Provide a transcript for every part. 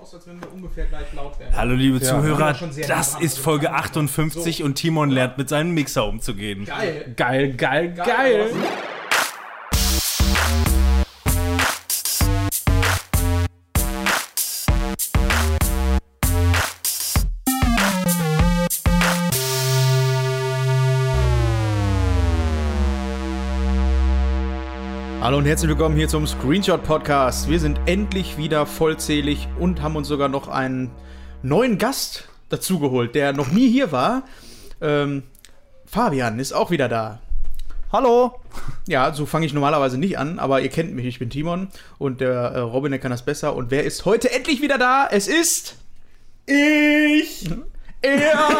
aus, als wenn wir ungefähr gleich laut werden. Hallo liebe Ja. Zuhörer, das ist. Folge 58 und Timon lernt mit seinem Mixer umzugehen. Geil. Geil, geil, geil. Geil. Hallo und herzlich willkommen hier zum Screenshot Podcast. Wir sind endlich wieder vollzählig und haben uns sogar noch einen neuen Gast dazugeholt, der noch nie hier war. Ähm, Fabian ist auch wieder da. Hallo. Ja, so fange ich normalerweise nicht an, aber ihr kennt mich, ich bin Timon und der äh, Robin, der kann das besser. Und wer ist heute endlich wieder da? Es ist ich. Er.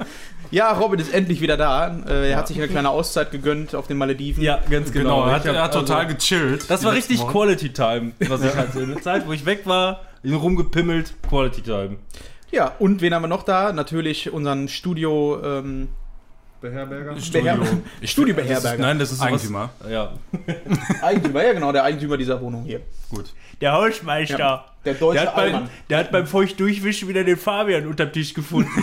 ja, Robin ist endlich wieder da. Äh, er hat sich eine kleine Auszeit gegönnt auf den Malediven. Ja, ganz genau. Genau, er hat, er hat total also, gechillt. Das war richtig Wochen. Quality Time, was ich hatte. In der Zeit, wo ich weg war, rumgepimmelt, Quality Time. Ja, und wen haben wir noch da? Natürlich unseren Studio. Ähm, Beherberger. Beher Ich- Studiobeherberger. Nein, das ist Eigentümer. Ja. Eigentümer, ja genau, der Eigentümer dieser Wohnung hier. Gut. Der Hausmeister. Ja, der deutsche der, hat beim, der hat beim Feuchtdurchwischen wieder den Fabian unterm Tisch gefunden.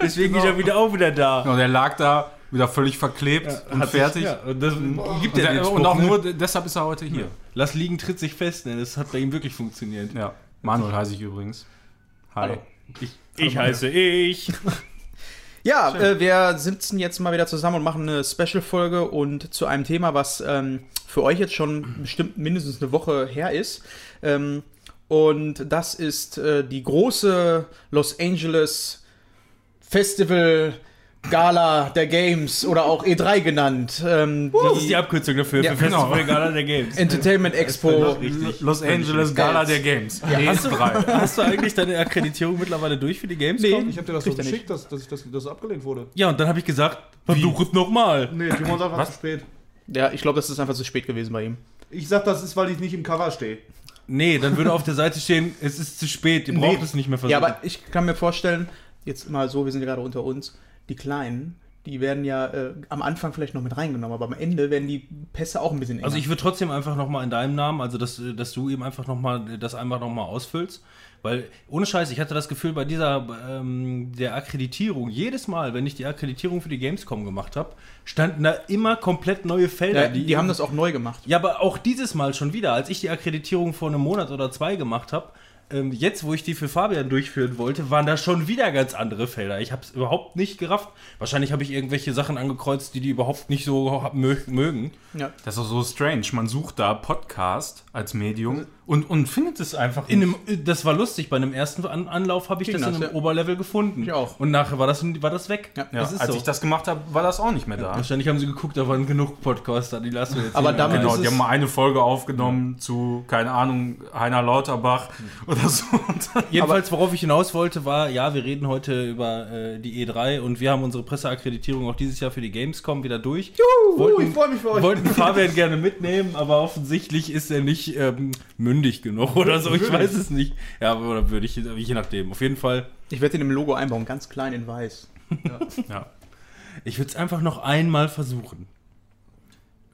Deswegen ist er wieder auch wieder da. Genau, der lag da wieder völlig verklebt und Hat sich- fertig. Ja, und das gibt Und, ja der, Spruch, und auch ne? nur deshalb ist er heute hier. Lass liegen, tritt sich fest. Ne? Das hat bei ihm wirklich funktioniert. Ja. Manuel heiße ich übrigens. Hi. Hallo. Ich, ich heiße ich. Ja, äh, wir sitzen jetzt mal wieder zusammen und machen eine Special-Folge und zu einem Thema, was ähm, für euch jetzt schon bestimmt mindestens eine Woche her ist. Ähm, und das ist äh, die große Los Angeles Festival Gala der Games oder auch E3 genannt. Ähm, Das ist die die Abkürzung dafür. Ja, für genau. Festival Gala der Games. Entertainment Expo. Richtig. Los Angeles Gala der Games. Hast du, ES3. hast du eigentlich deine Akkreditierung mittlerweile durch für die Games? Nee. Ich habe dir das so nicht. geschickt, dass, dass, ich das, dass abgelehnt wurde. Ja, und dann habe ich gesagt, versuch es nochmal. Nee, Timon sagt, war Was? zu spät. Ja, ich glaube, das ist einfach zu spät gewesen bei ihm. Ich sag, das ist, weil ich nicht im Cover stehe. Nee, dann würde auf der Seite stehen, es ist zu spät, ihr braucht es nicht mehr versuchen. Ja, aber ich kann mir vorstellen, jetzt mal so, wir sind ja gerade unter uns, die Kleinen, die werden ja äh, am Anfang vielleicht noch mit reingenommen, aber am Ende werden die Pässe auch ein bisschen enger. Also ich würde trotzdem einfach nochmal in deinem Namen, also dass, dass du eben einfach nochmal das einfach nochmal ausfüllst. Weil, ohne Scheiß, ich hatte das Gefühl bei dieser ähm, der Akkreditierung, jedes Mal, wenn ich die Akkreditierung für die Gamescom gemacht habe, standen da immer komplett neue Felder. ja, die, die haben das auch neu gemacht. Ja, aber auch dieses Mal schon wieder, als ich die Akkreditierung vor einem Monat oder zwei gemacht habe, ähm, jetzt, wo ich die für Fabian durchführen wollte, waren da schon wieder ganz andere Felder. Ich habe es überhaupt nicht gerafft. Wahrscheinlich habe ich irgendwelche Sachen angekreuzt, die die überhaupt nicht so mögen. Ja. Das ist auch so strange. Man sucht da Podcast als Medium und, und findet es einfach In einem, äh, das war lustig, bei einem ersten An Anlauf habe ich Ging das in einem ja. Oberlevel gefunden. Ich auch. Und nachher war das, war das weg. Ja. Ja, das ist als so. ich das gemacht habe, war das auch nicht mehr da. Wahrscheinlich haben sie geguckt, da waren genug Podcaster, die lassen wir jetzt Aber nicht damit mehr. Genau, ist die haben mal eine Folge aufgenommen zu, keine Ahnung, Heiner Lauterbach oder so. Jedenfalls, worauf ich hinaus wollte, war, ja, wir reden heute über äh, die E3 und wir haben unsere Presseakkreditierung auch dieses Jahr für die Gamescom wieder durch. Juhu, wollten, ich freu mich für euch. Wollten Fabian gerne mitnehmen, aber offensichtlich ist er nicht ähm, mündig genug oder so. Ich weiß es nicht. Ja, oder würde ich, je nachdem. Auf jeden Fall, Ich werde den im Logo einbauen, ganz klein in weiß. ja. ich würde es einfach noch einmal versuchen.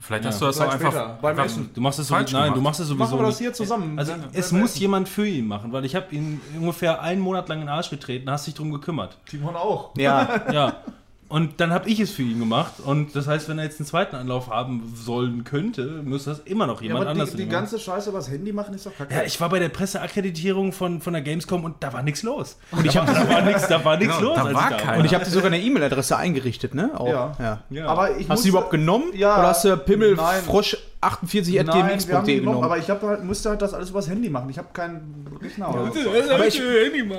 Vielleicht Ja. hast du das auch Vielleicht einfach, später, beim einfach Essen. Du machst es so, Falsch nein, gemacht. du machst es sowieso Machen wir das nicht. hier zusammen. Also es muss jemand für ihn machen, weil ich habe ihn ungefähr einen Monat lang in den Arsch getreten, hast dich drum gekümmert. Timon auch. Ja, Ja. Und dann habe ich es für ihn gemacht. Und das heißt, wenn er jetzt einen zweiten Anlauf haben sollen könnte, müsste das immer noch jemand ja, aber anders die, die ganze Scheiße was Handy machen ist doch kacke. Ja, ich war bei der Presseakkreditierung von, von der Gamescom und da war nichts los. Und ich hab, da war nichts da war nix genau, los. Da war keiner. Und ich habe dir sogar eine E-Mail-Adresse eingerichtet, ne? Auch. Ja. ja. Aber ich hast du die überhaupt genommen? Ja. Oder hast du Pimmel, Nein. Frosch, 48.gmx.de genommen. Aber ich hab halt, musste halt das alles übers Handy machen. Ich habe keinen Rechner oder so. Aber, ich,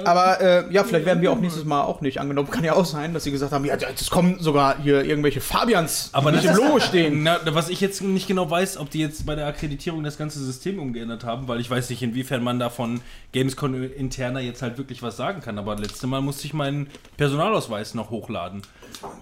aber äh, ja, vielleicht werden wir auch nächstes Mal auch nicht angenommen. Kann ja auch sein, dass sie gesagt haben, ja, es kommen sogar hier irgendwelche Fabians, aber nicht im Logo stehen. Na, was ich jetzt nicht genau weiß, ob die jetzt bei der Akkreditierung das ganze System umgeändert haben, weil ich weiß nicht, inwiefern man davon Gamescom interner jetzt halt wirklich was sagen kann. Aber letzte Mal musste ich meinen Personalausweis noch hochladen.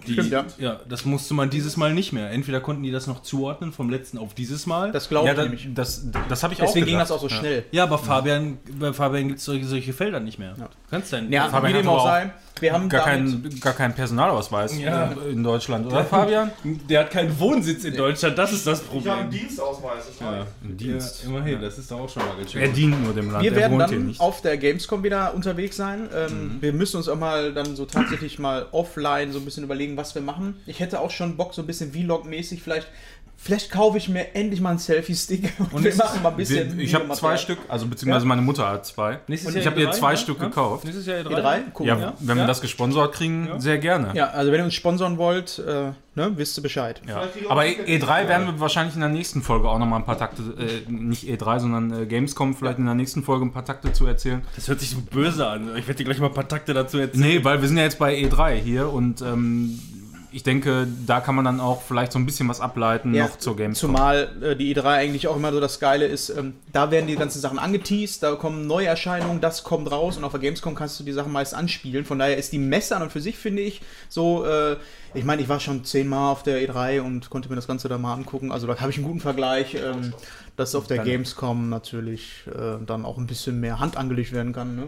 Die, Stimmt, ja. ja. Das musste man dieses Mal nicht mehr. Entweder konnten die das noch zuordnen vom letzten auf dieses Mal. Das glaube ja, ich das, nämlich. das, das habe ich auch Deswegen ging das auch so schnell. Ja, aber Fabian, bei Fabian gibt es solche, solche Felder nicht mehr. Ja. Du kannst dein Ja, Fabian wie dem auch auch sei. Wir haben Gar, damit, kein, gar keinen Personalausweis Ja. äh, in Deutschland, oder Fabian? Der hat keinen Wohnsitz in Deutschland, das ist das Ich habe einen Problem. Dienstausweis. Das Ja. Im Dienst. Ja, immerhin, das ist doch auch schon mal ganz schön. Er dient nur dem Land, wir er werden dann nicht. auf der Gamescom wieder unterwegs sein. Ähm, Wir müssen uns auch mal dann so tatsächlich mal offline so ein bisschen überlegen, was wir machen. Ich hätte auch schon Bock, so ein bisschen Vlog-mäßig vielleicht. Vielleicht kaufe ich mir endlich mal einen Selfie-Stick und wir ist- machen mal ein bisschen. Wir- ich habe zwei. Stück, also beziehungsweise meine Mutter hat zwei. Nächstes Und Jahr ich habe ihr E3, zwei ja? Stück Ja? gekauft. Nächstes Jahr E3? E3? Cool. Ja, Ja. wenn wir Ja. das gesponsert kriegen, Ja. sehr gerne. Ja, also wenn ihr uns sponsoren wollt, äh, ne, wisst ihr Bescheid. Ja. Wir Aber auch E- E3 werden wir wahrscheinlich in der nächsten Folge auch nochmal ein paar Takte, äh, nicht E3, sondern äh, Gamescom, vielleicht in der nächsten Folge ein paar Takte zu erzählen. Das hört sich so böse an. Ich werde dir gleich mal ein paar Takte dazu erzählen. Nee, weil wir sind ja jetzt bei E3 hier und ähm, ich denke, da kann man dann auch vielleicht so ein bisschen was ableiten Ja, noch zur Gamescom. Zumal äh, die E3 eigentlich auch immer so das Geile ist, ähm, da werden die ganzen Sachen angeteased, da kommen Neuerscheinungen, das kommt raus und auf der Gamescom kannst du die Sachen meist anspielen. Von daher ist die Messe an und für sich, finde ich, so, äh, ich meine, ich war schon zehnmal auf der E3 und konnte mir das Ganze da mal angucken. Also da habe ich einen guten Vergleich, ähm, dass auf der Dann- Gamescom natürlich äh, dann auch ein bisschen mehr Hand angelegt werden kann. Ne?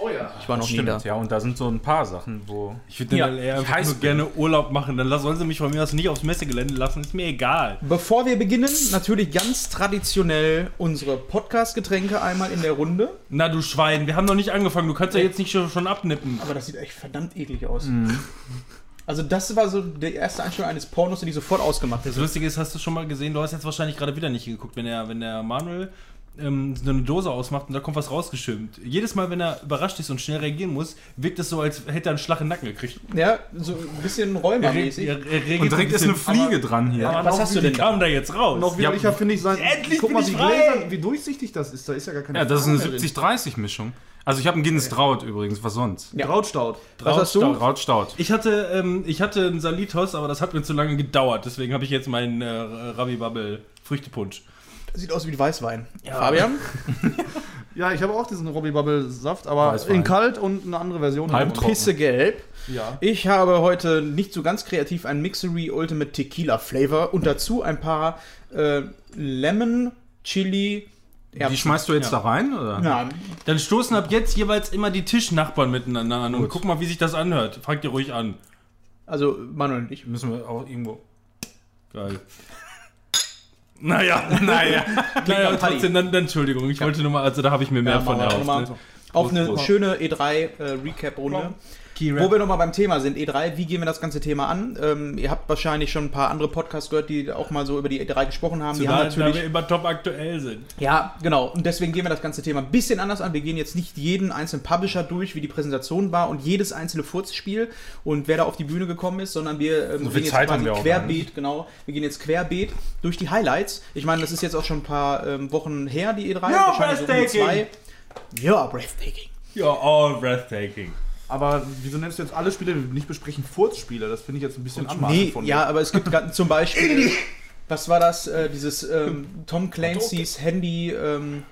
Oh ja. Ich war noch nie da. Stimmt, ja, und da sind so ein paar Sachen, wo. Ich würde Ja, eher ich einfach heiß nur gerne Urlaub machen. Dann sollen sie mich von mir aus nicht aufs Messegelände lassen. Ist mir egal. Bevor wir beginnen, natürlich ganz traditionell unsere Podcast-Getränke einmal in der Runde. Na du Schwein, wir haben noch nicht angefangen. Du kannst ja jetzt nicht schon, schon abnippen. Aber das sieht echt verdammt eklig aus. Also das war so der erste Einstellung eines Pornos, den ich sofort ausgemacht Das hätte. Lustige ist, hast du schon mal gesehen, du hast jetzt wahrscheinlich gerade wieder nicht hingeguckt, wenn der, wenn der Manuel ähm, so eine Dose ausmacht und da kommt was rausgeschimmt. Jedes Mal, wenn er überrascht ist und schnell reagieren muss, wirkt es so, als hätte er einen Schlag in den Nacken gekriegt. Ja, so ein bisschen Er Räumermäßig. er- er Und direkt ein ist eine Fliege aber- dran hier. Aber Was hast du denn da? kam da jetzt raus? Noch widerlicher finde ich sein. Endlich Guck bin mal, ich wie frei! gläsern, wie durchsichtig das ist. Da ist ja gar keine Ja, das ist eine Farbe drin. 70-30-Mischung. Also ich habe einen Guinness Traut übrigens, was sonst? Ja. Brautstaud. Was hast du? Traut Staut. Ich hatte, ähm, ich hatte einen Salitos, aber das hat mir zu lange gedauert. Deswegen habe ich jetzt meinen äh, Ravi Bubble Früchtepunsch. Sieht aus wie Weißwein. Fabian? Ja, ich habe auch diesen Robbie Bubble Saft, aber Weißwein. in kalt und eine andere Version. Halbtrocken. Pissegelb. Ja. Ich habe heute nicht so ganz kreativ ein Mixery Ultimate Tequila Flavor und dazu ein paar äh, Lemon, Chili, Die schmeißt du jetzt Ja. da rein, oder? Nein. Dann stoßen ab jetzt jeweils immer die Tischnachbarn miteinander an und guck mal, wie sich das anhört. Fragt ihr ruhig an. Also Manuel und ich. Müssen wir auch irgendwo. Geil. Naja, Naja. naja, trotzdem, dann, dann Entschuldigung, ich wollte nur mal, also da habe ich mir mehr Ja, von erhofft. Ne? Auf eine Prost. schöne E3-Recap-Runde. Wo wir nochmal beim Thema sind, E3, wie gehen wir das ganze Thema an? Ähm, ihr habt wahrscheinlich schon ein paar andere Podcasts gehört, die auch mal so über die E3 gesprochen haben. So die da, haben da wir natürlich. immer top aktuell sind. Ja, genau. Und deswegen gehen wir das ganze Thema ein bisschen anders an. Wir gehen jetzt nicht jeden einzelnen Publisher durch, wie die Präsentation war und jedes einzelne Furzspiel und wer da auf die Bühne gekommen ist, sondern wir ähm, viel gehen jetzt Zeit quasi querbeet, genau. Wir gehen jetzt querbeet durch die Highlights. Ich meine, das ist jetzt auch schon ein paar ähm, Wochen her, die E3. Ja, wahrscheinlich so die breathtaking. Ja, breathtaking. Ja, all breathtaking. Aber wieso nennst du jetzt alle Spiele, die wir nicht besprechen, Furzspiele? Das finde ich jetzt ein bisschen anmaßend Nee, von ja, aber es gibt zum Beispiel, was war das, äh, dieses ähm, Tom Clancy's Handy, ähm,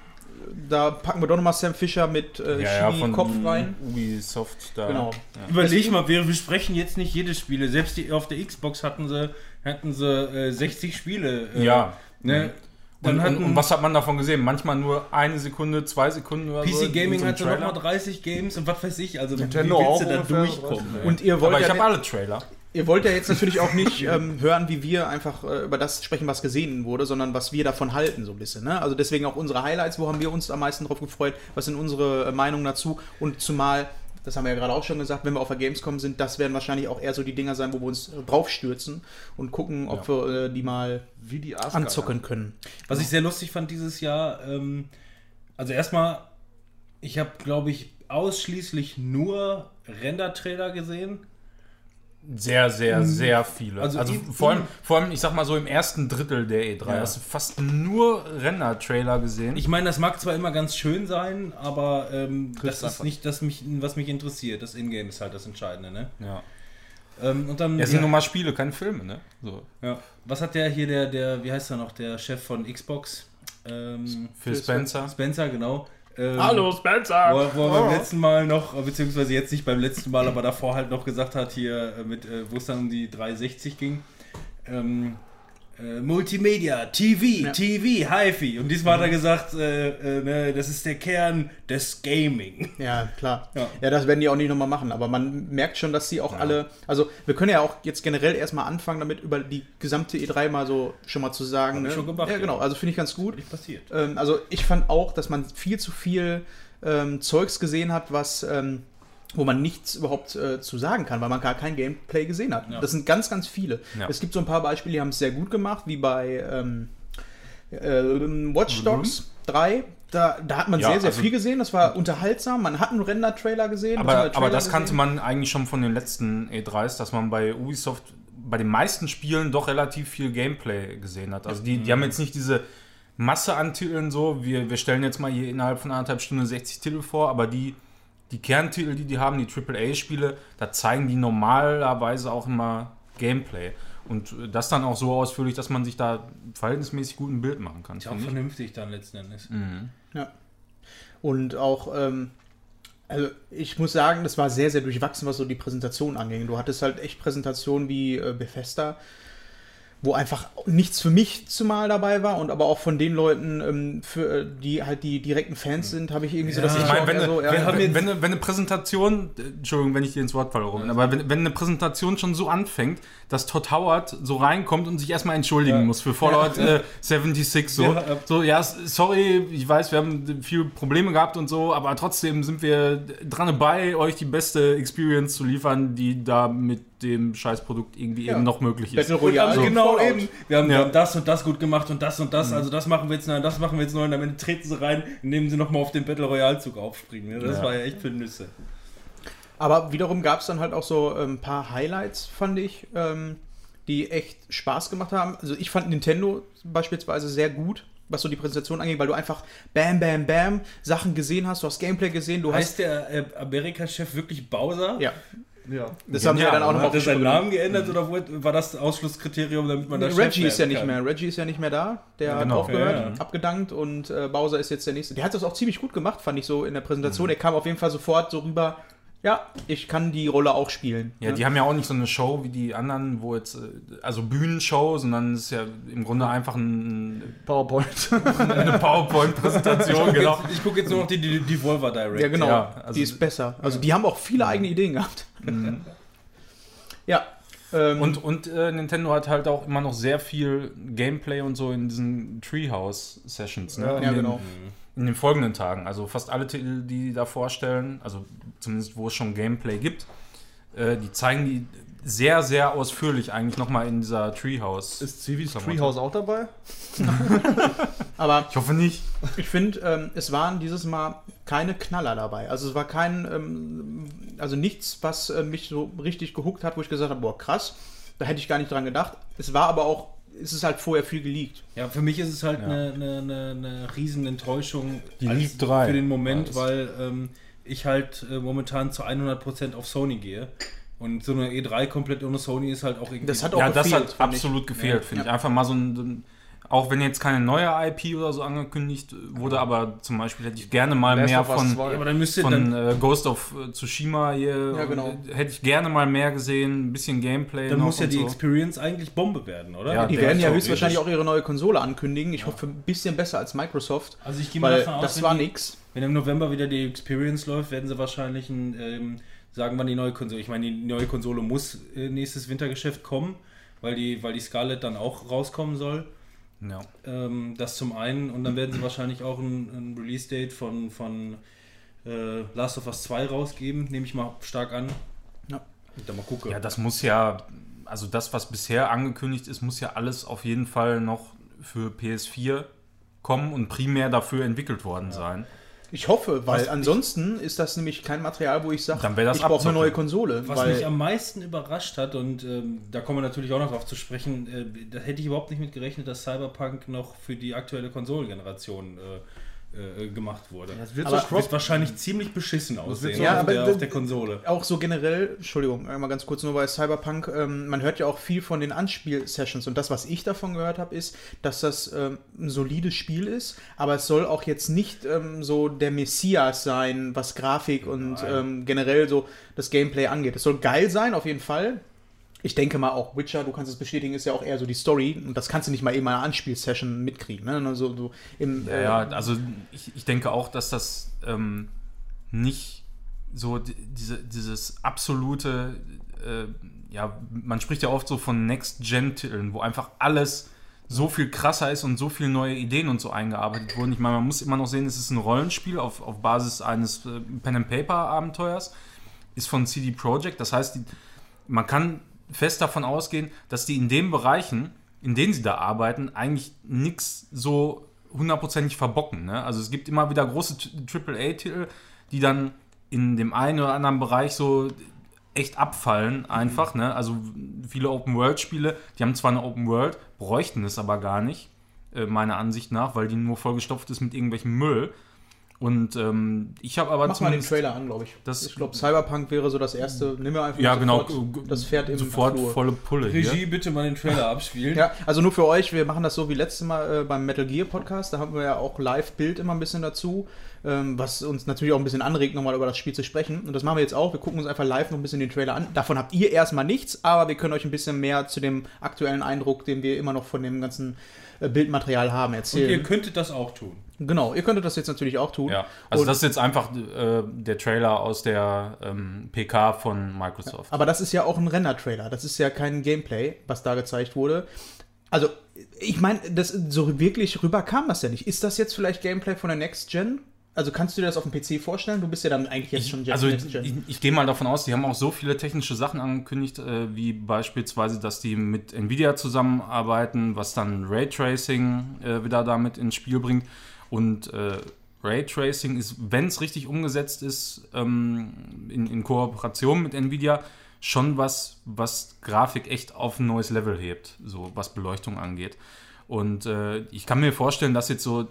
da packen wir doch nochmal Sam Fisher mit äh, Chili Kopf rein. Ubisoft da. Genau. Ja. Überleg mal, wir, wir sprechen jetzt nicht jedes Spiele. Selbst die, auf der Xbox hatten sie, hatten sie äh, 60 Spiele. Äh, Ja. Ne? Dann und, hatten und was hat man davon gesehen? Manchmal nur eine Sekunde, zwei Sekunden oder so. PC Gaming in so hatte nochmal 30 Games und was weiß ich. Also Nintendo wie willst auch du da durchkommen? ey? Und ihr wollt, Aber ich ja, habe alle Trailer. ihr wollt ja jetzt natürlich auch nicht ähm, hören, wie wir einfach äh, über das sprechen, was gesehen wurde, sondern was wir davon halten, so ein bisschen. Ne? Also deswegen auch unsere Highlights, wo haben wir uns am meisten drauf gefreut, was sind unsere äh, Meinungen dazu und zumal, das haben wir ja gerade auch schon gesagt, wenn wir auf der Gamescom sind, das werden wahrscheinlich auch eher so die Dinger sein, wo wir uns draufstürzen und gucken, ob wir äh, die mal Wie die anzocken können. Was ich sehr lustig fand dieses Jahr, ähm, also erstmal, ich habe, glaube ich, ausschließlich nur Render-Trailer gesehen. Sehr, sehr, sehr viele. Also Also, vor, allem, vor allem, ich sag mal so im ersten Drittel der E3 Ja. hast du fast nur Render-Trailer gesehen. Ich meine, das mag zwar immer ganz schön sein, aber ähm, das ist nicht das, mich, was mich interessiert. Das Ingame ist halt das Entscheidende, ne? ja. Ähm, und dann, Es sind nur mal Spiele, keine Filme, ne? So. ja. Was hat der hier, der, der, wie heißt er noch, der Chef von Xbox? Ähm, Phil Spencer. Spencer, genau. Ähm, Spencer! Wo, er- wo er beim letzten Mal noch, beziehungsweise jetzt nicht beim letzten Mal, aber davor halt noch gesagt hat, hier, äh, mit, äh, wo es dann um die 360 ging, ähm, äh, Multimedia, TV, Ja. TV, HiFi. Und diesmal hat er gesagt, äh, äh, ne, das ist der Kern des Gaming. Ja, klar. Ja. Ja. das werden die auch nicht nochmal machen, aber man merkt schon, dass sie auch alle, also wir können ja auch jetzt generell erstmal anfangen, damit über die gesamte E3 mal so schon mal zu sagen. Ne? schon gemacht, ja, ja. genau, also finde ich ganz gut. Nicht passiert. Ähm, also ich fand auch, dass man viel zu viel ähm, Zeugs gesehen hat, was ähm, wo man nichts überhaupt äh, zu sagen kann, weil man gar kein Gameplay gesehen hat. Ja. Das sind ganz, ganz viele. Ja. Es gibt so ein paar Beispiele, die haben es sehr gut gemacht, wie bei ähm, äh, Watch Dogs 3. Da, da hat man Ja, sehr, sehr also- viel gesehen. Das war unterhaltsam. Man hat einen Render-Trailer gesehen. Aber, beziehungsweise aber Trailer das kannte gesehen. man eigentlich schon von den letzten E3s, dass man bei Ubisoft bei den meisten Spielen doch relativ viel Gameplay gesehen hat. Also die, die haben jetzt nicht diese Masse an Titeln so, wir, wir stellen jetzt mal hier innerhalb von anderthalb Stunden 60 Titel vor, aber die, die Kerntitel, die die haben, die AAA-Spiele, da zeigen die normalerweise auch immer Gameplay. Und äh, das dann auch so ausführlich, dass man sich da verhältnismäßig gut ein Bild machen kann. Ist auch vernünftig dann letzten Endes. Ja. Und auch, ähm, also ich muss sagen, das war sehr, sehr durchwachsen, was so die Präsentation anging. Du hattest halt echt Präsentationen wie äh, Bethesda, wo einfach nichts für mich zumal dabei war und aber auch von den Leuten, ähm, für, äh, die halt die direkten Fans sind, habe ich irgendwie so, Ja. dass Ich meine, wenn, so, ja, wenn, wenn, wenn, eine- Präsentation, äh, Entschuldigung, wenn ich dir ins Wort falle, Robin, aber wenn, wenn eine Präsentation schon so anfängt, dass Todd Howard so reinkommt und sich erstmal entschuldigen Ja. muss für Fallout äh, 76, so. So, ja, sorry, ich weiß, wir haben viele Probleme gehabt und so, aber trotzdem sind wir dran dabei, euch die beste Experience zu liefern, die da mit dem Scheißprodukt irgendwie Ja. eben noch möglich ist. Battle Und Royale. dann genau Fallout. eben. Wir haben, wir Ja. haben das und das gut gemacht und das und das. Also das machen wir jetzt neu, das machen wir jetzt neu. Und am Ende treten sie rein, indem sie nochmal auf den Battle Royale Zug aufspringen. Das Ja. war ja echt für Nüsse. Aber wiederum gab es dann halt auch so ein ähm, paar Highlights, fand ich, ähm, die echt Spaß gemacht haben. Also ich fand Nintendo beispielsweise sehr gut, was so die Präsentation angeht, weil du einfach bam, bam, bam Sachen gesehen hast, du hast Gameplay gesehen, du Heißt der äh, Amerika-Chef wirklich hast... Ja, Ja. das haben wir ja dann auch noch Hat er seinen. Namen geändert oder wo- war das Ausschlusskriterium, damit man da Chef Reggie ist ja nicht kann? mehr. Reggie ist ja nicht mehr da. Der Ja, genau. hat aufgehört, Ja, ja. abgedankt und äh, Bowser ist jetzt der nächste. Der hat das auch ziemlich gut gemacht, fand ich so in der Präsentation. Der kam auf jeden Fall sofort so rüber. Ja, ich kann die Rolle auch spielen. Ja, Ne? die haben ja auch nicht so eine Show wie die anderen, wo jetzt, äh, also Bühnenshow, sondern es ist ja im Grunde einfach ein, PowerPoint. eine PowerPoint-Präsentation, genau. Jetzt, ich gucke jetzt nur noch die, die Devolver Direct. Ja, genau. Ja, also- die ist besser. Also die haben auch viele eigene Ideen gehabt. ja. Ähm, Und, und äh, Nintendo hat halt auch immer noch sehr viel Gameplay und so in diesen Treehouse-Sessions, ne? ja, den, genau. In den folgenden Tagen. Also fast alle Titel, die die da vorstellen, also zumindest wo es schon Gameplay gibt, äh, die zeigen die sehr, sehr ausführlich eigentlich nochmal in dieser Treehouse. Ist Civis. Treehouse auch dabei? Aber ich hoffe nicht. ich finde, ähm, es waren dieses Mal keine Knaller dabei. Also es war kein, ähm, also nichts, was äh, mich so richtig gehuckt hat, wo ich gesagt habe, boah, krass, da hätte ich gar nicht dran gedacht. Es war aber auch, es ist halt vorher viel geleakt. Ja, für mich ist es halt Ja. eine, eine, eine, eine riesen Enttäuschung Die als- League 3 für den Moment, weil ähm, ich halt äh, momentan zu 100% auf Sony gehe. Und so eine E3 komplett ohne Sony ist halt auch irgendwie... Das hat auch Ja, das gefehlt, hat fand ich. absolut gefehlt, finde Ja. ich. Einfach mal so ein, so ein, auch wenn jetzt keine neue IP oder so angekündigt wurde, aber zum Beispiel hätte ich gerne mal Last mehr von, 2. aber dann müsst ihr von äh, Ghost of äh, Tsushima hier. Ja, genau. Hätte ich gerne mal mehr gesehen, ein bisschen Gameplay. dann muss ja die so. Experience eigentlich Bombe werden, oder? Ja, Die werden ja höchstwahrscheinlich auch ihre neue Konsole ankündigen. Ich hoffe, ein bisschen besser als Microsoft. Also ich gehe mal davon aus, das war die- nix. Wenn im November wieder die Experience läuft, werden sie wahrscheinlich ein, ähm, sagen, wann die neue Konsole. Ich meine, die neue Konsole muss äh, nächstes Wintergeschäft kommen, weil die, weil die Scarlett dann auch rauskommen soll. Ja. Ähm, das zum einen und dann werden sie wahrscheinlich auch ein, ein Release-Date von, von äh, Last of Us 2 rausgeben, nehme ich mal stark an. Ja. Und dann mal gucken. ja, das muss ja, also das, was bisher angekündigt ist, muss ja alles auf jeden Fall noch für PS4 kommen und primär dafür entwickelt worden sein. Ich hoffe, weil Was- ansonsten ist das nämlich kein Material, wo ich sage, ich brauche eine neue Konsole. Was weil mich am meisten überrascht hat, und ähm, da kommen wir natürlich auch noch drauf zu sprechen, äh, da hätte ich überhaupt nicht mit gerechnet, dass Cyberpunk noch für die aktuelle Konsolengeneration äh, äh, gemacht wurde. Das wird Aber so wird wahrscheinlich ziemlich beschissen aussehen so- Ja, auf, der, auf der Konsole. auch so generell, Entschuldigung, einmal ganz kurz nur bei Cyberpunk, ähm, man hört ja auch viel von den Anspiel-Sessions und das, was ich davon gehört habe, ist, dass das ähm, ein solides Spiel ist, aber es soll auch jetzt nicht ähm, so der Messias sein, was Grafik und Nein. ähm, generell so das Gameplay angeht. Es soll geil sein, auf jeden Fall. Ich denke mal auch Witcher, du kannst es bestätigen, ist ja auch eher so die Story und das kannst du nicht mal eben in einer Anspielsession mitkriegen. Ne? Also, so im, Ja, ja also ich, ich denke auch, dass das ähm, nicht so di- diese, dieses absolute, äh, ja, man spricht ja oft so von Next-Gen-Titeln, wo einfach alles so viel krasser ist und so viele neue Ideen und so eingearbeitet wurden. Ich meine, man muss immer noch sehen, es ist ein Rollenspiel auf, auf Basis eines äh, Pen-and-Paper-Abenteuers, ist von CD Projekt, das heißt, die, man kann fest davon ausgehen, dass die in den Bereichen, in denen sie da arbeiten, eigentlich nichts so hundertprozentig verbocken. Ne? Also es gibt immer wieder große AAA-Titel, die dann in dem einen oder anderen Bereich so echt abfallen einfach. Ne? Also viele Open-World-Spiele, die haben zwar eine Open-World, bräuchten es aber gar nicht, äh, meiner Ansicht nach, weil die nur vollgestopft ist mit irgendwelchem Müll. Und ähm, ich habe aber Mach mal den Trailer an, glaube ich. Das- ich glaube, Cyberpunk wäre so das erste. Nehmen wir einfach Ja, genau. sofort das Pferd im Sofort Flur. volle Pulle. hier. Regie, bitte mal den Trailer abspielen. Ja, also nur für euch, wir machen das so wie letztes Mal äh, beim Metal Gear Podcast. Da haben wir ja auch Live-Bild immer ein bisschen dazu, ähm, was uns natürlich auch ein bisschen anregt, nochmal über das Spiel zu sprechen. Und das machen wir jetzt auch. Wir gucken uns einfach live noch ein bisschen den Trailer an. Davon habt ihr erstmal nichts, aber wir können euch ein bisschen mehr zu dem aktuellen Eindruck, den wir immer noch von dem ganzen äh, Bildmaterial haben, Und erzählen. ihr könntet das auch tun. Genau, ihr könntet das jetzt natürlich auch tun. Ja, also Und- das ist jetzt einfach äh, der Trailer aus der ähm, PK von Microsoft. Aber das ist ja auch ein Render-Trailer. Das ist ja kein Gameplay, was da gezeigt wurde. Also, ich meine, das so wirklich rüber kam das ja nicht. Ist das jetzt vielleicht Gameplay von der Next Gen? Also kannst du dir das auf dem PC vorstellen? Du bist ja dann eigentlich jetzt schon Gen- also Next ich, Gen. ich, ich gehe mal davon aus, die haben auch so viele technische Sachen angekündigt, äh, wie beispielsweise, dass die mit Nvidia zusammenarbeiten, was dann Raytracing äh, wieder damit ins Spiel bringt. Und äh, Raytracing ist, wenn es richtig umgesetzt ist, ähm, in, in Kooperation mit Nvidia, schon was, was Grafik echt auf ein neues Level hebt, so was Beleuchtung angeht. Und äh, ich kann mir vorstellen, dass jetzt so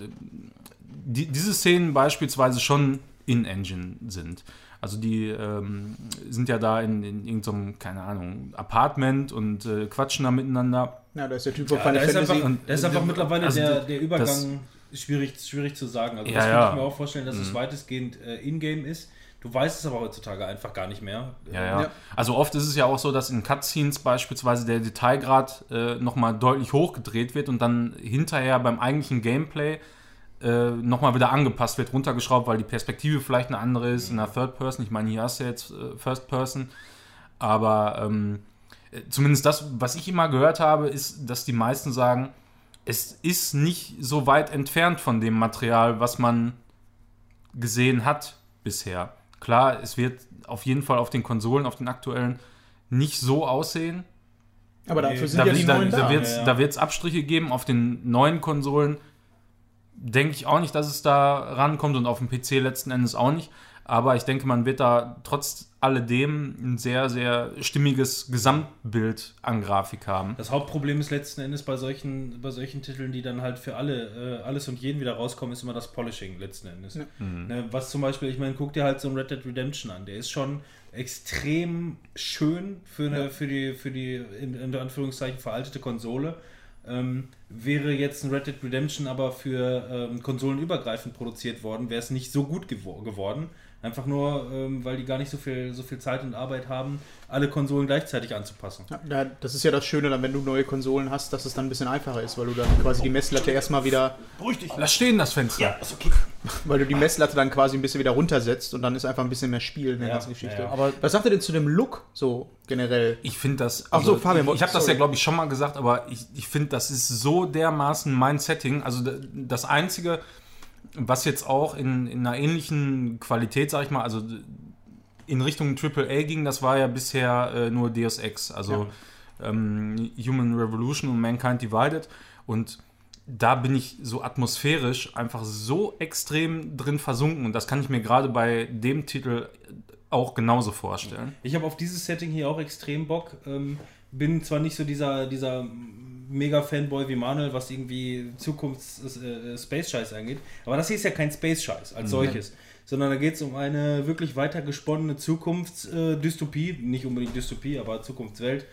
die, diese Szenen beispielsweise schon in-Engine sind. Also die ähm, sind ja da in, in irgendeinem, keine Ahnung, Apartment und äh, quatschen da miteinander. ja, da ist der Typ von Ja, Final da ist Fantasy. einfach, da ist einfach mittlerweile Also der, das- der Übergang schwierig, schwierig zu sagen. Also Ja, das ja. könnte ich mir auch vorstellen, dass es weitestgehend äh, in-game ist. Du weißt es aber heutzutage einfach gar nicht mehr. Ja, ja, Ja. Also oft ist es ja auch so, dass in Cutscenes beispielsweise der Detailgrad äh, nochmal deutlich hochgedreht wird und dann hinterher beim eigentlichen Gameplay äh, nochmal wieder angepasst wird, runtergeschraubt, weil die Perspektive vielleicht eine andere ist in der Third Person. Ich meine, hier hast du jetzt äh, First Person. Aber ähm, äh, zumindest das, was ich immer gehört habe, ist, dass die meisten sagen, es ist nicht so weit entfernt von dem Material, was man gesehen hat bisher. Klar, es wird auf jeden Fall auf den Konsolen, auf den aktuellen, nicht so aussehen. aber dafür sind Da, ja die wird- da, neuen da da. wird es ja, ja. Abstriche geben. Auf den neuen Konsolen denke ich auch nicht, dass es da rankommt und auf dem PC letzten Endes auch nicht. Aber ich denke, man wird da trotz alledem ein sehr, sehr stimmiges Gesamtbild an Grafik haben. Das Hauptproblem ist letzten Endes bei solchen, bei solchen Titeln, die dann halt für alle, äh, alles und jeden wieder rauskommen, ist immer das Polishing letzten Endes. Ja. Ne, was zum Beispiel, ich meine, guck dir halt so ein Red Dead Redemption an. Der ist schon extrem schön für, eine, für die, für die in, in Anführungszeichen veraltete Konsole. Ähm, wäre jetzt ein Red Dead Redemption aber für ähm, konsolenübergreifend produziert worden, wäre es nicht so gut gewo geworden. Einfach nur, ähm, weil die gar nicht so viel, so viel Zeit und Arbeit haben, alle Konsolen gleichzeitig anzupassen. Ja, da- das ist ja das Schöne, dann, wenn du neue Konsolen hast, dass es dann ein bisschen einfacher ist, weil du dann quasi die Messlatte erstmal wieder, Lass stehen, das Fenster. weil du die Messlatte dann quasi ein bisschen wieder runtersetzt und dann ist einfach ein bisschen mehr Spiel in der Ja, ganzen Geschichte. ja, ja. Aber was sagt ihr denn zu dem Look so generell? Ich finde das. Ach so, Fabian, ich, ich habe das ja, glaube ich, schon mal gesagt, aber ich, ich finde, das ist so dermaßen mein Setting. Also das Einzige, was jetzt auch in, in einer ähnlichen Qualität, sag ich mal, also in Richtung AAA ging, das war ja bisher äh, nur Deus Ex, also ähm, Human Revolution und Mankind Divided. Und da bin ich so atmosphärisch einfach so extrem drin versunken. Und das kann ich mir gerade bei dem Titel auch genauso vorstellen. Ich habe auf dieses Setting hier auch extrem Bock. Ähm, bin zwar nicht so dieser, dieser Mega-Fanboy wie Manuel, was irgendwie Zukunfts-Space-Scheiß angeht, aber das hier ist ja kein Space-Scheiß als solches, sondern da geht es um eine wirklich weiter gesponnene Zukunftsdystopie, nicht unbedingt Dystopie, aber Zukunftswelt,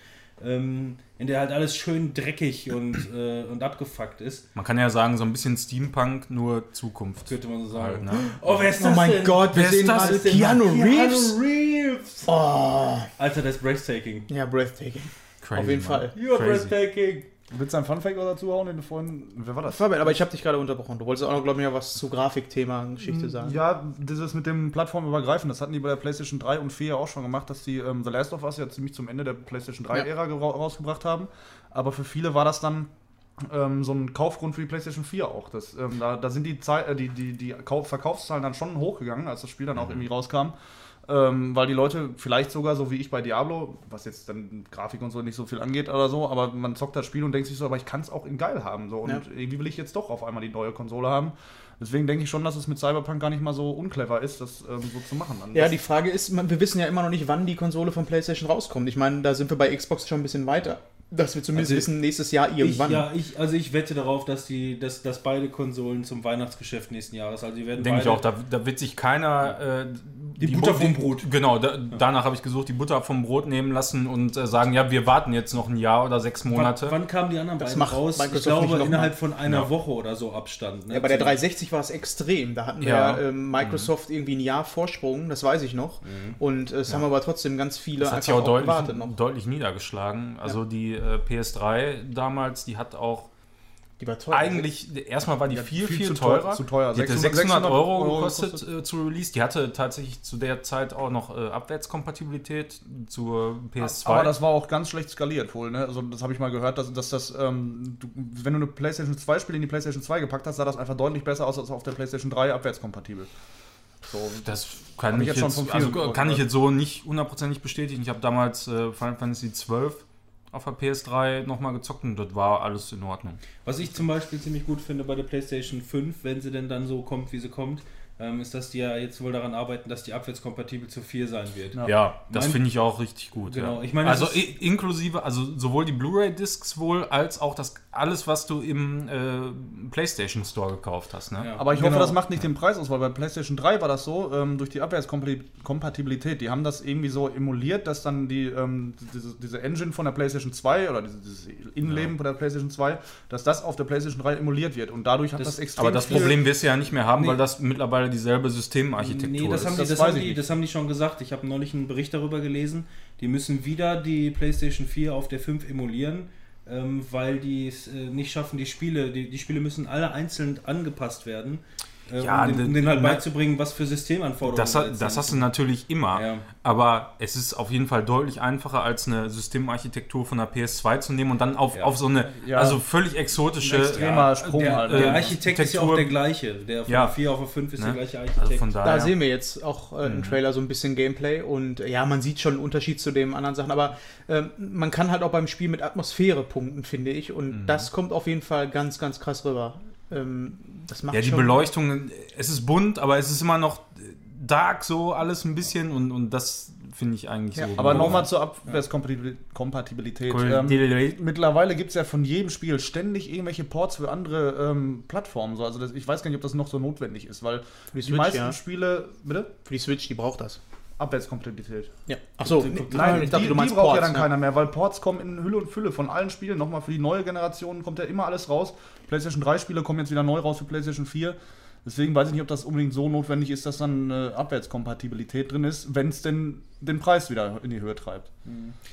ähm, in der halt alles schön dreckig und, äh, und abgefuckt ist. Man kann ja sagen, so ein bisschen Steampunk, nur Zukunft. Könnte man so sagen. Halt, ne? Oh, wer ist Oh das mein denn? Gott, wir Wer ist sehen das denn? Keanu Reeves. Keanu Reeves! Oh, Alter, das ist breathtaking. ja, breathtaking. Crazy, Auf jeden Mann. Fall. You're Crazy. breathtaking. Willst du einen Funfact dazu hauen, den du vorhin. Wer war das? Fabian, aber ich habe dich gerade unterbrochen. Du wolltest auch noch, glaube ich, ja was zu Grafikthema Geschichte sagen. Ja, dieses mit dem Plattformübergreifen, das hatten die bei der PlayStation 3 und 4 ja auch schon gemacht, dass die ähm, The Last of Us ja ziemlich zum Ende der PlayStation 3-Ära gera- rausgebracht haben. Aber für viele war das dann ähm, so ein Kaufgrund für die PlayStation 4 auch. Das, ähm, da, da sind die, Zei- äh, die, die, die Kauf Verkaufszahlen dann schon hochgegangen, als das Spiel dann auch irgendwie rauskam. Ähm, weil die Leute vielleicht sogar, so wie ich bei Diablo, was jetzt dann Grafik und so nicht so viel angeht oder so, aber man zockt das Spiel und denkt sich so, aber ich kann es auch in geil haben. So. Und Ja. irgendwie will ich jetzt doch auf einmal die neue Konsole haben. Deswegen denke ich schon, dass es mit Cyberpunk gar nicht mal so unclever ist, das ähm, so zu machen. Dann Ja, die Frage ist, wir wissen ja immer noch nicht, wann die Konsole von PlayStation rauskommt. Ich meine, da sind wir bei Xbox schon ein bisschen weiter. Dass wir zumindest Also wissen, nächstes Jahr Ich, irgendwann. ja, ich, also ich wette darauf, dass, die, dass, dass beide Konsolen zum Weihnachtsgeschäft nächsten Jahres, also die werden Denke ich auch, da, da wird sich keiner äh, Die Butter Bu- vom Brot. Genau, da, danach habe ich gesucht, die Butter vom Brot nehmen lassen und äh, sagen, ja, wir warten jetzt noch ein Jahr oder sechs Monate. Wann, wann kamen die anderen Das beiden macht raus? Microsoft ich glaube, innerhalb mal. von einer Ja. Woche oder so Abstand. Ne? Ja, bei der Zu- 360 war es extrem. Da hatten wir Ja. ja, ähm, Microsoft irgendwie ein Jahr Vorsprung, das weiß ich noch. Und äh, es haben aber trotzdem ganz viele das hat sich auch auch deutlich, gewartet noch. deutlich niedergeschlagen. Also die äh, PS3 damals, die hat auch Die war toll. eigentlich, erstmal war die viel, viel, viel zu teurer. teuer- zu teuer. Die hätte 600 600, Euro, Euro gekostet, gekostet. äh, zu Release. Die hatte tatsächlich zu der Zeit auch noch äh, Abwärtskompatibilität zur PS2. Aber das war auch ganz schlecht skaliert wohl, ne? Also das habe ich mal gehört, dass, dass das, ähm, du, wenn du eine PlayStation 2 Spiel in die PlayStation 2 gepackt hast, sah das einfach deutlich besser aus als auf der PlayStation 3 abwärtskompatibel. So, Das kann ich jetzt jetzt, also kann ich jetzt so nicht hundertprozentig bestätigen. Ich habe damals äh, Final Fantasy XII auf der PS3 nochmal gezockt und das war alles in Ordnung. Was ich zum Beispiel ziemlich gut finde bei der PlayStation 5, wenn sie denn dann so kommt, wie sie kommt, ähm, ist, dass die ja jetzt wohl daran arbeiten, dass die abwärtskompatibel zu 4 sein wird. Ja. Ja, das finde ich auch richtig gut. Genau, ja. ich meine, also inklusive, also sowohl die Blu-ray-Discs wohl als auch das alles, was du im äh, PlayStation Store gekauft hast. Ne? Ja. Aber ich hoffe, Genau. das macht nicht den Preis aus, weil bei PlayStation 3 war das so, ähm, durch die Abwärtskompatibilität, die haben das irgendwie so emuliert, dass dann die, ähm, diese, diese Engine von der PlayStation 2 oder diese, dieses Innenleben von der PlayStation 2, dass das auf der PlayStation 3 emuliert wird und dadurch hat das, Das- extrem Aber das viel- Problem wirst du ja nicht mehr haben, Nee. weil das mittlerweile dieselbe Systemarchitektur Nee, das ist. haben, die, Das das, haben die, das haben die schon gesagt. Ich habe neulich einen Bericht darüber gelesen. Die müssen wieder die PlayStation 4 auf der 5 emulieren, ähm, weil die es äh, nicht schaffen, die Spiele, die, die Spiele müssen alle einzeln angepasst werden, Ja, um, den, halt beizubringen, was für Systemanforderungen Das, ha- jetzt das hast du natürlich immer, Ja. aber es ist auf jeden Fall deutlich einfacher, als eine Systemarchitektur von der PS2 zu nehmen und dann auf, Ja. auf so eine, Ja. also völlig exotische, Ein extremer Sprung der, halt. der äh, Architekt ist ja auch Architektur- der gleiche. Der von Ja. der 4 auf der 5 ist Ne? der gleiche Architekt. also von Da daher. sehen wir jetzt auch äh, im Trailer so ein bisschen Gameplay und äh, ja, man sieht schon einen Unterschied zu den anderen Sachen, aber ähm, man kann halt auch beim Spiel mit Atmosphäre punkten, finde ich, und das kommt auf jeden Fall ganz, ganz krass rüber. Ähm, das macht Ja, die schon, Beleuchtung, es ist bunt, aber es ist immer noch dark so alles ein bisschen und, und das finde ich eigentlich Ja, so. Aber nochmal zur Abwärtskompatibilität. Cool. Ähm, mittlerweile gibt es ja von jedem Spiel ständig irgendwelche Ports für andere ähm, Plattformen. So. Also das, ich weiß gar nicht, ob das noch so notwendig ist, weil die die, Switch, meisten ja. Spiele. Bitte? Für die Switch, die braucht das. Abwärtskompatibilität. Ja. Achso, Nein, ich dachte, die, du meinst die braucht ja Ports, dann keiner mehr, weil Ports kommen in Hülle und Fülle von allen Spielen. Nochmal für die neue Generation kommt ja immer alles raus. PlayStation 3 Spiele kommen jetzt wieder neu raus für PlayStation 4. Deswegen weiß ich nicht, ob das unbedingt so notwendig ist, dass dann eine Abwärtskompatibilität drin ist, wenn es denn den Preis wieder in die Höhe treibt.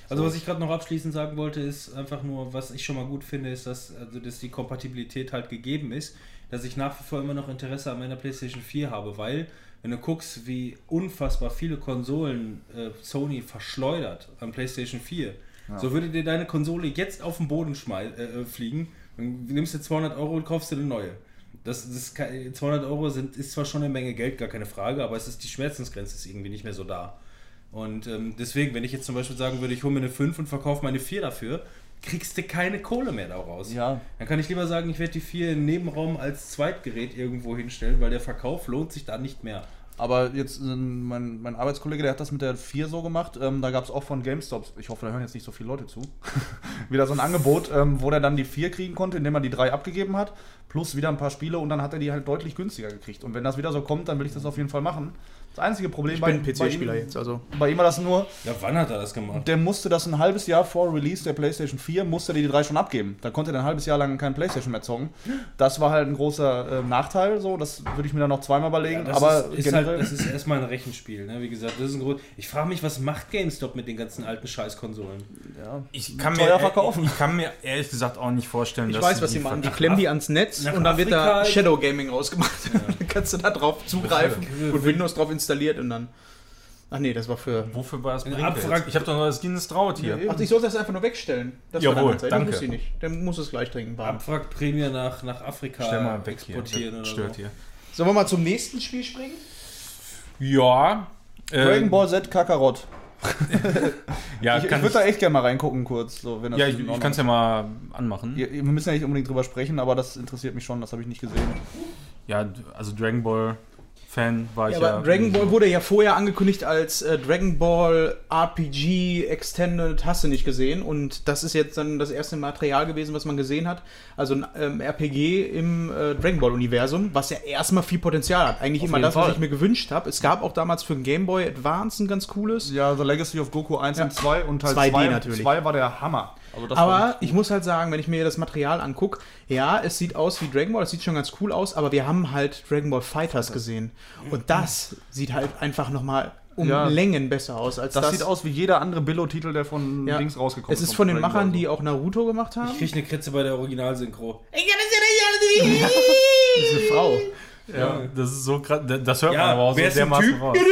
Also was ich gerade noch abschließend sagen wollte, ist einfach nur, was ich schon mal gut finde, ist, dass, also, dass die Kompatibilität halt gegeben ist, dass ich nach wie vor immer noch Interesse an meiner PlayStation 4 habe, weil wenn du guckst, wie unfassbar viele Konsolen äh, Sony verschleudert an PlayStation 4, so würde dir deine Konsole jetzt auf den Boden schmei äh, fliegen, dann nimmst du 200 Euro und kaufst dir eine neue. Das, das ist ke- 200 Euro sind, ist zwar schon eine Menge Geld, gar keine Frage, aber es ist die Schmerzensgrenze ist irgendwie nicht mehr so da. Und ähm, deswegen, wenn ich jetzt zum Beispiel sagen würde, ich hole mir eine 5 und verkaufe meine 4 dafür, kriegst du keine Kohle mehr daraus. Ja. Dann kann ich lieber sagen, ich werde die 4 im Nebenraum als Zweitgerät irgendwo hinstellen, weil der Verkauf lohnt sich da nicht mehr. Aber jetzt äh, mein, mein Arbeitskollege, der hat das mit der 4 so gemacht. Ähm, da gab es auch von GameStop, ich hoffe, da hören jetzt nicht so viele Leute zu, wieder so ein Angebot, ähm, wo der dann die 4 kriegen konnte, indem er die 3 abgegeben hat, plus wieder ein paar Spiele und dann hat er die halt deutlich günstiger gekriegt. Und wenn das wieder so kommt, dann will ich das auf jeden Fall machen. Das einzige Problem Ich bin bei PC-Spieler ihm- jetzt, also. Bei ihm war das nur, Ja, wann hat er das gemacht? der musste das ein halbes Jahr vor Release der PlayStation 4, musste er die drei schon abgeben. Da konnte er ein halbes Jahr lang kein PlayStation mehr zocken. Das war halt ein großer äh, Nachteil, so. Das würde ich mir dann noch zweimal überlegen. das aber ist, ist halt, das ist erstmal ein Rechenspiel, ne? Wie gesagt, das ist ein Grund. Ich frage mich, was macht GameStop mit den ganzen alten Scheißkonsolen? ja. Ich kann, Teuer mir, verkaufen. ich kann mir ehrlich gesagt auch nicht vorstellen, Ich dass weiß, sie was sie machen. Die klemmen die ans Netz und dann wird da Shadow Gaming rausgemacht. dann kannst du da drauf zugreifen und Windows drauf installiert und dann. Ach nee, das war für. Wofür war das Brinkelt? Abwrack- Ich habe doch noch das Guinness Traut hier. Ach, ich sollte das einfach nur wegstellen. Das Jawohl, war dann danke. Wusste ich nicht. Dann muss es gleich trinken warm. Abwrackprämie nach, nach Afrika Stell mal weg hier. exportieren Das oder stört so. hier. Sollen wir mal zum nächsten Spiel springen? Ja. äh, Dragon Ball Z Kakarot. Ja, ich ich kann würde da echt gerne mal reingucken, kurz. So, wenn das ja, ich, ich kann es ja mal anmachen. Ja, Wir müssen ja nicht unbedingt drüber sprechen, aber das interessiert mich schon, das habe ich nicht gesehen. Ja, also Dragon Ball Fan war ich Ja, ja. aber Dragon Ball wurde ja vorher angekündigt als äh, Dragon Ball RPG Extended, hast du nicht gesehen. Und das ist jetzt dann das erste Material gewesen, was man gesehen hat. Also ein ähm, RPG im äh, Dragon Ball Universum, was ja erstmal viel Potenzial hat. Eigentlich Auf immer das, was Fall. ich mir gewünscht habe. Es gab auch damals für den Game Boy Advance ein ganz cooles. Ja, The Legacy of Goku 1 Ja. und 2 und Teil 2D 2, natürlich. 2 war der Hammer. Aber richtig ich muss halt sagen, wenn ich mir das Material angucke, ja, es sieht aus wie Dragon Ball, es sieht schon ganz cool aus, aber wir haben halt Dragon Ball Fighters gesehen. Und das sieht halt einfach nochmal um Ja. Längen besser aus als Das, das. sieht aus wie jeder andere Billo-Titel, der von Ja. links rausgekommen Es ist von den Dragon Machern, Ball. die auch Naruto gemacht haben. Ich krieg eine Kritze bei der Originalsynchro. Das ist eine Frau. ja, das ist so krass. Das hört Ja, man aber auch so ist dermaßen Typ? raus.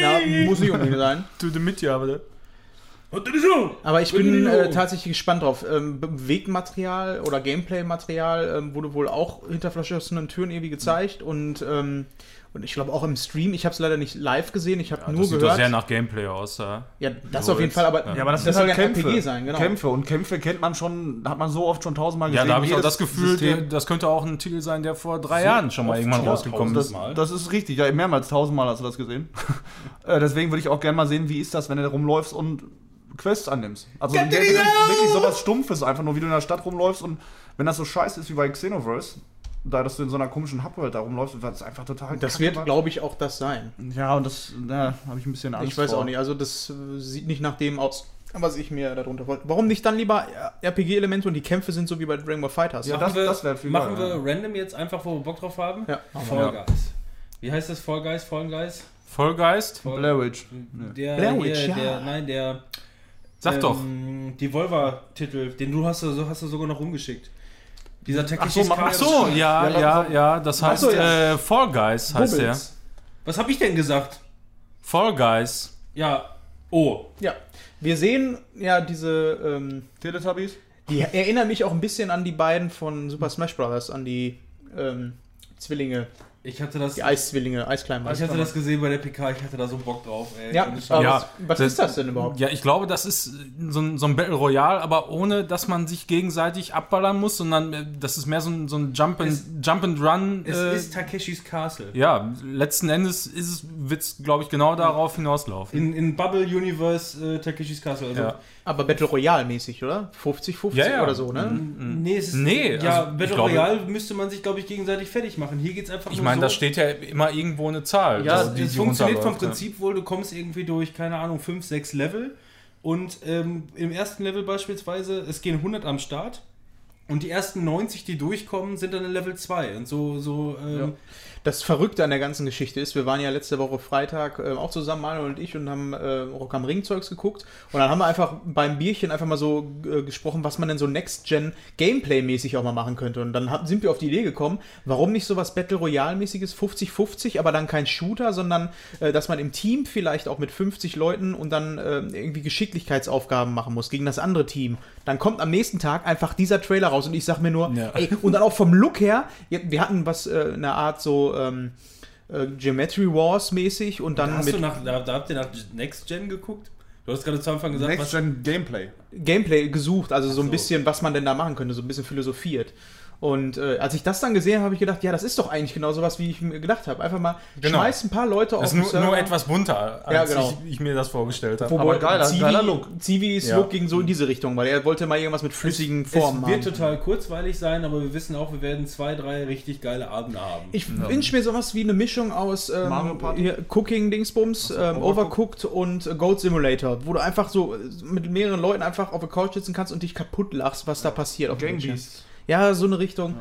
Ja, muss nicht unbedingt sein. Du mit ja, aber Aber ich bin äh, tatsächlich gespannt drauf. Ähm, Bewegmaterial oder Gameplay-Material ähm, wurde wohl auch hinter verschlossenen Türen irgendwie gezeigt und, ähm, und ich glaube auch im Stream. Ich habe es leider nicht live gesehen, ich habe Ja, nur das sieht doch gehört. sehr nach Gameplay aus. Da. ja, das So auf jeden. Fall, aber, Ja. Ja, aber das, das soll halt ja ein Kämpfe. RPG sein, genau. Kämpfe und Kämpfe kennt man schon, hat man so oft schon tausendmal Ja, gesehen. da habe ich auch das Gefühl, System- das könnte auch ein Titel sein, der vor drei Jahren schon mal irgendwann ja, rausgekommen das, ist. Mal. das ist richtig, ja, mehrmals tausendmal hast du das gesehen. äh, deswegen würde ich auch gerne mal sehen, wie ist das, wenn du rumläufst und Quests annimmst. Also der, der, wirklich sowas Stumpfes, einfach nur wie du in der Stadt rumläufst und wenn das so scheiße ist wie bei Xenoverse, da dass du in so einer komischen Hubwelt da rumläufst, das ist einfach total Das wird, glaube ich, auch das sein. Ja, und das da habe ich ein bisschen Angst ich weiß vor. auch nicht. Also, das äh, sieht nicht nach dem aus, was ich mir darunter wollte. Warum nicht dann lieber äh, RPG-Elemente und die Kämpfe sind so wie bei Dragon Ball Fighters? Ja, machen das- wir, das machen wir random jetzt einfach, wo wir Bock drauf haben? Ja. Fall Guys. Wie heißt das? Fallen Guys? Vollgeist? Fall- Blair Witch. Der, Blair Witch, ja. der, nein, der Sag doch. ähm, die Volva-Titel, den du hast, so hast du sogar noch rumgeschickt. Dieser Takeshis Ach so. Ach so, ja, Ja, ja, das- ja, das heißt so, ja. Äh, Fall Guys heißt der. Bubbles. Was habe ich denn gesagt? Fall Guys. Ja. Oh. Ja. Wir sehen ja diese, ähm, Teletubbies? die erinnern mich auch ein bisschen an die beiden von Super Smash Bros., an die ähm, Zwillinge, Ich hatte das. die Eiszwillinge, Eiskleimer. ich hatte das gesehen bei der PK, ich hatte da so Bock drauf, ey. Ja, aber Ja, was, was das- ist das denn überhaupt? Ja, ich glaube, das ist so ein, so ein Battle Royale, aber ohne, dass man sich gegenseitig abballern muss, sondern äh, das ist mehr so ein, so ein Jump, and, Es- Jump and Run. es äh, ist Takeshis Castle. ja, letzten Endes ist es, wird es, glaube ich, genau darauf hinauslaufen. In, in Bubble Universe äh, Takeshis Castle. Also, Ja. Aber Battle Royale mäßig, oder? 50-50 Ja, ja. oder so, ne? Nee, es ist. Nee, ja, also, ich Battle glaube- Royale müsste man sich, glaube ich, gegenseitig fertig machen. Hier geht es einfach Ich nur meine, so. da steht ja immer irgendwo eine Zahl. Ja, also die- es die funktioniert vom ja. Prinzip wohl, du kommst irgendwie durch, keine Ahnung, 5, 6 Level und ähm, im ersten Level beispielsweise, es gehen 100 am Start und die ersten 90, die durchkommen, sind dann in Level 2 und so, so, ähm, Das Verrückte an der ganzen Geschichte ist, wir waren ja letzte Woche Freitag äh, auch zusammen, Manuel und ich, und haben äh, Rock am Ring Zeugs geguckt. Und dann haben wir einfach beim Bierchen einfach mal so äh, gesprochen, was man denn so Next-Gen Gameplay-mäßig auch mal machen könnte. Und dann hab, sind wir auf die Idee gekommen, warum nicht so was Battle Royale-mäßiges, 50-50, aber dann kein Shooter, sondern äh, dass man im Team vielleicht auch mit 50 Leuten und dann äh, irgendwie Geschicklichkeitsaufgaben machen muss gegen das andere Team. Dann kommt am nächsten Tag einfach dieser Trailer raus und ich sag mir nur, Ja. ey, und dann auch vom Look her, wir hatten was, äh, eine Art so ähm, äh, Geometry Wars mäßig und dann da, hast mit du nach, da, da habt ihr nach Next Gen geguckt? Du hast gerade zu Anfang gesagt, Next Gen Gameplay. Gameplay gesucht, also so ein so. bisschen, was man denn da machen könnte, so ein bisschen philosophiert. Und äh, als ich das dann gesehen habe, habe ich gedacht, ja, das ist doch eigentlich genau sowas, wie ich mir gedacht habe. Einfach mal Genau. schmeiß ein paar Leute auf Das ist den nur, Server. nur etwas bunter, als Ja, genau. ich, ich mir das vorgestellt habe. Wo Aber geiler- Zivi, geiler Look. Zivis Ja. Look ging so in diese Richtung, weil er wollte mal irgendwas mit flüssigen Formen es wird haben. total kurzweilig sein, aber wir wissen auch, wir werden zwei, drei richtig geile Abende haben. Ich wünsche mir sowas wie eine Mischung aus ähm, Cooking-Dingsbums, ähm, Overcooked und äh, Goat Simulator, wo du einfach so äh, mit mehreren Leuten einfach auf der Couch sitzen kannst und dich kaputt lachst, was da passiert. Auf dem Gang. Beasts. Ja, so eine Richtung.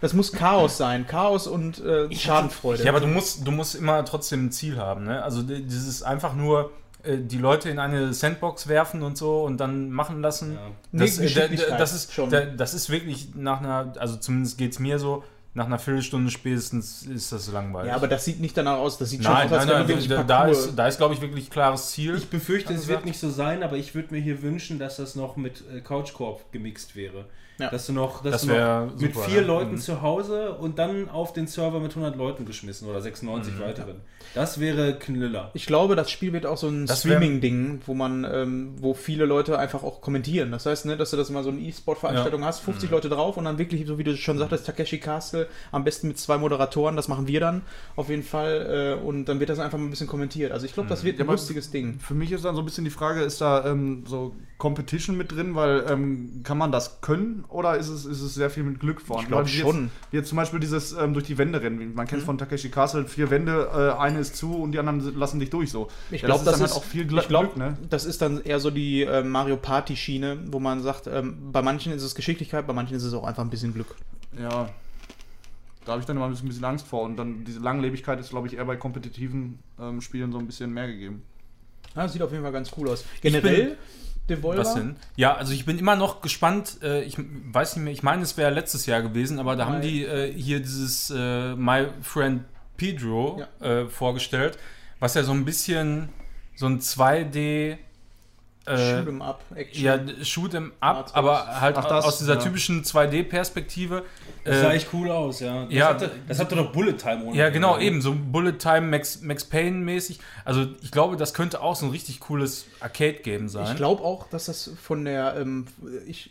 Das muss Chaos sein. Chaos und äh, Schadenfreude. Ja, aber du musst, du musst immer trotzdem ein Ziel haben. Ne? Also dieses einfach nur äh, die Leute in eine Sandbox werfen und so und dann machen lassen. Ja. Das, Nee, äh, das, ist, schon. da, das ist wirklich nach einer, also zumindest geht es mir so, nach einer Viertelstunde spätestens ist das langweilig. Ja, aber das sieht nicht danach aus. Das sieht nein, schon aus, nein, als nein, wirklich da, da ist, da ist glaube ich, wirklich klares Ziel. Ich befürchte, es wird nicht so sein, aber ich würde mir hier wünschen, dass das noch mit äh, Couch Corp gemixt wäre. Ja. Dass du noch, dass Das du noch mit super, vier ja. Leuten Mhm. zu Hause und dann auf den Server mit 100 Leuten geschmissen oder 96 Mhm. weiteren. Das wäre Knüller. Ich glaube, das Spiel wird auch so ein Streaming-Ding, wo man, ähm, wo viele Leute einfach auch kommentieren. Das heißt, ne, dass du das mal so eine E-Sport-Veranstaltung hast, 50 Leute drauf und dann wirklich, so wie du schon sagtest, Takeshi Castle, am besten mit zwei Moderatoren, das machen wir dann auf jeden Fall. Äh, und dann wird das einfach mal ein bisschen kommentiert. Also ich glaube, das wird ein Ja, lustiges Ding. Für mich ist dann so ein bisschen die Frage, ist da ähm, so Competition mit drin, weil ähm, kann man das können oder ist es, ist es sehr viel mit Glück vorhanden? Ich glaub Weil wie schon. Jetzt, jetzt zum Beispiel dieses ähm, durch die Wände rennen. Man kennt es von Takeshi Castle, vier Wände, äh, eine ist zu und die anderen lassen dich durch so. Ich Ja, glaube, das, dann ist halt auch viel Gl ich glaub, Glück, ne? Das ist dann eher so die äh, Mario Party Schiene, wo man sagt, ähm, bei manchen ist es Geschicklichkeit, bei manchen ist es auch einfach ein bisschen Glück. Ja. Da habe ich dann immer ein bisschen, ein bisschen Angst vor. Und dann diese Langlebigkeit ist, glaube ich, eher bei kompetitiven ähm, Spielen so ein bisschen mehr gegeben. Ja, das sieht auf jeden Fall ganz cool aus. Generell, Devolver. Was denn? Ja, also ich bin immer noch gespannt. Äh, ich weiß nicht mehr, ich meine, es wäre letztes Jahr gewesen, aber da haben Mai. die äh, hier dieses äh, My Friend Pedro äh, vorgestellt, was ja so ein bisschen so ein 2D. Äh, Shoot 'em up, Action. ja, Shoot 'em up, aber halt Ach, das, aus dieser ja. typischen 2D-Perspektive. Das sah Äh, echt cool aus, ja. Das, ja. hatte, das hatte doch Bullet Time ohne ja, genau, eben, so Bullet Time, Max, Max Payne mäßig. Also ich glaube, das könnte auch so ein richtig cooles Arcade-Game sein. Ich glaube auch, dass das von der. Ähm, ich,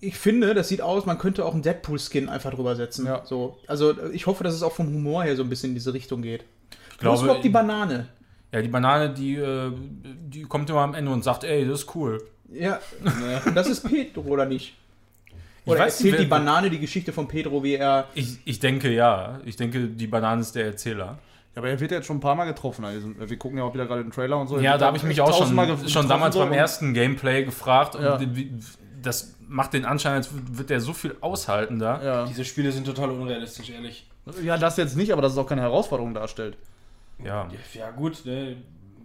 ich finde, das sieht aus, man könnte auch einen Deadpool-Skin einfach drüber setzen. Ja. So. Also ich hoffe, dass es auch vom Humor her so ein bisschen in diese Richtung geht. Ich glaube, glaube, überhaupt die Banane. Ja, die Banane, die, äh, die kommt immer am Ende und sagt, ey, das ist cool. Ja, das ist Pedro, oder nicht? Ich Oder weiß erzählt die Banane die Geschichte von Pedro, wie er. Ich, ich denke ja. Ich denke, die Banane ist der Erzähler. Ja, aber er wird ja jetzt schon ein paar Mal getroffen. Also, wir gucken ja auch wieder gerade den Trailer und so. Ja, da habe ich mich auch schon, schon damals beim ersten Gameplay gefragt. Ja. Das macht den Anschein, als wird der so viel aushalten da. Ja. Diese Spiele sind total unrealistisch, ehrlich. ja, das jetzt nicht, aber dass es auch keine Herausforderung darstellt. Ja. Ja, gut, ne?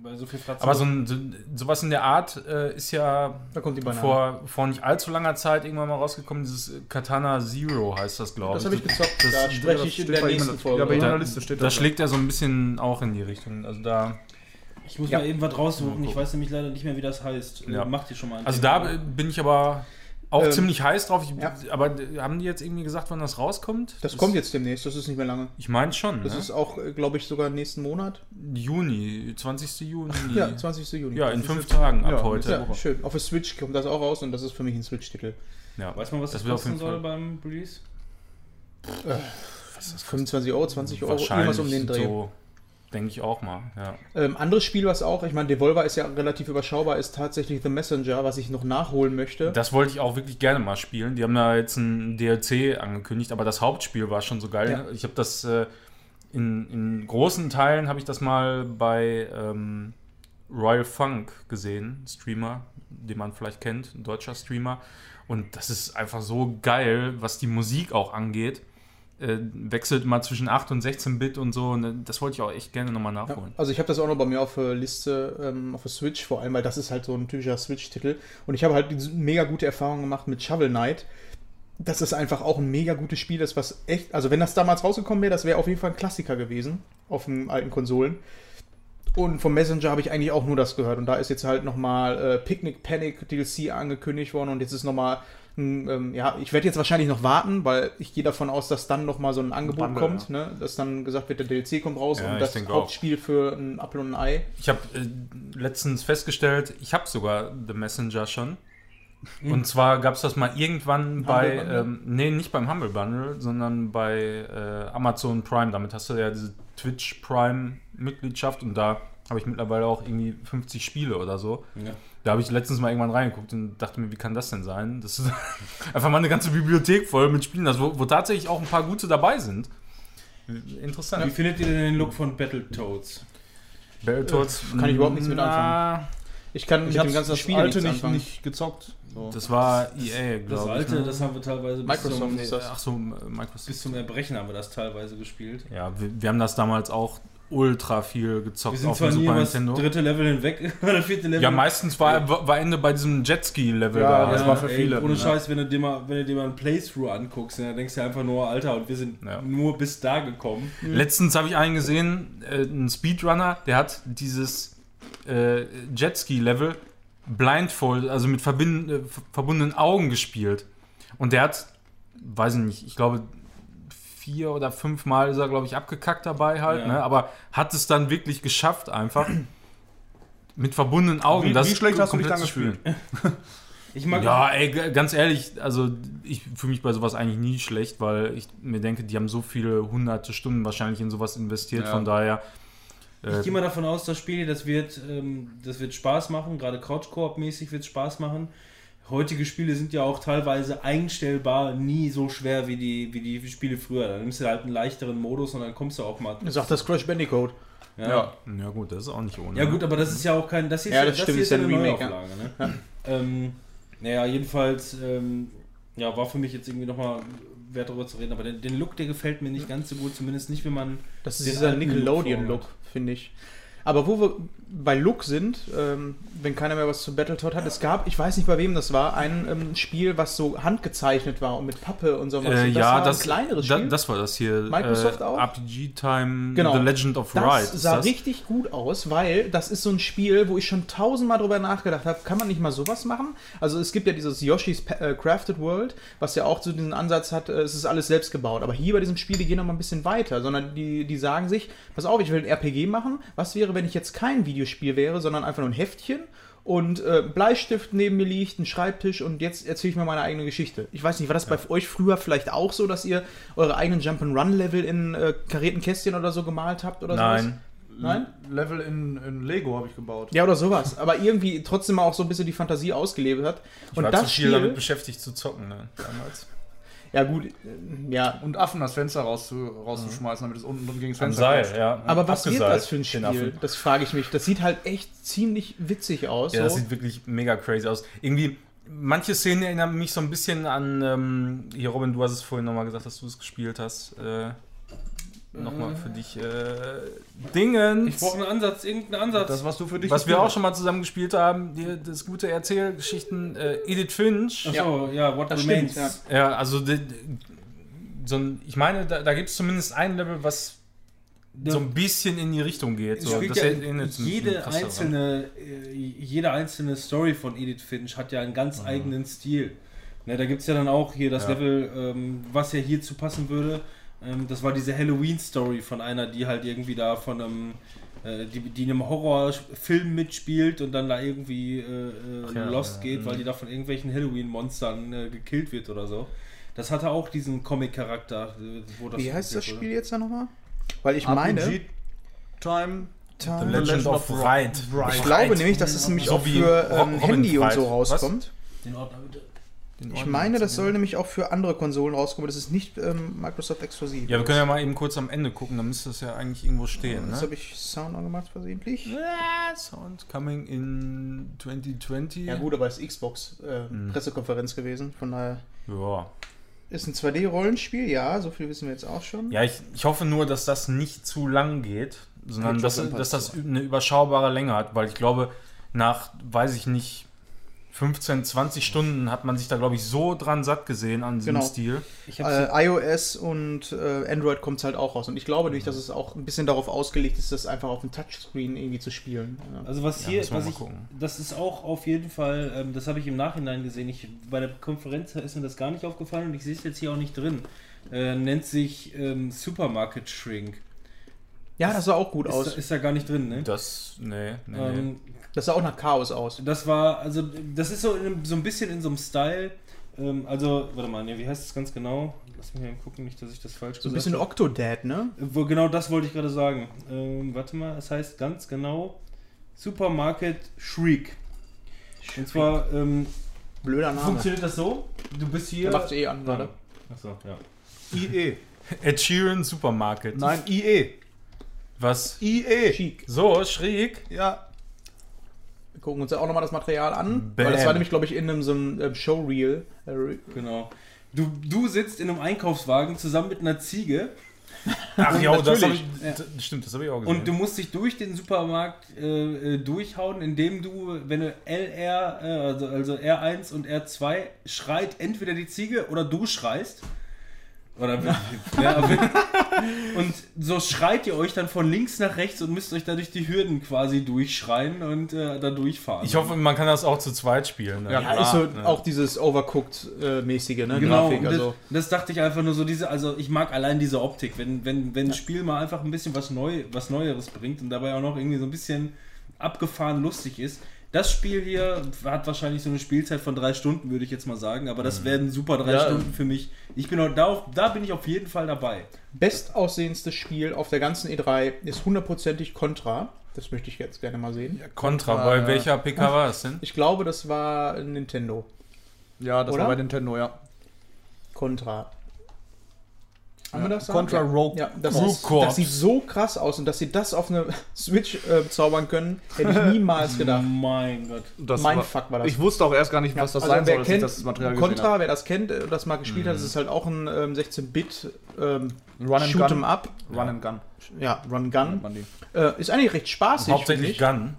Bei so viel Fratzen. Aber so ein, so, sowas in der Art äh, ist ja Da kommt die Banane. vor, vor nicht allzu langer Zeit irgendwann mal rausgekommen. Dieses Katana Zero heißt das, glaube Das ich. habe ich gezockt. Das- da spreche das ich in der nächsten Folge. ja, bei in der Liste steht Da das. schlägt er so ein bisschen auch in die Richtung. Also da. ich muss Ja. mal eben was raussuchen. Ich weiß nämlich leider nicht mehr, wie das heißt. Ja. Macht ihr schon mal ein Also Thema. da bin ich aber auch Ähm, ziemlich heiß drauf. Ich, ja. Aber haben die jetzt irgendwie gesagt, wann das rauskommt? Das kommt jetzt demnächst, das ist nicht mehr lange. Ich meine schon. Das ne? ist auch, glaube ich, sogar nächsten Monat. Juni, 20. Juni. Ja, 20. Juni. Ja, in Das fünf Tagen ab ja, heute. Ja, schön. Auf der Switch kommt das auch raus und das ist für mich ein Switch-Titel. Ja. Weiß man, was das, das kosten soll Fall. beim Release? 25 Euro, 20 Euro, irgendwas um den Dreh. so, denke ich auch mal. Ja. Ähm, anderes Spiel, was auch, ich meine, Devolver ist ja relativ überschaubar, ist tatsächlich The Messenger, was ich noch nachholen möchte. Das wollte ich auch wirklich gerne mal spielen. Die haben da jetzt ein DLC angekündigt, aber das Hauptspiel war schon so geil. Ja. Ich habe das äh, in, in großen Teilen habe ich das mal bei ähm, Royal Funk gesehen, Streamer, den man vielleicht kennt, ein deutscher Streamer. Und das ist einfach so geil, was die Musik auch angeht. Äh, wechselt mal zwischen 8 und 16 Bit und so. Und äh, das wollte ich auch echt gerne nochmal Ja, nachholen. also ich habe das auch noch bei mir auf der Liste, ähm, auf der Switch vor allem, weil das ist halt so ein typischer Switch-Titel. Und ich habe halt diese mega gute Erfahrung gemacht mit Shovel Knight. Das ist einfach auch ein mega gutes Spiel, das was echt, also wenn das damals rausgekommen wäre, das wäre auf jeden Fall ein Klassiker gewesen auf den alten Konsolen. Und vom Messenger habe ich eigentlich auch nur das gehört. Und da ist jetzt halt nochmal äh, Picnic Panic DLC angekündigt worden und jetzt ist nochmal, ähm, ja, ich werde jetzt wahrscheinlich noch warten, weil ich gehe davon aus, dass dann nochmal so ein Angebot Bundle, kommt, ne? dass dann gesagt wird, der DLC kommt raus Ja, und das denke auch. Hauptspiel für ein Apfel und ein Ei. Ich habe äh, letztens festgestellt, ich habe sogar The Messenger schon. Und zwar gab es das mal irgendwann bei, Bundle? ähm, nee, nicht beim Humble Bundle, sondern bei äh, Amazon Prime. Damit hast du ja diese Twitch Prime-Mitgliedschaft und da habe ich mittlerweile auch irgendwie 50 Spiele oder so. Ja. Da habe ich letztens mal irgendwann reingeguckt und dachte mir, wie kann das denn sein? Das ist einfach mal eine ganze Bibliothek voll mit Spielen, das, wo, wo tatsächlich auch ein paar gute dabei sind. Interessant. Wie findet ihr denn den Look von Battletoads? Battletoads Kann ich überhaupt nichts mit na, Ich kann Ich mit habe dem ganzen das Spiel alte nicht, anfangen. nicht gezockt. So. Das war EA, glaube ich. Das alte, ne? das haben wir teilweise bis Microsoft zum, ist das. Ach so, äh, Microsoft. bis zum Erbrechen haben wir das teilweise gespielt. Ja, wir, wir haben das damals auch ultra viel gezockt Wir sind auf zwar dem nie Super über das Nintendo. dritte Level hinweg, oder vierte Level. Ja, meistens war, war Ende bei diesem Jetski-Level Ja, da. das war für viele. Ohne Ja. Scheiß, wenn du dir mal, wenn du dir mal ein Playthrough anguckst, dann denkst du einfach nur, Alter, und wir sind Ja. nur bis da gekommen. Letztens habe ich einen gesehen, äh, einen Speedrunner, der hat dieses äh, Jetski-Level blindfold, also mit verbind, äh, ver- verbundenen Augen gespielt. Und der hat, weiß ich nicht, ich glaube vier oder fünf Mal ist er, glaube ich, abgekackt dabei halt, Ja. ne? aber hat es dann wirklich geschafft, einfach mit verbundenen Augen. Wie- das wie schlecht hast du dich komplett dann mag Ja, ey, ganz ehrlich, also ich fühle mich bei sowas eigentlich nie schlecht, weil ich mir denke, die haben so viele hunderte Stunden wahrscheinlich in sowas investiert, Ja. von daher. äh, Ich gehe mal davon aus, das Spiel, das wird, ähm, das wird Spaß machen, gerade Couch-Koop-mäßig wird es Spaß machen. Heutige Spiele sind ja auch teilweise einstellbar nie so schwer wie die, wie die Spiele früher. Dann nimmst du halt einen leichteren Modus und dann kommst du auch mal. Sagt das Crash Bandicoot. Ja, Ja. ja gut, das ist auch nicht ohne. ja gut, aber das ist ja auch kein. Das hier Ja, ist, das das stimmt, hier ist ja ein eine Remake, ja. Neuauflage, Ne? Ähm, naja, jedenfalls ähm, ja, war für mich jetzt irgendwie nochmal wert darüber zu reden, aber den, den Look, der gefällt mir nicht ganz so gut, zumindest nicht, wenn man. Das ist dieser Nickelodeon-Look, finde ich. Aber wo wir bei Look sind, ähm, wenn keiner mehr was zu Battletoad hat, es gab, ich weiß nicht bei wem das war, ein ähm, Spiel, was so handgezeichnet war und mit Pappe und so was. Äh, Und ja, war das, ein kleineres da, Spiel. das war das hier. Microsoft äh, auch? RPG Time, Genau. The Legend of das Ride. ist sah das? richtig gut aus, weil das ist so ein Spiel, wo ich schon tausendmal drüber nachgedacht habe, kann man nicht mal sowas machen? Also es gibt ja dieses Yoshi's äh, Crafted World, was ja auch so diesen Ansatz hat, äh, es ist alles selbst gebaut. Aber hier bei diesem Spiel, die gehen noch mal ein bisschen weiter, sondern die, die sagen sich, pass auf, ich will ein RPG machen. Was wäre, wenn ich jetzt kein Videospiel wäre, sondern einfach nur ein Heftchen und äh, Bleistift neben mir liegt, ein Schreibtisch und jetzt erzähle ich mir meine eigene Geschichte. Ich weiß nicht, war das bei euch früher vielleicht auch so, dass ihr eure eigenen Jump'n'Run-Level in äh, karierten Kästchen oder so gemalt habt oder sowas? Nein. Nein? Level in, in Lego habe ich gebaut. Ja, oder sowas. Aber irgendwie trotzdem auch so ein bisschen die Fantasie ausgelebt hat. Ich Und war das zu viel Spiel, damit beschäftigt zu zocken, ne, damals. Ja gut, äh, ja. Und Affen das Fenster rauszu, rauszuschmeißen, damit es unten drin gegen das Am Fenster Seil, ja. Aber was wird das für ein Spiel? Affen. Das frage ich mich. Das sieht halt echt ziemlich witzig aus. Ja, das so. sieht wirklich mega crazy aus. Irgendwie, manche Szenen erinnern mich so ein bisschen an, ähm, hier Robin, du hast es vorhin nochmal gesagt, dass du es gespielt hast. Äh, nochmal für dich. Äh, Dingen. Ich brauche einen Ansatz, irgendeinen Ansatz. Das, was du für dich Was wir auch schon mal zusammen gespielt haben, die, das gute Erzählgeschichten, äh, Edith Finch. Achso, ja, What Das Remains. stimmt, Ja, also die, so ein, ich meine, da, da gibt es zumindest ein Level, was so ein bisschen in die Richtung geht. So, das ja jede daran. einzelne, äh, jede einzelne Story von Edith Finch hat ja einen ganz eigenen Stil. Ne, da gibt es ja dann auch hier das Ja. Level, ähm, was ja hierzu passen würde. Ähm, das war diese Halloween-Story von einer, die halt irgendwie da von einem, äh, die, die in einem Horrorfilm mitspielt und dann da irgendwie äh, äh, Ach ja, lost ja, geht, weil die da von irgendwelchen Halloween-Monstern äh, gekillt wird oder so. Das hatte auch diesen Comic-Charakter. äh, wo das Wie heißt das. Spiel jetzt da nochmal? Weil ich RPG meine, Time. The Legend of Ride. ich glaube nämlich, dass es nämlich So auch für ähm, Handy und Fried. so Was? rauskommt. Den Ordner bitte. Ich meine, das soll nämlich auch für andere Konsolen rauskommen. Das ist nicht ähm, Microsoft exklusiv. Ja, wir können ja mal eben kurz am Ende gucken, dann müsste das ja eigentlich irgendwo stehen. Jetzt Ne? habe ich Sound angemacht versehentlich. Sound coming in 2020. Ja gut, aber es ist Xbox äh, Hm. Pressekonferenz gewesen. Von daher Ja, ist ein 2D-Rollenspiel, ja, so viel wissen wir jetzt auch schon. ja ich, ich hoffe nur, dass das nicht zu lang geht, sondern dass, dass das 2. eine überschaubare Länge hat, weil ich glaube, nach, weiß ich nicht, 15, 20 Stunden hat man sich da, glaube ich, so dran satt gesehen an diesem Genau. Stil. Äh, iOS und äh, Android kommt es halt auch raus. Und ich glaube nämlich, dass es auch ein bisschen darauf ausgelegt ist, das einfach auf dem Touchscreen irgendwie zu spielen. Ja. Also was Ja, hier, wir was ich, gucken. das ist auch auf jeden Fall, ähm, das habe ich im Nachhinein gesehen. Ich, bei der Konferenz ist mir das gar nicht aufgefallen und ich sehe es jetzt hier auch nicht drin. Äh, nennt sich ähm, Supermarket Shrink. Ja, das sah auch gut Ist, aus. da- ist da gar nicht drin, ne? Das, nee, nee, nee. Ähm, Das sah auch nach Chaos aus. das war, also, das ist so, in, so ein bisschen in so einem Style. Ähm, also, warte mal, ne, wie heißt es ganz genau? Lass mich mal gucken, nicht, dass ich das falsch So ein bisschen Octodad, ne? Wo, genau das wollte ich gerade sagen. Ähm, warte mal, es heißt ganz genau Supermarket Shriek. Und zwar ähm, Blöder Name. funktioniert das so: Du bist hier. Der macht's eh an gerade. Achso, ja. IE. Ed Sheeran Supermarket. Nein, IE. Was? IE. Chic. So, schräg. Ja. Gucken uns ja auch nochmal das Material an. Bam. Weil das war nämlich, glaube ich, in einem so einem ähm, Showreel. Äh, Genau. Du, du sitzt in einem Einkaufswagen zusammen mit einer Ziege Ach ja, das ich, d- stimmt, das habe ich auch gesehen. und du musst dich durch den Supermarkt äh, äh, durchhauen, indem du, wenn du LR, äh, also, also R1 und R2 schreit entweder die Ziege oder du schreist. Oder ja, und so schreit ihr euch dann von links nach rechts und müsst euch dadurch die Hürden quasi durchschreien und äh, da durchfahren. ich hoffe, man kann das auch zu zweit spielen. ne? Ja, Ja, ist so ne? auch dieses Overcooked-mäßige, ne? Genau, Grafik. und das, Also, das dachte ich einfach nur so, diese, also ich mag allein diese Optik, wenn, wenn, wenn ein Spiel mal einfach ein bisschen was, Neu, was Neueres bringt und dabei auch noch irgendwie so ein bisschen abgefahren lustig ist. Das Spiel hier hat wahrscheinlich so eine Spielzeit von drei Stunden, würde ich jetzt mal sagen, aber das werden super drei Ja. Stunden für mich. Ich bin auch da, auf, da bin ich auf jeden Fall dabei. bestaussehendstes Spiel auf der ganzen E3 ist hundertprozentig Contra. Das möchte ich jetzt gerne mal sehen. Contra, Ah, bei ja. welcher PK war es denn? Ich glaube, das war Nintendo. Ja, das Oder? war bei Nintendo, ja. Contra. Haben wir das? da? Contra ja. Rogue Ja, das, ist, das sieht so krass aus und dass sie das auf eine Switch äh, zaubern können, hätte ich niemals gedacht. Mein Gott. Das Mein war, Fuck war das. Ich wusste auch erst gar nicht, was das Also sein wer soll, kennt das Material Contra, wer das kennt, äh, das mal gespielt hat, das ist halt auch ein ähm, 16-Bit ähm, Run and Shoot'em Gun. Up. Run and Gun. Ja, Run Gun. Äh, ist eigentlich recht spaßig. Hauptsächlich Gun.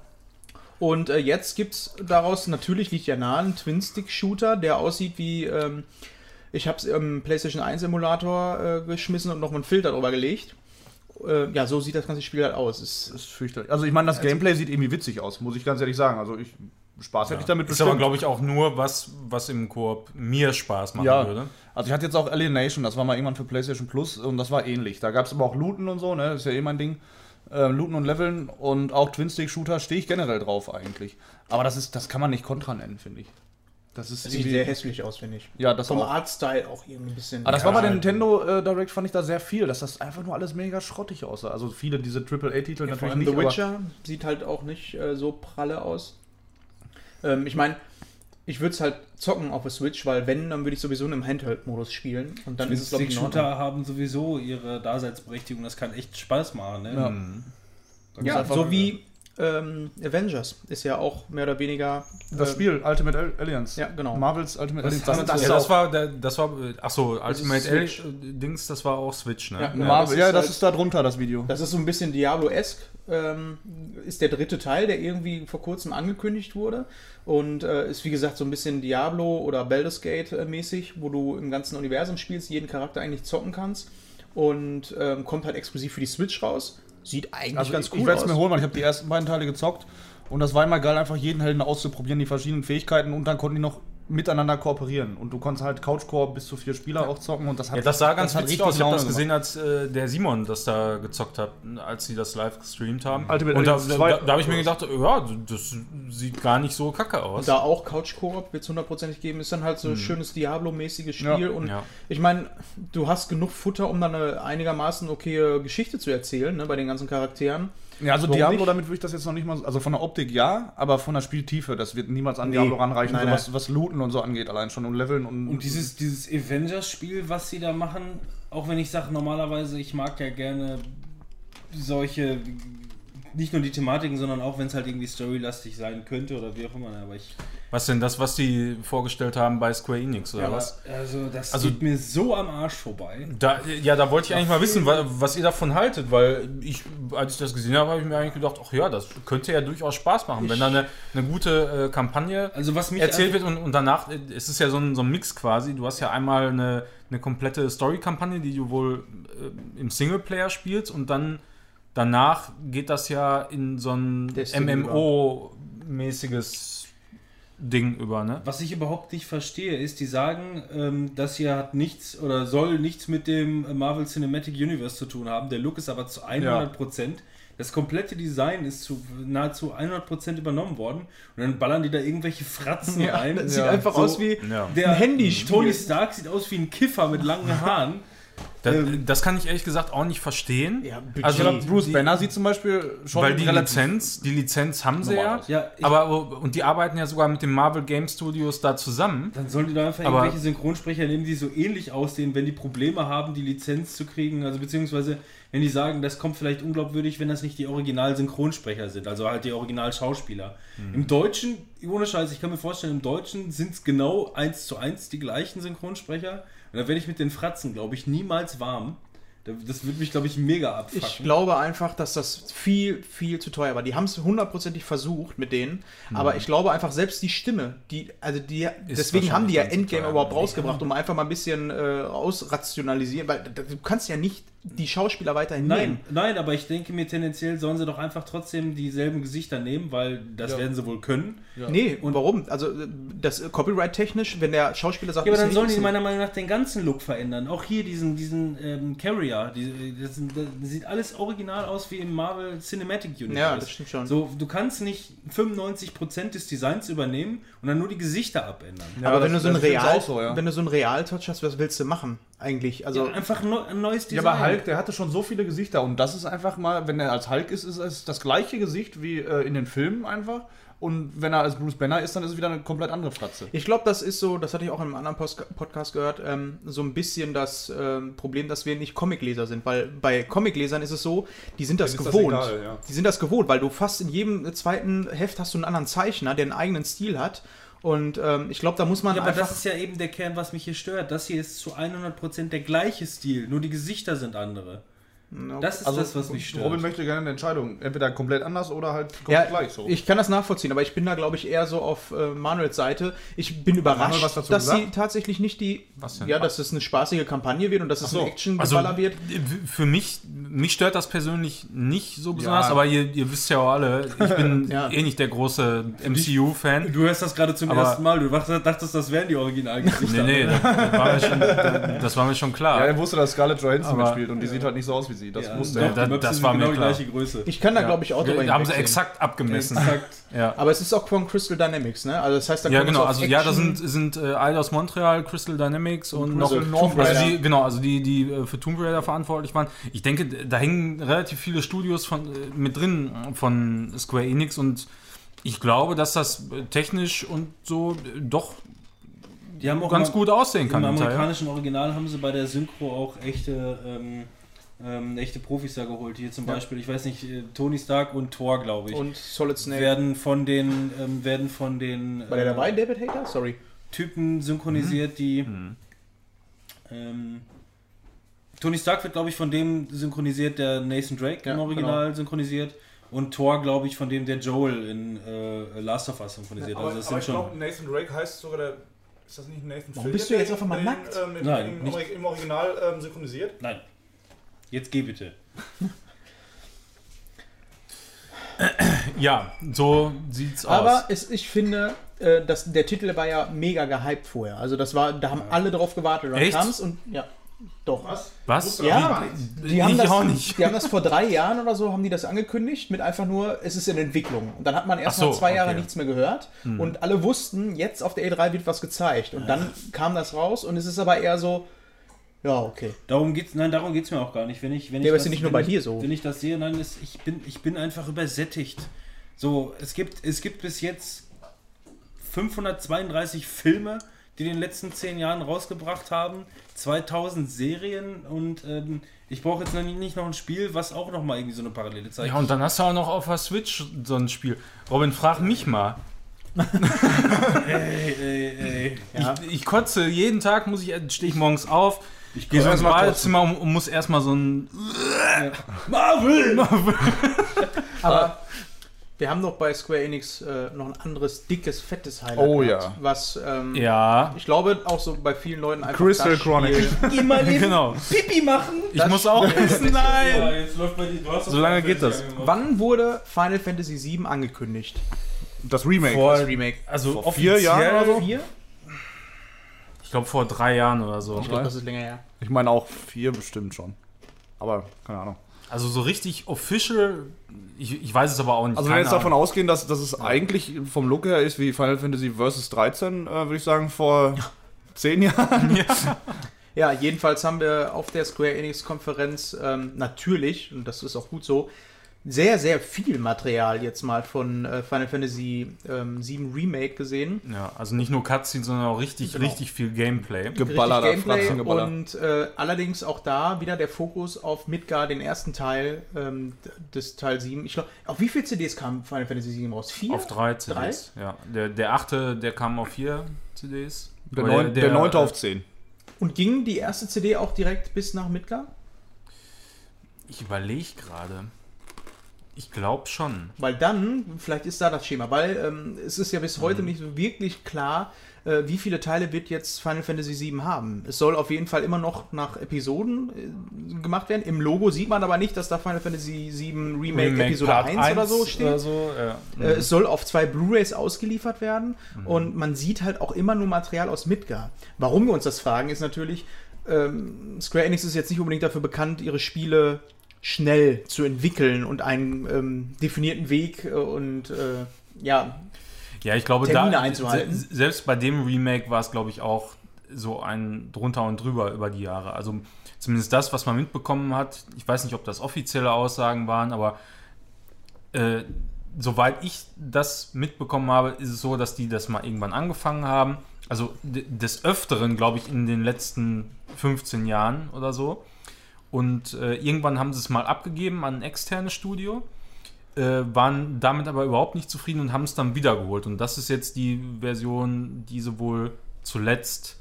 Und äh, jetzt gibt's daraus, natürlich liegt ja nahe, einen Twin-Stick-Shooter, der aussieht wie, ähm, ich habe es im PlayStation 1 Emulator äh, geschmissen und nochmal einen Filter drüber gelegt. Äh, ja, so sieht das ganze Spiel halt aus. Es Das ist fürchterlich. Also ich meine, das Gameplay sieht irgendwie witzig aus, muss ich ganz ehrlich sagen. Also ich Spaß hätte ich damit Ist aber, glaube ich, auch nur was, was im Koop mir Spaß machen Ja. würde. Also ich hatte jetzt auch Alienation, das war mal irgendwann für PlayStation Plus und das war ähnlich. Da gab es aber auch Looten und so, ne? Das ist ja eh mein Ding. Äh, Looten und Leveln und auch Twin-Stick-Shooter stehe ich generell drauf eigentlich. Aber das ist, das kann man nicht Contra nennen, finde ich. Das ist sieht sehr hässlich aus, finde ich. Ja, das Vom auch. Artstyle auch irgendwie ein bisschen. Aber das Ja, war bei der halt. Nintendo äh, Direct fand ich da sehr viel, dass das einfach nur alles mega schrottig aussah. Also viele diese AAA-Titel Ja, vor natürlich allem nicht, The aber- Witcher sieht halt auch nicht äh, so pralle aus. Ähm, ich meine, ich würde es halt zocken auf der Switch, weil wenn, dann würde ich sowieso in einem Handheld-Modus spielen. Und dann ist es, glaube ich. Shooter haben sowieso ihre Daseinsberechtigung, das kann echt Spaß machen. Ne? Ja. Da Ja, so wie ähm, Avengers ist ja auch mehr oder weniger. Das äh, Spiel Ultimate Al- Alliance. Ja, genau. Marvels Ultimate Alliance. haben das ja, das war, der, das war, achso, Ultimate Switch. Dings, das war auch Switch, ne? Ja, Ja, Ja, Marvel, das ja, ist das halt- ist da drunter, das Video. Das ist so ein bisschen Diablo-esque. Ähm, ist der dritte Teil, der irgendwie vor kurzem angekündigt wurde. Und äh, ist wie gesagt so ein bisschen Diablo oder Baldur's Gate äh, mäßig, wo du im ganzen Universum spielst, jeden Charakter eigentlich zocken kannst. Und ähm, kommt halt exklusiv für die Switch raus. Sieht eigentlich Also ganz ich, cool ich werde es aus. mir holen, weil ich habe die ersten beiden Teile gezockt und das war immer geil, einfach jeden Helden auszuprobieren, die verschiedenen Fähigkeiten und dann konnten die noch miteinander kooperieren. Und du konntest halt Couch-Koop bis zu vier Spieler auch zocken und das hat Ja, das sah ganz hat witzig richtig aus. Ich habe das gesehen, als äh, der Simon das da gezockt hat, als sie das live gestreamt haben. Ultimate und da, da, 2. da, da habe ich mir gedacht, ja, das sieht gar nicht so kacke aus. Und da auch Couch-Koop wird es hundertprozentig geben, ist dann halt so ein schönes Diablo-mäßiges Spiel. Ja. Und Ja. ich meine, du hast genug Futter, um dann eine einigermaßen okaye Geschichte zu erzählen, ne, bei den ganzen Charakteren. Ja, also Warum Diablo, nicht? damit würde ich das jetzt noch nicht mal. Also von der Optik ja, aber von der Spieltiefe, das wird niemals an Nee. Diablo ranreichen, Nein, so nein. was, was Looten und so angeht, allein schon und Leveln und. Und dieses, dieses Avengers-Spiel, was sie da machen, auch wenn ich sage, normalerweise, ich mag ja gerne solche, nicht nur die Thematiken, sondern auch wenn es halt irgendwie storylastig sein könnte oder wie auch immer. Aber ich. Was denn das, was die vorgestellt haben bei Square Enix oder was? Also, das Also- geht mir so am Arsch vorbei. Da, ja, da wollte ich eigentlich mal wissen, wa- was ihr davon haltet, weil ich, als ich das gesehen habe, habe ich mir eigentlich gedacht, ach ja, das könnte ja durchaus Spaß machen, wenn da eine, eine gute äh, Kampagne Also, was erzählt wird und, und danach äh, es ist ja so ein, so ein Mix quasi. Du hast ja einmal eine, eine komplette Story-Kampagne, die du wohl äh, im Singleplayer spielst und dann danach geht das ja in so ein MMO-mäßiges Ding über, ne? Was ich überhaupt nicht verstehe, ist, die sagen, ähm, das hier hat nichts oder soll nichts mit dem Marvel Cinematic Universe zu tun haben. Der Look ist aber zu 100 Prozent. Das komplette Design ist zu nahezu 100% übernommen worden. Und dann ballern die da irgendwelche Fratzen Ja, rein. das sieht Ja. einfach So, aus wie Ja. Der ein Handyspiel. Tony Stark sieht aus wie ein Kiffer mit langen Haaren. Das, das kann ich ehrlich gesagt auch nicht verstehen. Ja, Budget. also, Ich glaube, Bruce die- Banner sieht zum Beispiel schon weil die Lizenz, die Lizenz haben sie ja. Ja, aber und die arbeiten ja sogar mit den Marvel Game Studios da zusammen. Dann sollen die da einfach Aber- irgendwelche Synchronsprecher nehmen, die so ähnlich aussehen, wenn die Probleme haben, die Lizenz zu kriegen. Also beziehungsweise, wenn die sagen, das kommt vielleicht unglaubwürdig, wenn das nicht die Original-Synchronsprecher sind, also halt die Original-Schauspieler. Im Deutschen, ohne Scheiß, ich kann mir vorstellen, im Deutschen sind es genau eins zu eins die gleichen Synchronsprecher. Und da werde ich mit den Fratzen, glaube ich, niemals warm. Da- Das würde mich, glaube ich, mega abfucken. Ich glaube einfach, dass das viel, viel zu teuer war. Die haben es hundertprozentig versucht mit denen, aber ich glaube einfach, selbst die Stimme, die, also die, deswegen haben die ja Endgame überhaupt rausgebracht, um einfach mal ein bisschen äh, ausrationalisieren, weil du kannst ja nicht die Schauspieler weiterhin Nein, nehmen. nein, aber ich denke mir tendenziell sollen sie doch einfach trotzdem dieselben Gesichter nehmen, weil das Ja. werden sie wohl können. Nee, und warum? Also äh, das äh, Copyright-technisch, wenn der Schauspieler sagt, Ja, aber dann sollen die meiner Meinung nach den ganzen Look verändern. Auch hier diesen, diesen ähm, Carrier. Die, das, sind- das sieht alles original aus wie im Marvel Cinematic Universe. Ja, das stimmt schon. So, du kannst nicht 95% des Designs übernehmen und dann nur die Gesichter abändern. Ja, aber das- wenn du so ein das stimmt Real, so, ja. wenn du so ein Real-Touch hast, was willst du machen eigentlich? Also Ja, einfach ein neues Ja, Design. aber Hulk, der hatte schon so viele Gesichter und das ist einfach mal, wenn er als Hulk ist, ist es das gleiche Gesicht wie äh, in den Filmen einfach. Und wenn er als Bruce Banner ist, dann ist es wieder eine komplett andere Fratze. Ich glaube, das ist so, das hatte ich auch in einem anderen Post Podcast gehört, ähm, so ein bisschen das ähm, Problem, dass wir nicht Comicleser sind, weil bei Comiclesern ist es so, die sind das Denen ist das gewohnt. egal, ja. Die sind das gewohnt, weil du fast in jedem zweiten Heft hast du einen anderen Zeichner, der einen eigenen Stil hat. Und ähm, ich glaube, da muss man Ja, aber einfach. das ist ja eben der Kern, was mich hier stört. Das hier ist zu 100% der gleiche Stil, nur die Gesichter sind andere. Das ist das, was mich stört. Also, Robin möchte gerne eine Entscheidung. Entweder komplett anders oder halt komplett ja, gleich so. ich kann das nachvollziehen, aber ich bin da, glaube ich, eher so auf äh, Manuels Seite. Ich bin überrascht, Manuel was dazu dass sie gesagt? tatsächlich nicht die. Was denn? Ja, dass es eine spaßige Kampagne wird und dass es so. ein action Also wird. für mich, mich stört das persönlich nicht so besonders, Ja. aber ihr, ihr wisst ja auch alle, ich bin Ja. eh nicht der große MCU-Fan. Du hörst das gerade zum Aber- ersten Mal. Du dachtest, das wären die Originalgesichter. Nee, nee, das, das, war mir schon, das war mir schon klar. ja, er wusste, dass Scarlett Johansson Aber- mitspielt und die sieht halt nicht so aus wie sie. Das Ja, wusste doch, da- die Möpse das war mir genau klar. die gleiche Größe. Ich kann da, Ja. glaube ich, auch drüber da haben sie exakt abgemessen. Exakt. Ja. Aber es ist auch von Crystal Dynamics, ne? Also das heißt, da Ja, genau. Also ja, da Action- sind, sind äh, Eidos Montreal, Crystal Dynamics und, noch Crystal Tomb North also Raider. die, genau, also die, die äh, für Tomb Raider verantwortlich waren. Ich denke, da hängen relativ viele Studios von, äh, mit drin von Square Enix und ich glaube, dass das äh, technisch und so doch Die haben auch ganz mal- gut aussehen kann. Im amerikanischen Original haben sie bei der Synchro auch echte, ähm, ähm, echte Profis da geholt. Hier zum Beispiel, ich weiß nicht, äh, Tony Stark und Thor, glaube ich. und Solid Snake. werden von den ähm, werden von den War der äh, dabei, David Hater? Sorry. Typen synchronisiert, die Mhm. ähm, Tony Stark wird glaube ich von dem synchronisiert, der Nathan Drake Ja, im Original synchronisiert und Thor glaube ich von dem der Joel in äh, Last of Us synchronisiert. also das sind schon Nathan Drake heißt sogar der. Ist das nicht Nathan Warum bist du jetzt auf einmal den, nackt? Ähm, im, Nein, im, im Original ähm, synchronisiert. Nein. Jetzt geh bitte. Ja, so sieht's Aber aus. es, ich finde, äh, dass der Titel war ja mega gehypt vorher. Also das war, da haben alle drauf gewartet. Dann Echt? kam's und ja, doch. Was? Ja, Wie- die haben, das, auch nicht. die haben das vor drei Jahren oder so, haben die das angekündigt mit einfach nur, es ist in Entwicklung. Und dann hat man erst so, mal zwei Jahre okay. nichts mehr gehört und alle wussten, jetzt auf der E3 wird was gezeigt. Und dann kam das raus und es ist aber eher so, ja, okay. Darum geht's, nein, darum geht's mir auch gar nicht. Wenn ich, wenn Ja, ich aber ist ja nicht nur wenn bei ich, dir so. Wenn ich das sehe, nein, ist, ich bin, ich bin einfach übersättigt. So, es gibt, es gibt bis jetzt 532 Filme, die in den letzten zehn Jahren rausgebracht haben, 2000 Serien und ähm, ich brauche jetzt noch nicht, nicht noch ein Spiel, was auch noch mal irgendwie so eine Parallele zeigt. Ja, und dann hast du auch noch auf der Switch so ein Spiel. Robin, frag mich mal. ey, ey, ey. Ja. Ich, ich kotze jeden Tag, muss ich, stehe ich morgens auf, Ich gehe so ins Badezimmer und, und muss erstmal so ein. Marvel! Aber wir haben noch bei Square Enix äh, noch ein anderes, dickes, fettes Highlight. Oh gehabt, ja. Was, ähm, Ja, ich glaube, auch so bei vielen Leuten einfach. Crystal Chronicles. Geh mal eben genau. Pipi machen! Ich muss auch essen, nein! Ja, jetzt läuft bei dir, du hast So lange geht das. Wann wurde Final Fantasy VII angekündigt? Das Remake. Vor- Das Remake. Also Vor vier Jahren oder so? Vier? Ich glaube vor drei Jahren oder so. Ich glaube, das ist länger her. Ich meine auch vier bestimmt schon. Aber keine Ahnung. Also so richtig official, ich, ich weiß es aber auch nicht. Also wenn wir jetzt davon ausgehen, dass, dass es eigentlich vom Look her ist wie Final Fantasy Versus 13, äh, würde ich sagen, vor zehn Jahren. Ja, jedenfalls haben wir auf der Square Enix-Konferenz ähm, natürlich, und das ist auch gut so, sehr, sehr viel Material jetzt mal von äh, Final Fantasy ähm, 7 Remake gesehen. Ja, also nicht nur Cutscenes, sondern auch richtig, Genau. richtig viel Gameplay. Geballert, Gameplay Fratzengeballer. und äh, allerdings auch da wieder der Fokus auf Midgar, den ersten Teil ähm, des Teil 7. Ich glaube, auf wie viele CDs kam Final Fantasy 7 raus? Vier? Auf drei CDs. Ja. Der, der achte, der kam auf vier CDs. Der, neun, der, neunte äh, auf zehn. Und ging die erste CD auch direkt bis nach Midgar? Ich überlege gerade. Ich glaube schon. Weil dann, vielleicht ist da das Schema, weil ähm, es ist ja bis heute nicht so wirklich klar, äh, wie viele Teile wird jetzt Final Fantasy VII haben. Es soll auf jeden Fall immer noch nach Episoden äh, gemacht werden. Im Logo sieht man aber nicht, dass da Final Fantasy VII Remake, Episode 1 oder so steht. Oder so, ja. Äh, es soll auf zwei Blu-rays ausgeliefert werden und man sieht halt auch immer nur Material aus Midgar. Warum wir uns das fragen, ist natürlich, ähm, Square Enix ist jetzt nicht unbedingt dafür bekannt, ihre Spiele schnell zu entwickeln und einen ähm, definierten Weg äh, und äh, ja, Ja, ich glaube, Termine da, einzuhalten. se- selbst bei dem Remake war es, glaube ich, auch so ein drunter und drüber über die Jahre. Also zumindest das, was man mitbekommen hat. Ich weiß nicht, ob das offizielle Aussagen waren, aber äh, soweit ich das mitbekommen habe, ist es so, dass die das mal irgendwann angefangen haben. Also des Öfteren, glaube ich, in den letzten 15 Jahren oder so. Und äh, irgendwann haben sie es mal abgegeben an ein externes Studio äh, waren damit aber überhaupt nicht zufrieden und haben es dann wiedergeholt. Und das ist jetzt die Version, die sie wohl zuletzt,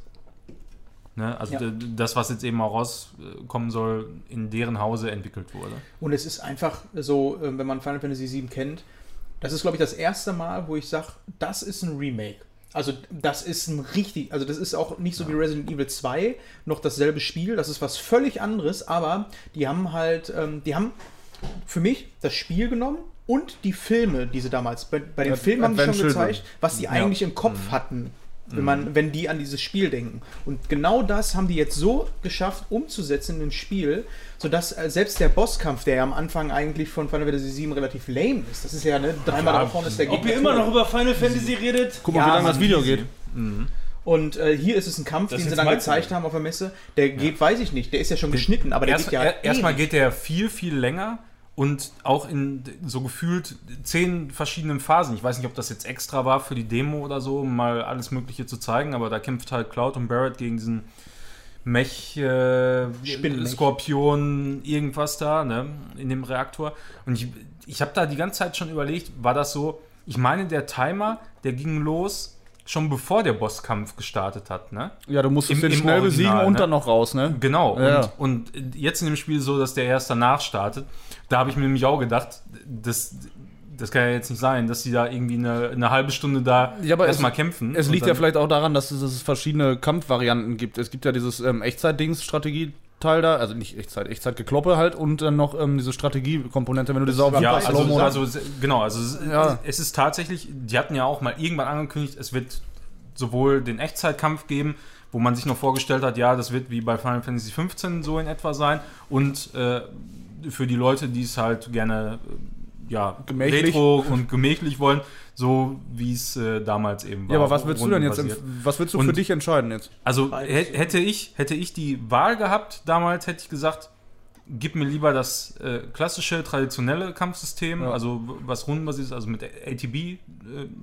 ne, also Ja. das, was jetzt eben auch rauskommen soll, in deren Hause entwickelt wurde. Und es ist einfach so, äh, wenn man Final Fantasy VII kennt, das ist, glaube ich, das erste Mal, wo ich sage, das ist ein Remake. Also das ist ein richtig, also das ist auch nicht so wie Resident Evil 2 noch dasselbe Spiel, das ist was völlig anderes, aber die haben halt, ähm, die haben für mich das Spiel genommen und die Filme, die sie damals, bei, bei den Filmen haben die schon gezeigt, was die eigentlich im Kopf Mhm. hatten, wenn, man, wenn die an dieses Spiel denken. Und genau das haben die jetzt so geschafft, umzusetzen in ein Spiel, sodass äh, selbst der Bosskampf, der ja am Anfang eigentlich von Final Fantasy VII relativ lame ist, das ist ja, ne, dreimal Ja, da vorne ist der Ob Gegner. ihr immer noch über Final Fantasy redet? Guck mal, Ja, wie lange das Video geht. Und äh, hier ist es ein Kampf, Das den sie dann gezeigt haben auf der Messe. Der geht, weiß ich nicht, der ist ja schon geschnitten, aber der Erst, geht ja. er, erstmal geht der viel, viel länger und auch in so gefühlt zehn verschiedenen Phasen. Ich weiß nicht, ob das jetzt extra war für die Demo oder so, um mal alles Mögliche zu zeigen, aber da kämpft halt Cloud und Barrett gegen diesen Mech, äh. Skorpion, irgendwas da, ne, in dem Reaktor. Und ich, ich habe da die ganze Zeit schon überlegt, war das so, ich meine, der Timer, der ging los schon bevor der Bosskampf gestartet hat, ne? Ja, du musstest Im- den im schnell besiegen Original, und ne? dann noch raus, ne? Genau. Ja. Und, und jetzt in dem Spiel so, dass der erst danach startet. Da habe ich mir nämlich auch gedacht, das, das kann ja jetzt nicht sein, dass die da irgendwie eine, eine halbe Stunde da Ja, erstmal kämpfen. Es liegt ja vielleicht auch daran, dass es, verschiedene Kampfvarianten gibt. Es gibt ja dieses ähm, Echtzeit-Dings-Strategie-Teil da, also nicht Echtzeit, Echtzeit-Gekloppe halt und dann noch ähm, diese Strategiekomponente, wenn du diese auf Ja, also, also, genau, also es- Ja. es ist tatsächlich, die hatten ja auch mal irgendwann angekündigt, es wird sowohl den Echtzeitkampf geben, wo man sich noch vorgestellt hat, ja, das wird wie bei Final Fantasy 15 so in etwa sein und äh, für die Leute, die es halt gerne äh, ja, Gemächlich. retro und gemächlich wollen, so wie es äh, damals eben war. Ja, aber was würdest du denn jetzt, was würdest du für Und- dich entscheiden jetzt? Also hätte ich, hätte ich die Wahl gehabt, damals hätte ich gesagt, gib mir lieber das äh, klassische, traditionelle Kampfsystem, Ja. also was rundenbasiert ist, also mit ATB äh,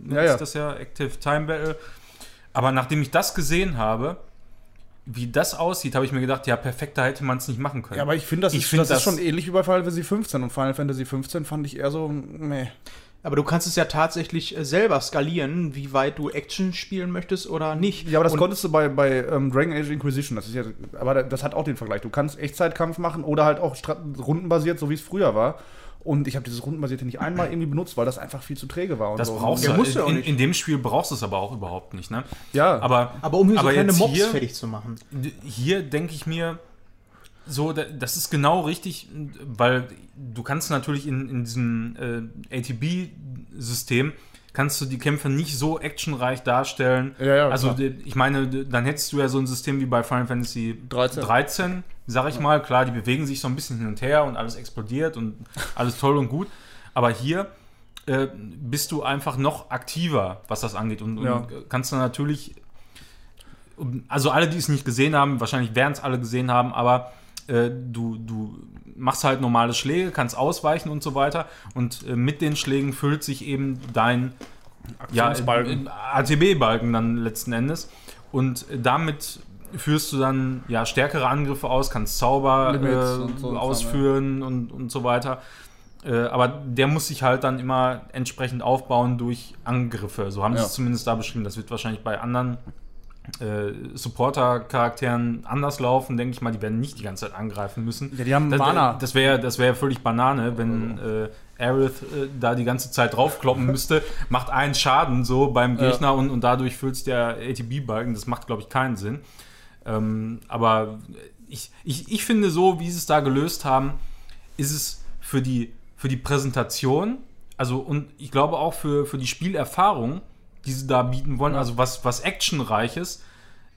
Ja, ist ja. das ja, Active Time Battle. Aber nachdem ich das gesehen habe, wie das aussieht, habe ich mir gedacht, ja, perfekter hätte man es nicht machen können. Ja, aber ich finde, das, Ich ist, find das, das- ist schon ähnlich wie bei Final Fantasy 15 und Final Fantasy 15 fand ich eher so, meh. Aber du kannst es ja tatsächlich äh, selber skalieren, wie weit du Action spielen möchtest oder nicht. Ja, aber das Und konntest du bei, bei ähm, Dragon Age Inquisition, das ist ja, aber da- das hat auch den Vergleich. Du kannst Echtzeitkampf machen oder halt auch rundenbasiert, so wie es früher war. Und ich habe dieses rundenbasierte nicht einmal irgendwie benutzt, weil das einfach viel zu träge war. Und das so. brauchst Ja, du musst in, nicht. in dem Spiel brauchst du es aber auch überhaupt nicht, ne? Ja, Aber, aber um hier so kleine jetzt Mobs hier, fertig zu machen. Hier denke ich mir, so, da- das ist genau richtig, weil du kannst natürlich in, in diesem äh, ATB-System kannst du die Kämpfe nicht so actionreich darstellen. Ja, ja, also klar. ich meine, dann hättest du ja so ein System wie bei Final Fantasy 13. 13 sag ich mal. Klar, die bewegen sich so ein bisschen hin und her und alles explodiert und alles toll und gut. Aber hier äh, bist du einfach noch aktiver, was das angeht. Und, Ja. und kannst dann natürlich also alle, die es nicht gesehen haben, wahrscheinlich werden es alle gesehen haben, aber äh, du, du machst halt normale Schläge, kannst ausweichen und so weiter. Und äh, mit den Schlägen füllt sich eben dein ja, Aktionsbalken. äh, ATB-Balken dann letzten Endes. Und äh, damit führst du dann ja stärkere Angriffe aus, kannst Zauber äh, und so ausführen und, und so weiter. Äh, aber der muss sich halt dann immer entsprechend aufbauen durch Angriffe. So haben sie Ja. es zumindest da beschrieben. Das wird wahrscheinlich bei anderen äh, Supporter-Charakteren anders laufen, denke ich mal. Die werden nicht die ganze Zeit angreifen müssen. Ja, die haben das, Mana. Das wäre das wär völlig Banane, wenn äh, Aerith äh, da die ganze Zeit draufkloppen müsste, macht einen Schaden so beim Ja. Gegner und, und dadurch füllst der ATB-Balken. Das macht, glaube ich, keinen Sinn. Ähm, aber ich, ich, ich finde so, wie sie es da gelöst haben, ist es für die, für die Präsentation, also und ich glaube auch für, für die Spielerfahrung, die sie da bieten wollen, also was, was Actionreiches,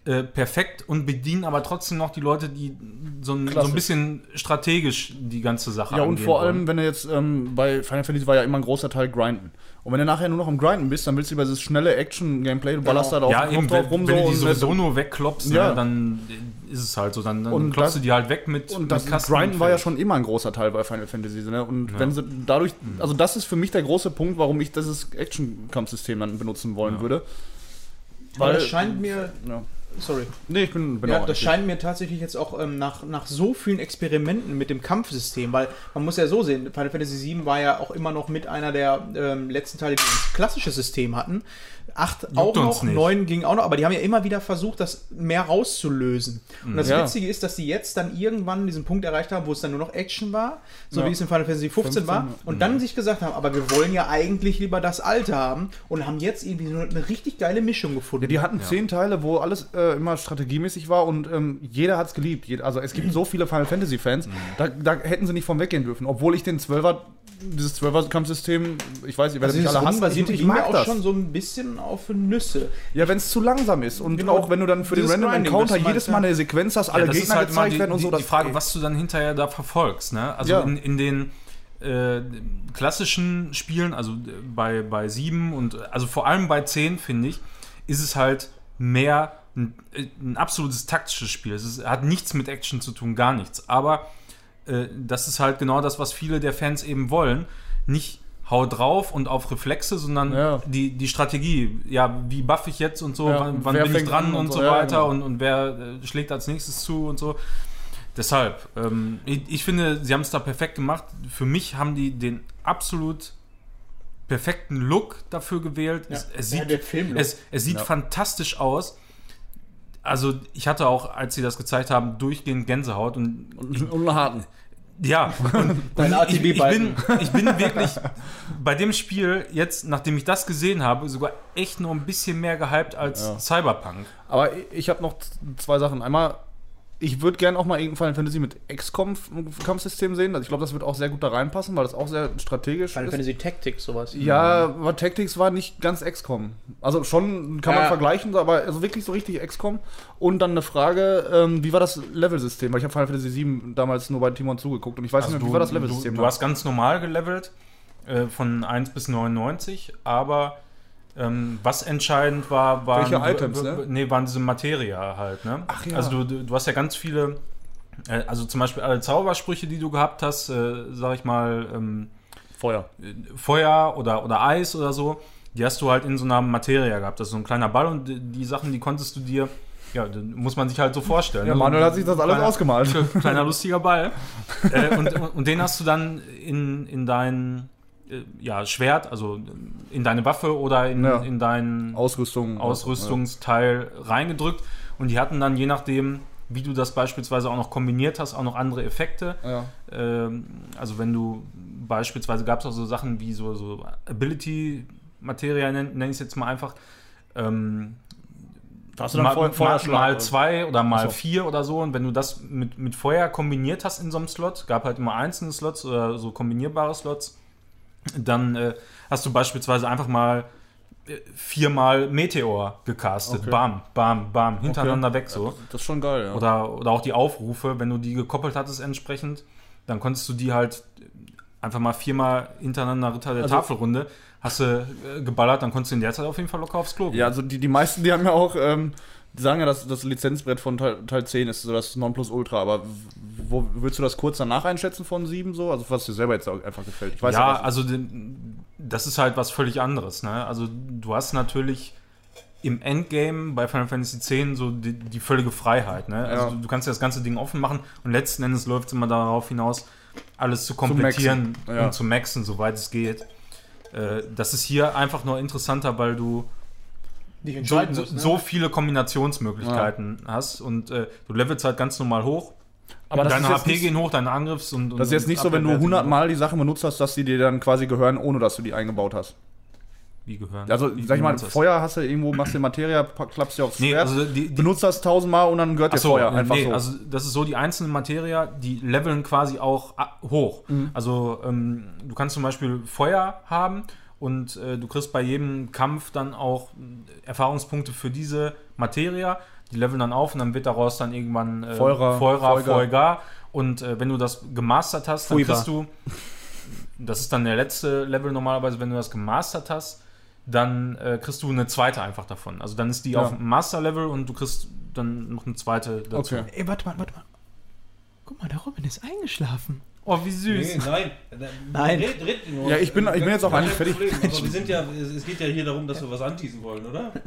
äh, perfekt und bedienen aber trotzdem noch die Leute, die so ein, so ein bisschen strategisch die ganze Sache Ja, und vor wollen. allem, wenn du jetzt ähm, bei Final Fantasy war ja immer ein großer Teil Grinden. Und wenn du nachher nur noch am Grinden bist, dann willst du über dieses schnelle Action-Gameplay, du ballerst da auf ja, den eben, drauf rum wenn so du die sowieso nur wegklopfst, Ja. ne, dann ist es halt so. Dann, dann Und klopfst das- du die halt weg mit, Und mit das Kasten Grinden war ja schon immer ein großer Teil bei Final Fantasy. Ne? Und Ja. wenn sie dadurch, also das ist für mich der große Punkt, warum ich dieses Action-Kampfsystem dann benutzen wollen Ja. würde. Aber das scheint mir. ja. Sorry. Nee, ich bin, bin ja, das scheint mir tatsächlich jetzt auch ähm, nach, nach so vielen Experimenten mit dem Kampfsystem, weil man muss ja so sehen, Final Fantasy VII war ja auch immer noch mit einer der ähm, letzten Teile, die ein klassisches System hatten. Acht auch uns noch, nicht. neun ging auch noch, aber die haben ja immer wieder versucht, das mehr rauszulösen. Und das Ja. Witzige ist, dass die jetzt dann irgendwann diesen Punkt erreicht haben, wo es dann nur noch Action war, so Ja. wie es in Final Fantasy 15, war, 15, und dann sich gesagt haben, aber wir wollen ja eigentlich lieber das Alte haben und haben jetzt irgendwie so eine richtig geile Mischung gefunden. Ja, die hatten zehn Teile, wo alles äh, immer strategiemäßig war und ähm, jeder hat es geliebt. Also es gibt so viele Final Fantasy Fans, da, da hätten sie nicht vom weggehen dürfen. Obwohl ich den 12er, dieses 12er Kampfsystem, ich weiß, ihr werdet also mich alle hassen, ich, ich mag auch das. schon so ein bisschen auf Nüsse. Ja, wenn es zu langsam ist und Genau, auch wenn du dann für den Random Grinding, Encounter jedes Mal ja. eine Sequenz hast, alle das ist Gegner halt gezeigt die, werden und so. die, die Frage, was du dann hinterher da verfolgst. Ne? Also Ja. in, in den äh, klassischen Spielen, also äh, bei, bei 7 und äh, also vor allem bei 10, finde ich, ist es halt mehr ein, äh, ein absolutes taktisches Spiel. Es ist, hat nichts mit Action zu tun, gar nichts. Aber äh, das ist halt genau das, was viele der Fans eben wollen. Nicht hau drauf und auf Reflexe, sondern Ja. die, die Strategie. Ja, wie buff ich jetzt und so, Ja, wann, wann bin ich dran an und, und so so, ja, weiter genau. und, und wer äh, schlägt als nächstes zu und so. Deshalb, ähm, ich, ich finde, sie haben es da perfekt gemacht. Für mich haben die den absolut perfekten Look dafür gewählt. Es, es Ja, sieht, es, es sieht Ja. fantastisch aus. Also, ich hatte auch, als sie das gezeigt haben, durchgehend Gänsehaut und Und, und harten. Ja, und, Dein ich, ich, bin, ich bin wirklich bei dem Spiel jetzt, nachdem ich das gesehen habe, sogar echt noch ein bisschen mehr gehypt als Ja. Cyberpunk. Aber ich, habe noch zwei Sachen. Einmal, ich würde gerne auch mal irgendein Final Fantasy mit XCOM-Kampfsystem sehen. Also ich glaube, das wird auch sehr gut da reinpassen, weil das auch sehr strategisch Final ist. Fantasy Tactics, sowas. Ja, aber Tactics war nicht ganz XCOM. Also schon kann man Ja. vergleichen, aber also wirklich so richtig XCOM. Und dann eine Frage, ähm, wie war das Level-System? Weil ich habe Final Fantasy 7 damals nur bei Timon zugeguckt und ich weiß Also nicht mehr, wie war das Level-System? Du, du hast ganz normal gelevelt, äh, von 1 bis 99, aber ähm, was entscheidend war, waren, Welche Items, ne? nee, waren diese Materia halt. Ne? Ach ja. Also du, du, du hast ja ganz viele, äh, also zum Beispiel alle Zaubersprüche, die du gehabt hast, äh, sag ich mal, ähm, Feuer. Feuer oder, oder Eis oder so, die hast du halt in so einer Materia gehabt. Das ist so ein kleiner Ball und die, die Sachen, die konntest du dir, ja, muss man sich halt so vorstellen. Ja, ne? Manuel hat sich das alles Kleiner- ausgemalt. Kleiner lustiger Ball. äh, und, und, und den hast du dann in, in dein äh, ja, Schwert, also in deine Waffe oder in, Ja. in dein Ausrüstung. Ausrüstungsteil reingedrückt. Und die hatten dann je nachdem, wie du das beispielsweise auch noch kombiniert hast, auch noch andere Effekte. Ja. Ähm, also wenn du beispielsweise gab es auch so Sachen wie so, so Ability-Materia, nenne nenn ich es jetzt mal einfach. Ähm, hast du dann mal, Feu- mal, mal oder? zwei oder mal so. vier oder so. Und wenn du das mit, mit Feuer kombiniert hast in so einem Slot, gab halt immer einzelne Slots oder so kombinierbare Slots, dann äh, hast du beispielsweise einfach mal äh, viermal Meteor gecastet. Okay. Bam, bam, bam, hintereinander weg so. Das ist schon geil, ja. Oder, oder auch die Aufrufe, wenn du die gekoppelt hattest entsprechend, dann konntest du die halt einfach mal viermal hintereinander Ritter der Also- Tafelrunde, hast du äh, geballert, dann konntest du in der Zeit auf jeden Fall locker aufs Klo gehen. Ja, also die, die meisten, die haben ja auch, ähm, die sagen ja, dass das Lizenzbrett von Teil, Teil 10 ist so das Nonplusultra, aber wo willst du das kurz danach einschätzen von 7 so? Also was dir selber jetzt auch einfach gefällt. Ich weiß ja, was- also das ist halt was völlig anderes. Ne? Also du hast natürlich im Endgame bei Final Fantasy X so die, die völlige Freiheit. Ne? Also Ja. du, du kannst ja das ganze Ding offen machen und letzten Endes läuft es immer darauf hinaus, alles zu komplettieren maxen, ja. und zu maxen, soweit es geht. Äh, das ist hier einfach nur interessanter, weil du Dich so, entscheiden so, musst, ne? so viele Kombinationsmöglichkeiten hast und äh, du levelst halt ganz normal hoch. aber deine HP nicht, gehen hoch, deine Angriffs und, und das ist jetzt nicht so, wenn du Abwehrwerte 100 gehen Mal die Sachen benutzt hast, dass die dir dann quasi gehören, ohne dass du die eingebaut hast. wie gehören. Also, wie, sag ich mal? Feuer hast du irgendwo, machst du Materia, klappst dir aufs Nee, Schwert, also die, die, benutzt das tausendmal und dann gehört dir so, Feuer. Einfach nee, so. also das ist so, die einzelnen Materia, die leveln quasi auch a- hoch. Mhm. Also ähm, du kannst zum Beispiel Feuer haben und äh, du kriegst bei jedem Kampf dann auch äh, Erfahrungspunkte für diese Materia. Die leveln dann auf und dann wird daraus dann irgendwann äh, Feurer, Feurer, Feuger. Feuger. Und äh, wenn du das gemastert hast, dann Fuiba. kriegst du, das ist dann der letzte Level normalerweise, wenn du das gemastert hast, dann äh, kriegst du eine zweite einfach davon. Also dann ist die Ja. auf dem Master-Level und du kriegst dann noch eine zweite dazu. Okay. Ey, warte mal, warte mal. Guck mal, der Robin ist eingeschlafen. Oh, wie süß. Nee, nein. Nein. Red, red nur. Ja, ich bin- ich bin jetzt auch eigentlich fertig. Aber wir sind ja, es geht ja hier darum, dass wir was anteasen wollen, oder?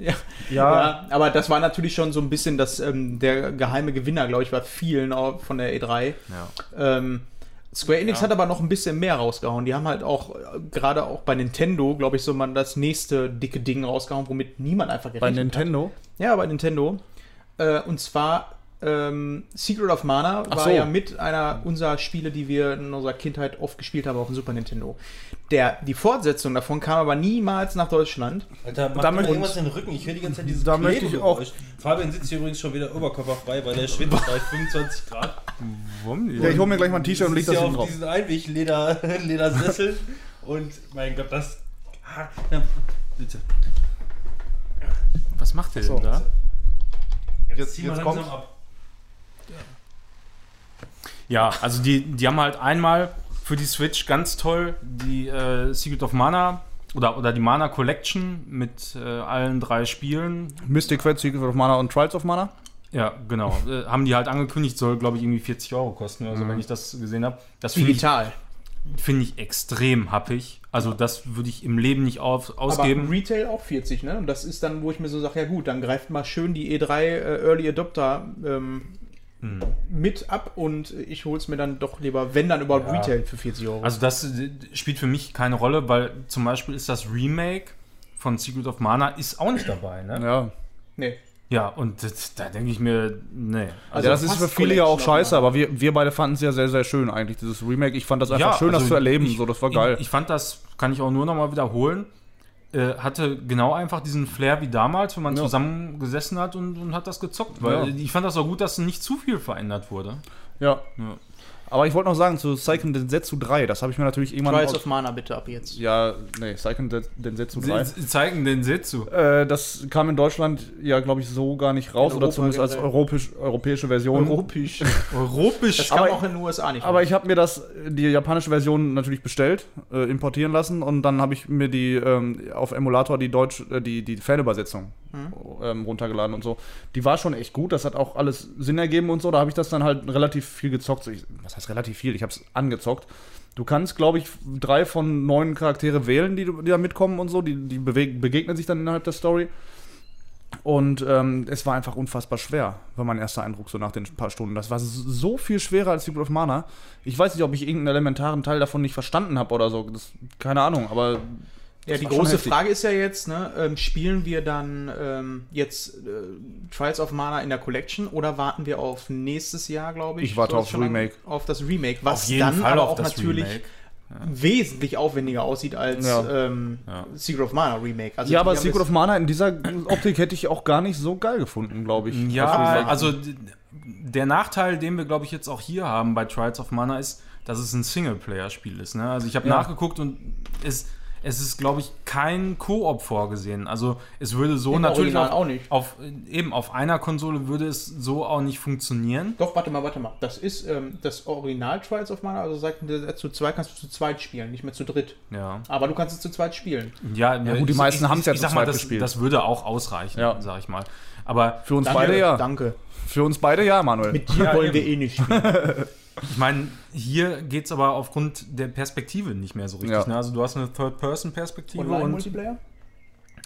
Ja. ja, Ja, aber das war natürlich schon so ein bisschen das, ähm, der geheime Gewinner, glaube ich, bei vielen auch von der E3. Ja. Ähm, Square Enix Ja. hat aber noch ein bisschen mehr rausgehauen. Die haben halt auch, äh, gerade auch bei Nintendo, glaube ich, so mal das nächste dicke Ding rausgehauen, womit niemand einfach bei gerechnet Nintendo. hat. Ja, bei Nintendo. Äh, und zwar ähm, Secret of Mana Ach war so. ja mit einer unserer Spiele, die wir in unserer Kindheit oft gespielt haben auf dem Super Nintendo. Der, die Fortsetzung davon kam aber niemals nach Deutschland. Alter, mach Da möchte- irgendwas in den Rücken. Ich höre die ganze Zeit dieses Da möchte ich Klebegeräusch. Fabian sitzt hier übrigens schon wieder oberkörperfrei, weil der schwitzt bei 25 Grad. Warum Ja, ich hole mir gleich mal ein T-Shirt und leg das ja hinten auf drauf. diesen Einweg-Leder Ledersessel. und mein Gott, das. Ah, na, bitte. Was macht der So. denn da? Jetzt, Jetzt- zieh mal jetzt langsam kommt's. ab. Ja, also die, die haben halt einmal für die Switch ganz toll die äh, Secret of Mana oder, oder die Mana Collection mit äh, allen drei Spielen. Mystic Quest, Secret of Mana und Trials of Mana. Ja, genau. Äh, haben die halt angekündigt, soll glaube ich irgendwie 40 Euro kosten oder so, wenn ich das gesehen habe. Das finde ich, Digital. find ich extrem happig. Also das würde ich im Leben nicht auf, ausgeben. Aber Retail auch 40, ne? Und das ist dann, wo ich mir so sage, ja gut, dann greift mal schön die E3 äh, Early Adopter ähm, Hm. mit ab und ich hole es mir dann doch lieber, wenn dann überhaupt Ja. Retail für 40 Euro. Also das äh, spielt für mich keine Rolle, weil zum Beispiel ist das Remake von Secret of Mana ist auch nicht dabei, ne? Ja. nee. Ja, und das, da denke ich mir, nee. Also ja, das ist für viele ja auch scheiße, aber wir, wir beide fanden es ja sehr, sehr schön eigentlich, dieses Remake. Ich fand das einfach Ja, schön, das also zu erleben. ich- so, das war geil. Ich, ich fand das, kann ich auch nur noch mal wiederholen, äh, hatte genau einfach diesen Flair wie damals, wenn man Ja. zusammengesessen hat und, und hat das gezockt. Weil Ja. ich fand das auch gut, dass nicht zu viel verändert wurde. ja. Ja. Aber ich wollte noch sagen, zu Seiken Densetsu 3, das habe ich mir natürlich irgendwann. Trials of Mana bitte ab jetzt. ja, nee, Seiken Den- Densetsu 3. Sie, sie zeigen den Setsu. Äh, das kam in Deutschland ja, glaube ich, so gar nicht raus In oder Europa zumindest als europäisch, europäische Version. Europäisch. Europisch. Das kam Aber- auch in den USA nicht. Aber ich habe mir das, die japanische Version natürlich bestellt, äh, importieren lassen und dann habe ich mir die ähm, auf Emulator die Deutsch, äh, die, die Fanübersetzung ähm, runtergeladen und so. Die war schon echt gut, das hat auch alles Sinn ergeben und so. Da habe ich das dann halt relativ viel gezockt. Ich, was heißt relativ viel? Ich habe es angezockt. Du kannst, glaube ich, drei von neun Charaktere wählen, die, die da mitkommen und so. Die, die begegnen sich dann innerhalb der Story. Und ähm, es war einfach unfassbar schwer, war mein erster Eindruck so nach den paar Stunden. Das war so viel schwerer als Secret of Mana. Ich weiß nicht, ob ich irgendeinen elementaren Teil davon nicht verstanden habe oder so. Das, keine Ahnung, aber. Ja, die große heftig. Frage ist ja jetzt, ne, ähm, spielen wir dann ähm, jetzt äh, Trials of Mana in der Collection oder warten wir auf nächstes Jahr, glaube ich? Ich warte aufs Remake. Auf das Remake, was Auf jeden dann Fall aber auf auch das natürlich Remake. wesentlich aufwendiger aussieht als Ja. ähm, Ja. Secret of Mana Remake. Also Ja, aber Secret of Mana in dieser Optik hätte ich auch gar nicht so geil gefunden, glaube ich. Ja, also der Nachteil, den wir, glaube ich, jetzt auch hier haben bei Trials of Mana, ist, dass es ein Singleplayer-Spiel ist. Ne? Also ich habe Ja. nachgeguckt und es, es ist, glaube ich, kein Koop vorgesehen. Also es würde so Im natürlich Original auf, auch nicht. auf eben auf einer Konsole würde es so auch nicht funktionieren. Doch, warte mal, warte mal. Das ist ähm, das Original Trials of Mana, also sagt zu zweit kannst du zu zweit spielen, nicht mehr zu dritt. Ja, Aber du kannst es zu zweit spielen. ja, gut, die meisten haben's ja ich zu sag mal, zweit das, gespielt. Das würde auch ausreichen, Ja. sag ich mal. Aber Für uns Danke, beide ja. Danke. Für uns beide ja, Manuel. Mit dir Ja, wollen eben. wir eh nicht spielen. Ich meine, hier geht es aber aufgrund der Perspektive nicht mehr so richtig. Ja. Ne? Also du hast eine Third-Person-Perspektive und, Online-Multiplayer?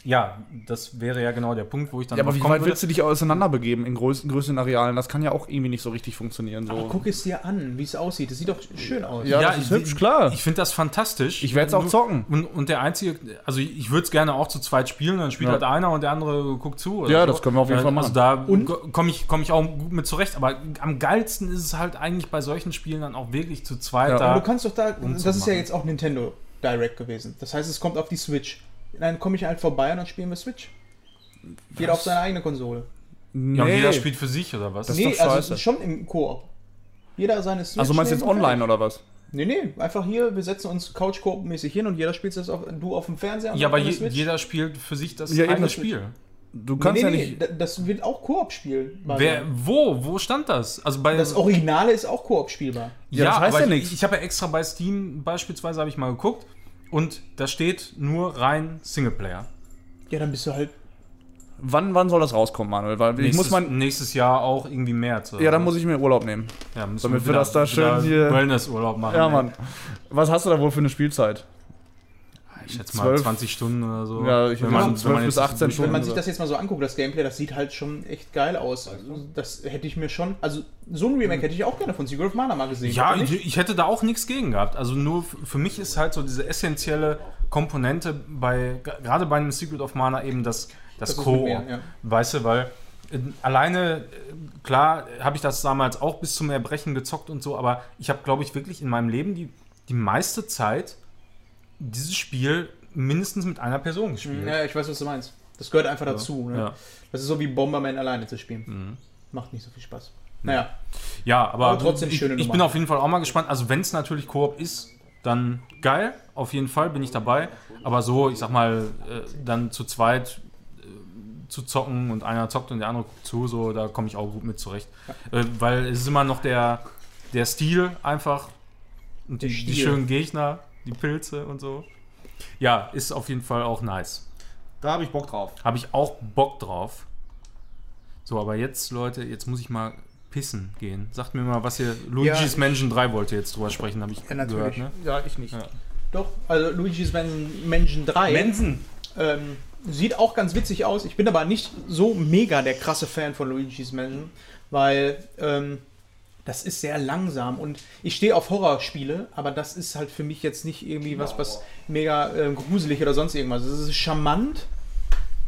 Ja, das wäre ja genau der Punkt, wo ich dann Ja, aber wie weit würde. willst du dich auseinanderbegeben in größ größeren Arealen? Das kann ja auch irgendwie nicht so richtig funktionieren. So. Aber guck es dir an, wie es aussieht. Das sieht doch schön aus. Ja, Ja, das ist ich- hübsch, klar. Ich finde das fantastisch. Ich werde es auch zocken. Und, und der einzige, also ich, würde es gerne auch zu zweit spielen, dann spielt Ja. halt einer und der andere guckt zu. oder Ja, so. das können wir auf jeden Fall Also machen. da komme ich, komm ich auch gut mit zurecht. Aber am geilsten ist es halt eigentlich bei solchen Spielen dann auch wirklich zu zweit Ja. da. Aber du kannst doch da, das ist ja jetzt auch Nintendo Direct gewesen. Das heißt, es kommt auf die Switch. Dann komme ich halt vorbei und dann spielen wir Switch. Jeder auf seine eigene Konsole. Nee. ja, und jeder spielt für sich oder was? Das ist nee, doch also es scheiße. ist schon im Koop. Jeder seine Switch. also meinst du jetzt online oder was? Nee, nee, einfach hier, wir setzen uns Couch-Koop-mäßig hin und jeder spielt das auf, du auf dem Fernseher und ja, ich aber je, jeder spielt für sich das Ja, eben, eigene das- Spiel. Du Nee, kannst nee, ja nee, nicht. da- das wird auch Koop spielbar. Wer, wo? Wo stand das? Also bei Das Originale ist auch Koop spielbar. Ja, das heißt aber ja ich, nichts. Ich habe ja extra bei Steam beispielsweise habe ich mal geguckt und da steht nur rein Singleplayer. Ja, dann bist du halt. Wann, wann soll das rauskommen, Manuel? Weil ich Nächstes, muss mein. nächstes Jahr auch irgendwie März. oder Ja, dann was? muss ich mir Urlaub nehmen. ja, müssen damit wir das da schön wieder hier- Wellnessurlaub machen. Ja, ey. Mann. Was hast du da wohl für eine Spielzeit? Ich schätze mal 12 20 Stunden oder so. Ja, ich Wenn würde man- sagen, wenn man 12 bis jetzt- 18 Wenn Stunden. man sich das jetzt mal so anguckt, das Gameplay, das sieht halt schon echt geil aus. Also, das hätte ich mir schon. Also, so ein Remake hätte ich auch gerne von Secret of Mana mal gesehen. Ja, ich, ich hätte da auch nichts gegen gehabt. Also nur für mich ist halt so diese essentielle Komponente bei, gerade bei einem Secret of Mana eben das, das, Das mit mehr, ja. Weißt du, weil äh, alleine, äh, klar, habe ich das damals auch bis zum Erbrechen gezockt und so, aber ich habe, glaube ich, wirklich in meinem Leben die, die meiste Zeit dieses Spiel mindestens mit einer Person gespielt. Ja, ich weiß, was du meinst. Das gehört einfach dazu. Ne? Ja. Das ist so wie Bomberman alleine zu spielen. Mhm. Macht nicht so viel Spaß. Naja, Ja, aber, Aber trotzdem ich, schöne ich bin auf jeden Fall auch mal gespannt. Also wenn es natürlich Koop ist, dann geil. Auf jeden Fall bin ich dabei. Aber so, ich sag mal, äh, dann zu zweit äh, zu zocken und einer zockt und der andere guckt zu, so, da komme ich auch gut mit zurecht. Äh, weil es ist immer noch der, der Stil einfach und die, die schönen Gegner, die Pilze und so. Ja, ist auf jeden Fall auch nice. Da habe ich Bock drauf. Habe ich auch Bock drauf. So, aber jetzt, Leute, jetzt muss ich mal pissen gehen. Sagt mir mal, was ihr. Luigi's Ja. Mansion 3 wollt ihr jetzt drüber sprechen, habe ich Ja, natürlich. gehört. Ne? Ja, ich nicht. Ja. doch. Also, Luigi's Mansion, Mansion 3 Mensen! ähm, sieht auch ganz witzig aus. Ich bin aber nicht so mega der krasse Fan von Luigi's Mansion, weil ähm, das ist sehr langsam und ich stehe auf Horrorspiele, aber das ist halt für mich jetzt nicht irgendwie was, was mega ähm, gruselig oder sonst irgendwas. Es ist charmant.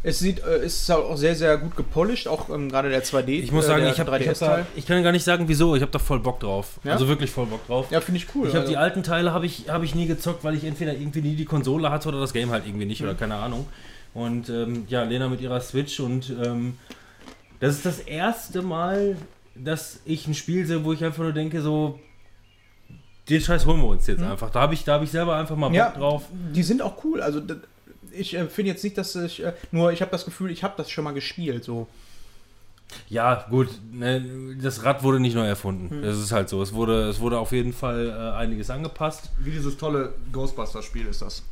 Es sieht, äh, es ist auch sehr, sehr gut gepolished, auch ähm, gerade der 2D. Ich muss sagen, äh, ich, hab, ich, hab 3DS-Teil. da, ich kann gar nicht sagen, wieso. Ich habe da voll Bock drauf. Ja? Also wirklich voll Bock drauf. Ja, finde ich cool. Ich habe also. die alten Teile habe ich, hab ich nie gezockt, weil ich entweder irgendwie nie die Konsole hatte oder das Game halt irgendwie nicht oder keine Ahnung. Und ähm, ja, Lena mit ihrer Switch und ähm, das ist das erste Mal, dass ich ein Spiel sehe, wo ich einfach nur denke, so den Scheiß holen wir uns jetzt einfach. Da habe ich, da hab ich selber einfach mal Bock Ja, drauf. die sind auch cool. Also ich äh, finde jetzt nicht, dass ich äh, nur ich habe das Gefühl, ich habe das schon mal gespielt. So Ja, gut, ne, das Rad wurde nicht neu erfunden. Das ist halt so. Es wurde, es wurde auf jeden Fall äh, einiges angepasst. Wie dieses tolle Ghostbusters-Spiel ist das.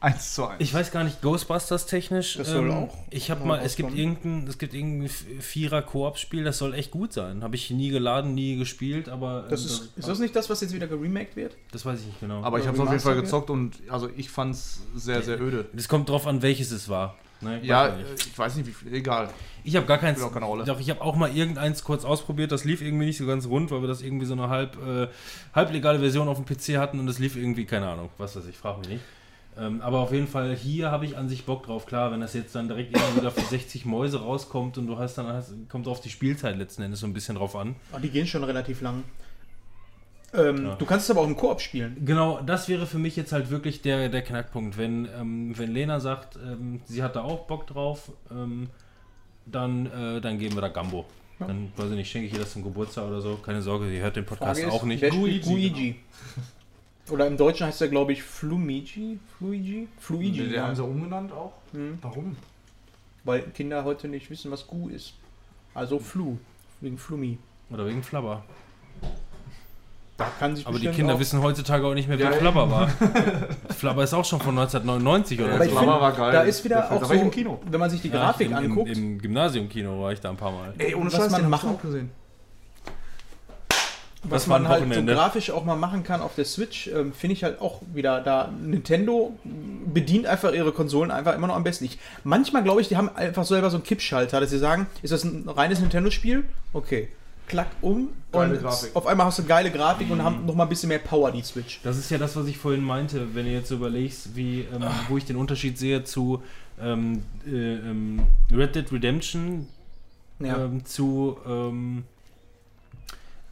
Eins zu eins. Ich weiß gar nicht, Ghostbusters technisch. ähm, Das soll auch Ich habe mal, es gibt irgendein, es gibt irgendein Vierer-Koop-Spiel, das soll echt gut sein. Habe ich nie geladen, nie gespielt, aber das ähm, ist, ist das nicht das, was jetzt wieder geremaked wird? das weiß ich nicht genau. Aber ich habe es Oder auf jeden Fall gezockt und also ich fand es sehr, sehr öde. es kommt drauf an, welches es war. Ne, ich Ja, weiß äh, ich weiß nicht, wie viel. Egal. ich habe gar keins. spielt auch keine Rolle. Doch, ich habe auch mal irgendeins kurz ausprobiert. Das lief irgendwie nicht so ganz rund, weil wir das irgendwie so eine halb, äh, halblegale Version auf dem PC hatten und das lief irgendwie, keine Ahnung, was weiß ich, frage mich nicht. Ähm, aber auf jeden Fall, hier habe ich an sich Bock drauf. Klar, wenn das jetzt dann direkt irgendwie wieder für 60 Mäuse rauskommt und du hast dann, hast, kommt auf die Spielzeit letzten Endes so ein bisschen drauf an. Oh, die gehen schon relativ lang. Ähm, Ja. Du kannst es aber auch im Koop spielen. Genau, das wäre für mich jetzt halt wirklich der, der Knackpunkt. Wenn, ähm, wenn Lena sagt, ähm, sie hat da auch Bock drauf, ähm, dann, äh, dann geben wir da Gambo. Dann, weiß ich nicht, schenke ich ihr das zum Geburtstag oder so. Keine Sorge, sie hört den Podcast Frage ist, auch nicht. Wer spielt Luigi. Luigi? Oder im Deutschen heißt er, glaube ich, Flumigi? Fluigi? Fluigi. Den ja. haben sie umgenannt auch. Hm. Warum? Weil Kinder heute nicht wissen, was Gu ist. Also Flu. Wegen Flumi. Oder wegen Flabber. Da kann sich Aber die Kinder wissen heutzutage auch nicht mehr, wer Ja, Flabber war. Flabber ist auch schon von 1999 oder Aber ich so. Flabber war geil. da ist wieder Da auch so, ich im Kino. wenn man sich die Ja, Grafik im, anguckt, Im, im Gymnasiumkino war ich da ein paar Mal. Ey, ohne Was Scheiß, man ich machen- auch gesehen. Was man halt so grafisch auch mal machen kann auf der Switch, ähm, finde ich halt auch wieder da. Nintendo bedient einfach ihre Konsolen einfach immer noch am besten. Ich, manchmal glaube ich, die haben einfach selber so einen Kippschalter, dass sie sagen, ist das ein reines Nintendo-Spiel? Okay. Klack um Geile und Grafik. auf einmal hast du geile Grafik und haben noch mal ein bisschen mehr Power, die Switch. Das ist ja das, was ich vorhin meinte, wenn du jetzt überlegst, wie, ähm, wo ich den Unterschied sehe zu ähm, äh, ähm, Red Dead Redemption Ja. ähm, zu ähm,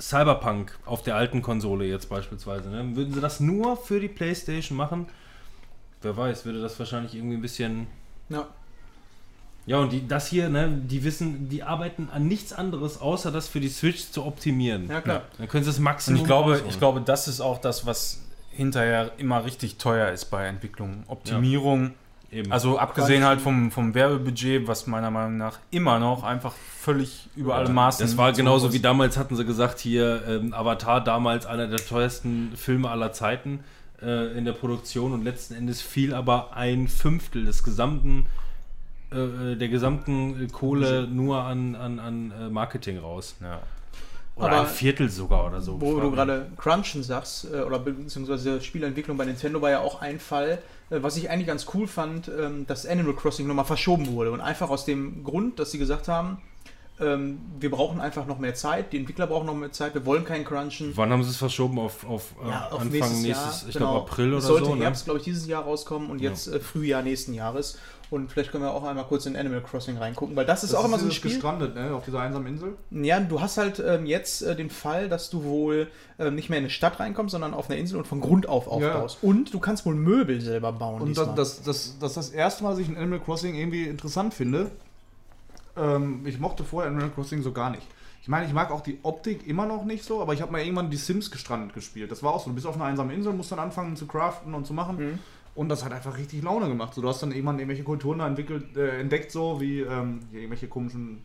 Cyberpunk auf der alten Konsole jetzt beispielsweise. Ne? Würden sie das nur für die Playstation machen? Wer weiß, würde das wahrscheinlich irgendwie ein bisschen. ja. Ja, und die, das hier, ne, die wissen, die arbeiten an nichts anderes, außer das für die Switch zu optimieren. Ja, klar. Dann können sie das Und Maximum ich glaube, rausholen. ich glaube, das ist auch das, was hinterher immer richtig teuer ist bei Entwicklung. Optimierung. Eben. Also abgesehen halt vom, vom Werbebudget, was meiner Meinung nach immer noch einfach völlig über alle Maßen. Das war genauso so wie damals hatten sie gesagt, hier ähm, Avatar damals einer der teuersten Filme aller Zeiten äh, in der Produktion und letzten Endes fiel aber ein Fünftel des gesamten äh, der gesamten äh, Kohle nur an, an, an äh, Marketing raus. Ja. Oder Aber ein Viertel sogar oder so. Wo du gerade Crunchen sagst, äh, oder beziehungsweise Spielentwicklung bei Nintendo war ja auch ein Fall, äh, was ich eigentlich ganz cool fand, ähm, dass Animal Crossing nochmal verschoben wurde. Und einfach aus dem Grund, dass sie gesagt haben, ähm, wir brauchen einfach noch mehr Zeit, die Entwickler brauchen noch mehr Zeit, wir wollen kein Crunchen. Wann haben sie es verschoben? Auf, auf, äh, Ja, auf Anfang nächstes, nächstes, Jahr. ich genau. glaube April oder Es sollte so. Ne? Herbst, glaube ich, dieses Jahr rauskommen und jetzt äh, Frühjahr nächsten Jahres. Und vielleicht können wir auch einmal kurz in Animal Crossing reingucken, weil das ist auch immer so ein Spiel. gestrandet, ne? Auf dieser einsamen Insel. Ja, du hast halt ähm, jetzt äh, den Fall, dass du wohl ähm, nicht mehr in eine Stadt reinkommst, sondern auf einer Insel und von Grund auf aufbaust. Und du kannst wohl Möbel selber bauen. Und das, das, das, das ist das erste Mal, dass ich in Animal Crossing irgendwie interessant finde. Ähm, ich mochte vorher Animal Crossing so gar nicht. Ich meine, ich mag auch die Optik immer noch nicht so, aber ich habe mal irgendwann die Sims gestrandet gespielt. Das war auch so. Du bist auf einer einsamen Insel, musst dann anfangen zu craften und zu machen. Mhm. Und das hat einfach richtig Laune gemacht. So, du hast dann irgendwann irgendwelche Kulturen entwickelt, äh, entdeckt, so wie ähm, irgendwelche komischen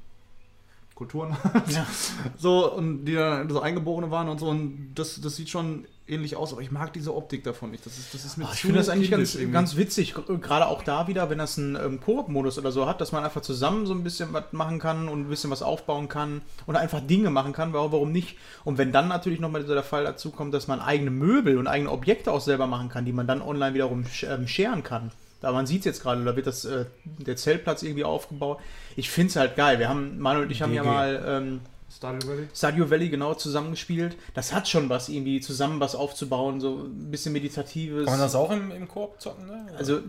Kulturen. Ja. so, und die dann so Eingeborene waren und so. Und das, das sieht schon ähnlich aus, aber ich mag diese Optik davon nicht. Das ist, das ist mir Ah, ich finde das eigentlich ganz, irgendwie. ganz witzig, gerade auch da wieder, wenn das einen ähm, Koop-Modus oder so hat, dass man einfach zusammen so ein bisschen was machen kann und ein bisschen was aufbauen kann und einfach Dinge machen kann, warum, warum nicht? Und wenn dann natürlich nochmal dieser Fall dazu kommt, dass man eigene Möbel und eigene Objekte auch selber machen kann, die man dann online wiederum sch- ähm, scheren kann. Da man sieht es jetzt gerade, da wird das, äh, der Zeltplatz irgendwie aufgebaut. Ich finde es halt geil. Wir haben, Manuel und ich haben ja GG. mal ähm, Stardew Valley? Stardew Valley genau zusammengespielt. Das hat schon was, irgendwie zusammen was aufzubauen, so ein bisschen meditatives. Kann man das auch im, im Koop zocken? Ne? Also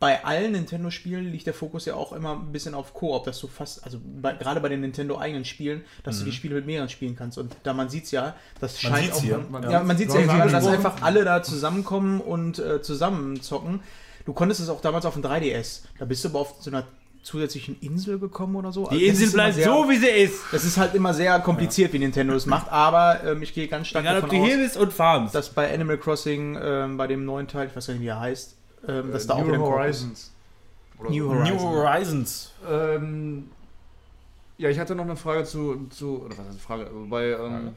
bei allen Nintendo-Spielen liegt der Fokus ja auch immer ein bisschen auf Koop, dass du fast, also bei, gerade bei den Nintendo-eigenen Spielen, dass du die Spiele mit mehreren spielen kannst. Und da man sieht es ja, das Man scheint auch. hier. Man, Man ja, sieht's. man sieht es ja hier, dass einfach alle da zusammenkommen und äh, zusammen zocken. Du konntest es auch damals auf dem 3DS. Da bist du aber auf so einer zusätzlichen Insel gekommen oder so. Also Die das Insel bleibt sehr- so, wie sie ist. Das ist halt immer sehr kompliziert, wie Nintendo es macht, aber ähm, ich gehe ganz stark Egal, ob davon du aus, hier bist und farmst. dass bei Animal Crossing, ähm, bei dem neuen Teil, ich weiß gar nicht, wie er heißt, ähm, dass da auch wieder New ein Koop ist. Horizons. New. Horizons. New Horizons. Ähm, ja, ich hatte noch eine Frage zu, zu oder was heißt eine Frage, Also bei ähm,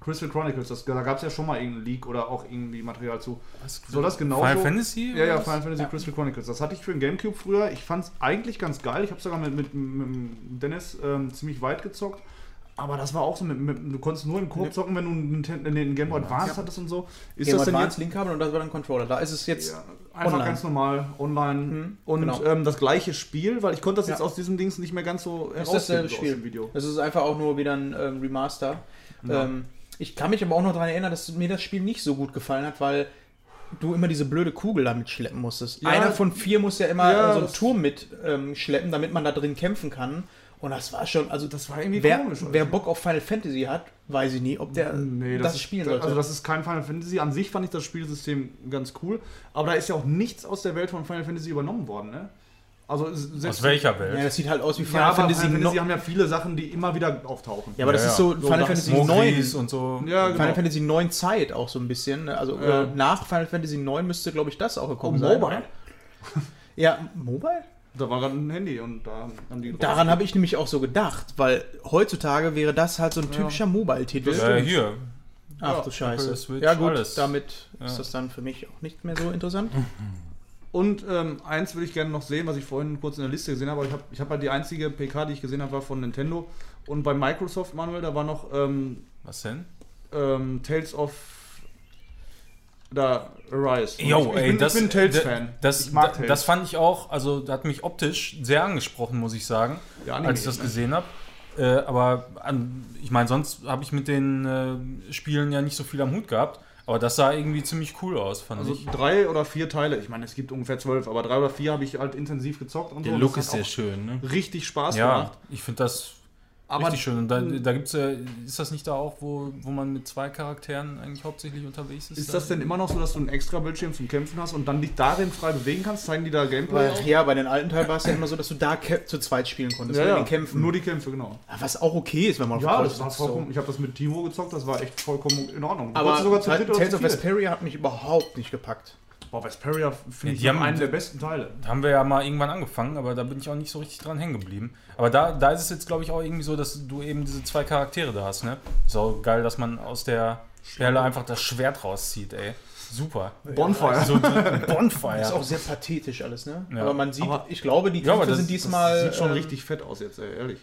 Crystal Chronicles, das, da gab es ja schon mal irgendeinen Leak oder auch irgendwie Material zu. Soll das genauso? Final Fantasy? Ja, ja, was? Final Fantasy Ja. Crystal Chronicles. Das hatte ich für den Gamecube früher. Ich fand es eigentlich ganz geil. Ich habe sogar mit, mit, mit Dennis ähm, ziemlich weit gezockt. Aber das war auch so, mit, mit, du konntest nur in Koop zocken, wenn du einen, den Game Boy Advance Ja. hattest und so. Ist Game das denn Advance jetzt Link-Kabel und das war dann Controller. Da ist es jetzt. ja, einfach online. ganz normal online Mhm, und genau. ähm, das gleiche Spiel, weil ich konnte das Ja. jetzt aus diesem Dings nicht mehr ganz so ist dasselbe so aus Spiel. dem Video. Es ist einfach auch nur wieder ein ähm, Remaster. Ja. Ähm, ich kann mich aber auch noch daran erinnern, dass mir das Spiel nicht so gut gefallen hat, weil du immer diese blöde Kugel damit schleppen musstest. Ja. Einer von vier muss ja immer Ja, so einen das- Turm mit ähm, schleppen, damit man da drin kämpfen kann. Und das war schon, also Das war irgendwie wer, komisch. wer Bock auf Final Fantasy hat, weiß ich nie, ob der Nee, das, ist- spielen sollte. Also das ist kein Final Fantasy. An sich fand ich das Spielsystem ganz cool. Aber da ist ja auch nichts aus der Welt von Final Fantasy übernommen worden, ne? Also selbst Aus welcher Welt? ja, das sieht halt aus wie Ja, Final aber Fantasy. Final Fantasy no haben ja viele Sachen, die immer wieder auftauchen. ja, aber das Ja, ist so ja. Final So, Fantasy das 9. Mogris und so. Ja, genau. Final Fantasy 9 Zeit auch so ein bisschen. ne? Also Ja. äh, nach Final Fantasy 9 müsste, glaube ich, das auch Oh, gekommen sein. Mobile. Ja, Mobile? Da war gerade ein Handy und da haben die. Daran habe ich nämlich auch so gedacht, weil heutzutage wäre das halt so ein typischer Mobile-Titel. Äh, hier. Ach Ja, du Scheiße. Ja gut, alles. damit Ja. ist das dann für mich auch nicht mehr so interessant. Und ähm, eins würde ich gerne noch sehen, was ich vorhin kurz in der Liste gesehen habe. Aber ich habe ich hab halt die einzige PK, die ich gesehen habe, war von Nintendo. Und bei Microsoft, Manuel, da war noch ähm, Was denn? ähm, Tales of da Arise. Jo, ich, ich, ey, bin, das, ich bin ein Tales-Fan. Das, ich mag da- Tales. das fand ich auch, also da hat mich optisch sehr angesprochen, muss ich sagen, Ja, als ich das ne? gesehen habe. Äh, aber an, ich meine, sonst habe ich mit den äh, Spielen ja nicht so viel am Hut gehabt. Aber das sah irgendwie ziemlich cool aus, fand Also ich. drei oder vier Teile. Ich meine, es gibt ungefähr zwölf, aber drei oder vier habe ich halt intensiv gezockt und Der so. Look ist sehr schön, ne? richtig Spaß Ja, gemacht. ich finde das Aber richtig schön. Und da, da gibt's ja, ist das nicht da auch, wo, wo man mit zwei Charakteren eigentlich hauptsächlich unterwegs ist? ist das denn immer noch so, dass du einen extra Bildschirm zum Kämpfen hast und dann dich darin frei bewegen kannst? Zeigen die da Gameplay? Weil, ja, bei den alten Teilen war es ja immer so, dass du da zu zweit spielen konntest, ja, ja. den Kämpfen. Nur die Kämpfe, genau. was auch okay ist, wenn man auf Ja, das war vollkommen, ich habe das mit Timo gezockt, das war echt vollkommen in Ordnung. Aber sogar zu dritt oder Tales zu of. Vesperia hat mich überhaupt nicht gepackt. Boah, Vesperia finde ich die haben- einen der besten Teile. Da haben wir ja mal irgendwann angefangen, aber da bin ich auch nicht so richtig dran hängen geblieben. Aber da, da ist es jetzt, glaube ich, auch irgendwie so, dass du eben diese zwei Charaktere da hast, ne? Ist auch geil, dass man aus der Perle einfach das Schwert rauszieht, ey. Super. Bonfire. So ein Ist Bonfire. auch sehr pathetisch alles, ne? Ja. Aber man sieht, Aber- ich glaube, die Ja, aber Kämpfe das- sind diesmal. sieht schon ähm, richtig fett aus jetzt, ey, ehrlich.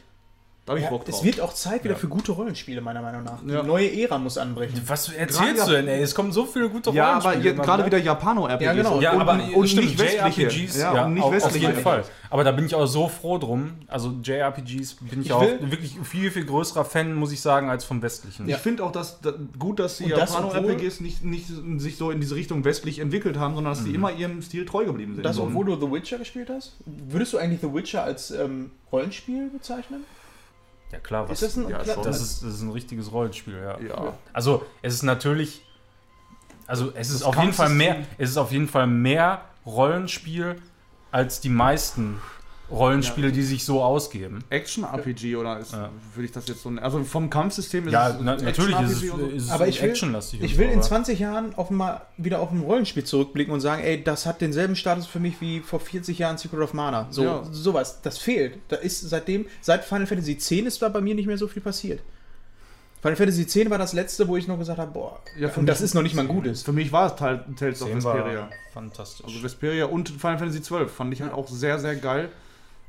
Da habe ich Ja, Bock drauf. es wird auch Zeit wieder Ja. für gute Rollenspiele, meiner Meinung nach. Ja. Die neue Ära muss anbrechen. Was erzählst Gerade du denn, ey? Es kommen so viele gute ja, aber Rollenspiele jetzt immer gerade wieder. Japano-RPGs. Ja, genau. Ja, und, aber und stimmt, nicht westliche. JRPGs, ja, ja, und nicht auf, auf westliche. jeden Fall. Aber da bin ich auch so froh drum. Also JRPGs bin ich, Ich auch wirklich viel, viel größerer Fan, muss ich sagen, als vom westlichen. Ich finde auch, dass, da, gut, dass die Und das, Japano-RPGs nicht, nicht sich so in diese Richtung westlich entwickelt haben, sondern dass die immer ihrem Stil treu geblieben sind. Das, So. obwohl du The Witcher gespielt hast? Würdest du eigentlich The Witcher als ähm, Rollenspiel bezeichnen? Ja, klar, was. Ist das ein, ja, schon. das, ist, das ist ein richtiges Rollenspiel, ja. ja. Also, es ist natürlich. Also, es ist Das auf jeden Fall mehr. Es ist auf jeden Fall mehr Rollenspiel als die meisten Rollenspiele, die sich so ausgeben. Action-RPG oder ist, Ja. würde ich das jetzt so nennen? Also vom Kampfsystem ist Ja, es na, natürlich ist es, so. ist es Aber ich will- actionlastig. Ich will so, in aber- 20 Jahren mal wieder auf ein Rollenspiel zurückblicken und sagen, ey, das hat denselben Status für mich wie vor 40 Jahren Secret of Mana. So, Ja. sowas. Das fehlt. Da ist seitdem, seit Final Fantasy X ist da bei mir nicht mehr so viel passiert. Final Fantasy X war das letzte, wo ich noch gesagt habe, boah, Ja, für und das ist noch nicht mal ein gutes. Für mich war es Teil, Tales of 10 war Vesperia. fantastisch. Also Vesperia und Final Fantasy 12 fand ich halt auch sehr, sehr geil.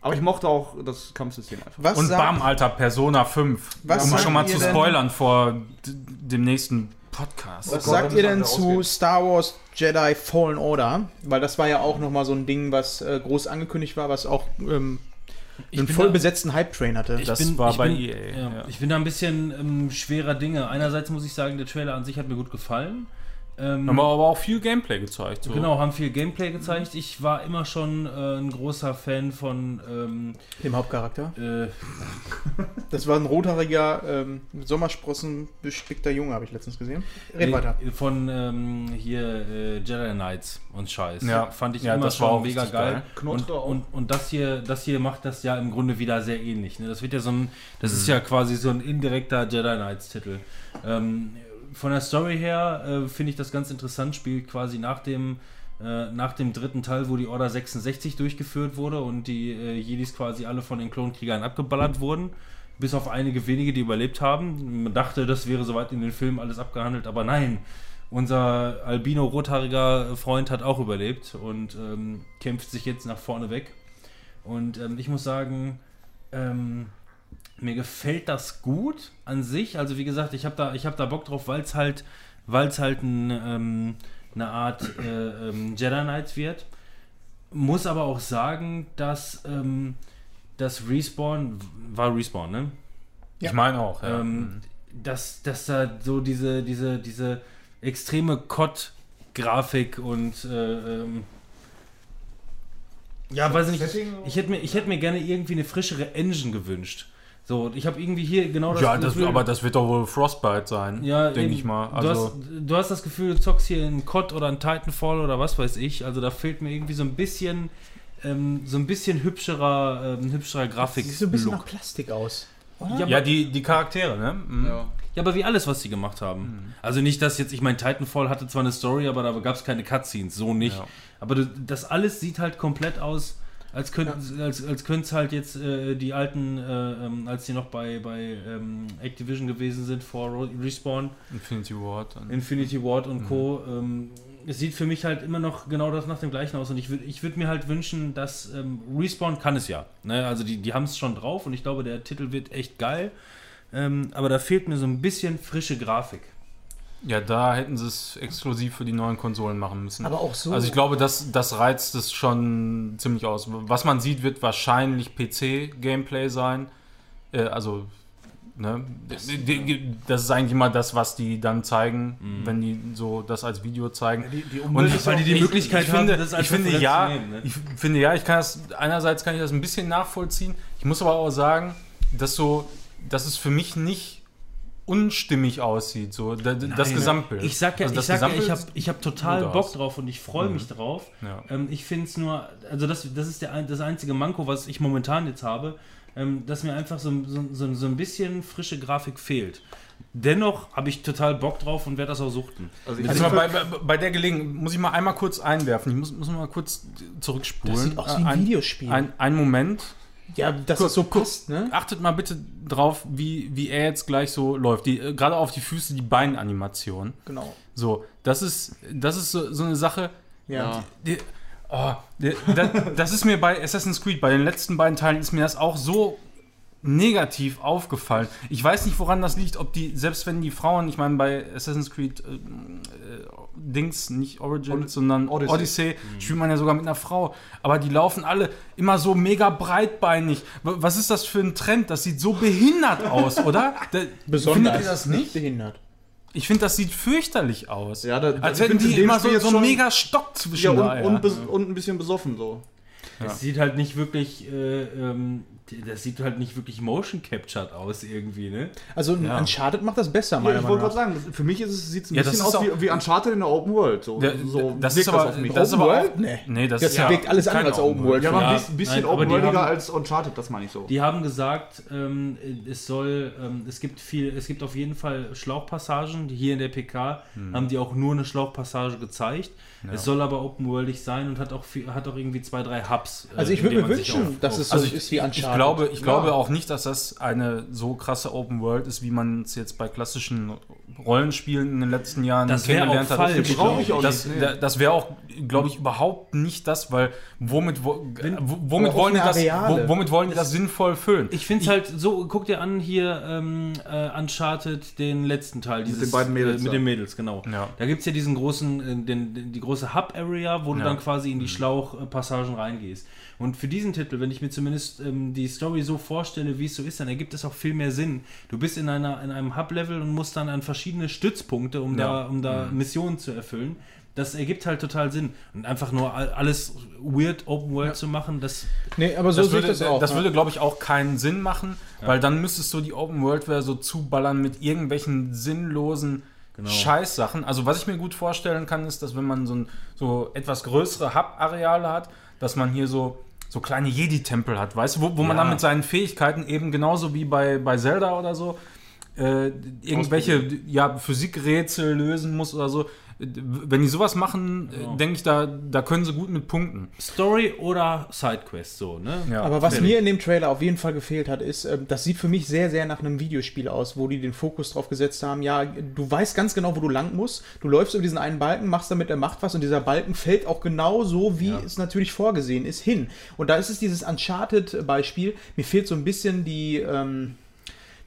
Aber ich mochte auch das Kampfsystem einfach. Was und bam, Alter, Persona 5. Was um schon mal zu denn- spoilern vor d- dem nächsten Podcast. Was Gott, sagt ihr denn zu ausgeht. Star Wars Jedi Fallen Order? Weil das war ja auch nochmal so ein Ding, was äh, groß angekündigt war, was auch ähm, Ich einen bin voll da- besetzten Hype-Train hatte. Das war bei bin, EA, Ja, ja. Ich bin da ein bisschen ähm, schwerer Dinge. Einerseits muss ich sagen, der Trailer an sich hat mir gut gefallen. Ähm, Haben wir aber auch viel Gameplay gezeigt. So. Genau, haben viel Gameplay gezeigt. Ich war immer schon äh, ein großer Fan von ähm, Dem Hauptcharakter. äh, Das war ein rothaariger, ähm, mit Sommersprossen bespickter Junge, habe ich letztens gesehen. Red weiter. von ähm, hier äh, Jedi Knights und Scheiß. Ja. fand ich Ja, immer das war schon auch mega geil. geil. Und, und, und das hier, das hier macht das ja im Grunde wieder sehr ähnlich. Ne? Das wird ja so ein, das ist ja quasi so ein indirekter Jedi Knights Titel. Ähm, von der Story her äh, finde ich das ganz interessant. Spielt quasi nach dem äh, nach dem dritten Teil, wo die Order 66 durchgeführt wurde und die äh, Jedis quasi alle von den Klonkriegern abgeballert wurden. Bis auf einige wenige, die überlebt haben. Man dachte, das wäre soweit in den Filmen alles abgehandelt, aber nein. Unser albino-rothaariger Freund hat auch überlebt und ähm, kämpft sich jetzt nach vorne weg. Und ähm, ich muss sagen, ähm, mir gefällt das gut an sich. Also wie gesagt, ich habe da, ich hab da Bock drauf, weil es halt, weil's halt ein, ähm, eine Art äh, ähm, Jedi Knights wird. Muss aber auch sagen, dass ähm, das Respawn, war Respawn, ne? Ich meine auch, ja. ähm, dass, dass da so diese, diese, diese extreme COD-Grafik und äh, ähm, Ja, weiß ich nicht. Ich hätte mir, ich hätte mir gerne irgendwie eine frischere Engine gewünscht. So, ich habe irgendwie hier genau das Ja, das, Gefühl- aber das wird doch wohl Frostbite sein, ja, denke ich mal. du, Also, hast, du hast das Gefühl, du zockst hier einen COD oder einen Titanfall oder was weiß ich. Also da fehlt mir irgendwie so ein bisschen, ähm, so ein bisschen hübscherer, ähm, hübscherer Grafik. Sieht so ein bisschen Look. nach Plastik aus. Ja, ja, die, die Charaktere, ne? Mhm. Ja. Ja, aber wie alles, was sie gemacht haben. Also nicht, dass jetzt, ich meine, Titanfall hatte zwar eine Story, aber da gab es keine Cutscenes, so nicht. Ja. Aber du, das alles sieht halt komplett aus, als könnten als, als könnte es halt jetzt äh, die alten, äh, ähm, als die noch bei, bei ähm, Activision gewesen sind vor Respawn, Infinity Ward. und- Infinity Ward und Co. Ähm, es sieht für mich halt immer noch genau das nach dem gleichen aus und ich würde ich würd mir halt wünschen, dass ähm, Respawn kann es ja. Ne? Also die, die haben es schon drauf und ich glaube, der Titel wird echt geil. Ähm, aber da fehlt mir so ein bisschen frische Grafik. Ja, da hätten sie es exklusiv für die neuen Konsolen machen müssen. Aber auch so. Also ich glaube, das, das reizt es schon ziemlich aus. Was man sieht, wird wahrscheinlich PC-Gameplay sein. Äh, also, ne? Die- Das ist eigentlich immer das, was die dann zeigen, wenn die so das als Video zeigen. Die, die Und ist weil die die ich, Möglichkeit ich finde, haben, das als ich finde ja, zu nehmen, ne? ich finde ja, ich kann das einerseits kann ich das ein bisschen nachvollziehen. Ich muss aber auch sagen, dass so, dass es für mich nicht unstimmig aussieht, so da- das Nein, Gesamtbild. Ich sag ja, Also ich, sag ja ich habe ich hab total Bock aus. drauf und ich freue mich drauf. Ja. Ähm, ich finde es nur, also das, das ist der, das einzige Manko, was ich momentan jetzt habe, ähm, dass mir einfach so, so, so, so ein bisschen frische Grafik fehlt. Dennoch habe ich total Bock drauf und werde das auch suchten. Also ich Also mal bei, bei, bei der Gelegenheit muss ich mal einmal kurz einwerfen. Ich muss, muss mal kurz zurückspulen. Das sieht aus wie ein ein, Videospiel. Ein, ein Moment. Ja, dass es so passt, ne? Achtet mal bitte drauf, wie, wie er jetzt gleich so läuft. Die, äh, gerade auf die Füße, die Beinanimation. Genau. So, das ist, das ist so, so eine Sache. Ja. Die, oh, die, das, das ist mir bei Assassin's Creed, bei den letzten beiden Teilen ist mir das auch so negativ aufgefallen. Ich weiß nicht, woran das liegt, ob die, selbst wenn die Frauen, ich meine, bei Assassin's Creed äh, äh, Dings, nicht Origins, Od- sondern Odyssey. Odyssey, spielt man ja sogar mit einer Frau. Aber die laufen alle immer so mega breitbeinig. Was ist das für ein Trend? Das sieht so behindert aus, oder? Da, Besonders. Findet ihr das nicht? behindert. Ich finde, das sieht fürchterlich aus. Ja, da- Als hätten die immer Spiel so, so einen mega Stock zwischen ja, und, und, und ein bisschen besoffen so. Das sieht halt nicht wirklich, äh, ähm, das sieht halt nicht wirklich motion captured aus irgendwie, ne? Also ein Ja. Uncharted macht das besser, Ja, meiner ich Meinung wollte gerade nach. sagen, für mich ist es, sieht es ein Ja, das bisschen aus wie, auch- wie Uncharted in der Open World. So, Der- so das wirkt ist aber- auf mich. das ist aber auch- Nee. Nee, das, Das ist ja wirkt alles andere als Open World. ja, aber Ja, ein bisschen, nein, aber die open-worldiger haben- als Uncharted, das meine ich so. Die haben gesagt, ähm, es soll, ähm, es gibt viel, es gibt auf jeden Fall Schlauchpassagen. Hier in der PK haben die auch nur eine Schlauchpassage gezeigt. Es soll aber open-worldig sein und hat auch, viel, hat auch irgendwie zwei, drei Hubs. äh, Also ich in würde mir wünschen, dass es so Also ich, ist wie Uncharted. Ich glaube, ich glaube Ja. auch nicht, dass das eine so krasse Open World ist, wie man es jetzt bei klassischen Rollenspielen in den letzten Jahren Das kennengelernt auch hat. falsch, Das- glaub ich auch das, nicht, nee. da- das wäre auch, glaube ich, überhaupt nicht das, weil womit, wo, wo- womit wollen die das, womit wollen die das sinnvoll füllen? Ich finde es halt so, guck dir an hier ähm, äh, Uncharted, den letzten Teil. Dieses, den beiden Mädels Äh, mit den Mädels, genau. Ja. Da gibt es ja diesen großen, äh, den, den, die große Hub-Area, wo du Ja. dann quasi in die Schlauchpassagen reingehst. Und für diesen Titel, wenn ich mir zumindest ähm, die Story so vorstelle, wie es so ist, dann ergibt es auch viel mehr Sinn. Du bist in, einer, in einem Hub-Level und musst dann an verschiedene Stützpunkte, um Ja. da, um da Missionen zu erfüllen. Das ergibt halt total Sinn. Und einfach nur all- alles weird Open World zu machen, das Nee, aber so Das würde, das auch. das ja. würde glaube ich, auch keinen Sinn machen, weil dann müsstest du die Open World so zuballern mit irgendwelchen sinnlosen Scheißsachen. Also was ich mir gut vorstellen kann, ist, dass wenn man so, ein, so etwas größere Hub-Areale hat, dass man hier so so kleine Jedi-Tempel hat, weißt du, wo, wo man Ja. dann mit seinen Fähigkeiten eben genauso wie bei, bei Zelda oder so äh, irgendwelche ja, Physikrätsel lösen muss oder so. Wenn die sowas machen, Genau. äh, denke ich, da, da können sie gut mit punkten. Story oder Sidequest so, ne? Ja. Aber was mir in dem Trailer auf jeden Fall gefehlt hat, ist, ähm, das sieht für mich sehr, sehr nach einem Videospiel aus, wo die den Fokus drauf gesetzt haben. Ja, du weißt ganz genau, wo du lang musst. Du läufst über diesen einen Balken, machst damit, er macht was und dieser Balken fällt auch genau so, wie es natürlich vorgesehen ist, hin. Und da ist es dieses Uncharted-Beispiel. Mir fehlt so ein bisschen die. Ähm,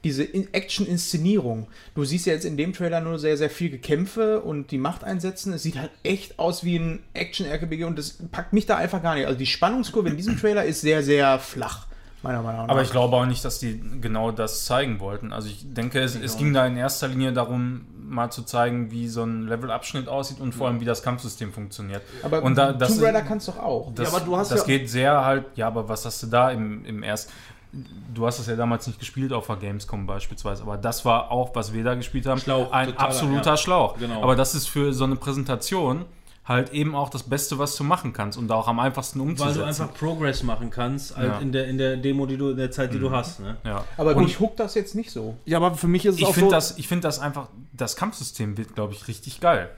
diese In- Action-Inszenierung. Du siehst ja jetzt in dem Trailer nur sehr, sehr viel Gekämpfe und die Macht einsetzen. Es sieht halt echt aus wie ein Action-RPG und das packt mich da einfach gar nicht. Also die Spannungskurve in diesem Trailer ist sehr, sehr flach. Meiner Meinung nach. Aber ich glaube auch nicht, dass die genau das zeigen wollten. Also ich denke, es, es ging da in erster Linie darum, mal zu zeigen, wie so ein Levelabschnitt aussieht und vor allem, wie das Kampfsystem funktioniert. aber und da, das, Tomb Raider kannst du doch auch. das, Ja, aber du hast das ja- geht sehr halt, ja, aber was hast du da im, im erst... Du hast das ja damals nicht gespielt auf der Gamescom beispielsweise, aber das war auch, was wir da gespielt haben, Schlauch, ein totaler, absoluter ja. Schlauch. Genau. Aber das ist für so eine Präsentation halt eben auch das Beste, was du machen kannst und auch am einfachsten Weil umzusetzen. du einfach Progress machen kannst, halt Ja. Mhm. in, der, in der Demo, die du, in der Zeit, die du hast. Ne? ja. Aber und mich huckt das jetzt nicht so. Ja, aber für mich ist es ich auch so. das, ich finde das einfach, das Kampfsystem wird, glaube ich, richtig geil.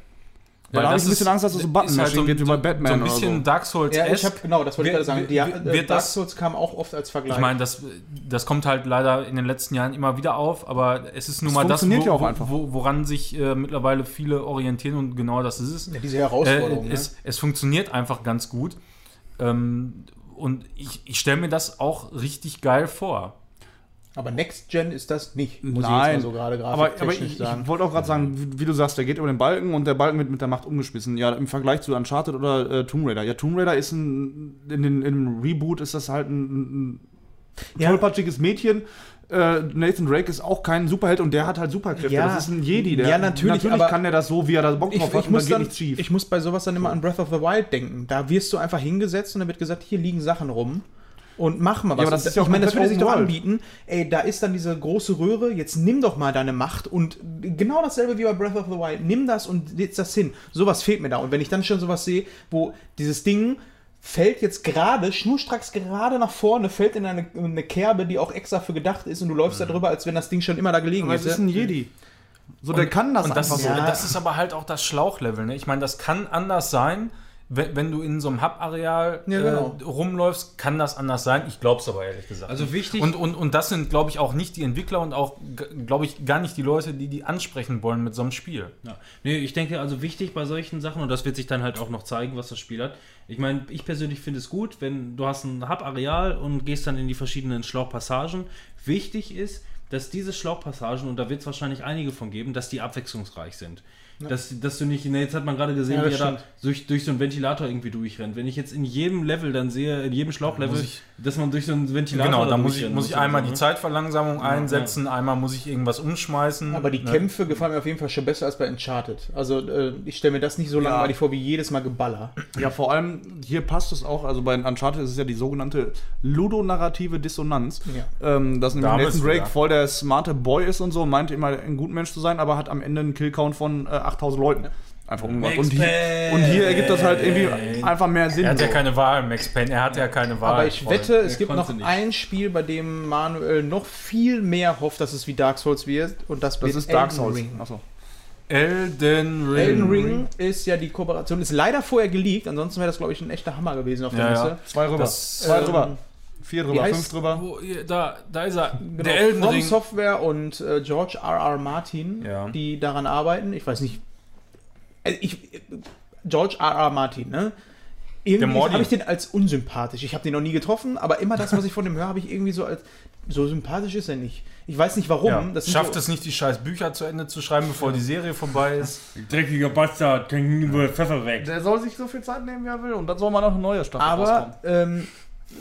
Ja, da hab das ich ein bisschen Angst, dass das so Button-Mashing halt so, wird wie bei Batman So ein oder bisschen so. Dark Souls Ja, ich habe genau, das wollte ich Wird- gerade sagen. Die, wird- äh, wird Dark das- Souls kam auch oft als Vergleich. Ich meine, das, das kommt halt leider in den letzten Jahren immer wieder auf, aber es ist nun Es mal das, wo, ja auch einfach. Wo, woran sich äh, mittlerweile viele orientieren und genau das ist es. ja, diese Herausforderung. Äh, ne? es, es funktioniert einfach ganz gut. Ähm, und ich, ich stelle mir das auch richtig geil vor. Aber Next Gen ist das nicht, muss ich jetzt Nein, mal so gerade aber, aber ich, sagen. ich wollte auch gerade sagen, wie, du sagst, der geht über den Balken und der Balken wird mit der Macht umgeschmissen. Ja, im Vergleich zu Uncharted oder äh, Tomb Raider. Ja, Tomb Raider ist ein, in den, im Reboot ist das halt ein, ein Ja. tollpatschiges Mädchen. Äh, Nathan Drake ist auch kein Superheld und der hat halt Superkräfte. Ja. das ist ein Jedi. Der, Ja, natürlich, aber- kann der das so, wie er da Bock ich, drauf ich, hat und muss dann, ich muss bei sowas dann immer an Breath of the Wild denken. Da wirst du einfach hingesetzt und dann wird gesagt, hier liegen Sachen rum. Und mach mal was. Ja, aber das Und ist ja auch ich meine, das würde sich doch anbieten. Ey, da ist dann diese große Röhre, jetzt nimm doch mal deine Macht und genau dasselbe wie bei Breath of the Wild. Nimm das und jetzt das hin. Sowas fehlt mir da. Und wenn ich dann schon sowas sehe, wo dieses Ding fällt jetzt gerade, schnurstracks gerade nach vorne, fällt in eine, in eine Kerbe, die auch extra für gedacht ist und du läufst da drüber, als wenn das Ding schon immer da gelegen aber es hätte. ist ein Jedi. So, der kann das Und das, einfach ist, so. Ja. das ist aber halt auch das Schlauchlevel. Ne? Ich meine, das kann anders sein. Wenn, wenn du in so einem Hub-Areal Ja, genau. äh, rumläufst, kann das anders sein. Ich glaube es aber ehrlich gesagt. Also wichtig- Und, und, und das sind, glaube ich, auch nicht die Entwickler und auch, glaube ich, gar nicht die Leute, die die ansprechen wollen mit so einem Spiel. Ja. Nee, ich denke also wichtig bei solchen Sachen, und das wird sich dann halt auch noch zeigen, was das Spiel hat. Ich meine, ich persönlich finde es gut, wenn du hast ein Hub-Areal und gehst dann in die verschiedenen Schlauchpassagen. Wichtig ist, dass diese Schlauchpassagen, und da wird es wahrscheinlich einige von geben, dass die abwechslungsreich sind. Dass, dass du nicht, ne, jetzt hat man gerade gesehen, Ja, wie er da stimmt. durch, durch so einen Ventilator irgendwie durchrennt. Wenn ich jetzt in jedem Level dann sehe, in jedem Schlauchlevel, ich- dass man durch so einen Ventilator Genau, da muss ich, muss ich einmal so, die ne? Zeitverlangsamung einsetzen, einmal muss ich irgendwas umschmeißen. Aber die ne? Kämpfe gefallen mir auf jeden Fall schon besser als bei Uncharted. Also äh, ich stelle mir das nicht so langweilig vor wie jedes Mal Geballer. Ja, vor allem hier passt es auch, also bei Uncharted ist es ja die sogenannte ludonarrative Dissonanz. Ja. Ähm, dass nämlich Da Nathan Drake voll der smarte Boy ist und so, meinte immer ein guter Mensch zu sein, aber hat am Ende einen Killcount von äh, 8000 Leuten. Einfach umgebracht. Und hier, und hier ergibt das halt irgendwie einfach mehr Sinn. Er hat ja so. keine Wahl, Max Payne. Er hat ja keine Wahl. Aber ich Voll. wette, es Der gibt noch nicht. ein Spiel, bei dem Manuel noch viel mehr hofft, dass es wie Dark Souls wird. Und das, das ist Dark Elden Souls. Ring. Achso. Elden Ring. Elden Ring ist ja die Kooperation, ist leider vorher geleakt, ansonsten wäre das, glaube ich, ein echter Hammer gewesen auf der Ja, Liste. ja. Zwei drüber. Das, Zwei ähm, drüber. Vier drüber. heißt- Fünf drüber. Wo, da, da ist er. Genau, Der Elden From Ring. Software und äh, George R. R. Martin, Ja. die daran arbeiten. Ich weiß nicht. Äh, ich, George R. R. Martin, ne? Irgendwie habe ich den als unsympathisch. Ich habe den noch nie getroffen, aber immer das, was ich von dem höre, habe ich irgendwie so als. So sympathisch ist er nicht. Ich weiß nicht warum. Ja. Schafft so, es nicht, die scheiß Bücher zu Ende zu schreiben, bevor die Serie vorbei ist. Dreckiger Bastard, kann über Pfeffer weg. Der soll sich so viel Zeit nehmen, wie er will. Und dann soll man noch eine neue Staffel Aber ähm,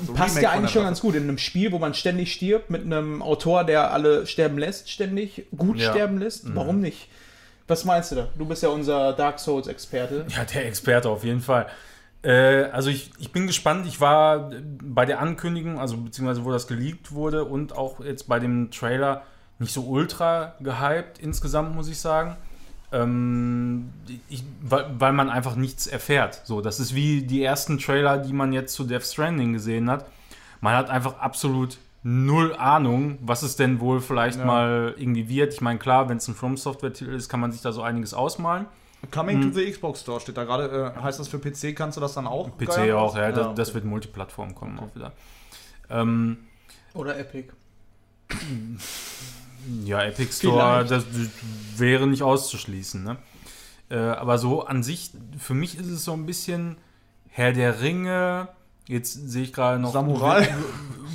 So passt Remake ja eigentlich schon ganz gut in einem Spiel, wo man ständig stirbt, mit einem Autor, der alle sterben lässt, ständig gut Ja. sterben lässt. Warum nicht? Was meinst du da? Du bist ja unser Dark Souls-Experte. Ja, der Experte auf jeden Fall. Äh, also ich, ich bin gespannt. Ich war bei der Ankündigung, also beziehungsweise wo das geleakt wurde und auch jetzt bei dem Trailer nicht so ultra gehypt insgesamt, muss ich sagen. Ähm, ich, weil, weil man einfach nichts erfährt. So, das ist wie die ersten Trailer, die man jetzt zu Death Stranding gesehen hat. Man hat einfach absolut null Ahnung, was es denn wohl vielleicht Ja. mal irgendwie wird. Ich meine, klar, wenn es ein From Software-Titel ist, kann man sich da so einiges ausmalen. Coming Hm. to the Xbox Store steht da gerade. Äh, heißt das für PC? Kannst du das dann auch? PC geil auch, aus- ja, das, okay. das wird Multiplattform kommen auch wieder. Ähm, Oder Epic. ja, Epic Store, Vielleicht. das wäre nicht auszuschließen. Ne? Äh, aber so an sich, für mich ist es so ein bisschen Herr der Ringe. Jetzt sehe ich gerade noch Samurai.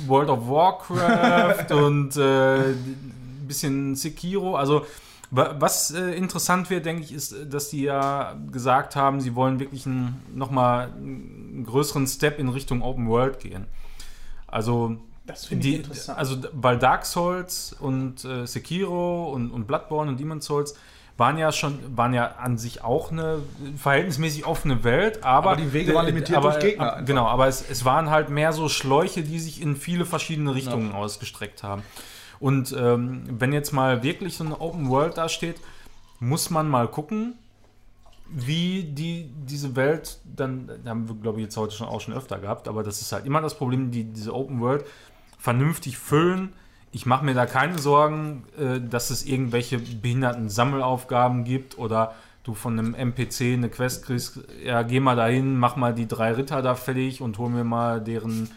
World of Warcraft und äh, ein bisschen Sekiro. Also wa- was äh, interessant wird, denke ich, ist, dass die ja gesagt haben, sie wollen wirklich nochmal einen größeren Step in Richtung Open World gehen. Also Das finde ich die, interessant. also weil Dark Souls und äh, Sekiro und, und Bloodborne und Demon's Souls waren ja schon, waren ja an sich auch eine verhältnismäßig offene Welt, aber, Aber die Wege waren limitiert aber, durch Gegner ab-. Genau, aber es, es waren halt mehr so Schläuche, die sich in viele verschiedene Richtungen ausgestreckt haben. Und ähm, wenn jetzt mal wirklich so eine Open World da steht, muss man mal gucken, wie die, diese Welt dann, da haben wir, glaube ich, jetzt heute schon auch schon öfter gehabt, aber das ist halt immer das Problem, die, diese Open World vernünftig füllen. Ich mache mir da keine Sorgen, äh, dass es irgendwelche behinderten Sammelaufgaben gibt oder du von einem NPC eine Quest kriegst, ja, geh mal dahin, mach mal die drei Ritter da fertig und hol mir mal deren,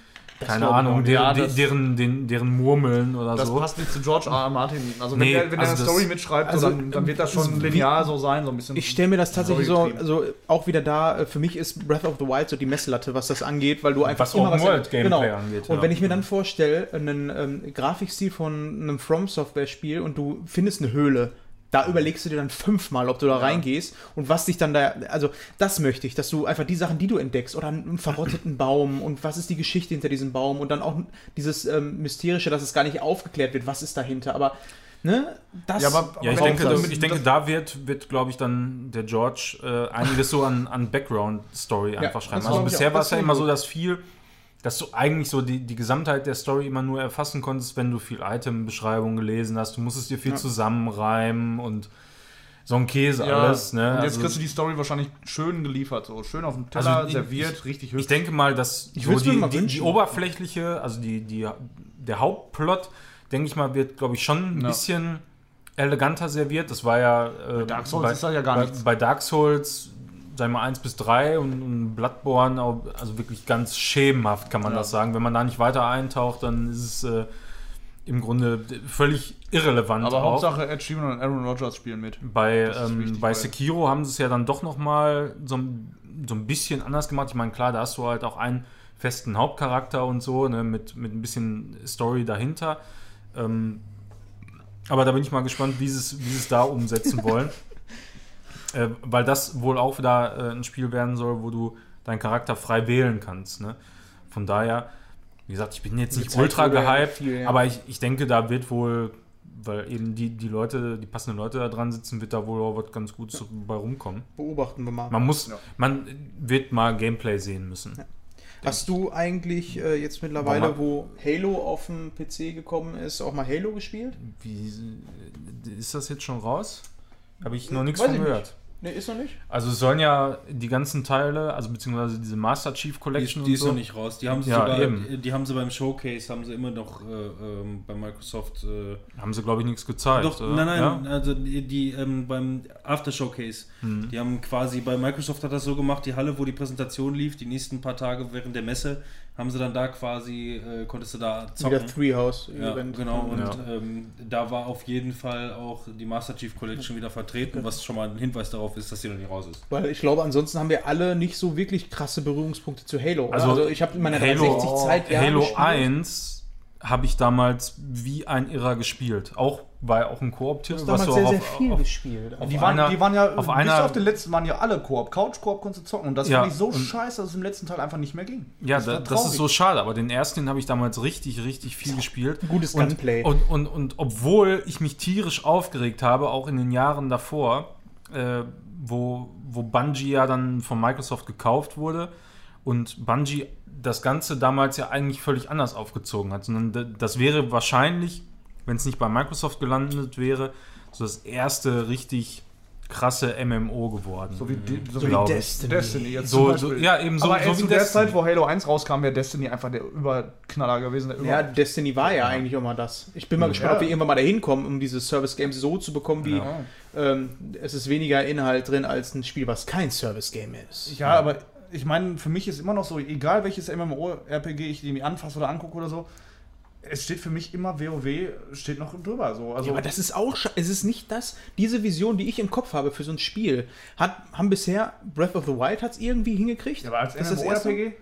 keine glaub ich Ahnung, deren, Ja, de- das- deren, den, deren Murmeln oder Das so. passt nicht zu George R. R. Martin. Also wenn Nee, er, wenn er also eine das- Story mitschreibt, also, so, dann, dann wird das schon linear so sein, so ein bisschen. Ich stelle mir das tatsächlich so, also auch wieder da, äh, für mich ist Breath of the Wild so die Messlatte, was das angeht, weil du einfach Was Open World Gameplay angeht, Und ja. wenn ich mir dann vorstelle, einen ähm, Grafikstil von einem From Software Spiel und du findest eine Höhle, da überlegst du dir dann fünfmal, ob du da reingehst und was dich dann da, also das möchte ich, dass du einfach die Sachen, die du entdeckst oder einen verrotteten Baum und was ist die Geschichte hinter diesem Baum und dann auch dieses ähm, Mysterische, dass es gar nicht aufgeklärt wird, was ist dahinter, aber ne, das Ja, aber- Ja, ich Aber denke, das- ich denke da wird, wird glaube ich, dann der George äh, einiges so an, an Background-Story einfach das schreiben. Also bisher war es ja immer so, dass viel, dass du eigentlich so die, die Gesamtheit der Story immer nur erfassen konntest, wenn du viel Item-Beschreibung gelesen hast. Du musstest dir viel Ja. zusammenreimen und so ein Käse ja, alles. Ne? Und jetzt Also, kriegst du die Story wahrscheinlich schön geliefert, so schön auf dem Teller Also ich- serviert, richtig hübsch. ich denke mal, dass Ich so die, mal die, die oberflächliche, also die, die, der Hauptplot, denke ich mal, wird, glaube ich, schon ein Ja. bisschen eleganter serviert. Das war ja äh, Dark Souls ist das ja gar bei, nichts. bei Dark Souls, sagen wir 1 bis 3 und, und Bloodborne, also wirklich ganz schemenhaft kann man Ja. das sagen. Wenn man da nicht weiter eintaucht, dann ist es äh, im Grunde völlig irrelevant. aber auch. Hauptsache Ed Sheeran und Aaron Rodgers spielen mit. Bei, ähm, bei Sekiro haben sie es ja dann doch noch mal so, ein- so ein bisschen anders gemacht. Ich meine, klar, da hast du halt auch einen festen Hauptcharakter und so, ne, mit, mit ein bisschen Story dahinter. Ähm, aber da bin ich mal gespannt, wie sie es, wie sie es da umsetzen wollen. Äh, weil das wohl auch wieder äh, ein Spiel werden soll, wo du deinen Charakter frei wählen kannst. Ne? Von daher, wie gesagt, ich bin jetzt nicht ultra ja gehypt, viel, ja. aber ich, ich denke, da wird wohl, weil eben die, die Leute, die passenden Leute da dran sitzen, wird da wohl auch was ganz Gutes bei rumkommen. beobachten wir mal. Man muss, Ja. man wird mal Gameplay sehen müssen. Hast du eigentlich äh, jetzt mittlerweile, wo Halo auf dem PC gekommen ist, auch mal Halo gespielt? Wie ist das jetzt schon raus? Habe ich noch nichts Weiß von ich gehört. Ne, ist noch nicht. Also es sollen ja die ganzen Teile, also beziehungsweise diese Master Chief Die, Collection die ist und so. noch nicht raus. Die haben sie Ja, sogar, eben. die haben sie beim Showcase, haben sie immer noch äh, ähm, bei Microsoft. Äh, Haben sie, glaube ich, nichts gezeigt. doch, oder? nein, nein, Ja? also die, die ähm, beim After Showcase, Hm. die haben quasi bei Microsoft hat das so gemacht, die Halle, wo die Präsentation lief, die nächsten paar Tage während der Messe, haben sie dann da quasi, äh, konntest du da zocken. Wieder Treehouse. Ja, Event. genau. Und Ja. ähm, da war auf jeden Fall auch die Master Chief Collection wieder vertreten, was schon mal ein Hinweis darauf ist, dass die noch nicht raus ist. Weil ich glaube, ansonsten haben wir alle nicht so wirklich krasse Berührungspunkte zu Halo. Also, Also, ich habe in meiner Halo, 360-Zeit Halo 1 habe ich damals wie ein Irrer gespielt. Auch war ja auch ein Koop-Titel, damals du sehr, auch sehr auf- viel auf- gespielt. auf Die waren, einer- die waren ja, auf bis einer- auf den letzten waren ja alle Koop. Couch-Koop konntest du zocken. Und das Ja, fand ich so und- scheiße, dass es im letzten Teil einfach nicht mehr ging. Ja, das, da, das ist so schade, aber den ersten den habe ich damals richtig, richtig viel gespielt. Gutes und, Gunplay. Und, und, und obwohl ich mich tierisch aufgeregt habe, auch in den Jahren davor, äh, wo, wo Bungie ja dann von Microsoft gekauft wurde und Bungie das Ganze damals ja eigentlich völlig anders aufgezogen hat, sondern da- das wäre wahrscheinlich, wenn es nicht bei Microsoft gelandet wäre, so das erste richtig krasse MMO geworden. So wie, so wie. Destiny. Destiny jetzt So- so- ja, eben so- Aber so ey, wie zu der Destiny. Zeit, wo Halo 1 rauskam, wäre Destiny einfach der Überknaller gewesen. Der Ja, Über Destiny war ja eigentlich immer das. Ich bin mal gespannt, Ja. ob wir irgendwann mal dahin kommen, um diese Service-Games so zu bekommen, wie Ja. ähm, es ist weniger Inhalt drin als ein Spiel, was kein Service-Game ist. Ja, aber ich meine, für mich ist immer noch so, egal welches MMO-RPG ich irgendwie anfasse oder angucke oder so, es steht für mich immer WoW, steht noch drüber. So. Also, Ja, aber das ist auch, es ist nicht das, diese Vision, die ich im Kopf habe für so ein Spiel, hat, haben bisher Breath of the Wild hat es irgendwie hingekriegt. aber als Das ist das erste? MMO-RPG?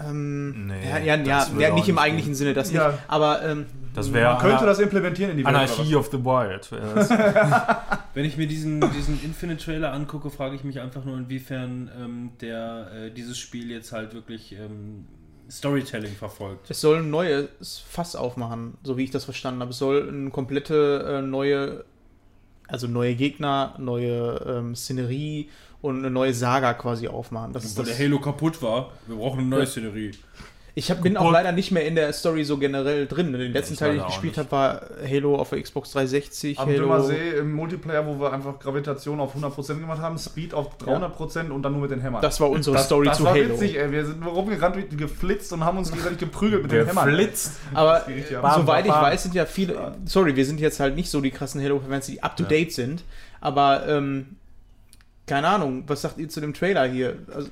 Ähm, Nee, ja, ja, ja, ja nicht im eigentlichen Sinne, das Ja. nicht. Aber ähm, Das wäre Man könnte das implementieren in die Welt. Anarchy of the Wild. Wenn ich mir diesen, diesen Infinite Trailer angucke, frage ich mich einfach nur, inwiefern ähm, der, äh, dieses Spiel jetzt halt wirklich ähm, Storytelling verfolgt. Es soll ein neues Fass aufmachen, so wie ich das verstanden habe. Es soll eine komplette äh, neue, also neue Gegner, neue ähm, Szenerie und eine neue Saga quasi aufmachen. Das ist Weil das. der Halo kaputt war. Wir brauchen eine neue Szenerie. Ich hab, bin auch leider nicht mehr in der Story so generell drin. Den letzten Teil, den ich gespielt habe, war Halo auf der Xbox 360. Am Halo. Dümmer See im Multiplayer, wo wir einfach Gravitation auf 100% gemacht haben, Speed auf 300% und dann nur mit den Hämmern. Das war unsere das, Story das zu war Halo. witzig, ey. Wir sind nur rumgerannt, wie geflitzt und haben uns gegenseitig geprügelt mit den Hämmern. flitzt. Aber äh, soweit ich weiß, sind ja viele. Sorry, wir sind jetzt halt nicht so die krassen Halo-Fans, die up to date sind. Aber ähm, keine Ahnung, was sagt ihr zu dem Trailer hier? Also,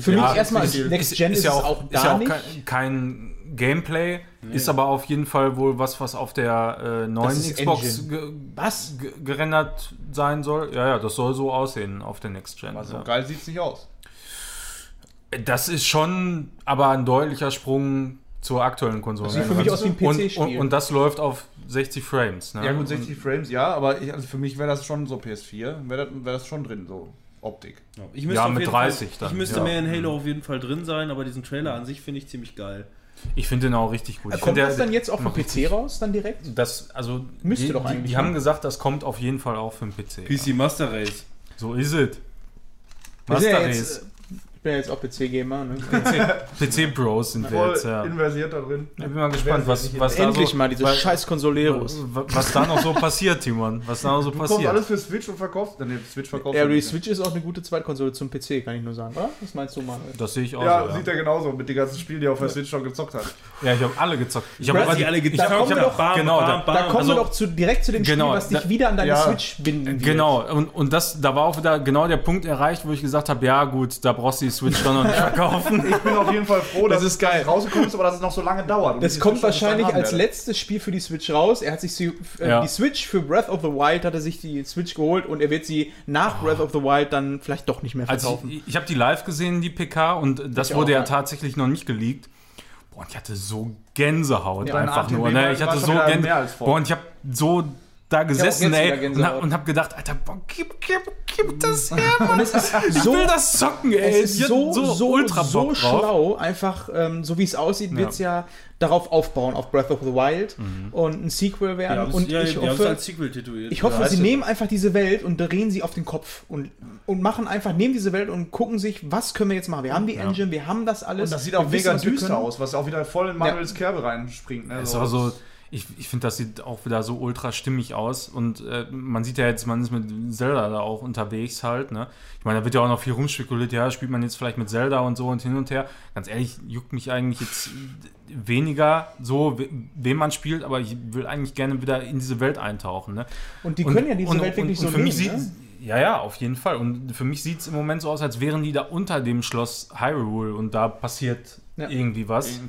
für Ja, mich erstmal ist- Next Gen ist, ja es auch, ist da ja auch nicht. kein, kein Gameplay, ist aber auf jeden Fall wohl was, was auf der äh, neuen ist Xbox ge Was? ge gerendert sein soll. Ja, ja, das soll so aussehen auf der Next Gen. Also ja. geil sieht's nicht aus. Das ist schon aber ein deutlicher Sprung zur aktuellen Konsole. Das sieht für mich aus wie ein und, PC-Spiel. und, und das läuft auf 60 Frames. Ne? Ja gut, 60 Frames, ja, aber ich, also für mich wäre das schon so PS4, wäre das, wär das schon drin, so Optik. Ich Ja, mit jeden 30 Fall, dann, Ich müsste ja. mehr in Halo auf jeden Fall drin sein, aber diesen Trailer an sich finde ich ziemlich geil. Ich finde den auch richtig gut. Ich Kommt das der- dann jetzt auch für macht PC raus, dann direkt? Das, also, Müsste die, doch die, eigentlich, Die ne? haben gesagt, das kommt auf jeden Fall auch für den PC. PC Master Race. So ist es. Ja Master jetzt, Race. Ich bin ja jetzt auch PC-Gamer. Ne? PC-Pros sind wir jetzt, ja. inversiert da drin. Ich bin mal gespannt, was, was da Endlich so, mal diese scheiß Consoleros. was da noch so passiert, Timon. Was da noch so Du kommst alles passiert. für Switch und verkaufst. Nee, Switch verkaufst Ja, du aber die nicht. Switch ist auch eine gute Zweitkonsole zum PC, kann ich nur sagen, oder? Was meinst du, Manuel? Das sehe ich auch Ja, so. sieht er genauso mit den ganzen Spielen, die er auf der Switch schon gezockt hat. Ja, ich habe alle gezockt. Ich habe die alle gezockt, ich, kommen ich wir hab, doch- bam, genau, bam, da, bam. Da kommen also- wir doch zu, direkt zu dem Genau, Spiel, was dich da- wieder an deine ja, Switch binden wird. Genau, und, und das, da war auch wieder genau der Punkt erreicht, wo ich gesagt habe, ja gut, da brauchst du die Switch doch noch nicht verkaufen. Ich bin auf jeden Fall froh, Das dass ist geil. es rausgekommen ist, aber dass es noch so lange dauert. Das kommt Switch wahrscheinlich als werde. letztes Spiel für die Switch raus. Er hat sich die, äh, Ja. die Switch für Breath of the Wild hat er sich die Switch geholt und er wird sie nach Breath of the Wild dann vielleicht doch nicht mehr Also verkaufen. ich, ich habe die live gesehen, die PK, und das Ich wurde auch, ja ja. tatsächlich noch nicht geleakt. Boah, und ich hatte so Gänsehaut Ja, einfach nur. Ne? Ich hatte so Gänsehaut. Boah, und ich habe so da gesessen, ey, und hab, und hab gedacht, Alter, boah, gib, gib, gib das her, Mann. Und es ist Ich so, will das zocken, ey. es ist hab so, so, ultra so schlau. Einfach, ähm, so wie es aussieht, wird es ja darauf aufbauen, auf Breath of the Wild Mhm. und ein Sequel werden. und ja, ich hoffe, als Sequel tituliert. Ich hoffe, Ja, sie nehmen einfach diese Welt und drehen sie auf den Kopf und, und machen einfach, nehmen diese Welt und gucken sich, was können wir jetzt machen. Wir haben die Engine, wir haben das alles. Und das sieht auch mega düster aus, was auch wieder voll in Manuels Kerbe reinspringt. Ne? Ist aber so, ich, ich finde, das sieht auch wieder so ultra stimmig aus. Und äh, man sieht ja jetzt, man ist mit Zelda da auch unterwegs halt. Ne? Ich meine, da wird ja auch noch viel rumspekuliert. Ja, spielt man jetzt vielleicht mit Zelda und so und hin und her. Ganz ehrlich, juckt mich eigentlich jetzt weniger so, we- wem man spielt, aber ich will eigentlich gerne wieder in diese Welt eintauchen. Ne? Und die können ja diese und, Welt wirklich und, so und für mich nehmen, sieht ne? Ja, ja, auf jeden Fall. Und für mich sieht es im Moment so aus, als wären die da unter dem Schloss Hyrule und da passiert Ja. irgendwie was.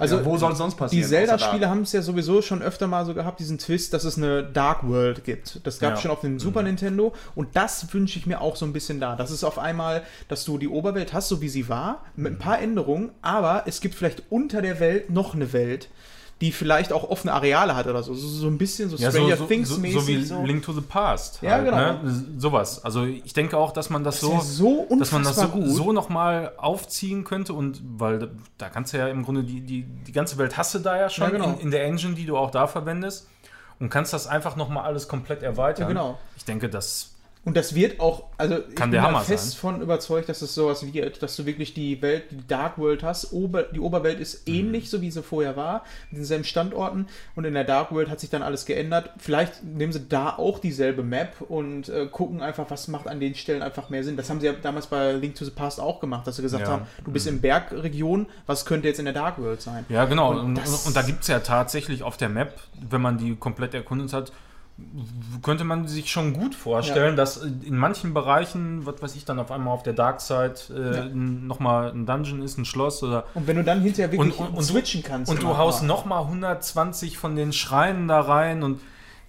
Also, ja, wo soll es sonst Die passieren? außer Zelda-Spiele haben es ja sowieso schon öfter mal so gehabt, diesen Twist, dass es eine Dark World gibt. Das gab es Ja. schon auf dem Super Nintendo und das wünsche ich mir auch so ein bisschen da. Das ist auf einmal, dass du die Oberwelt hast, so wie sie war, mit ein paar Änderungen, aber es gibt vielleicht unter der Welt noch eine Welt, die vielleicht auch offene Areale hat oder so. So, so ein bisschen so Ja, so, Stranger so, Things so, mäßig. so wie so. Link to the Past. Ja, genau. Ne? Sowas. Also ich denke auch, dass man das, Das so, so dass man das so, gut. so nochmal aufziehen könnte und weil da, da kannst du ja im Grunde die, die, die ganze Welt hast du da ja schon Ja, genau. in, in der Engine, die du auch da verwendest und kannst das einfach nochmal alles komplett erweitern. Ja, genau. Ich denke, das Und das wird auch, also ich Kann bin der Hammer fest sein. von überzeugt, dass es sowas wird, dass du wirklich die Welt, die Dark World hast. Ober, die Oberwelt ist Mhm. ähnlich, so wie sie vorher war, mit denselben Standorten. Und in der Dark World hat sich dann alles geändert. Vielleicht nehmen sie da auch dieselbe Map und äh, gucken einfach, was macht an den Stellen einfach mehr Sinn. Das haben sie ja damals bei Link to the Past auch gemacht, dass sie gesagt Ja. Mhm. haben, du bist in Bergregion, was könnte jetzt in der Dark World sein? Ja, genau. Und Und, und, da gibt es ja tatsächlich auf der Map, wenn man die komplett erkundet hat, könnte man sich schon gut vorstellen, dass in manchen Bereichen, was weiß ich, dann auf einmal auf der Dark Side äh, Ja. nochmal ein Dungeon ist, ein Schloss oder. Und wenn du dann hinterher wirklich Und- und- und switchen kannst. Und du haust nochmal 120 von den Schreinen da rein und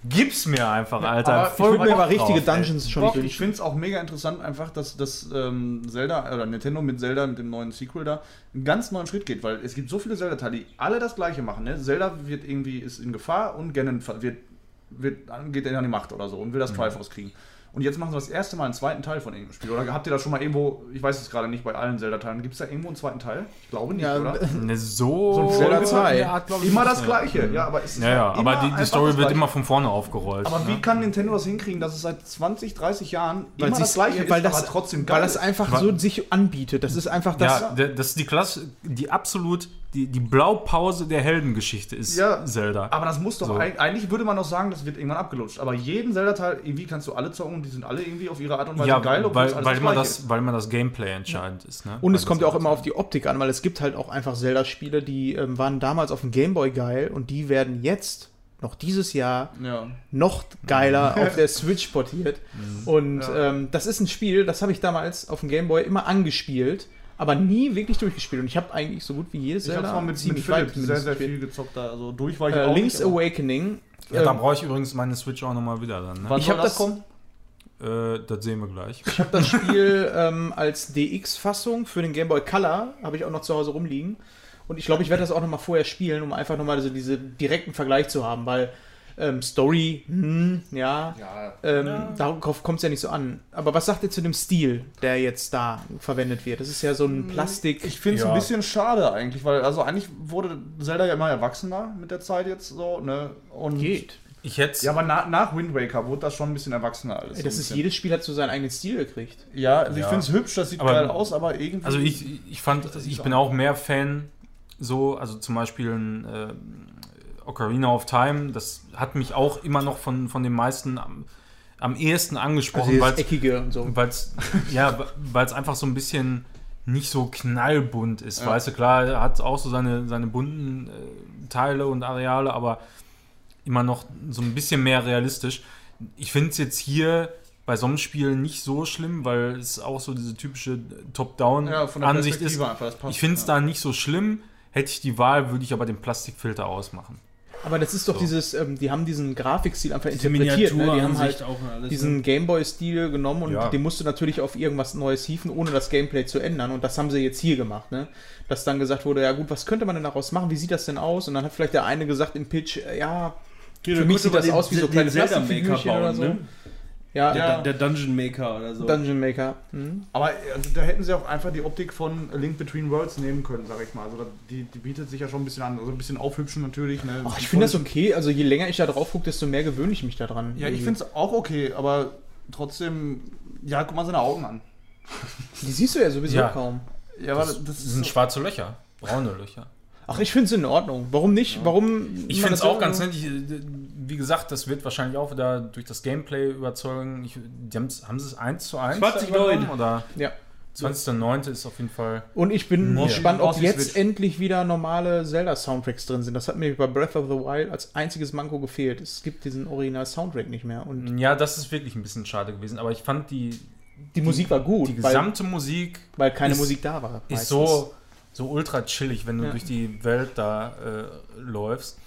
gib's mir einfach, Alter. aber ich Ich würde mir aber richtige drauf, ey. Dungeons schon Bock, ich finde es auch mega interessant, einfach, dass, dass ähm, Zelda oder Nintendo mit Zelda, mit dem neuen Sequel da, einen ganz neuen Schritt geht, weil es gibt so viele Zelda-Teile, die alle das gleiche machen. Ne? Zelda wird irgendwie ist in Gefahr und Ganon wird, wird, geht in die Macht oder so und will das Triforce kriegen. Und jetzt machen sie das erste Mal einen zweiten Teil von irgendeinem Spiel. Oder habt ihr da schon mal irgendwo, ich weiß es gerade nicht bei allen Zelda-Teilen, gibt es da irgendwo einen zweiten Teil? Ich glaube nicht, Ja, oder? Ne, so. So ein Zelda in der 2. Art, Immer das. Gleiche. Ja, aber es ist Ja, ja, halt aber die, die Story wird immer von vorne aufgerollt. Aber wie ne? kann Nintendo das hinkriegen, dass es seit 20, 30 Jahren Weil immer das Gleiche weil ist, das, aber trotzdem geil Weil das einfach so sich anbietet. Das ist einfach das. ja, das ist die Klasse, die absolut, die, die Blaupause der Heldengeschichte ist Ja, Zelda. Aber das muss doch, So. eig- eigentlich würde man doch sagen, das wird irgendwann abgelutscht. Aber jeden Zelda-Teil, irgendwie kannst du alle zocken und die sind alle irgendwie auf ihre Art und Weise ja, geil, obwohl es weil, alles weil, das immer Gleiche das, weil immer das Gameplay entscheidend ist. Ne? Und Bei es kommt ja auch immer auf die Optik an, weil es gibt halt auch einfach Zelda-Spiele, die ähm, waren damals auf dem Gameboy geil und die werden jetzt, noch dieses Jahr, Ja. noch geiler auf der Switch portiert. Und Ja. ähm, das ist ein Spiel, das habe ich damals auf dem Gameboy immer angespielt, aber nie wirklich durchgespielt. Und ich habe eigentlich so gut wie jedes Ich hab's Zelda mal mit, mit ziemlich Philipp sehr, sehr gespielt. viel gezockt da. Also durch war ich Äh, auch Link's nicht, Awakening. Ja, da ähm, brauche ich übrigens meine Switch auch nochmal wieder dann. Ne? Wann Ich soll hab das- Äh, das sehen wir gleich. Ich habe das Spiel ähm, als DX-Fassung für den Game Boy Color, habe ich auch noch zu Hause rumliegen. Und ich glaube, ich werde das auch noch mal vorher spielen, um einfach nochmal so diese direkten Vergleich zu haben, weil ähm, Story, hm, ja, Ja. ähm, darauf kommt es ja nicht so an. Aber was sagt ihr zu dem Stil, der jetzt da verwendet wird? Das ist ja so ein Plastik. Ich finde es Ja. ein bisschen schade eigentlich, weil also eigentlich wurde Zelda ja immer erwachsener mit der Zeit jetzt so, ne? Und geht. Ich hätte Ja, aber na, nach Wind Waker wurde das schon ein bisschen erwachsener alles. Ey, so das ein ist jedes Spiel hat so seinen eigenen Stil gekriegt. Ja, also ich Ja. finde es hübsch, das sieht Aber- geil aus, aber irgendwie. Also ich, ich fand, ich bin auch mehr Fan so, also zum Beispiel ein äh, Ocarina of Time, das hat mich auch immer noch von, von den meisten am, am ehesten Also angesprochen, weil Eckige und so. es ja, weil's einfach so ein bisschen nicht so knallbunt ist, weißt du, klar, er hat auch so seine, seine bunten äh, Teile und Areale, aber immer noch so ein bisschen mehr realistisch. Ich finde es jetzt hier bei so einem Spiel nicht so schlimm, weil es auch so diese typische ja, Top-Down-Ansicht ist. Perspektive einfach. Ich finde es ja. da nicht so schlimm. Hätte ich die Wahl, würde ich aber den Plastikfilter ausmachen. Aber das ist doch So. dieses, ähm, die haben diesen Grafikstil einfach Diese interpretiert. Ne? Die haben halt alles. diesen ne? Gameboy-Stil genommen und Ja. den musst du natürlich auf irgendwas Neues hieven, ohne das Gameplay zu ändern. Und das haben sie jetzt hier gemacht, ne? Dass dann gesagt wurde, ja gut, was könnte man denn daraus machen? Wie sieht das denn aus? Und dann hat vielleicht der eine gesagt im Pitch, äh, ja, für mich sieht das aus wie so kleine Plastikfigürchen oder so. Ja, Ja. Der, der Dungeon Maker oder so. Dungeon Maker. Hm? Aber also, da hätten sie auch einfach die Optik von Link Between Worlds nehmen können, sag ich mal. Also da, die, die bietet sich ja schon ein bisschen an. Also ein bisschen aufhübschen natürlich. Ne? Ach, ich finde das okay. Also je länger ich da drauf gucke, desto mehr gewöhne ich mich daran. Ja, ich finde es auch okay, aber trotzdem, ja, guck mal seine Augen an. Die siehst du ja sowieso Ja. kaum. Ja, aber Das, das, das sind schwarze Löcher, braune Löcher. Ach, ich finde es in Ordnung. Warum nicht? Warum? Ich finde es auch so- ganz nett. Wie gesagt, das wird wahrscheinlich auch wieder durch das Gameplay überzeugen. Ich, die haben sie es 1 zu 1 20.9. übernommen, Oder Ja. 20.09. ist auf jeden Fall. Und ich bin Ja. gespannt, ob jetzt Switch. endlich wieder normale Zelda-Soundtracks drin sind. Das hat mir bei Breath of the Wild als einziges Manko gefehlt. Es gibt diesen Original-Soundtrack nicht mehr. Und Ja, das ist wirklich ein bisschen schade gewesen. Aber ich fand die, die Musik war gut, die weil, gesamte Musik weil keine ist- Musik da war. ist meistens. so, so ultra chillig, wenn du Ja. durch die Welt da äh, läufst.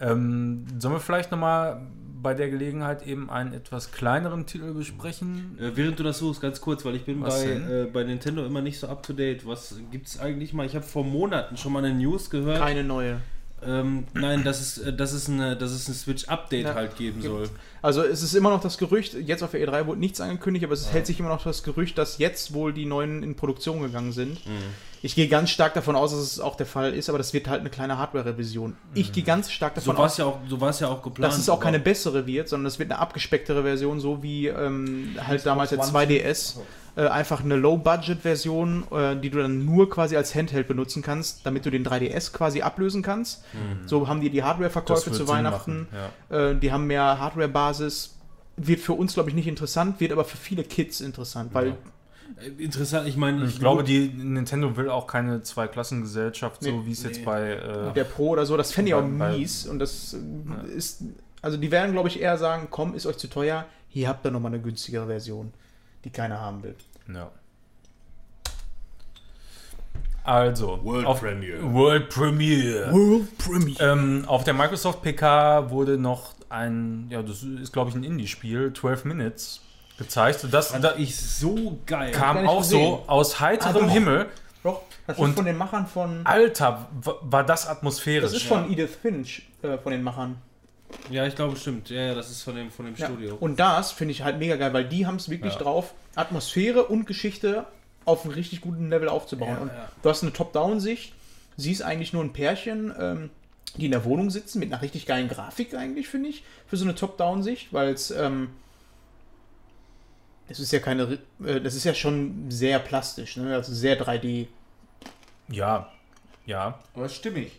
Ähm, sollen wir vielleicht nochmal bei der Gelegenheit eben einen etwas kleineren Titel besprechen? Äh, während du das suchst, ganz kurz, weil ich bin Was bei, äh, bei Nintendo immer nicht so up to date. Was gibt's eigentlich mal? Ich habe vor Monaten schon mal eine News gehört. Keine neue. Ähm, nein, dass es, äh, dass es, eine, dass es ein Switch-Update Ja. halt geben soll. Also es ist immer noch das Gerücht, jetzt auf der E3 wurde nichts angekündigt, aber es hält sich immer noch das Gerücht, dass jetzt wohl die neuen in Produktion gegangen sind. Mhm. Ich gehe ganz stark davon aus, dass es auch der Fall ist, aber das wird halt eine kleine Hardware-Revision. Ich gehe ganz stark davon So war aus, es ja, auch- so war's ja auch geplant. dass es auch keine bessere wird, sondern es wird eine abgespecktere Version, so wie ähm, halt damals der One. 2DS. Äh, einfach eine Low-Budget-Version, äh, die du dann nur quasi als Handheld benutzen kannst, damit du den 3DS quasi ablösen kannst. So haben die die Hardware-Verkäufe zu Weihnachten. ja. Äh, die haben mehr Hardware-Basis. Wird für uns, glaube ich, nicht interessant, wird aber für viele Kids interessant, weil Äh, Interessant, ich meine, Ich glaube, die Nintendo will auch keine Zweiklassengesellschaft, so Nee. wie es jetzt Nee. bei. Äh, der Pro oder so, das fände ich auch mies. Und das äh, ist, also die werden, glaube ich, eher sagen, komm, ist euch zu teuer, hier habt ihr nochmal eine günstigere Version, die keiner haben will. ja. Also, World auf, Premiere. World Premiere. World Premiere. Ähm, auf der Microsoft PK wurde noch ein, ja, das ist glaube ich ein Indie-Spiel, 12 Minutes, gezeigt. Und das fand da ich so geil. kam auch gesehen. so aus heiterem Ah, doch. Himmel. Doch, das Und- ist von den Machern von. Alter, wa- war das atmosphärisch. Das ist von Edith Finch, äh, von den Machern. Ja, ich glaube, stimmt. Ja, ja, das ist von dem, von dem Ja. Studio. Und das finde ich halt mega geil, weil die haben es wirklich Ja. drauf, Atmosphäre und Geschichte auf einem richtig guten Level aufzubauen. Ja, und ja. du hast eine Top-Down-Sicht, siehst eigentlich nur ein Pärchen, ähm, die in der Wohnung sitzen, mit einer richtig geilen Grafik eigentlich, finde ich, für so eine Top-Down-Sicht, weil es, ähm, es ist ja keine, äh, das ist ja schon sehr plastisch, ne? Also sehr 3D. Ja, ja. Aber stimmig.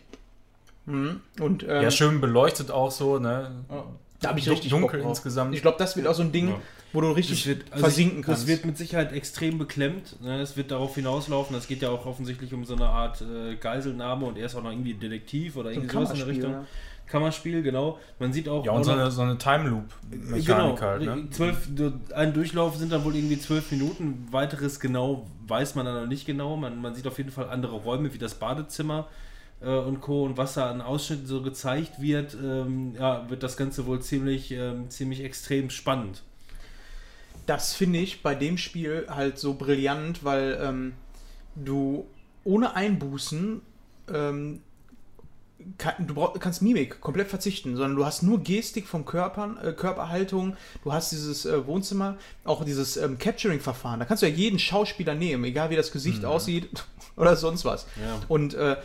Mhm. Und ähm, Ja, schön beleuchtet auch so, ne? da habe ich dun- richtig dunkel Bock drauf. insgesamt. Ich glaube, das wird auch so ein Ding, Ja. wo du richtig Das wird, also versinken ich, kannst. Das wird mit Sicherheit extrem beklemmt. Ne? Es wird darauf hinauslaufen. Es geht ja auch offensichtlich um so eine Art äh, Geiselnahme und er ist auch noch irgendwie Detektiv oder irgendwie sowas in der Richtung. ja. Kammerspiel, genau. Man sieht auch. ja, und so eine, so eine Time Loop-Mechanik Genau, halt, ne? zwölf, ein Durchlauf sind dann wohl irgendwie zwölf Minuten. Weiteres genau weiß man dann noch nicht genau. Man, man sieht auf jeden Fall andere Räume wie das Badezimmer äh, und Co. Und was da an Ausschnitten so gezeigt wird, ähm, ja, wird das Ganze wohl ziemlich, ähm, ziemlich extrem spannend. das finde ich bei dem Spiel halt so brillant, weil ähm, du ohne Einbußen ähm, kann, du brauch, kannst Mimik komplett verzichten, sondern du hast nur Gestik vom Körper, äh, Körperhaltung, du hast dieses äh, Wohnzimmer, auch dieses ähm, Capturing-Verfahren. Da kannst du ja jeden Schauspieler nehmen, egal wie das Gesicht aussieht oder sonst was. Ja. Und äh,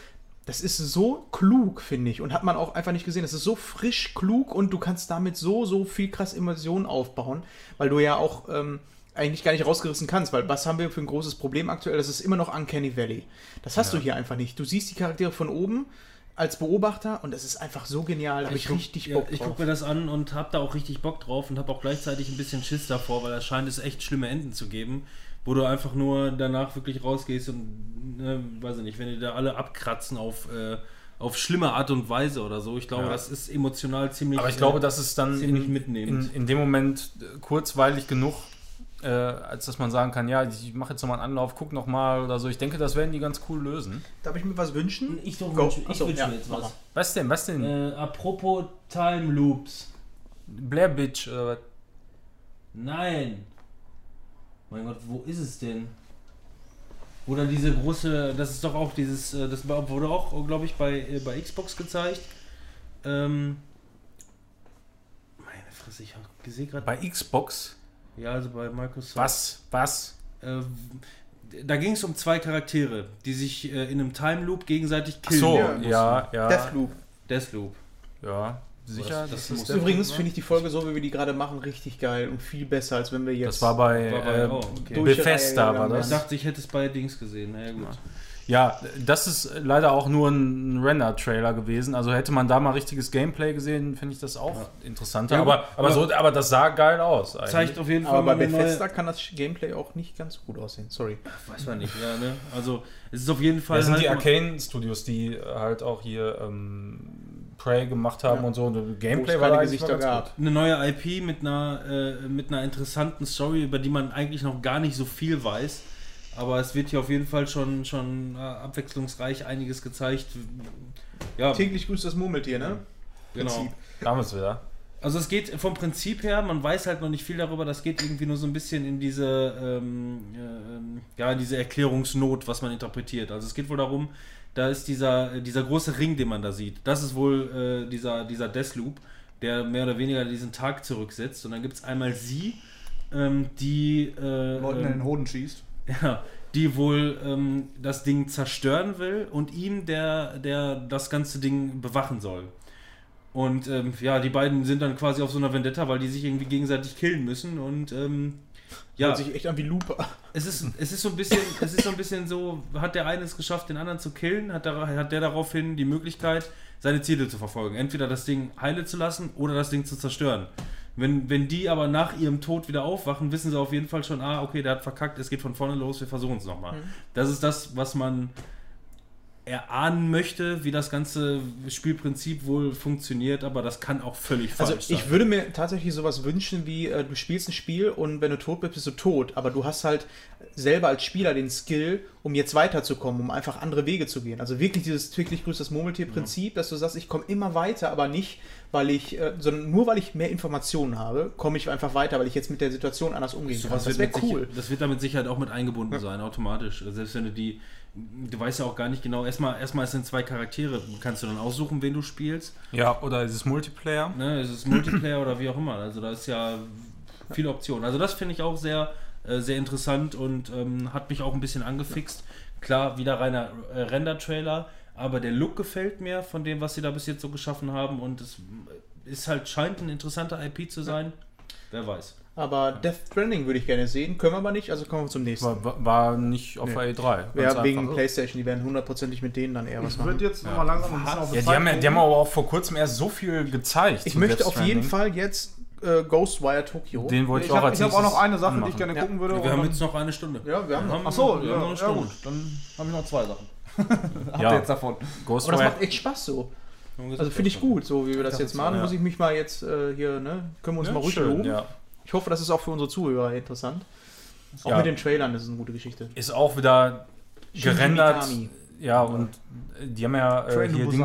das ist so klug, finde ich. Und hat man auch einfach nicht gesehen. Das ist so frisch klug und du kannst damit so, so viel krass Immersion aufbauen, weil du ja auch ähm, eigentlich gar nicht rausgerissen kannst. Weil was haben wir für ein großes Problem aktuell? Das ist immer noch Uncanny Valley. Das hast du hier einfach nicht. Du siehst die Charaktere von oben als Beobachter und das ist einfach so genial. Da habe ich, guck- richtig ja, Bock Ich drauf. gucke mir das an und habe da auch richtig Bock drauf und habe auch gleichzeitig ein bisschen Schiss davor, weil da scheint es echt schlimme Enden zu geben, wo du einfach nur danach wirklich rausgehst und, ne, weiß ich nicht, wenn die da alle abkratzen auf, äh, auf schlimme Art und Weise oder so. Ich glaube, Ja. das ist emotional ziemlich. Aber ich glaube, äh, das ist dann ziemlich in, mitnehmend. in, in dem Moment kurzweilig genug, äh, als dass man sagen kann, ja, ich mache jetzt nochmal einen Anlauf, guck nochmal oder so. Ich denke, das werden die ganz cool lösen. Darf ich mir was wünschen? Ich, doch Go. wünsche- ich Achso, wünsche ja, mir jetzt was. mal. Was denn, was denn? Äh, apropos Time Loops. Blair Bitch oder was? Nein. Mein Gott, wo ist es denn? Oder diese große, das ist doch auch dieses, äh, das wurde auch, glaube ich, bei, äh, bei Xbox gezeigt. Ähm, meine Fresse, ich hab- sehe gerade. Bei Xbox? Ja, also bei Microsoft. Was? Was? Äh, da ging es um zwei Charaktere, die sich äh, in einem Time Loop gegenseitig Ach killen. so, Ja, ja, ja. Deathloop. Deathloop. Ja, sicher. Das- das muss- der Übrigens finde ich die Folge so, wie wir die gerade machen, richtig geil und viel besser, als wenn wir jetzt. Das war bei, War bei- äh, oh, okay. Bethesda, war Ja, Ich das. dachte, ich hätte es bei Dings gesehen. Na ja, gut. Ja, das ist leider auch nur ein Render-Trailer gewesen. Also hätte man da mal richtiges Gameplay gesehen, finde ich das auch interessanter. Ja, aber, aber- aber, so, aber das sah geil aus. Eigentlich. Zeigt auf jeden Fall Aber bei Bethesda kann das Gameplay auch nicht ganz so gut aussehen. Sorry. Weiß man nicht, ja, ne? Also, es ist auf jeden Fall. Das sind die halt- Arcane Studios, die halt auch hier ähm, Prey gemacht haben Ja. und so. Und Gameplay war Gesichter gab. eine neue IP mit einer, äh, mit einer interessanten Story, über die man eigentlich noch gar nicht so viel weiß. Aber es wird hier auf jeden Fall schon, schon äh, abwechslungsreich einiges gezeigt. Ja, Täglich grüßt das Murmeltier, ne? genau. Prinzip. gut. Da haben wir es wieder. Also es geht vom Prinzip her, man weiß halt noch nicht viel darüber, das geht irgendwie nur so ein bisschen in diese, ähm, ähm, ja, in diese Erklärungsnot, was man interpretiert. Also es geht wohl darum, da ist dieser, dieser große Ring, den man da sieht. Das ist wohl äh, dieser, dieser Deathloop, der mehr oder weniger diesen Tag zurücksetzt. Und dann gibt es einmal sie, ähm, die äh, Leuten in ähm, den Hoden schießt. Ja, die wohl ähm, das Ding zerstören will und ihm, der, der das ganze Ding bewachen soll. Und ähm, ja, die beiden sind dann quasi auf so einer Vendetta, weil die sich irgendwie gegenseitig killen müssen und ähm, ja, Hört sich echt an wie Looper. es ist, es ist so ein bisschen, es ist so ein bisschen so, hat der eine es geschafft, den anderen zu killen, hat der, hat der daraufhin die Möglichkeit, seine Ziele zu verfolgen. Entweder das Ding heile zu lassen oder das Ding zu zerstören. Wenn, wenn die aber nach ihrem Tod wieder aufwachen, wissen sie auf jeden Fall schon, ah, okay, der hat verkackt, es geht von vorne los, wir versuchen es nochmal. Das ist das, was man erahnen möchte, wie das ganze Spielprinzip wohl funktioniert, aber das kann auch völlig Also falsch sein. ich würde mir tatsächlich sowas wünschen, wie äh, du spielst ein Spiel und wenn du tot bist, bist du tot. Aber du hast halt selber als Spieler den Skill, um jetzt weiterzukommen, um einfach andere Wege zu gehen. Also wirklich dieses täglich grüßt das Murmeltier-Prinzip, dass du sagst, ich komme immer weiter, aber nicht, weil ich, äh, sondern nur weil ich mehr Informationen habe, komme ich einfach weiter, weil ich jetzt mit der Situation anders umgehen kann. Sowas Das wird wäre mit cool. Sicher- das wird da mit Sicherheit auch mit eingebunden sein, automatisch. Also Selbst wenn du die, du weißt ja auch gar nicht genau, erstmal, erstmal es sind zwei Charaktere, kannst du dann aussuchen, wen du spielst. Ja, oder ist es Multiplayer? Ne? Ist es Multiplayer oder wie auch immer. Also da ist ja viele Optionen. Also das finde ich auch sehr, äh, sehr interessant und ähm, hat mich auch ein bisschen angefixt. Klar, wieder reiner äh, Render-Trailer, aber der Look gefällt mir von dem, was sie da bis jetzt so geschaffen haben und es ist halt, scheint ein interessanter IP zu sein. Wer weiß. Aber Death Stranding würde ich gerne sehen, können wir aber nicht, also kommen wir zum nächsten. War, war- war nicht auf der E3. ganz Ja, wegen einfach. Playstation, die werden hundertprozentig mit denen dann eher was Ich machen. würde jetzt nochmal langsam ein bisschen auf Ja, die haben, ja- die haben aber auch vor kurzem erst so viel gezeigt. Ich möchte Death auf jeden. Fall jetzt äh, Ghostwire Tokyo. Den wollte Ich ich, auch habe als hab auch noch eine Sache, die ich gerne Ja. gucken würde. Wir haben dann- jetzt noch eine Stunde. ja, wir haben noch. Ach so, wir ja, haben noch eine ja Stunde. gut. Dann habe ich noch zwei Sachen. Habt Ja. ihr jetzt davon? Aber das Ghostwire. macht echt Spaß so. Also finde ich gut, so wie wir das jetzt machen. ja. Muss ich mich mal jetzt äh, hier, ne? Können wir uns Ja, mal ruhig schön, loben. ja. Ich hoffe, das ist auch für unsere Zuhörer interessant. Auch Ja. mit den Trailern, das ist eine gute Geschichte. Ist auch wieder gerendert. Ja, und die haben ja äh, hier Busan.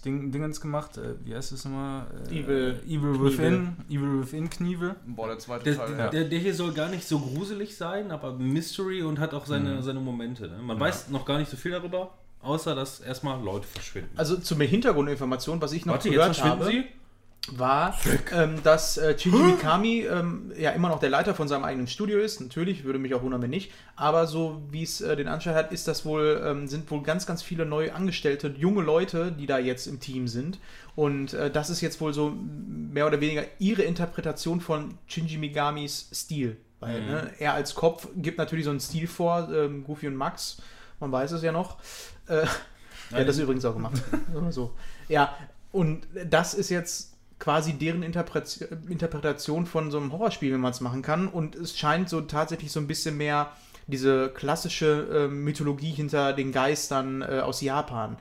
Dings, Ding, Dingens gemacht. Äh, wie heißt es nochmal? Äh, Evil Evil Knievel. Within. Evil Within Knievel. Boah, der zweite Der, Teil. der, der hier soll gar nicht so gruselig sein, aber Mystery und hat auch seine, Mhm. seine Momente. Ne? Man weiß noch gar nicht so viel darüber, außer dass erstmal Leute verschwinden. Also zur Hintergrundinformation, was ich noch Warte, jetzt gehört verschwinden habe, sie? War, ähm, dass äh, Shinji Mikami ähm, ja immer noch der Leiter von seinem eigenen Studio ist. Natürlich, würde mich auch wundern, wenn nicht. Aber so wie es äh, den Anschein hat, ist das wohl, ähm, sind wohl ganz, ganz viele neu angestellte, junge Leute, die da jetzt im Team sind. Und äh, das ist jetzt wohl so mehr oder weniger ihre Interpretation von Shinji Migamis Stil. Weil ne, er als Kopf gibt natürlich so einen Stil vor, ähm, Goofy und Max, man weiß es ja noch. Äh, er hat das übrigens auch gemacht. So. Ja, und das ist jetzt quasi deren Interpret Interpretation von so einem Horrorspiel, wie man es machen kann. Und es scheint so tatsächlich so ein bisschen mehr diese klassische äh, Mythologie hinter den Geistern äh, aus Japan.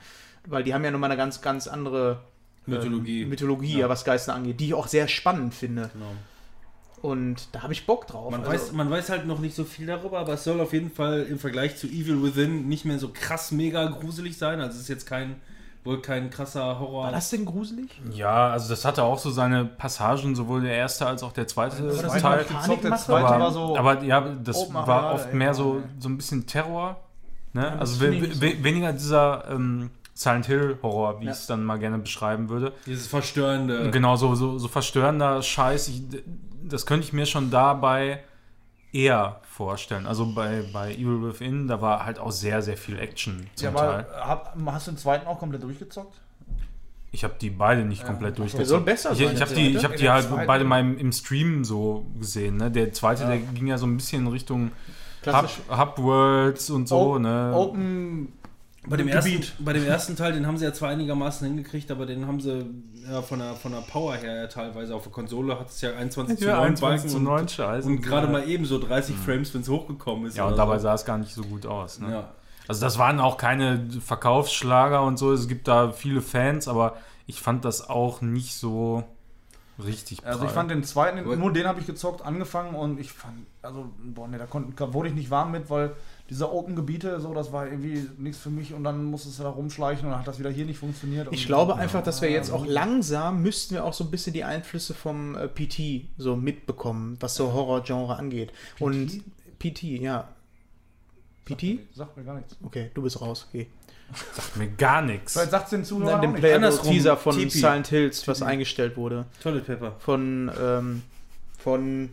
Weil die haben ja nochmal eine ganz, ganz andere ähm, Mythologie. Mythologie, ja. was Geister angeht, die ich auch sehr spannend finde. Genau. Und da habe ich Bock drauf. Man, Also- weiß, man weiß halt noch nicht so viel darüber, aber es soll auf jeden Fall im Vergleich zu Evil Within nicht mehr so krass mega gruselig sein. Also es ist jetzt kein wohl kein krasser Horror. War das denn gruselig? Ja, also das hatte auch so seine Passagen, sowohl der erste als auch der zweite das Zweite Teil. gezockt, der zweite Aber, war so. aber ja, das Open war oft mehr so, ey. so ein bisschen Terror. Ne? das also we ich we weniger dieser ähm, Silent Hill Horror, wie Ja. ich es dann mal gerne beschreiben würde. Dieses verstörende. Genau, so, so, so verstörender Scheiß. Ich, das könnte ich mir schon dabei eher vorstellen. Also bei, bei Evil Within, da war halt auch sehr, sehr viel Action zum ja, Teil. aber hab, hast du den zweiten auch komplett durchgezockt? Ich habe die beide nicht komplett Der soll besser Ich, sein. ich habe der die, ich hab die halt zweite- beide mal im, im Stream so gesehen. Ne? Der zweite, Ja. der ging ja so ein bisschen in Richtung Hub. Hub Worlds und so. O- ne? Open Bei dem, ersten, Gebiet. bei dem ersten Teil, den haben sie ja zwar einigermaßen hingekriegt, aber den haben sie ja, von, der, von der Power her ja teilweise auf der Konsole hat es ja 21 zu 9 Ja, 21 Balken zu und- 9 Scheiße. Und gerade mal eben so 30 Frames, wenn es hochgekommen ist. Ja, und dabei so. sah es gar nicht so gut aus. Ne? Ja. Also das waren auch keine Verkaufsschlager und so. Es gibt da viele Fans, aber ich fand das auch nicht so richtig. Also ich fand den zweiten, nur den habe ich gezockt, angefangen und ich fand, also, boah, ne, da konnte, wurde ich nicht warm mit, weil diese Open-Gebiete, so, das war irgendwie nichts für mich und dann musstest du da rumschleichen und dann hat das wieder hier nicht funktioniert. Ich glaube einfach, dass wir jetzt auch langsam müssten wir auch so ein bisschen die Einflüsse vom äh, PT so mitbekommen, was so Horror-Genre angeht. Und PT, ja. PT? Sagt mir gar nichts. Okay, du bist raus. Okay. Sagt mir gar nichts. Vielleicht sagt es den Zuhörern Nein. Playable-Teaser Andersrum, von Tipi. Silent Hills, was eingestellt wurde. Toilet Paper. Von, ähm, von,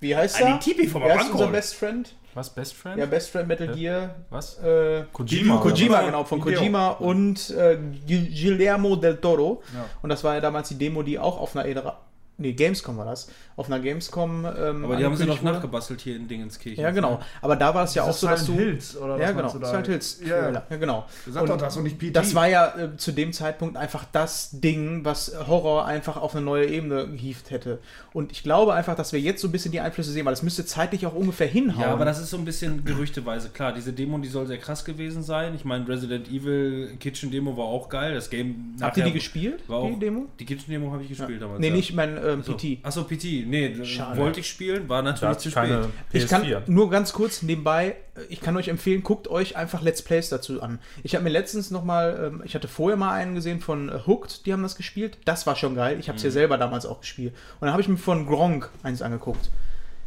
wie heißt Ein er? Tipi vom Wer ist unser Best Friend? Was, Best Friend? Ja, Best Friend Metal Gear. Was? Äh, Kojima. Kojima, genau, von Hideo. Kojima und äh, Gui- Guillermo del Toro. Ja. Und das war ja damals die Demo, die auch auf einer E3, nee, Gamescom war das, auf einer Gamescom. Ähm, Aber die haben sie noch wurde. nachgebastelt hier in Dingenskirchen. Ja, genau. Aber da war es ja auch Das so, dass du. Hills, oder was ja, genau. du da? Silent Hills. Ja, ja. Ja genau. Sag Und doch das und nicht PT. Das war ja äh, zu dem Zeitpunkt einfach das Ding, was Horror einfach auf eine neue Ebene gehievt hätte. Und ich glaube einfach, dass wir jetzt so ein bisschen die Einflüsse sehen, weil es müsste zeitlich auch ungefähr hinhauen. Ja, aber das ist so ein bisschen gerüchteweise. Klar, diese Demo, die soll sehr krass gewesen sein. Ich meine, Resident Evil Kitchen Demo war auch geil. Das Game Habt ihr die gespielt, war auch, die Demo? Die Kitchen Demo habe ich gespielt damals. Nee, ja. nicht mein ähm, So. PT. Achso, PT. Nee, Schade. wollte ich spielen, war natürlich zu keine spät. Ich kann PS4. nur ganz kurz nebenbei, äh, ich kann euch empfehlen, guckt euch einfach Let's Plays dazu an. Ich habe mir letztens nochmal, ähm, ich hatte vorher mal einen gesehen von äh, Hooked, die haben das gespielt. Das war schon geil. Ich habe es ja selber damals auch gespielt. Und dann habe ich mir von Gronk eins angeguckt.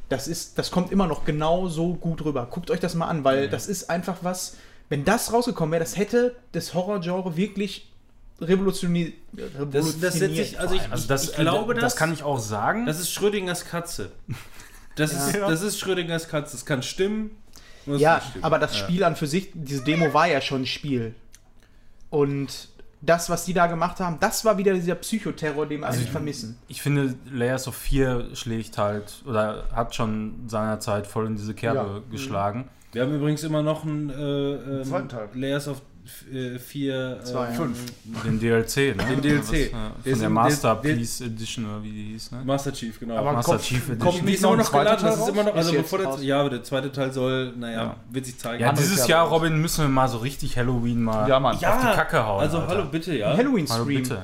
Das ist, das kommt immer noch genau so gut rüber. Guckt euch das mal an, weil das ist einfach was, wenn das rausgekommen wäre, das hätte das Horrorgenre wirklich revolutioniert. Das, das setze ich, also ich, Also ich, das, ich glaube, das, das, kann ich auch sagen. das ist Schrödingers Katze. Das, ist, das ist Schrödingers Katze. Das kann stimmen. muss Ja, stimmen. aber das Spiel an für sich, diese Demo war ja schon ein Spiel. Und das, was die da gemacht haben, das war wieder dieser Psychoterror, den wir eigentlich vermissen. ich finde, Layers of 4 schlägt halt oder hat schon seinerzeit voll in diese Kerbe Ja. geschlagen. Wir haben übrigens immer noch einen äh, ähm, Zweiten Teil. Layers of 4 Zwei, ja. Fünf. Den DLC, ne? Den DLC. Was, äh, Der von der der- Masterpiece Edition oder wie die hieß, ne? Master Chief, genau. Aber Master kommt, Chief Edition. kommt die nicht ist noch immer geladen, Teil das ist immer noch, also bevor der, ja, aber der zweite Teil soll, naja, Ja. wird sich zeigen. Ja, dieses. Jahr, Robin, müssen wir mal so richtig Halloween mal Ja, Mann. Ja, auf die Kacke hauen. Also Alter. hallo bitte, ja. Halloween-Stream. Hallo bitte.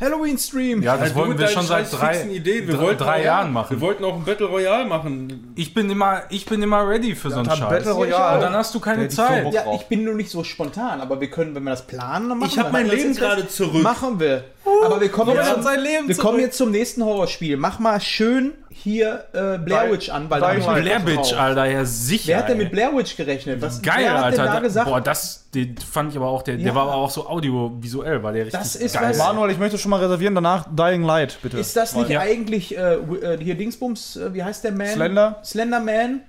Halloween-Stream. Ja, das Ja, du wollten mit wir schon seit drei, Ideen. Wir drei, wollten drei Jahren machen. Wir wollten auch ein Battle Royale machen. Ich bin immer, ich bin immer ready für so einen Scheiß. Battle Royale. Und dann hast du keine so Zeit. Ja, ich bin nur nicht so spontan, aber wir können, wenn wir das planen, dann machen Ich wir hab mein. Leben gerade zurück. Machen wir. Aber wir kommen, jetzt, zum, sein Leben wir kommen jetzt zum nächsten Horrorspiel. Mach mal schön hier äh, Blair Witch an, weil da hab Dying ich Blair drauf. Alter, ja sicher. Wer hat denn mit Blair Witch gerechnet? Was, Geil, Alter. da Da- gesagt? Boah, das den fand ich aber auch, der, Ja. der war aber auch so audiovisuell, war der richtig Das ist geil. was- Manuel, ich möchte schon mal reservieren, danach Dying Light, bitte. ist das nicht Ja. eigentlich äh, äh, hier Dingsbums, äh, wie heißt der Man? Slender? Slenderman?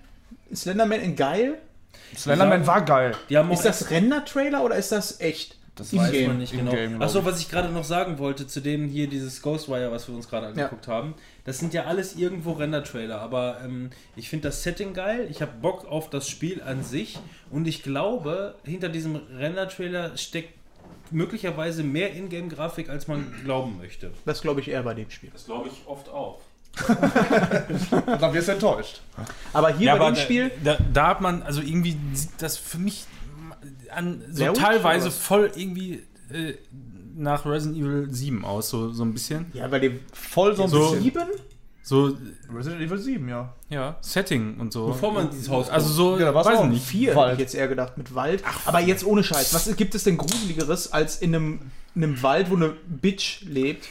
Slenderman in geil? Slenderman war geil. Die haben auch Ist das Render-Trailer oder ist das echt? Das weiß man nicht genau. Achso, was ich gerade noch sagen wollte zu dem hier, dieses Ghostwire, was wir uns gerade angeguckt haben. Das sind ja alles irgendwo Render-Trailer, aber ähm, ich finde das Setting geil. Ich habe Bock auf das Spiel an sich und ich glaube, hinter diesem Render-Trailer steckt möglicherweise mehr Ingame-Grafik, als man glauben möchte. Das glaube ich eher bei dem Spiel. Das glaube ich oft auch. Dann wirst du enttäuscht. Aber hier Ja, bei aber dem da, Spiel, da, da hat man, also irgendwie sieht das für mich an, so Witch teilweise voll irgendwie äh, nach Resident Evil 7 aus, so, so ein bisschen. ja, bei dem Voll so ein So- bisschen. sieben? So, Resident Evil 7, ja. ja, Setting und so. Bevor man dieses Haus Also so, Ja, war's weiß nicht. Vier Wald. hätte ich jetzt eher gedacht mit Wald. Aber jetzt ohne Scheiß. Was gibt es denn Gruseligeres, als in einem, in einem Wald, wo eine Bitch lebt,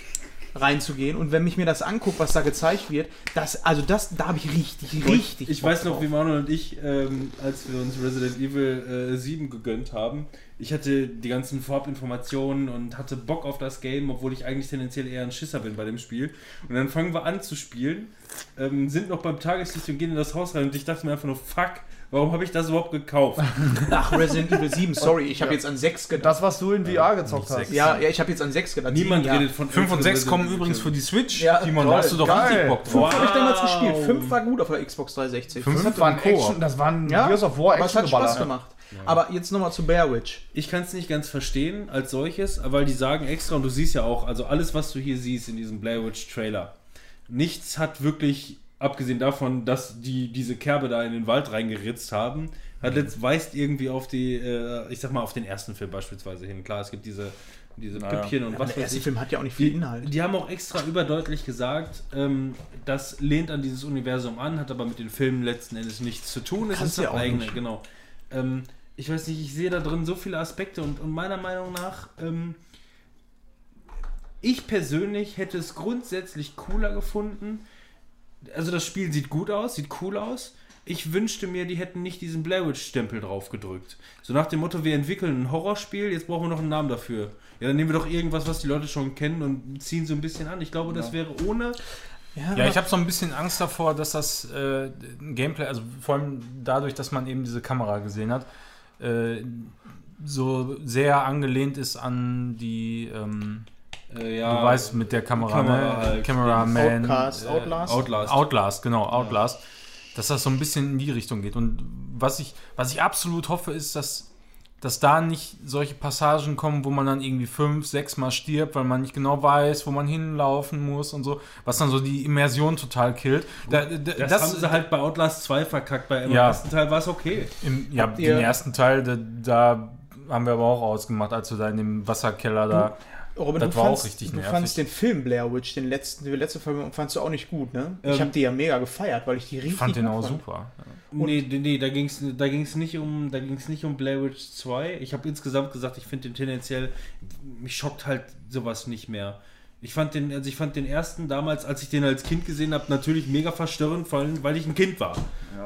reinzugehen? Und wenn mich mir das anguckt, was da gezeigt wird, das, also das, da habe ich richtig, richtig. Ich Bock weiß noch, drauf. wie Manuel und ich, ähm, als wir uns Resident Evil äh, 7 gegönnt haben, ich hatte die ganzen Farbinformationen und hatte Bock auf das Game, obwohl ich eigentlich tendenziell eher ein Schisser bin bei dem Spiel. Und dann fangen wir an zu spielen, ähm, sind noch beim Tageslicht und gehen in das Haus rein und ich dachte mir einfach nur, fuck, warum habe ich das überhaupt gekauft? Ach, Resident Evil 7, sorry, ich habe jetzt an 6 gedacht. Das, was du in VR gezockt hast. ja, ja, ich habe jetzt an 6 gedacht. Niemand Sieben, ja. redet von 5 und 6 Resident kommen übrigens für die Switch. Ja, Timon, da hast du doch geil. richtig Bock drauf. Fünf habe ich damals Wow. gespielt. 5 war gut auf der Xbox 360. Fünf Das war ein. Action, das war ein Ja, Gears of War aber es hat Action Spaß gemacht. Aber jetzt nochmal zu Bear Witch. Ich kann es nicht ganz verstehen als solches, weil die sagen extra, und du siehst ja auch, also alles, was du hier siehst in diesem Blair Witch Trailer, nichts hat wirklich, abgesehen davon, dass die diese Kerbe da in den Wald reingeritzt haben, hat letzt, weist irgendwie auf die, äh, ich sag mal, auf den ersten Film beispielsweise hin. Klar, es gibt diese, diese Püppchen und Aber was der weiß erste ich. Film hat ja auch nicht viel Die, Inhalt. die haben auch extra überdeutlich gesagt, ähm, das lehnt an dieses Universum an, hat aber mit den Filmen letzten Endes nichts zu tun. Es ist ja das eigene, nicht. genau. Ähm, ich weiß nicht, ich sehe da drin so viele Aspekte und, und meiner Meinung nach, ähm, ich persönlich hätte es grundsätzlich cooler gefunden. Also das Spiel sieht gut aus, sieht cool aus. Ich wünschte mir, die hätten nicht diesen Blair Witch-Stempel drauf gedrückt. So nach dem Motto, wir entwickeln ein Horrorspiel, jetzt brauchen wir noch einen Namen dafür. Ja, dann nehmen wir doch irgendwas, was die Leute schon kennen und ziehen so ein bisschen an. Ich glaube, das wäre ohne. Ja, ich habe so ein bisschen Angst davor, dass das äh, Gameplay, also vor allem dadurch, dass man eben diese Kamera gesehen hat, äh, so sehr angelehnt ist an die, ähm, Äh, ja, du weißt, mit der Kamera, Kamera ne? halt, Cameraman. Outcast, äh, Outlast. Outlast. Outlast, genau, Outlast. Dass das so ein bisschen in die Richtung geht. Und was ich, was ich absolut hoffe, ist, dass, dass da nicht solche Passagen kommen, wo man dann irgendwie fünf, sechs Mal stirbt, weil man nicht genau weiß, wo man hinlaufen muss und so, was dann so die Immersion total killt. Da, da, Das, haben sie halt bei Outlast 2 verkackt. Bei im Ja. ersten Teil war es okay. Im, ja, Habt ihr- den ersten Teil, da, da haben wir aber auch ausgemacht, als wir da in dem Wasserkeller da. Robin, Das du, war auch fandst, richtig du nervig. fandst den Film Blair Witch, den letzten, die letzte Film, fandst du auch nicht gut, ne? ich Ähm, habe die ja mega gefeiert, weil ich die richtig Ich fand den auch fand. super. Nee, nee, nee, da ging es da ging's nicht um da ging's nicht um Blair Witch 2. Ich habe insgesamt gesagt, ich finde den tendenziell mich schockt halt sowas nicht mehr. Ich fand den also ich fand den ersten damals, als ich den als Kind gesehen habe, natürlich mega verstörend, vor allem weil ich ein Kind war.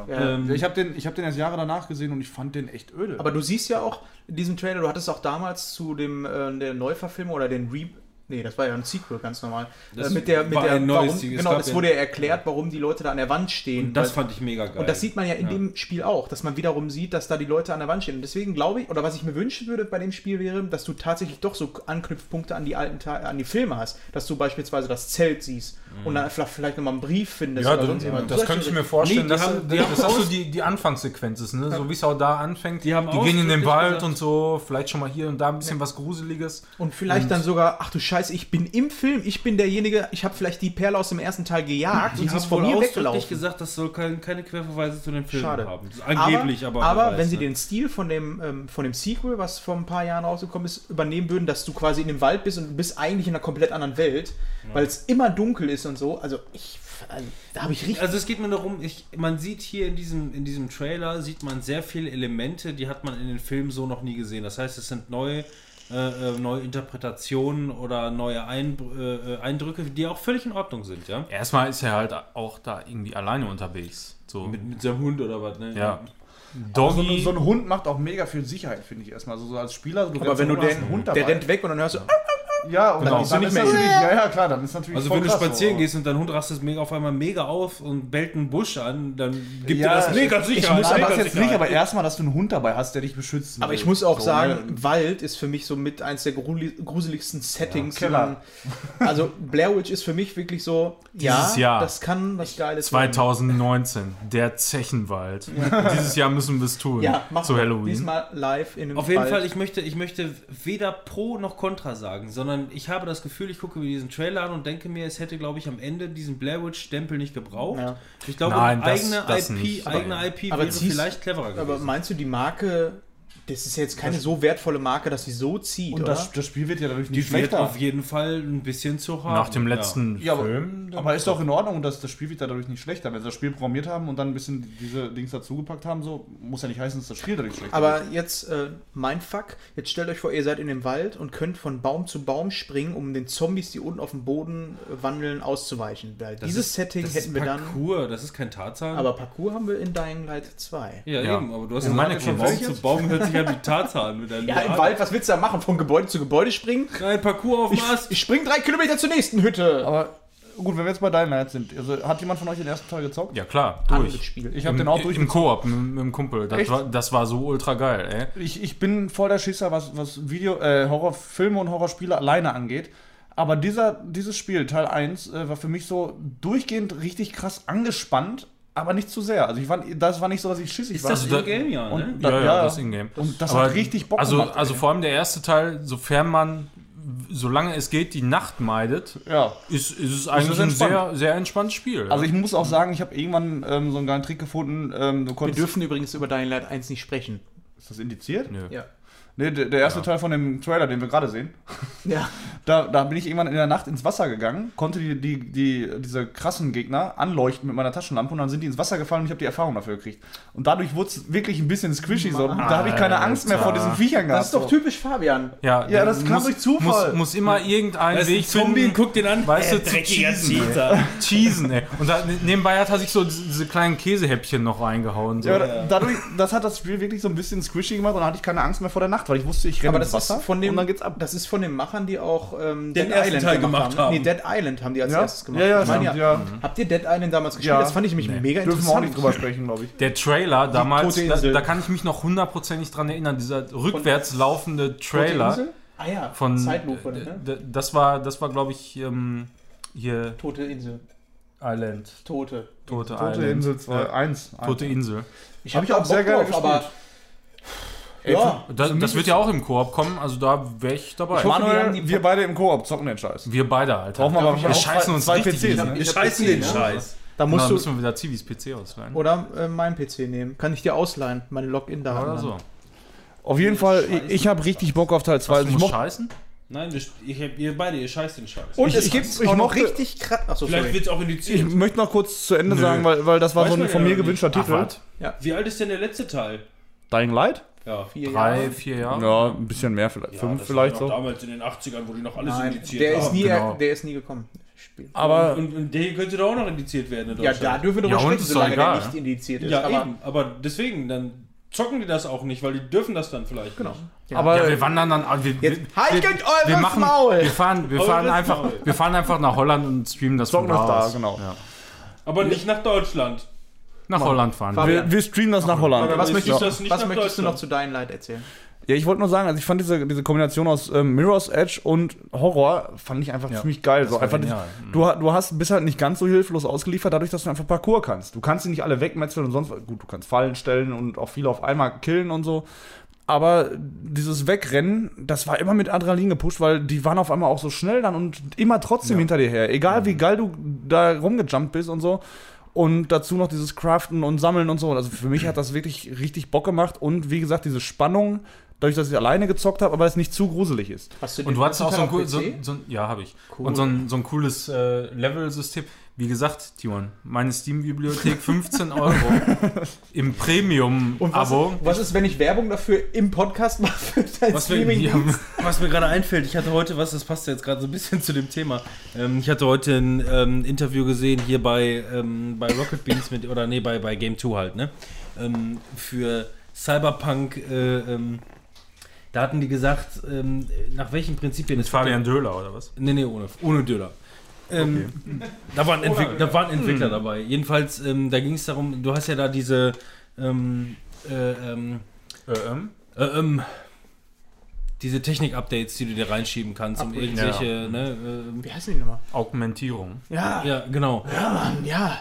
Ja. Ähm, ich habe den, ich hab den erst Jahre danach gesehen und ich fand den echt öde. Aber du siehst ja auch in diesem Trailer, du hattest auch damals zu dem äh, der Neuverfilmung oder den Re Nee, das war ja ein Sequel, ganz normal. Das äh, mit der, mit war der, ein neues warum, Sequel. Es genau, das ja- wurde ja erklärt, warum die Leute da an der Wand stehen. und das Weil- fand ich mega geil. Und das sieht man ja in dem Spiel auch, dass man wiederum sieht, dass da die Leute an der Wand stehen. Und deswegen glaube ich, oder was ich mir wünschen würde bei dem Spiel wäre, dass du tatsächlich doch so Anknüpfpunkte an die alten Te- an die Filme hast. Dass du beispielsweise das Zelt siehst und dann vielleicht, nochmal einen Brief findest Ja, oder du, sonst irgendwas. das könnte ich mir Nee, vorstellen. die dass, haben- die das so aus- die, die Anfangssequenz ist, ne? so wie es auch da anfängt. Die haben gehen in den Wald gesagt- und so, vielleicht schon mal hier und da ein bisschen was Gruseliges. Und vielleicht dann sogar, ach du Scheiße, ich bin im Film, ich bin derjenige, ich habe vielleicht die Perle aus dem ersten Teil gejagt die und sie ist von mir weggelaufen. gesagt, das soll kein, keine Querverweise zu den Filmen Schade. haben. Angeblich, aber. aber, wer weiß, wenn sie ne? den Stil von dem, ähm, von dem Sequel, was vor ein paar Jahren rausgekommen ist, übernehmen würden, dass du quasi in dem Wald bist und du bist eigentlich in einer komplett anderen Welt, weil es immer dunkel ist und so. Also ich, also, da habe ich richtig. Also es geht mir darum, ich, man sieht hier in diesem, in diesem Trailer, sieht man sehr viele Elemente, die hat man in den Filmen so noch nie gesehen. Das heißt, es sind neue, äh, äh, neue Interpretationen oder neue Ein, äh, äh, Eindrücke, die auch völlig in Ordnung sind, ja? Erstmal ist er halt auch da irgendwie alleine unterwegs. So. Mit, mit seinem Hund oder was, ne? ja. so, Doggy. ein, so ein Hund macht auch mega viel Sicherheit, finde ich erstmal. Also so als Spieler, du aber wenn du den, einen Hund der dabei. rennt weg und dann hörst du, ja, und Genau. dann, Bist du dann nicht ist mehr natürlich, ja, ja, klar, dann ist natürlich Also voll wenn du spazieren so. gehst und dein Hund rastet mega auf einmal mega auf und bellt einen Busch an, dann gibt Ja, dir das mega ich Sicherheit. muss aber das jetzt nicht, aber erstmal, dass du einen Hund dabei hast, der dich beschützt. Aber will. ich muss auch So, sagen, ne? Wald ist für mich so mit eins der gruseli- gruseligsten Settings. Ja, also Blair Witch ist für mich wirklich so, Dieses ja, Jahr. das kann was Geiles werden. 2019, der Zechenwald. Dieses Jahr müssen wir es tun. Ja, mach zu mal. Halloween. Diesmal live in einem Auf jeden Wald. Fall, ich möchte, ich möchte weder Pro noch Contra sagen, sondern ich habe das Gefühl, ich gucke mir diesen Trailer an und denke mir, es hätte, glaube ich, am Ende diesen Blair Witch-Stempel nicht gebraucht. Ja. Ich glaube, Nein, das- eigene das IP, eigene Aber- IP aber wäre vielleicht cleverer Aber gewesen. meinst du, die Marke, das ist jetzt keine so wertvolle Marke, dass sie so zieht, Und oder? das, das Spiel wird ja dadurch Die nicht wird schlechter. auf jeden Fall ein bisschen zu haben. Nach dem ja. letzten Ja, aber, Film. aber ist doch in Ordnung, dass das Spiel wird ja dadurch nicht schlechter. Wenn sie das Spiel programmiert haben und dann ein bisschen diese Dings dazugepackt haben, so muss ja nicht heißen, dass das Spiel dadurch schlechter Aber jetzt, äh, mein Fuck, jetzt stellt euch vor, ihr seid in dem Wald und könnt von Baum zu Baum springen, um den Zombies, die unten auf dem Boden äh, wandeln, auszuweichen. Weil Das dieses ist- Setting das hätten ist wir dann. Parcours, das ist kein Tarzan. Aber Parcours haben wir in Dying Light 2. ja, Ja. eben, aber du hast ja meine. Baum zu Baum hört sich an wie Tarzan. Mit deinem Ja, im Wald, was willst du da machen? Von Gebäude zu Gebäude springen? Nein, Parcours auf Ich, ich spring drei Kilometer zur nächsten Hütte. Aber gut, wenn wir jetzt bei Dying Light sind, also hat jemand von euch den ersten Teil gezockt? Ja, klar, durch. Spiel. Ich habe den auch durch. Im Koop mit, mit dem Kumpel. Das Echt? war, das war so ultra geil, ey. Ich, ich bin voll der Schisser, was, was Video, äh, Horrorfilme und Horrorspiele alleine angeht. Aber dieser, dieses Spiel, Teil 1, äh, war für mich so durchgehend richtig krass angespannt, aber nicht zu sehr. Also ich fand, das war nicht so, dass ich schissig Ist war. das Also da- in Game, ja, ne? und da, ja, ja, das Ingame. Und das Aber hat richtig Bock also, gemacht. Also ey. vor allem der erste Teil, sofern man, solange es geht, die Nacht meidet, ja. ist, ist es eigentlich ein entspannt. sehr, sehr entspanntes Spiel. Also ich muss auch sagen, ich habe irgendwann ähm, so einen geilen Trick gefunden. Ähm, du Wir dürfen übrigens über Dying Light 1 nicht sprechen. ist das indiziert? Nö. Ja. Nee, der, der erste Teil von dem Trailer, den wir gerade sehen. Ja. Da, da bin ich irgendwann in der Nacht ins Wasser gegangen, konnte die, die, die, diese krassen Gegner anleuchten mit meiner Taschenlampe und dann sind die ins Wasser gefallen und ich habe die Erfahrung dafür gekriegt. Und dadurch wurde es wirklich ein bisschen squishy. So. Da habe ich keine Angst mehr vor diesen Viechern gehabt. Das ist doch typisch Fabian. Ja, Ja, das kam muss, durch Zufall. Muss, muss immer irgendein Das Weg Zombie, finden, guck den an. weißt du, Äh, zu dreckiger cheesen, cheesen, ey. Und da, nebenbei hat er sich so diese kleinen Käsehäppchen noch reingehauen. So. Ja, da- dadurch, das hat das Spiel wirklich so ein bisschen squishy gemacht und dann hatte ich keine Angst mehr vor der Nacht, weil ich wusste, ich renne Aber ins das Wasser ist von dem, und dann geht's ab. Das ist von den Machern, die auch ähm, Den ersten Teil gemacht haben. Nee, Dead Island haben die als Ja? erstes gemacht. Ja, ja, Ich meine, stimmt, ja. Habt ihr Dead Island damals gespielt? Ja. Das fand ich nämlich Nee. mega Dürfen wir interessant. auch nicht drüber sprechen, glaube ich. Der Trailer damals, da, da kann ich mich noch hundertprozentig dran erinnern, dieser rückwärts laufende Tote Trailer Insel? Ah ja, von. Zeitlupe, ne? Das war, das war glaube ich, ähm, hier Tote Insel. Island. Tote. Tote, Tote Island. Insel 2, 1. Tote Insel. Ich Hab hab ich auch da sehr geil drauf, aber gespielt. ja, Das, das wird ja auch im Koop kommen, also da wäre ich dabei. hoffe, die haben Manuel, die- wir beide im Koop zocken den Scheiß. wir beide, Alter. Brauchen wir aber wir scheißen uns zwei richtig PCs, ne? Wir scheißen den. Scheiß. da musst du müssen wir wieder Zivis PC ausleihen. oder äh, mein PC nehmen. Kann ich dir ausleihen, meine Login da Oder so. Auf jeden Fall, ich, ich habe richtig Bock auf Teil 2. Was, Also du ich musst scheißen? Nein, wir, ich, ihr beide, ihr scheißt den Scheiß. Und Ich- es ich- gibt ich auch noch richtig krass. Achso, Vielleicht wird es auch Ich indiziert. möchte noch kurz zu Ende Nö. sagen, weil, weil das war Weiß so ein von mir gewünschter Titel. Wie alt ist denn der letzte Teil? Dying Light? Ja. Vier Drei, Jahre. vier Jahre. Ja, ein bisschen mehr vielleicht. Ja, Fünf das vielleicht so. Damals in den 80ern, wo die noch alles Nein, indiziert der haben. ist, nie, genau. der ist nie gekommen. Spiel. Aber und, und der könnte doch auch noch indiziert werden in Ja, da dürfen wir drüber Ja, sprechen, ist doch solange der egal. nicht indiziert ist. Ja, aber, eben. Aber deswegen, dann zocken die das auch nicht, weil die dürfen das dann vielleicht Genau. nicht. Ja. aber Ja, wir wandern dann. Wir, Jetzt wir, haltet wir eures machen, Maul! Wir fahren, wir fahren einfach, Maul. wir fahren einfach nach Holland und streamen das Zocken von da, aus. genau. Ja. Aber nicht nach Deutschland. Nach Holland fahren. Wir. wir, streamen das nach Holland. was möchtest, das nicht was möchtest du noch zu Dying Light erzählen? Ja, ich wollte nur sagen, also ich fand diese, diese Kombination aus ähm, Mirror's Edge und Horror fand ich einfach Ja, ziemlich geil. So einfach, genial. du, du hast, bist halt nicht ganz so hilflos ausgeliefert, dadurch, dass du einfach Parcours kannst. Du kannst sie nicht alle wegmetzeln und sonst was. Gut, du kannst Fallen stellen und auch viele auf einmal killen und so. Aber dieses Wegrennen, das war immer mit Adrenalin gepusht, weil die waren auf einmal auch so schnell dann und immer trotzdem hinter dir her. Egal wie geil du da rumgejumpt bist und so. Und dazu noch dieses Craften und Sammeln und so. Also für mich hat das wirklich richtig Bock gemacht. Und wie gesagt, diese Spannung, dadurch, dass ich alleine gezockt habe, aber es nicht zu gruselig ist. Hast du Und du hattest auch so ein, cool, so, so, ja, habe ich. Cool. Und so ein, so ein cooles äh, Level-System. Wie gesagt, Timon, meine Steam-Bibliothek 15 Euro im Und was, Premium-Abo. was ist, wenn ich Werbung dafür im Podcast mache für dein Was, wir, Streaming? ja, was mir gerade einfällt, ich hatte heute, was das passt jetzt gerade so ein bisschen zu dem Thema. Ähm, ich hatte heute ein ähm, Interview gesehen hier bei, ähm, bei Rocket Beans mit, oder nee, bei, bei Game 2 halt, ne? Ähm, für Cyberpunk, äh, ähm, da hatten die gesagt, ähm, nach welchen Prinzipien Mit es Fabian Döhler oder was? Nee, nee, ohne, ohne Döler. Ähm, da, waren Entwick da waren Entwickler Hm. dabei. Jedenfalls, ähm, da ging es darum, du hast ja da diese ähm, äh, ähm, Äh, ähm, äh, diese Technik-Updates, die du dir reinschieben kannst, um irgendwelche, ja. ne, ähm, Wie heißen die nochmal? Augmentierung. Ja, ja, ja, genau. Mann, ja.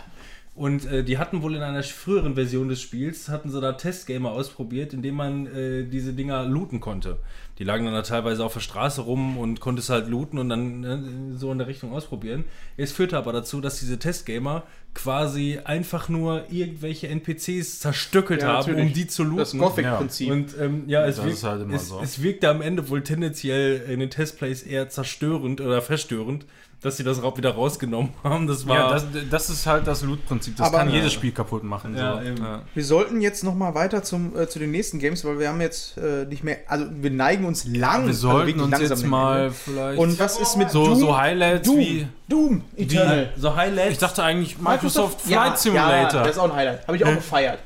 Und äh, die hatten wohl in einer früheren Version des Spiels, hatten sie da Testgamer ausprobiert, indem man äh, diese Dinger looten konnte. Die lagen dann da teilweise auf der Straße rum und konntest halt looten und dann äh, so in der Richtung ausprobieren. Es führte aber dazu, dass diese Testgamer quasi einfach nur irgendwelche NPCs zerstückelt Ja, haben, um die zu Das looten. Gothic-Prinzip. Und ähm, ja, es, Das wirkt, ist halt immer es, so. es wirkte am Ende wohl tendenziell in den Testplays eher zerstörend oder verstörend, dass sie das ra- wieder rausgenommen haben. Das war Ja, das, das ist halt das Loot-Prinzip. Das Aber- kann Ja. jedes Spiel kaputt machen. Ja, so. Ja. Wir sollten jetzt noch mal weiter zum, äh, zu den nächsten Games, weil wir haben jetzt äh, nicht mehr, also wir neigen uns lang. Wir also sollten wirklich uns langsam jetzt mal vielleicht Und was ist mit so, Doom? so Highlights Doom, wie. Doom Eternal. so Highlights. Ich dachte eigentlich Microsoft Flight ja, Simulator. Ja, das ist auch ein Highlight. Habe ich auch gefeiert.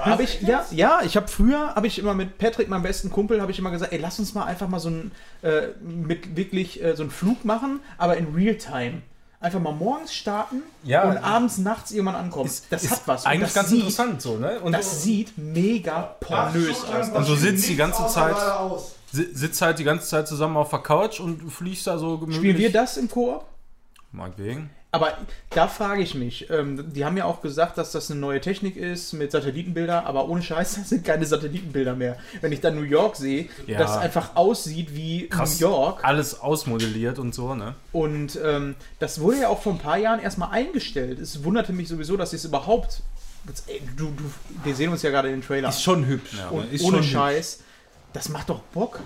Habe ich, ja, ja, ich habe früher, habe ich immer mit Patrick, meinem besten Kumpel, habe ich immer gesagt, ey, lass uns mal einfach mal so einen, äh, mit wirklich äh, so einen Flug machen, aber in Realtime. Einfach mal morgens starten Ja. und abends, nachts irgendwann ankommen. das ist hat was. Und Eigentlich ganz sieht, interessant so, ne? Und, Das sieht mega pornös aus. und du sitzt die ganze Zeit, sitzt halt die ganze Zeit zusammen auf der Couch und fliegst da so gemütlich. Spielen wir das im Koop? Meinetwegen. Aber da frage ich mich, ähm, die haben ja auch gesagt, dass das eine neue Technik ist mit Satellitenbilder, aber ohne Scheiß, das sind keine Satellitenbilder mehr. Wenn ich dann New York sehe, Ja. das einfach aussieht wie Krass. New York. Alles ausmodelliert und so, ne? Und ähm, das wurde ja auch vor ein paar Jahren erstmal eingestellt. Es wunderte mich sowieso, dass sie es überhaupt. Ey, du, du, wir sehen uns ja gerade in den Trailer. ist schon hübsch. Und ist ohne schon hübsch. Scheiß, das macht doch Bock.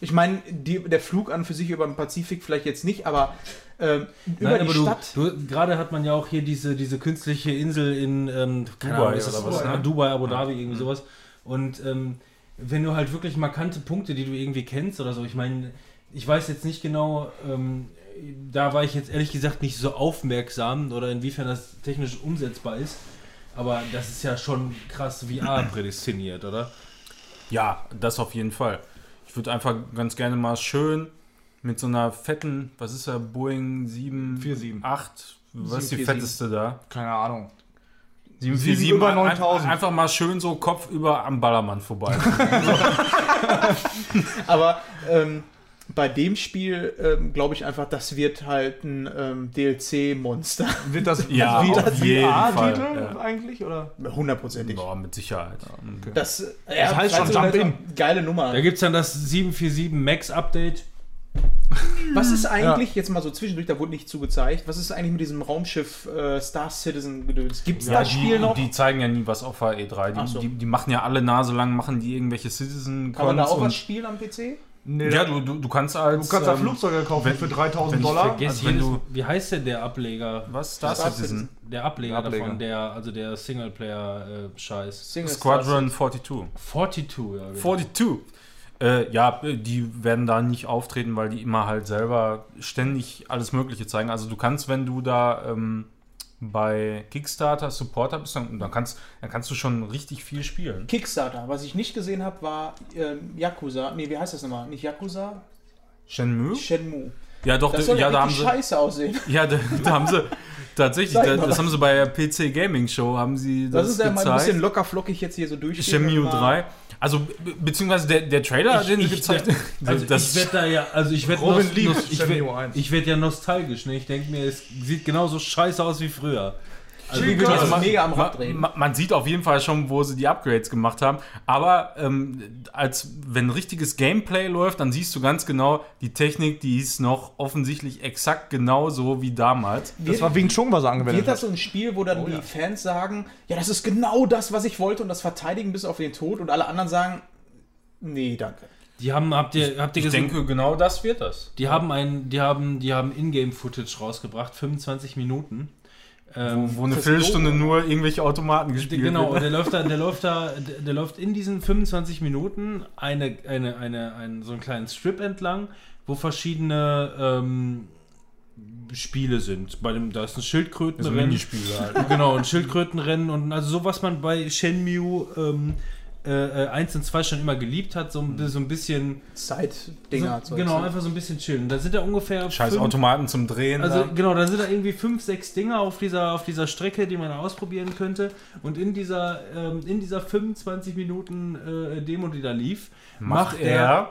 Ich meine, der Flug an für sich über den Pazifik vielleicht jetzt nicht, aber ähm, über Nein, die aber du, Stadt. du, gerade hat man ja auch hier diese, diese künstliche Insel in ähm, Dubai Ahnung, ist das oder was, Dubai, ne? Dubai, Abu Dhabi, irgendwie sowas. Und ähm, wenn du halt wirklich markante Punkte, die du irgendwie kennst oder so, ich meine, ich weiß jetzt nicht genau, ähm, da war ich jetzt ehrlich gesagt nicht so aufmerksam oder inwiefern das technisch umsetzbar ist. Aber das ist ja schon krass VR prädestiniert, oder? Ja, das auf jeden Fall. Ich würde einfach ganz gerne mal schön mit so einer fetten, was ist da, Boeing 747, 8, was ist die 747. fetteste da? Keine Ahnung. 747, über ein- 9000. Einfach mal schön so Kopf über am Ballermann vorbei. Aber ähm, bei dem Spiel ähm, glaube ich einfach, das wird halt ein ähm, DLC-Monster. Wird das Ja, wie auf das jeden VR-Titel Fall, ja. eigentlich? Oder? Hundertprozentig. Boah, mit Sicherheit. Das, äh, ja, heißt schon Jump Simulator, Geile Nummer. Da gibt es dann das 747 Max Update. Was ist eigentlich, jetzt mal so zwischendurch, da wurde nicht zugezeigt, was ist eigentlich mit diesem Raumschiff äh, Star Citizen gedöns? Gibt es Ja, das Spiel die, noch? die zeigen ja nie was auf der E3. Ach Die, so. die, die machen ja alle Nase lang, machen die irgendwelche Citizen Kann man da auch was spielen am PC? Nee, Ja, du, du, du kannst als. du kannst da ähm, Flugzeuge kaufen wenn- für wenn 3000 ich Dollar. Vergiss Also wenn jedes, du- wie heißt denn der Ableger? Was? Star Star Citizen. Der Ableger, Der Ableger. davon, der, also der Singleplayer-Scheiß. Single Squadron 42. 42, ja. Genau. 42. Äh, ja, die werden da nicht auftreten, weil die immer halt selber ständig alles Mögliche zeigen. Also du kannst, wenn du da ähm, bei Kickstarter Supporter bist, dann, dann, kannst, dann kannst du schon richtig viel spielen. Kickstarter. Was ich nicht gesehen habe, war ähm, Yakuza. Nee, wie heißt das nochmal? Nicht Yakuza? Shenmue? Shenmue. Ja, doch, Das soll ja, ja da haben sie. scheiße aussehen. Ja, da, da haben sie tatsächlich, das was. haben sie bei der PC Gaming Show haben sie Das, das, ist ja mal ein bisschen locker flockig jetzt hier so durch. Shenmue 3. Also be beziehungsweise der, der Trailer, Ich- den sie gezeigt haben, Also das ich werde da ja, also ich werde Robin nos, liebt nos, ich werd, Shenmue 1. ich werd ja nostalgisch, ne? Ich denke mir, es sieht genauso scheiße aus wie früher. Also, Ich bin Also man- mega am Rad drehen. man, man sieht auf jeden Fall schon, wo sie die Upgrades gemacht haben. Aber ähm, als wenn richtiges Gameplay läuft, dann siehst du ganz genau, die Technik, die ist noch offensichtlich exakt genauso wie damals. Das war Wing Chun, was er angewendet Wird das so ein Spiel, wo dann Oh die ja. Fans sagen, ja, das ist genau das, was ich wollte und das verteidigen bis auf den Tod und alle anderen sagen, nee, danke. die haben, habt ihr, habt ihr Ich gesehen? denke, genau das wird das. Die haben ein, die haben, die haben Ingame-Footage rausgebracht, 25 Minuten. Ähm, Wo eine Das Viertelstunde Logo. nur irgendwelche Automaten gespielt Genau, und wird. der läuft da, der läuft da, der, der läuft in diesen 25 Minuten eine, eine, eine, einen, so einen kleinen Strip entlang, wo verschiedene ähm, Spiele sind. Bei dem, da ist ein Schildkrötenrennen. Minispiele halt. genau, ein Schildkrötenrennen und also so, was man bei Shenmue ähm, äh, äh, 1 und 2 schon immer geliebt hat, so, ein- so ein bisschen. Side-Dinger. so, genau, einfach so ein bisschen chillen. Da sind da ungefähr. Scheiß fünf- Automaten zum Drehen. also da. genau, da sind da irgendwie fünf, sechs Dinger auf dieser, auf dieser Strecke, die man ausprobieren könnte. Und in dieser, ähm, in dieser 25 Minuten äh, Demo, die da lief, macht er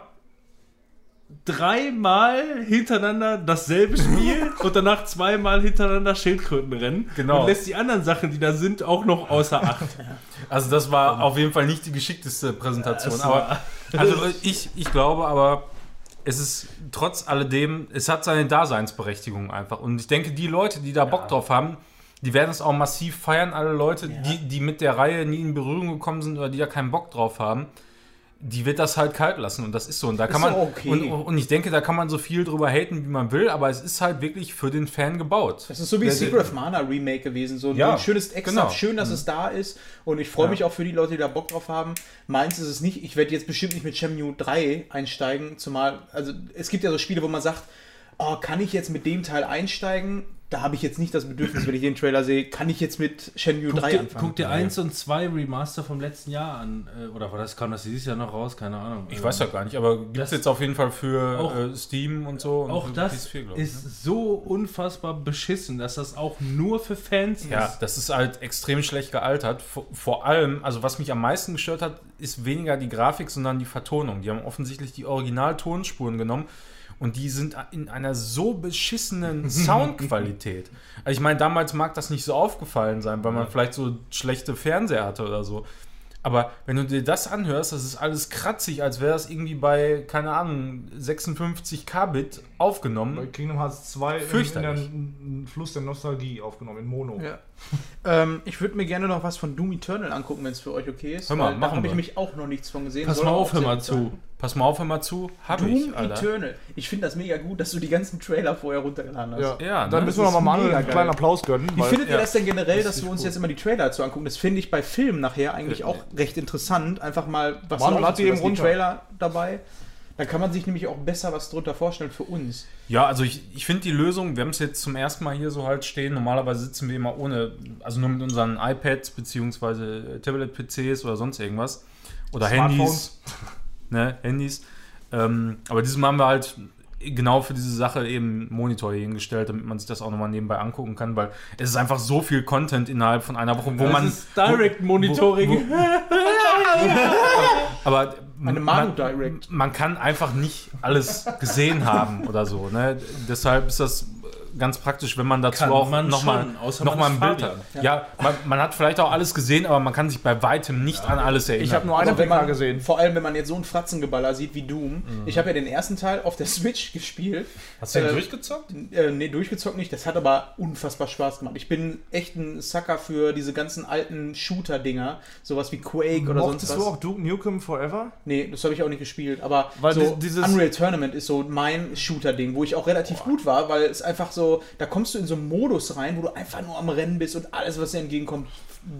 dreimal hintereinander dasselbe Spiel und danach zweimal hintereinander Schildkrötenrennen. Genau. Und lässt die anderen Sachen, die da sind, auch noch außer Acht. Also das war auf jeden Fall nicht die geschickteste Präsentation. Aber also ich, ich glaube aber, es ist trotz alledem, es hat seine Daseinsberechtigung einfach. Und ich denke, die Leute, die da Bock drauf haben, die werden es auch massiv feiern. Alle Leute, die, die mit der Reihe nie in Berührung gekommen sind oder die da keinen Bock drauf haben, die wird das halt kalt lassen. Und das ist so. Und da kann Ist man. okay. und, und ich denke, da kann man so viel drüber haten, wie man will, aber es ist halt wirklich für den Fan gebaut. Das ist so wie Der- Secret of Mana Remake gewesen. So Ja, ein schönes Extra. genau. Schön, dass es da ist. Und ich freue Ja. mich auch für die Leute, die da Bock drauf haben. Meins ist es nicht. Ich werde jetzt bestimmt nicht mit Shenmue 3 einsteigen. Zumal, also es gibt ja so Spiele, wo man sagt, oh, kann ich jetzt mit dem Teil einsteigen? Da habe ich jetzt nicht das Bedürfnis, wenn ich den Trailer sehe, kann ich jetzt mit Shenmue Guck 3 dir, anfangen? guck dir 1 und 2 Remaster vom letzten Jahr an. Äh, Oder war das kam das dieses Jahr noch raus? Keine Ahnung. Ich weiß ja gar nicht, aber gibt es Das- jetzt auf jeden Fall für Auch- äh, Steam und so. Und Auch das PS4, glaub ich, ne? ist so unfassbar beschissen, dass das auch nur für Fans Ja, ist. das ist halt extrem schlecht gealtert. Vor, vor allem, also was mich am meisten gestört hat, ist weniger die Grafik, sondern die Vertonung. Die haben offensichtlich die Original-Tonspuren genommen und die sind in einer so beschissenen Soundqualität. Also ich meine, damals mag das nicht so aufgefallen sein, weil man vielleicht so schlechte Fernseher hatte oder so. Aber wenn du dir das anhörst, das ist alles kratzig, als wäre das irgendwie bei, keine Ahnung, 56 Kbit Bei aufgenommen. Kingdom Hearts 2 in, in Fürchterlich. der n- Fluss der Nostalgie aufgenommen, in Mono. Ja. ähm, ich würde mir gerne noch was von Doom Eternal angucken, wenn es für euch okay ist. Hör mal, machen habe ich mich auch noch nichts von gesehen. Pass Soll mal auf, hör mal zu. sein. Pass mal auf, hör mal zu. Hab Doom ich, Alter. Eternal. Ich finde das mega gut, dass du die ganzen Trailer vorher runtergeladen hast. Ja, Ja, dann ne? müssen wir Das noch ist mal einen geil. kleinen Applaus gönnen. Wie findet ihr ja. das denn generell, Das dass wir uns gut. jetzt immer die Trailer dazu angucken? Das finde ich bei Filmen nachher eigentlich auch recht interessant. Einfach mal was Manuel laufen hat die runter. Trailer dabei. Dann kann man sich nämlich auch besser was drunter vorstellen für uns. Ja, also ich, ich finde die Lösung, wir haben es jetzt zum ersten Mal hier so halt stehen. Normalerweise sitzen wir immer ohne, also nur mit unseren iPads beziehungsweise Tablet-PCs oder sonst irgendwas. Oder Handys. Ne, Handys. Ähm, aber dieses Mal haben wir halt genau für diese Sache eben Monitor hier hingestellt, damit man sich das auch nochmal nebenbei angucken kann, weil es ist einfach so viel Content innerhalb von einer Woche, wo das man. ist Direct Monitoring. Aber Eine man, Direct. man kann einfach nicht alles gesehen haben oder so. Ne? Deshalb ist das ganz praktisch, wenn man dazu Kann auch man nochmal noch man mal ein Bild hat. Ja, man, man hat vielleicht auch alles gesehen, aber man kann sich bei weitem nicht an alles erinnern. Ich habe nur eine Also man, gesehen. Vor allem, wenn man jetzt so einen Fratzengeballer sieht wie Doom. Ich habe ja den ersten Teil auf der Switch gespielt. Hast du den äh, durchgezockt? Äh, nee, durchgezockt nicht. Das hat aber unfassbar Spaß gemacht. Ich bin echt ein Sucker für diese ganzen alten Shooter-Dinger. Sowas wie Quake oder sonst Mochtest was. du auch Duke Nukem Forever? Nee, das habe ich auch nicht gespielt. Aber Weil so di- dieses- Unreal Tournament ist so mein Shooter-Ding, wo ich auch relativ gut war, weil es einfach so, da kommst du in so einen Modus rein, wo du einfach nur am Rennen bist und alles, was dir entgegenkommt,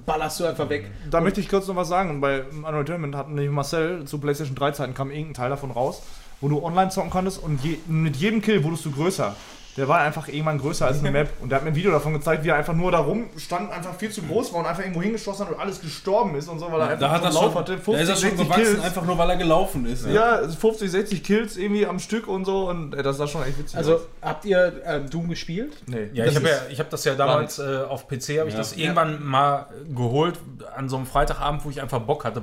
ballerst du einfach weg. Da möchte ich kurz noch was sagen. Bei Unreal Tournament hatten nämlich Marcel zu PlayStation 3 Zeiten kam irgendein Teil davon raus, wo du online zocken konntest und je, mit jedem Kill wurdest du größer. Der war einfach irgendwann größer als eine Map und der hat mir ein Video davon gezeigt, wie er einfach nur da rum stand, einfach viel zu groß war und einfach irgendwo hingeschossen hat und alles gestorben ist und so, weil er einfach Da, hat so er Lauf schon, hatte. da ist er schon gewachsen, Kills. einfach nur weil er gelaufen ist. ne? Ja, 50, 60 Kills irgendwie am Stück und so und ey, das sah schon echt witzig Also, aus. habt ihr ähm, Doom gespielt? Nee. Ja, Das ich habe ja, ich hab das ja damals äh, auf PC, habe ich Ja. das irgendwann mal geholt an so einem Freitagabend, wo ich einfach Bock hatte.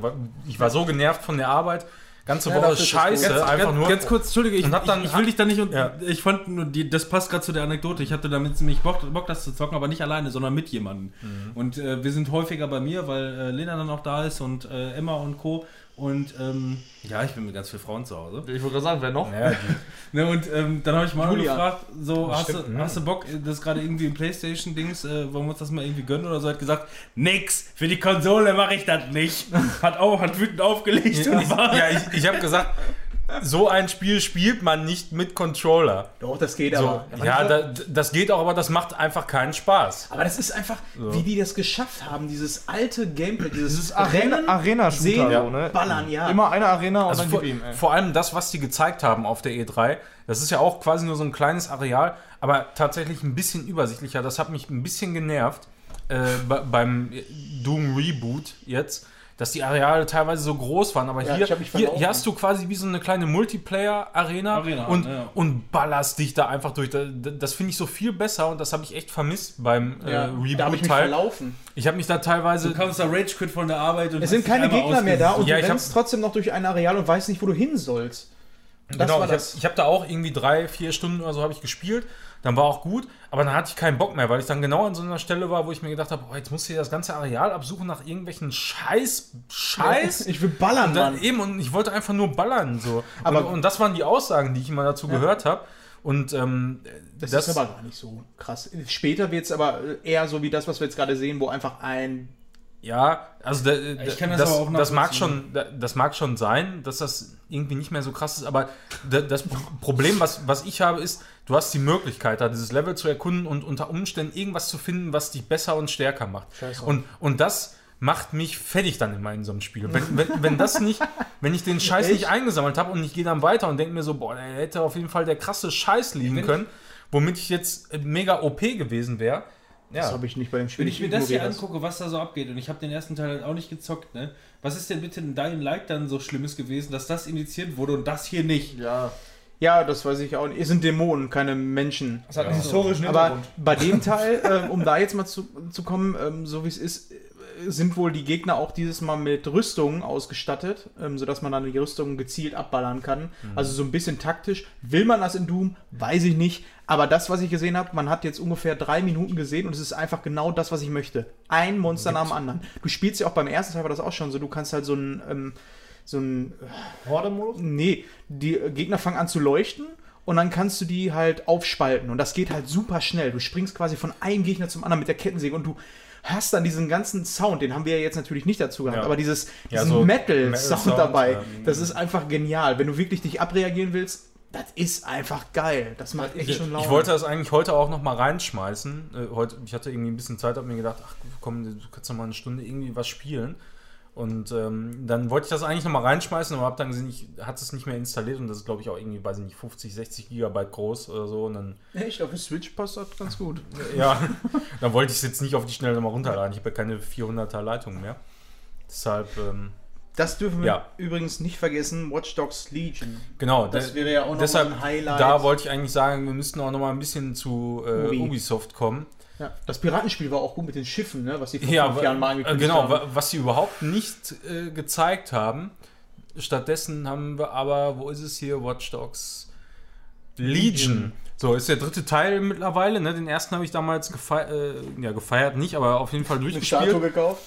Ich war so genervt von der Arbeit, ganze Ja, Woche dafür ist scheiße. Ganz, einfach ganz, nur. ganz kurz, Entschuldige, ich, dann- ich, ich will dich da nicht und Ja. ich fand nur die, das passt gerade zu der Anekdote. Ich hatte damit ziemlich Bock, Bock, das zu zocken, aber nicht alleine, sondern mit jemandem. Mhm. Und äh, wir sind häufiger bei mir, weil äh, Lena dann auch da ist und äh, Emma und Co. Und ähm, ja, ich bin mit ganz vielen Frauen zu Hause. Ich wollte gerade sagen, wer noch? ja, Ne, und ähm, dann habe ich mal Julia. gefragt, so, hast, Stimmt, du, ne? hast du Bock, das ist gerade irgendwie ein Playstation-Dings, äh, wollen wir uns das mal irgendwie gönnen oder so? Hat gesagt, nix, für die Konsole mache ich das nicht. Hat auch, hat wütend aufgelegt und war... ja, ich, ich habe gesagt, so ein Spiel spielt man nicht mit Controller. Doch, das geht So, aber. ja, da, das geht auch, aber das macht einfach keinen Spaß. Aber das ist einfach, wie die das geschafft haben, dieses alte Gameplay, dieses, Dieses Arena- Arena-Shooter, sehen, so, ne? ballern, ja. Immer eine Arena und Also dann vor, ihm, vor allem das, was die gezeigt haben auf der E3, das ist ja auch quasi nur so ein kleines Areal, aber tatsächlich ein bisschen übersichtlicher. Das hat mich ein bisschen genervt äh, be- beim Doom Reboot jetzt, dass die Areale teilweise so groß waren. Aber Ja, hier, hier, hier hast du quasi wie so eine kleine Multiplayer-Arena Arena, und, ja. und ballerst dich da einfach durch. Das, das finde ich so viel besser und das habe ich echt vermisst beim äh, ja, da habe ich mich Reboot-Teil. Ich habe mich da teilweise. Du kamst da Rage Quit von der Arbeit und Es sind keine Gegner mehr da und Ja, du ich rennst hab- trotzdem noch durch ein Areal und weißt nicht, wo du hin sollst. Das genau, war ich habe hab da auch irgendwie drei, vier Stunden oder so habe ich gespielt. Dann war auch gut, aber dann hatte ich keinen Bock mehr, weil ich dann genau an so einer Stelle war, wo ich mir gedacht habe, oh, jetzt musst du hier das ganze Areal absuchen nach irgendwelchen Scheiß, Scheiß. Ich will ballern, Und dann Mann. eben, und ich wollte einfach nur ballern. So. Aber- und, und das waren die Aussagen, die ich immer dazu gehört habe. Und ähm, Das, ist aber gar nicht so krass. Später wird es aber eher so wie das, was wir jetzt gerade sehen, wo einfach ein. Ja, also da, Ich kann das das, aber auch das mag schon, da- das mag schon sein, dass das irgendwie nicht mehr so krass ist, aber da- das Problem, was, was ich habe, ist, du hast die Möglichkeit, da dieses Level zu erkunden und unter Umständen irgendwas zu finden, was dich besser und stärker macht. Scheiße. Und, und das macht mich fertig dann immer in so einem Spiel. Wenn, wenn, wenn das nicht, wenn ich den Scheiß nicht eingesammelt habe und ich gehe dann weiter und denke mir so, boah, da hätte auf jeden Fall der krasse Scheiß liegen können, womit ich jetzt mega OP gewesen wäre. Das Ja. habe ich nicht bei dem Spiel. Wenn ich mir das hier angucke, was da so abgeht, und ich habe den ersten Teil halt auch nicht gezockt, ne? Was ist denn bitte in Dying Light dann so Schlimmes gewesen, dass das initiiert wurde und das hier nicht? Ja. Ja, das weiß ich auch nicht. Es sind Dämonen, keine Menschen. Das hat einen historischen Aber Hintergrund. bei dem Teil, ähm, um da jetzt mal zu, zu kommen, ähm, so wie es ist, sind wohl die Gegner auch dieses Mal mit Rüstungen ausgestattet, ähm, sodass man dann die Rüstungen gezielt abballern kann. Also so ein bisschen taktisch. Will man das in Doom? Weiß ich nicht. Aber das, was ich gesehen habe, man hat jetzt ungefähr drei Minuten gesehen und es ist einfach genau das, was ich möchte. Ein Monster nach dem anderen. Du spielst ja auch beim ersten Teil war das auch schon so. Du kannst halt so ein, ähm, so ein Horde-Modus? Nee, die Gegner fangen an zu leuchten und dann kannst du die halt aufspalten und das geht halt super schnell. Du springst quasi von einem Gegner zum anderen mit der Kettensäge und du hast dann diesen ganzen Sound, den haben wir ja jetzt natürlich nicht dazu gehabt, Ja. aber dieses, Ja, diesen so Metal-Sound Metal-Sound, dabei, ja. das ist einfach genial. Wenn du wirklich dich abreagieren willst, das ist einfach geil. Das macht echt schon Laune. Ich wollte das eigentlich heute auch noch mal reinschmeißen. Äh, heute, ich hatte irgendwie ein bisschen Zeit, habe mir gedacht, ach komm, du kannst noch mal eine Stunde irgendwie was spielen. Und ähm, dann wollte ich das eigentlich noch mal reinschmeißen, aber habe dann gesehen, ich hatte es nicht mehr installiert und das ist, glaube ich, auch irgendwie, weiß ich nicht, 50, 60 Gigabyte groß oder so. Und dann, Echt, auf der Switch passt das ganz gut. ja, dann wollte ich es jetzt nicht auf die Schnelle noch mal runterladen. Ich habe ja keine 400er Leitung mehr. Deshalb, ähm, Das dürfen wir Ja. übrigens nicht vergessen, Watch Dogs Legion. genau. Das wäre ja auch noch deshalb, ein Highlight. da wollte ich eigentlich sagen, wir müssten auch noch mal ein bisschen zu äh, Ubi. Ubisoft kommen. Ja, das Piratenspiel war auch gut mit den Schiffen, ne? was sie vor Ja, fünf Jahren mal angekündigt genau, haben. wa- was sie überhaupt nicht äh, gezeigt haben. Stattdessen haben wir aber, wo ist es hier, Watch Dogs? Legion. So, ist der dritte Teil mittlerweile. Ne? Den ersten habe ich damals gefeiert, äh, ja, gefeiert nicht, aber auf jeden Fall Eine Statue durchgespielt. gekauft.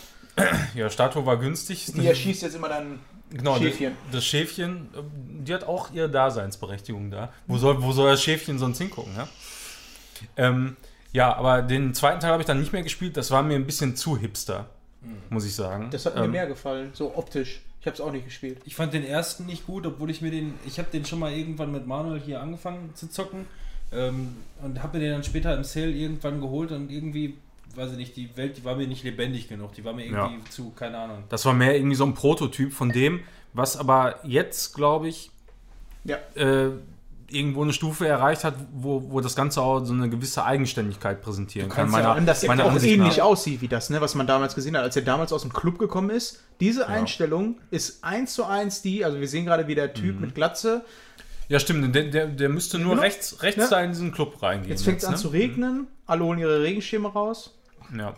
Ja, Statue war günstig. Die erschießt jetzt immer dann Genau, Schäfchen. Das, das Schäfchen, die hat auch ihre Daseinsberechtigung da. Wo soll, wo soll das Schäfchen sonst hingucken, ja? Ähm, ja, aber den zweiten Teil habe ich dann nicht mehr gespielt. Das war mir ein bisschen zu hipster, muss ich sagen. Das hat mir Ähm, mehr gefallen, so optisch. Ich habe es auch nicht gespielt. Ich fand den ersten nicht gut, obwohl ich mir den, ich habe den schon mal irgendwann mit Manuel hier angefangen zu zocken ähm, und habe mir den dann später im Sale irgendwann geholt und irgendwie, weiß ich nicht, die Welt, die war mir nicht lebendig genug, die war mir irgendwie zu, keine Ahnung. Das war mehr irgendwie so ein Prototyp von dem, was aber jetzt, glaube ich, Ja. äh, irgendwo eine Stufe erreicht hat, wo, wo das Ganze auch so eine gewisse Eigenständigkeit präsentieren kann. kannst ja allem, dass er meiner auch Ansicht ähnlich nach. aussieht wie das, ne, was man damals gesehen hat, als er damals aus dem Club gekommen ist. Diese Einstellung ist eins zu eins die, also wir sehen gerade, wie der Mhm. Typ mit Glatze. Ja, stimmt. Der, der, der müsste nur Genau. rechts, rechts Ja. da in diesen Club reingehen. Jetzt fängt es an ne? zu regnen, alle holen ihre Regenschirme raus. Ja.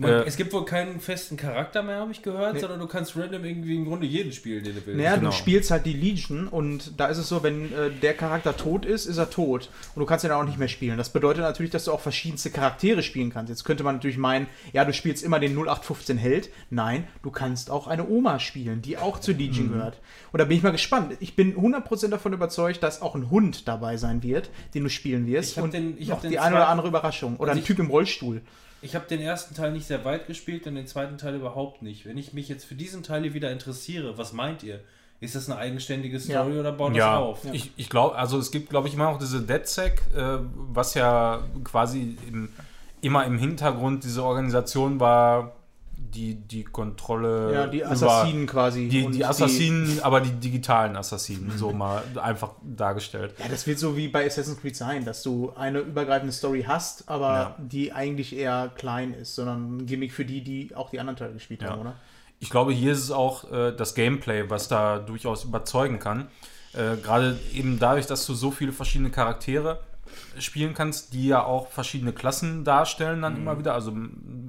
Man, Äh, es gibt wohl keinen festen Charakter mehr, habe ich gehört, Nee. sondern du kannst random irgendwie im Grunde jeden spielen, den du willst. Naja, Genau. du spielst halt die Legion und da ist es so, wenn äh, der Charakter tot ist, ist er tot. Und du kannst ihn dann auch nicht mehr spielen. Das bedeutet natürlich, dass du auch verschiedenste Charaktere spielen kannst. Jetzt könnte man natürlich meinen, ja, du spielst immer den 0815 Held. Nein, du kannst auch eine Oma spielen, die auch zur Legion Mhm. gehört. Und da bin ich mal gespannt. Ich bin 100% davon überzeugt, dass auch ein Hund dabei sein wird, den du spielen wirst. Ich und den- ich noch die eine oder andere Überraschung. Oder Also ein ich- Typ im Rollstuhl. Ich habe den ersten Teil nicht sehr weit gespielt und den zweiten Teil überhaupt nicht. Wenn ich mich jetzt für diesen Teil hier wieder interessiere, was meint ihr? Ist das eine eigenständige Story Ja. oder baut das Ja, auf? ich, ich glaube, also es gibt, glaube ich, immer noch diese DedSec, äh, was ja quasi im, immer im Hintergrund diese Organisation war, die die Kontrolle Ja, die über- Assassinen quasi. Die, die Assassinen, aber die digitalen Assassinen, so mal einfach dargestellt. Ja, das wird so wie bei Assassin's Creed sein, dass du eine übergreifende Story hast, aber Ja. die eigentlich eher klein ist, sondern ein Gimmick für die, die auch die anderen Teile gespielt Ja. haben, oder? Ich glaube, hier ist es auch äh, das Gameplay, was da durchaus überzeugen kann. Äh, Gerade eben dadurch, dass du so viele verschiedene Charaktere spielen kannst, die ja auch verschiedene Klassen darstellen dann immer wieder. Also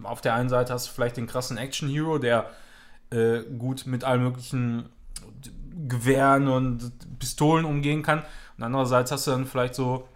auf der einen Seite hast du vielleicht den krassen Action-Hero, der äh, gut mit allen möglichen Gewehren und Pistolen umgehen kann. Und andererseits hast du dann vielleicht so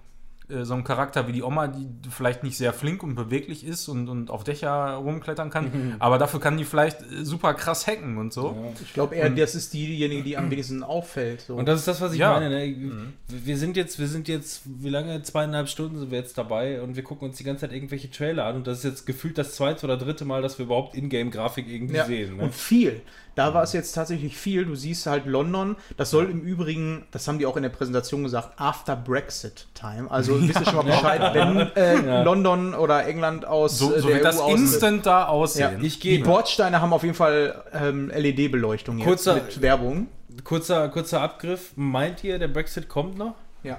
so einen Charakter wie die Oma, die vielleicht nicht sehr flink und beweglich ist und, und auf Dächer rumklettern kann, aber dafür kann die vielleicht äh, super krass hacken und so. Ich glaube eher, das ist diejenige, die am wenigsten auffällt. So. Und das ist das, was ich Ja. meine. Ne? Wir sind jetzt, wir sind jetzt, wie lange? Zweieinhalb Stunden sind wir jetzt dabei und wir gucken uns die ganze Zeit irgendwelche Trailer an und das ist jetzt gefühlt das zweite oder dritte Mal, dass wir überhaupt Ingame-Grafik irgendwie ja. sehen. Ne? Und viel. Da war es jetzt tatsächlich viel. Du siehst halt London. Das soll im Übrigen, das haben die auch in der Präsentation gesagt, after Brexit Time. Also wisst ihr schon mal Bescheid, wenn äh, Ja. London oder England aus So, äh, so der wird das EU instant da Ja. aussehen. Ich Die gehe. Bordsteine haben auf jeden Fall ähm, LED-Beleuchtung jetzt Kurzer- mit Werbung. Kurzer, kurzer Abgriff. Meint ihr, der Brexit kommt noch? Ja.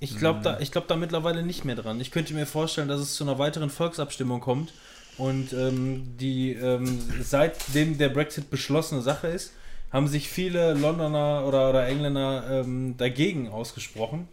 Ich glaube da, ich glaub da mittlerweile nicht mehr dran. Ich könnte mir vorstellen, dass es zu einer weiteren Volksabstimmung kommt und ähm, die ähm, seitdem der Brexit beschlossene Sache ist, haben sich viele Londoner oder, oder Engländer ähm, dagegen ausgesprochen.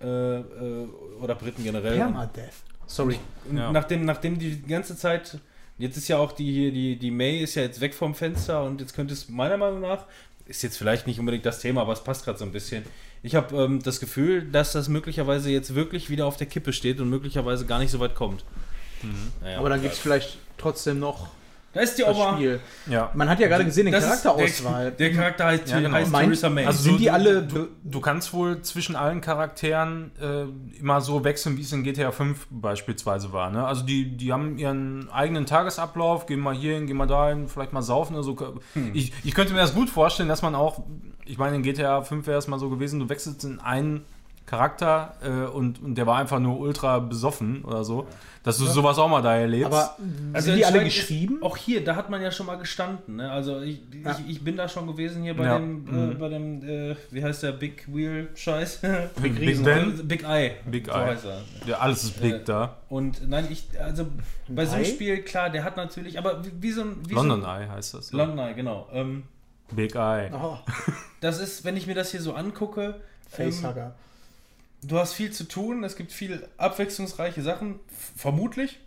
Äh, äh, oder Briten generell. Permadeath. Sorry. Ja. Nachdem, nachdem die ganze Zeit, jetzt ist ja auch die hier, die, die May ist ja jetzt weg vom Fenster und jetzt könnte es meiner Meinung nach, ist jetzt vielleicht nicht unbedingt das Thema, aber es passt gerade so ein bisschen. Ich habe ähm, das Gefühl, dass das möglicherweise jetzt wirklich wieder auf der Kippe steht und möglicherweise gar nicht so weit kommt. Naja, Aber dann gibt es vielleicht trotzdem noch da ist die Oma. Spiel. Ja. Man hat ja gerade gesehen, den Das Charakterauswahl. Der, der Charakter heißt, Ja, genau. heißt Theresa May. Also Sind du- die alle Du, du kannst wohl zwischen allen Charakteren äh, immer so wechseln, wie es in GTA 5 beispielsweise war. Ne? Also die, die haben ihren eigenen Tagesablauf, gehen mal hier hin, gehen mal dahin, vielleicht mal saufen oder so. Ich, ich könnte mir das gut vorstellen, dass man auch, ich meine, in GTA 5 wäre es mal so gewesen, du wechselst in einen Charakter äh, und, und der war einfach nur ultra besoffen oder so, dass du sowas auch mal da erlebst. Aber Also sind die alle entscheidend ist, geschrieben? Auch hier, da hat man ja schon mal gestanden. Ne? Also ich, Ja. ich, ich bin da schon gewesen hier bei Ja. dem, äh, Mhm. bei dem äh, wie heißt der, Big Wheel Scheiß? Big, Riesen- Ben, Big Eye. Big so Eye. heißt er. ja, alles ist big Äh, da. Und nein, ich, also bei so einem Ei? Spiel, klar, der hat natürlich, aber wie, wie so ein. Wie London so ein, Eye heißt das. London Eye, genau. Ähm, Big Eye. Oh, das ist, wenn ich mir das hier so angucke, ähm, Facehugger. Du hast viel zu tun, es gibt viel abwechslungsreiche Sachen, vermutlich.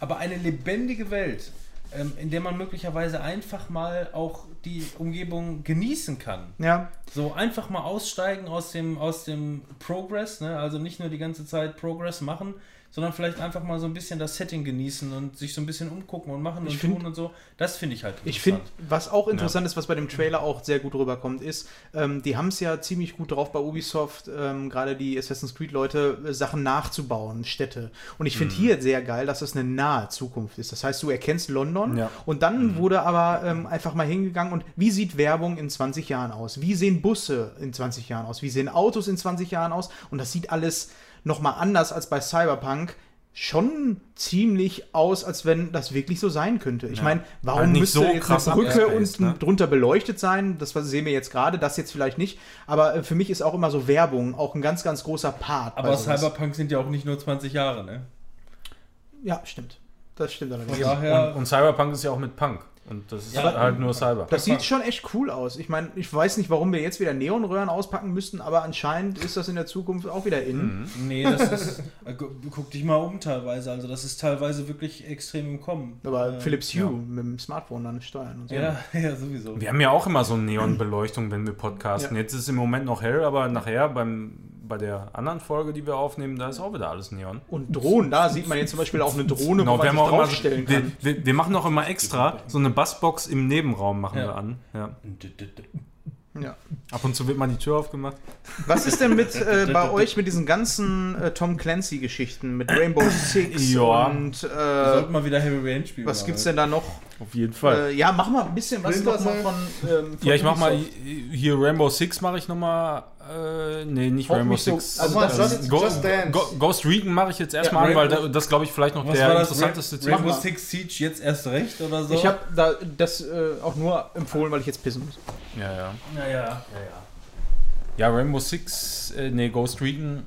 Aber eine lebendige Welt ähm, in der man möglicherweise einfach mal auch die Umgebung genießen kann. Ja, So einfach mal aussteigen aus dem, aus dem Progress, ne? also nicht nur die ganze Zeit Progress machen, sondern vielleicht einfach mal so ein bisschen das Setting genießen und sich so ein bisschen umgucken und machen Ich und find- tun und so. Das finde ich halt Ich finde, interessant. was auch interessant ist, was bei dem Trailer auch sehr gut rüberkommt, ist, ähm, die haben es ja ziemlich gut drauf bei Ubisoft, ähm, gerade die Assassin's Creed-Leute, äh, Sachen nachzubauen, Städte. Und ich Mhm. finde hier sehr geil, dass es eine nahe Zukunft ist. Das heißt, du erkennst London Ja. und dann Mhm. wurde aber ähm, einfach mal hingegangen und wie sieht Werbung in 20 Jahren aus? Wie sehen Busse in 20 Jahren aus? Wie sehen Autos in 20 Jahren aus? Und das sieht alles nochmal anders als bei Cyberpunk. Schon ziemlich aus, als wenn das wirklich so sein könnte. Ich Ja. meine, warum nicht müsste so jetzt eine krass Brücke und ne? drunter beleuchtet sein? Das was sehen wir jetzt gerade, das jetzt vielleicht nicht. Aber äh, für mich ist auch immer so Werbung auch ein ganz, ganz großer Part. Aber. Cyberpunk sind ja auch nicht nur 20 Jahre, ne? Ja, stimmt. Das stimmt Von allerdings. daher, Und, und Cyberpunk ist ja auch mit Punk. Und das ist Ja, halt nur Cyber. Das sieht schon echt cool aus. Ich meine, ich weiß nicht, warum wir jetzt wieder Neonröhren auspacken müssten, aber anscheinend ist das in der Zukunft auch wieder in. nee, das ist, äh, gu- guck dich mal um teilweise, also das ist teilweise wirklich extrem im Kommen. Aber Äh, Philips Hue mit dem Smartphone dann steuern und so. Ja, ja, sowieso. Wir haben ja auch immer so eine Neonbeleuchtung, wenn wir podcasten. Ja. Jetzt ist es im Moment noch hell, aber nachher beim, bei der anderen Folge, die wir aufnehmen, da ist auch wieder alles Neon. Und Drohnen, da sieht man jetzt zum Beispiel auch eine Drohne, Genau, wo wir man auch immer, draufstellen wir, kann. wir, wir machen auch immer extra so eine Bassbox im Nebenraum machen Ja. wir an. Ja. Ja. Ab und zu wird mal die Tür aufgemacht. Was ist denn mit äh, bei euch mit diesen ganzen äh, Tom Clancy-Geschichten, mit Rainbow Six Ja. und äh, sollten mal wieder Heavy Rain spielen. was gibt's denn da noch? Auf jeden Fall. Äh, ja, mach mal ein bisschen was noch mal von, ähm, von ja, ich mach mal hier Rainbow Six mache ich noch mal. Äh, nee, nicht Rainbow mich so- Six. also das- Just- Go- Just Dance. Go- Ghost Recon mache ich jetzt erstmal Ja, an, weil Rainbow- das glaube ich vielleicht noch Was der war das? interessanteste Titel. Rainbow. Six Siege jetzt erst recht oder so? Ich habe da das äh, auch nur empfohlen, weil ich jetzt pissen muss. Ja, ja. Naja. Ja, Rainbow Six, äh, nee, Ghost Recon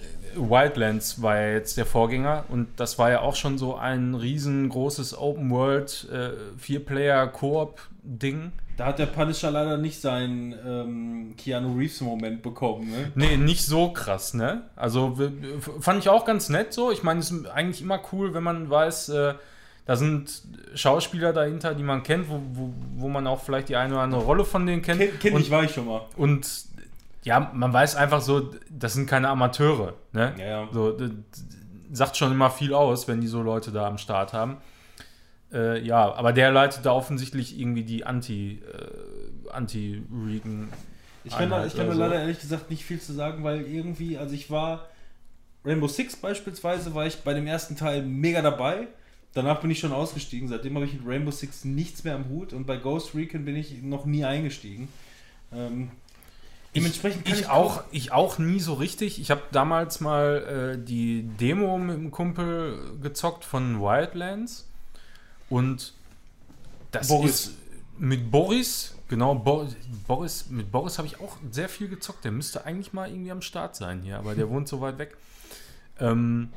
äh, Wildlands war ja jetzt der Vorgänger und das war ja auch schon so ein riesengroßes Open World äh, Vier-Player-Koop-Ding. Da hat der Punisher leider nicht seinen ähm, Keanu Reeves-Moment bekommen, ne? Nee, nicht so krass, ne? Also fand ich auch ganz nett so. Ich meine, es ist eigentlich immer cool, wenn man weiß, äh, da sind Schauspieler dahinter, die man kennt, wo, wo, wo man auch vielleicht die eine oder andere Rolle von denen kennt. Kenn, kenn und, ich, war ich schon mal. und ja, man weiß einfach so, das sind keine Amateure, ne? Ja, ja. So, sagt schon immer viel aus, wenn die so Leute da am Start haben. Äh, ja, aber der leitet da offensichtlich irgendwie die Anti, äh, Anti-Regan. Ich kann, da, Einheit ich kann da oder so. leider ehrlich gesagt nicht viel zu sagen, weil irgendwie, also ich war Rainbow Six beispielsweise, war ich bei dem ersten Teil mega dabei. Danach bin ich schon ausgestiegen. Seitdem habe ich mit Rainbow Six nichts mehr am Hut und bei Ghost Recon bin ich noch nie eingestiegen. Ähm, dementsprechend kann ich, auch, ich auch nie so richtig. Ich habe damals mal äh, die Demo mit dem Kumpel gezockt von Wildlands und das Boris. ist mit Boris, genau, Bo Boris, mit Boris habe ich auch sehr viel gezockt. Der müsste eigentlich mal irgendwie am Start sein hier, aber der wohnt so weit weg. Ähm,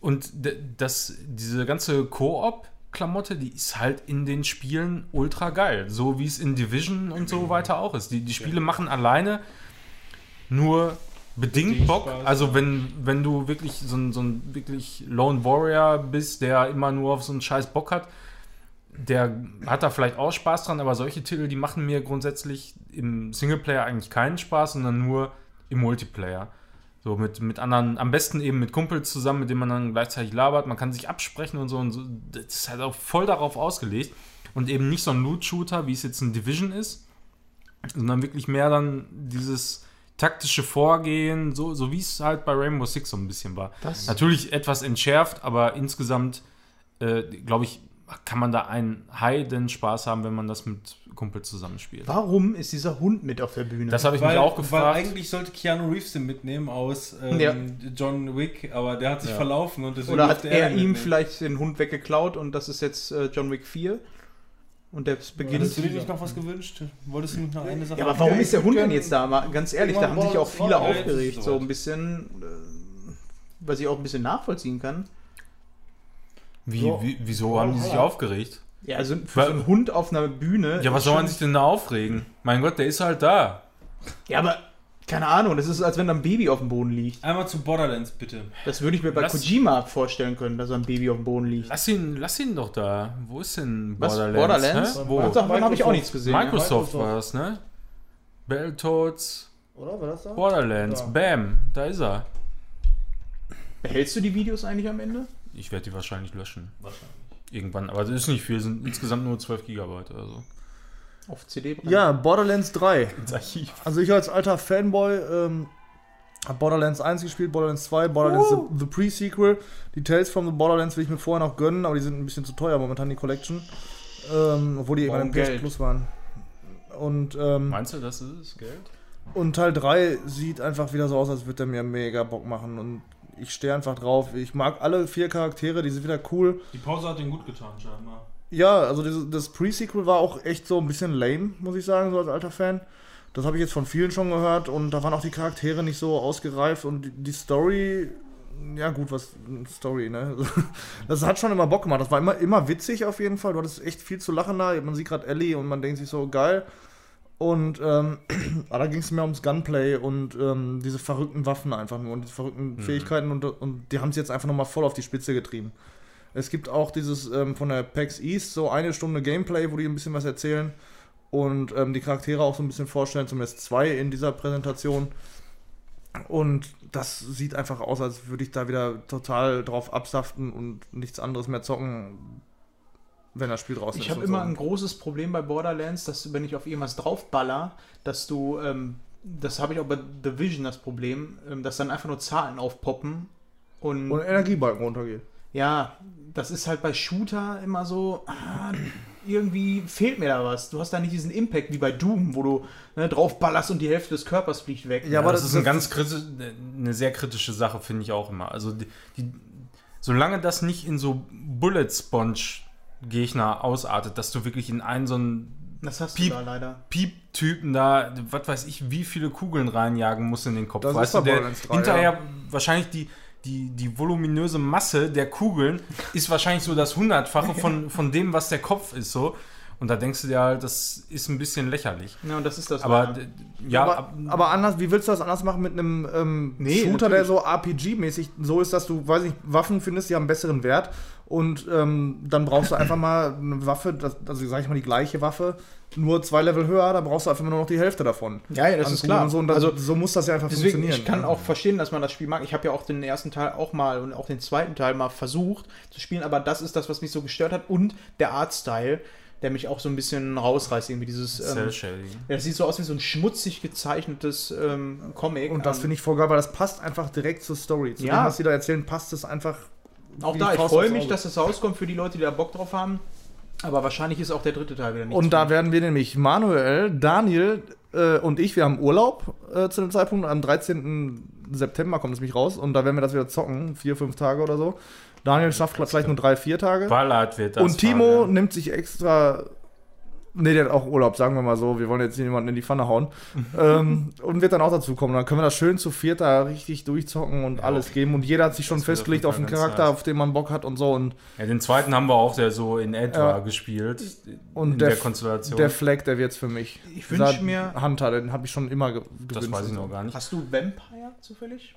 und das, diese ganze Koop Klamotte, die ist halt in den Spielen ultra geil. So wie es in Division und so weiter auch ist. Die, die Spiele machen alleine nur bedingt Bock. Also wenn, wenn du wirklich so ein, so ein wirklich Lone Warrior bist, der immer nur auf so einen scheiß Bock hat, der hat da vielleicht auch Spaß dran, aber solche Titel, die machen mir grundsätzlich im Singleplayer eigentlich keinen Spaß, sondern nur im Multiplayer. So mit, mit anderen, am besten eben mit Kumpels zusammen, mit denen man dann gleichzeitig labert. Man kann sich absprechen und so. Und so. Das ist halt auch voll darauf ausgelegt. Und eben nicht so ein Loot-Shooter, wie es jetzt ein Division ist, sondern wirklich mehr dann dieses taktische Vorgehen, so, so wie es halt bei Rainbow Six so ein bisschen war. Das- Natürlich etwas entschärft, aber insgesamt, äh, glaube ich, kann man da einen heiden Spaß haben, wenn man das mit Kumpels zusammenspielt. Warum ist dieser Hund mit auf der Bühne? Das habe ich weil, mich auch weil gefragt. eigentlich sollte Keanu Reeves den mitnehmen aus ähm, Ja. John Wick, aber der hat sich Ja. verlaufen und deswegen Oder hat er ihn ihm mitnehmen. vielleicht den Hund weggeklaut und das ist jetzt äh, John Wick 4? Und der beginnt. Hättest du dir nicht noch was gewünscht? Wolltest du nicht noch eine Sache Ja, aber warum ist der Hund denn jetzt da? Mal ganz ehrlich, da haben sich auch viele aufgeregt. So ein bisschen, äh, was ich auch ein bisschen nachvollziehen kann. Wie, So. wie, wieso haben die sich aufgeregt? Ja, also für so einen Hund auf einer Bühne. Ja, was soll man sich denn da aufregen? Mein Gott, der ist halt da. Ja, aber Keine Ahnung, das ist, als wenn da ein Baby auf dem Boden liegt. Einmal zu Borderlands, bitte. Das würde ich mir bei Lass- Kojima vorstellen können, dass da ein Baby auf dem Boden liegt. Lass ihn, lass ihn doch da. Wo ist denn Was? Borderlands? Borderlands? Hä? Wo? Wo? Davon habe ich auch nichts gesehen. Microsoft Microsoft. war das, ne? Battletoads, Oder? War das da? Borderlands, Ja. bam, da ist er. Behältst du die Videos eigentlich am Ende? Ich werde die wahrscheinlich löschen. Wahrscheinlich. Irgendwann, aber das ist nicht viel, sind insgesamt nur 12 Gigabyte oder so. Auf CD? Ja, Borderlands 3. Ins Archiv. Also ich als alter Fanboy ähm, habe Borderlands 1 gespielt, Borderlands 2, Borderlands the, the Pre-Sequel. Die Tales from the Borderlands will ich mir vorher noch gönnen, aber die sind ein bisschen zu teuer momentan, die Collection. Ähm, obwohl die Warum irgendwann im PS? Plus waren. Und, ähm, Meinst du, das ist es, Geld? und Teil 3 sieht einfach wieder so aus, als würde der mir mega Bock machen. Und ich stehe einfach drauf. Ich mag alle vier Charaktere, die sind wieder cool. Die Pause hat den gut getan, scheinbar. Ja, also dieses, das Pre-Sequel war auch echt so ein bisschen lame, muss ich sagen, so als alter Fan. Das habe ich jetzt von vielen schon gehört und da waren auch die Charaktere nicht so ausgereift und die, die Story, ja gut, was Story, ne? Das hat schon immer Bock gemacht. Das war immer, immer witzig auf jeden Fall. Du hattest echt viel zu lachen da. Man sieht gerade Ellie und man denkt sich so, geil. Und ähm, da ging es mehr ums Gunplay und ähm, diese verrückten Waffen einfach nur und diese verrückten Fähigkeiten und, und die haben es jetzt einfach nochmal voll auf die Spitze getrieben. Es gibt auch dieses ähm, von der PAX East so eine Stunde Gameplay, wo die ein bisschen was erzählen und ähm, die Charaktere auch so ein bisschen vorstellen, zumindest zwei in dieser Präsentation. Und das sieht einfach aus, als würde ich da wieder total drauf absaften und nichts anderes mehr zocken, wenn das Spiel draußen Ich ist. habe und immer so. ein großes Problem bei Borderlands, dass wenn ich auf irgendwas draufballer, dass du, ähm, das habe ich auch bei Division das Problem, ähm, dass dann einfach nur Zahlen aufpoppen und, und Energiebalken runtergeht. ja, das ist halt bei Shooter immer so, ah, irgendwie fehlt mir da was. Du hast da nicht diesen Impact wie bei Doom, wo du ne, draufballerst und die Hälfte des Körpers fliegt weg. Ja, aber das, das- ist eine das- ganz kritisch, eine sehr kritische Sache, finde ich auch immer. Also die, die, solange das nicht in so Bullet Sponge Gegner ausartet, dass du wirklich in einen so einen das hast Piep. du da leider. Piep-Typen da, was weiß ich, wie viele Kugeln reinjagen musst in den Kopf. Das weißt ist du, der Borderlands 3, hinterher wahrscheinlich die, die, die voluminöse Masse der Kugeln ist wahrscheinlich so das Hundertfache von, von dem, was der Kopf ist, so. Und da denkst du dir halt, das ist ein bisschen lächerlich. Ja, und das ist das. Aber ja, aber, ab- aber anders, wie willst du das anders machen mit einem ähm, Nee, Shooter, der natürlich. so RPG-mäßig so ist, dass du, weiß nicht, Waffen findest, die haben einen besseren Wert und ähm, dann brauchst du einfach mal eine Waffe, das, also sag ich mal die gleiche Waffe, nur zwei Level höher, da brauchst du einfach nur noch die Hälfte davon. ja, ja, das An ist klar. Und so, und das, also so muss das ja einfach Deswegen, funktionieren. ich kann ja. auch verstehen, dass man das Spiel mag. Ich habe ja auch den ersten Teil auch mal und auch den zweiten Teil mal versucht zu spielen, aber das ist das, was mich so gestört hat. Und der Artstyle, der mich auch so ein bisschen rausreißt, irgendwie dieses. Ähm, ja, das sieht so aus wie so ein schmutzig gezeichnetes ähm, Comic. Und das finde ich voll geil, weil das passt einfach direkt zur Story. Zu Ja. dem, was die da erzählen, passt es einfach. Auch da, ich freue mich, dass es rauskommt für die Leute, die da Bock drauf haben. Aber wahrscheinlich ist auch der dritte Teil wieder nicht. Und da werden wir nämlich Manuel, Daniel äh, und ich, wir haben Urlaub äh, zu dem Zeitpunkt. Am 13. September kommt es mich raus und da werden wir das wieder zocken, vier, fünf Tage oder so. Daniel schafft vielleicht nur drei, vier Tage. Ballard wird das. und Timo fahren, nimmt sich extra. Ne, der hat auch Urlaub, sagen wir mal so. Wir wollen jetzt niemanden in die Pfanne hauen. ähm, und wird dann auch dazu kommen. Dann können wir das schön zu viert da richtig durchzocken und alles geben. Und jeder hat sich schon das festgelegt auf Fall Charakter, nice. auf den man Bock hat und so. Und ja. ja, den zweiten haben wir auch sehr so in etwa Ja. gespielt. Und in der der, Konstellation. der Flag, der wird's für mich. Ich wünsch Dieser mir- Hunter, den habe ich schon immer ge das gewünscht weiß ich noch gar nicht. Hast du Vampire zufällig?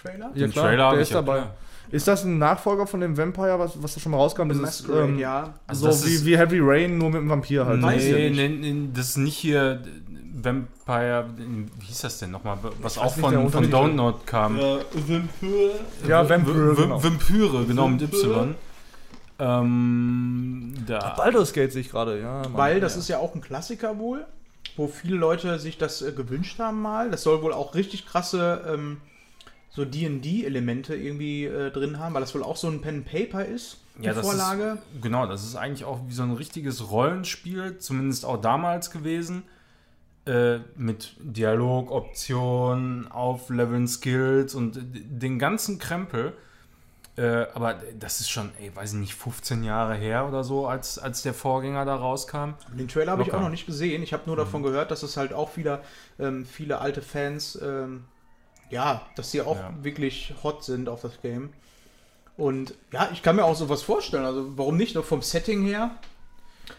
Trailer? Ja, Den klar, Trailer der ich ist ja, dabei. klar. Ist das ein Nachfolger von dem Vampire, was, was da schon mal rauskam? The Dieses, Masquerade, ähm, ja. Also so das wie, ist- wie Heavy Rain, nur mit einem Vampir halt. Weiß Nee, nicht. nee, nee, das ist nicht hier Vampire, wie hieß das denn nochmal? Was auch nicht, von, von Untertitel. Download kam. Ja, Vampire, V- genau. Vampyre, genau, mit Y. Ähm, da. Baldur's Gate sehe ich gerade, ja. Mann. Weil das ja. ist ja auch ein Klassiker wohl, wo viele Leute sich das äh, gewünscht haben mal. Das soll wohl auch richtig krasse ähm, so D&D-Elemente irgendwie äh, drin haben, weil das wohl auch so ein Pen Paper ist, die Ja, das Vorlage. Ist, genau, das ist eigentlich auch wie so ein richtiges Rollenspiel, zumindest auch damals gewesen. Äh, mit Dialog, Optionen, Aufleveln, Skills und den ganzen Krempel. Äh, aber das ist schon, ey, weiß ich nicht, 15 Jahre her oder so, als, als der Vorgänger da rauskam. Den Trailer habe ich auch noch nicht gesehen. Ich habe nur davon gehört, dass es halt auch wieder ähm, viele alte Fans, ähm, ja, dass die auch Ja. wirklich hot sind auf das Game. Und ja, ich kann mir auch sowas vorstellen. Also warum nicht? Nur vom Setting her.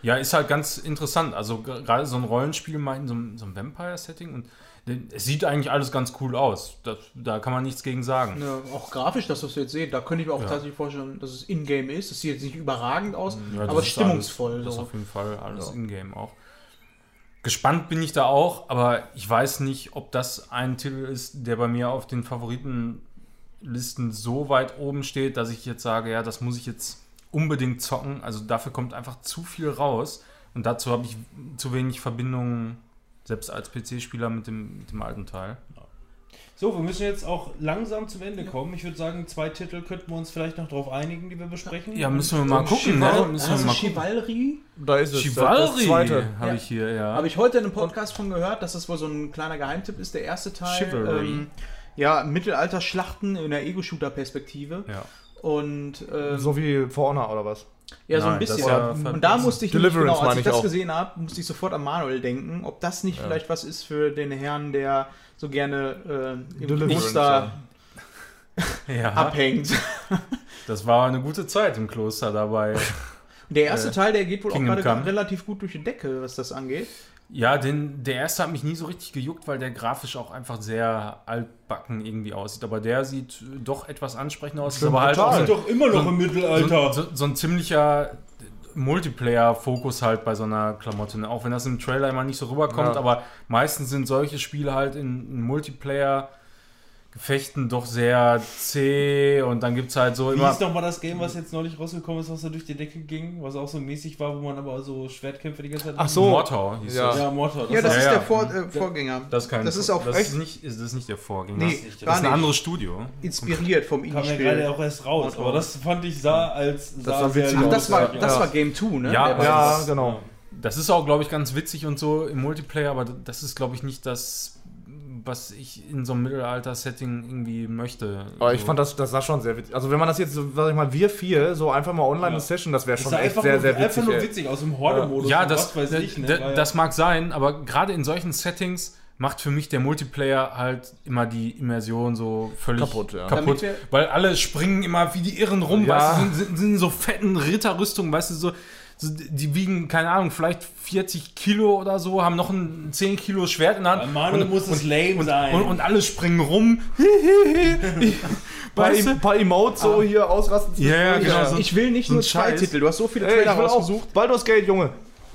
Ja, ist halt ganz interessant. Also gerade so ein Rollenspiel mal in so einem, so einem Vampire-Setting und äh, es sieht eigentlich alles ganz cool aus. Das, da kann man nichts gegen sagen. Ja, auch grafisch, das, was wir jetzt sehen, da könnte ich mir auch Ja. tatsächlich vorstellen, dass es in-game ist. Das sieht jetzt nicht überragend aus, Ja, das aber stimmungsvoll. Alles, das so. auf jeden Fall alles in-game auch. Gespannt bin ich da auch, aber ich weiß nicht, ob das ein Titel ist, der bei mir auf den Favoritenlisten so weit oben steht, dass ich jetzt sage, ja, das muss ich jetzt unbedingt zocken. Also dafür kommt einfach zu viel raus und dazu habe ich zu wenig Verbindungen, selbst als PC-Spieler mit dem, mit dem alten Teil. So, wir müssen jetzt auch langsam zum Ende kommen. Ich würde sagen, zwei Titel könnten wir uns vielleicht noch drauf einigen, die wir besprechen. Ja, müssen wir mal gucken, Chival ne? Müssen wir also mal gucken. Chivalry Da ist es. Chivalry zweite. habe Ja. ich hier, ja. habe ich heute in einem Podcast von gehört, dass das wohl so ein kleiner Geheimtipp ist. Der erste Teil. Chivalry. Ähm, ja, Mittelalter-Schlachten in der Ego-Shooter-Perspektive. ja. Und ähm, So wie For Honor oder was? ja, so ein Nein, bisschen. war- und da musste ich nämlich, genau, als ich ich das auch. gesehen habe, musste ich sofort an Manuel denken, ob das nicht vielleicht was ist für den Herrn, der so gerne äh, im Kloster ja. abhängt. Das war eine gute Zeit im Kloster dabei. Und der erste Äh, Teil, der geht wohl Kingdom auch gerade relativ gut durch die Decke, was das angeht. Ja, den, der erste hat mich nie so richtig gejuckt, weil der grafisch auch einfach sehr altbacken irgendwie aussieht. Aber der sieht doch etwas ansprechender aus. Ist aber halt brutal. auch so, doch immer noch im Mittelalter. so, so ein ziemlicher Multiplayer-Fokus halt bei so einer Klamotte. ne? Auch wenn das im Trailer immer nicht so rüberkommt, Ja. aber meistens sind solche Spiele halt in, in Multiplayer. Gefechten doch sehr zäh und dann gibt es halt so Wie immer. ist doch mal das Game, was jetzt neulich rausgekommen ist, was so durch die Decke ging, was auch so mäßig war, wo man aber so Schwertkämpfe die ganze Zeit Ach so. Mortor hieß Ja. das. Ja, Mortar. Ja, das Ja, ist ja. der Vor äh, Vorgänger. Das ist kein Das ist auch das echt ist nicht, ist, das ist nicht der Vorgänger. Nee, nicht. das gar ist ein nicht. anderes Studio. Inspiriert vom kam ja Indie-Spiel. gerade auch erst raus, Mortar. aber das fand ich sah als sah sah witzig Ach, aus. das war, Ja. das Ja. war Game 2, ne? Ja, Der war Ja, das. genau. Das ist auch, glaube ich, ganz witzig und so im Multiplayer, aber das ist, glaube ich, nicht das, was ich in so einem Mittelalter-Setting irgendwie möchte. Aber ich so. fand das, das sah schon sehr witzig. Also wenn man das jetzt, so, sag ich mal, wir vier, so einfach mal online Ja. eine Session, das wäre schon echt einfach, sehr, nur, sehr einfach witzig. nur ey. witzig aus dem Horde-Modus. ja, das, was weiß ich, ne? das mag sein, aber gerade in solchen Settings macht für mich der Multiplayer halt immer die Immersion so völlig Kaputt, ja. kaputt weil alle springen immer wie die Irren rum, Ja. weißt du, sind, sind, sind so fetten Ritterrüstungen, weißt du, so, die wiegen, keine Ahnung, vielleicht 40 Kilo oder so, haben noch ein 10 Kilo Schwert in der Hand. Bei Manuel muss es lame und, sein. Und, und alle springen rum. Paar, weißt du? paar Emotes so hier ausrasten. Ja, genau, Ich will nicht nur ein zwei. Titel. Du hast so viele Trailer auch. rausgesucht. Baldur's Gate, Junge.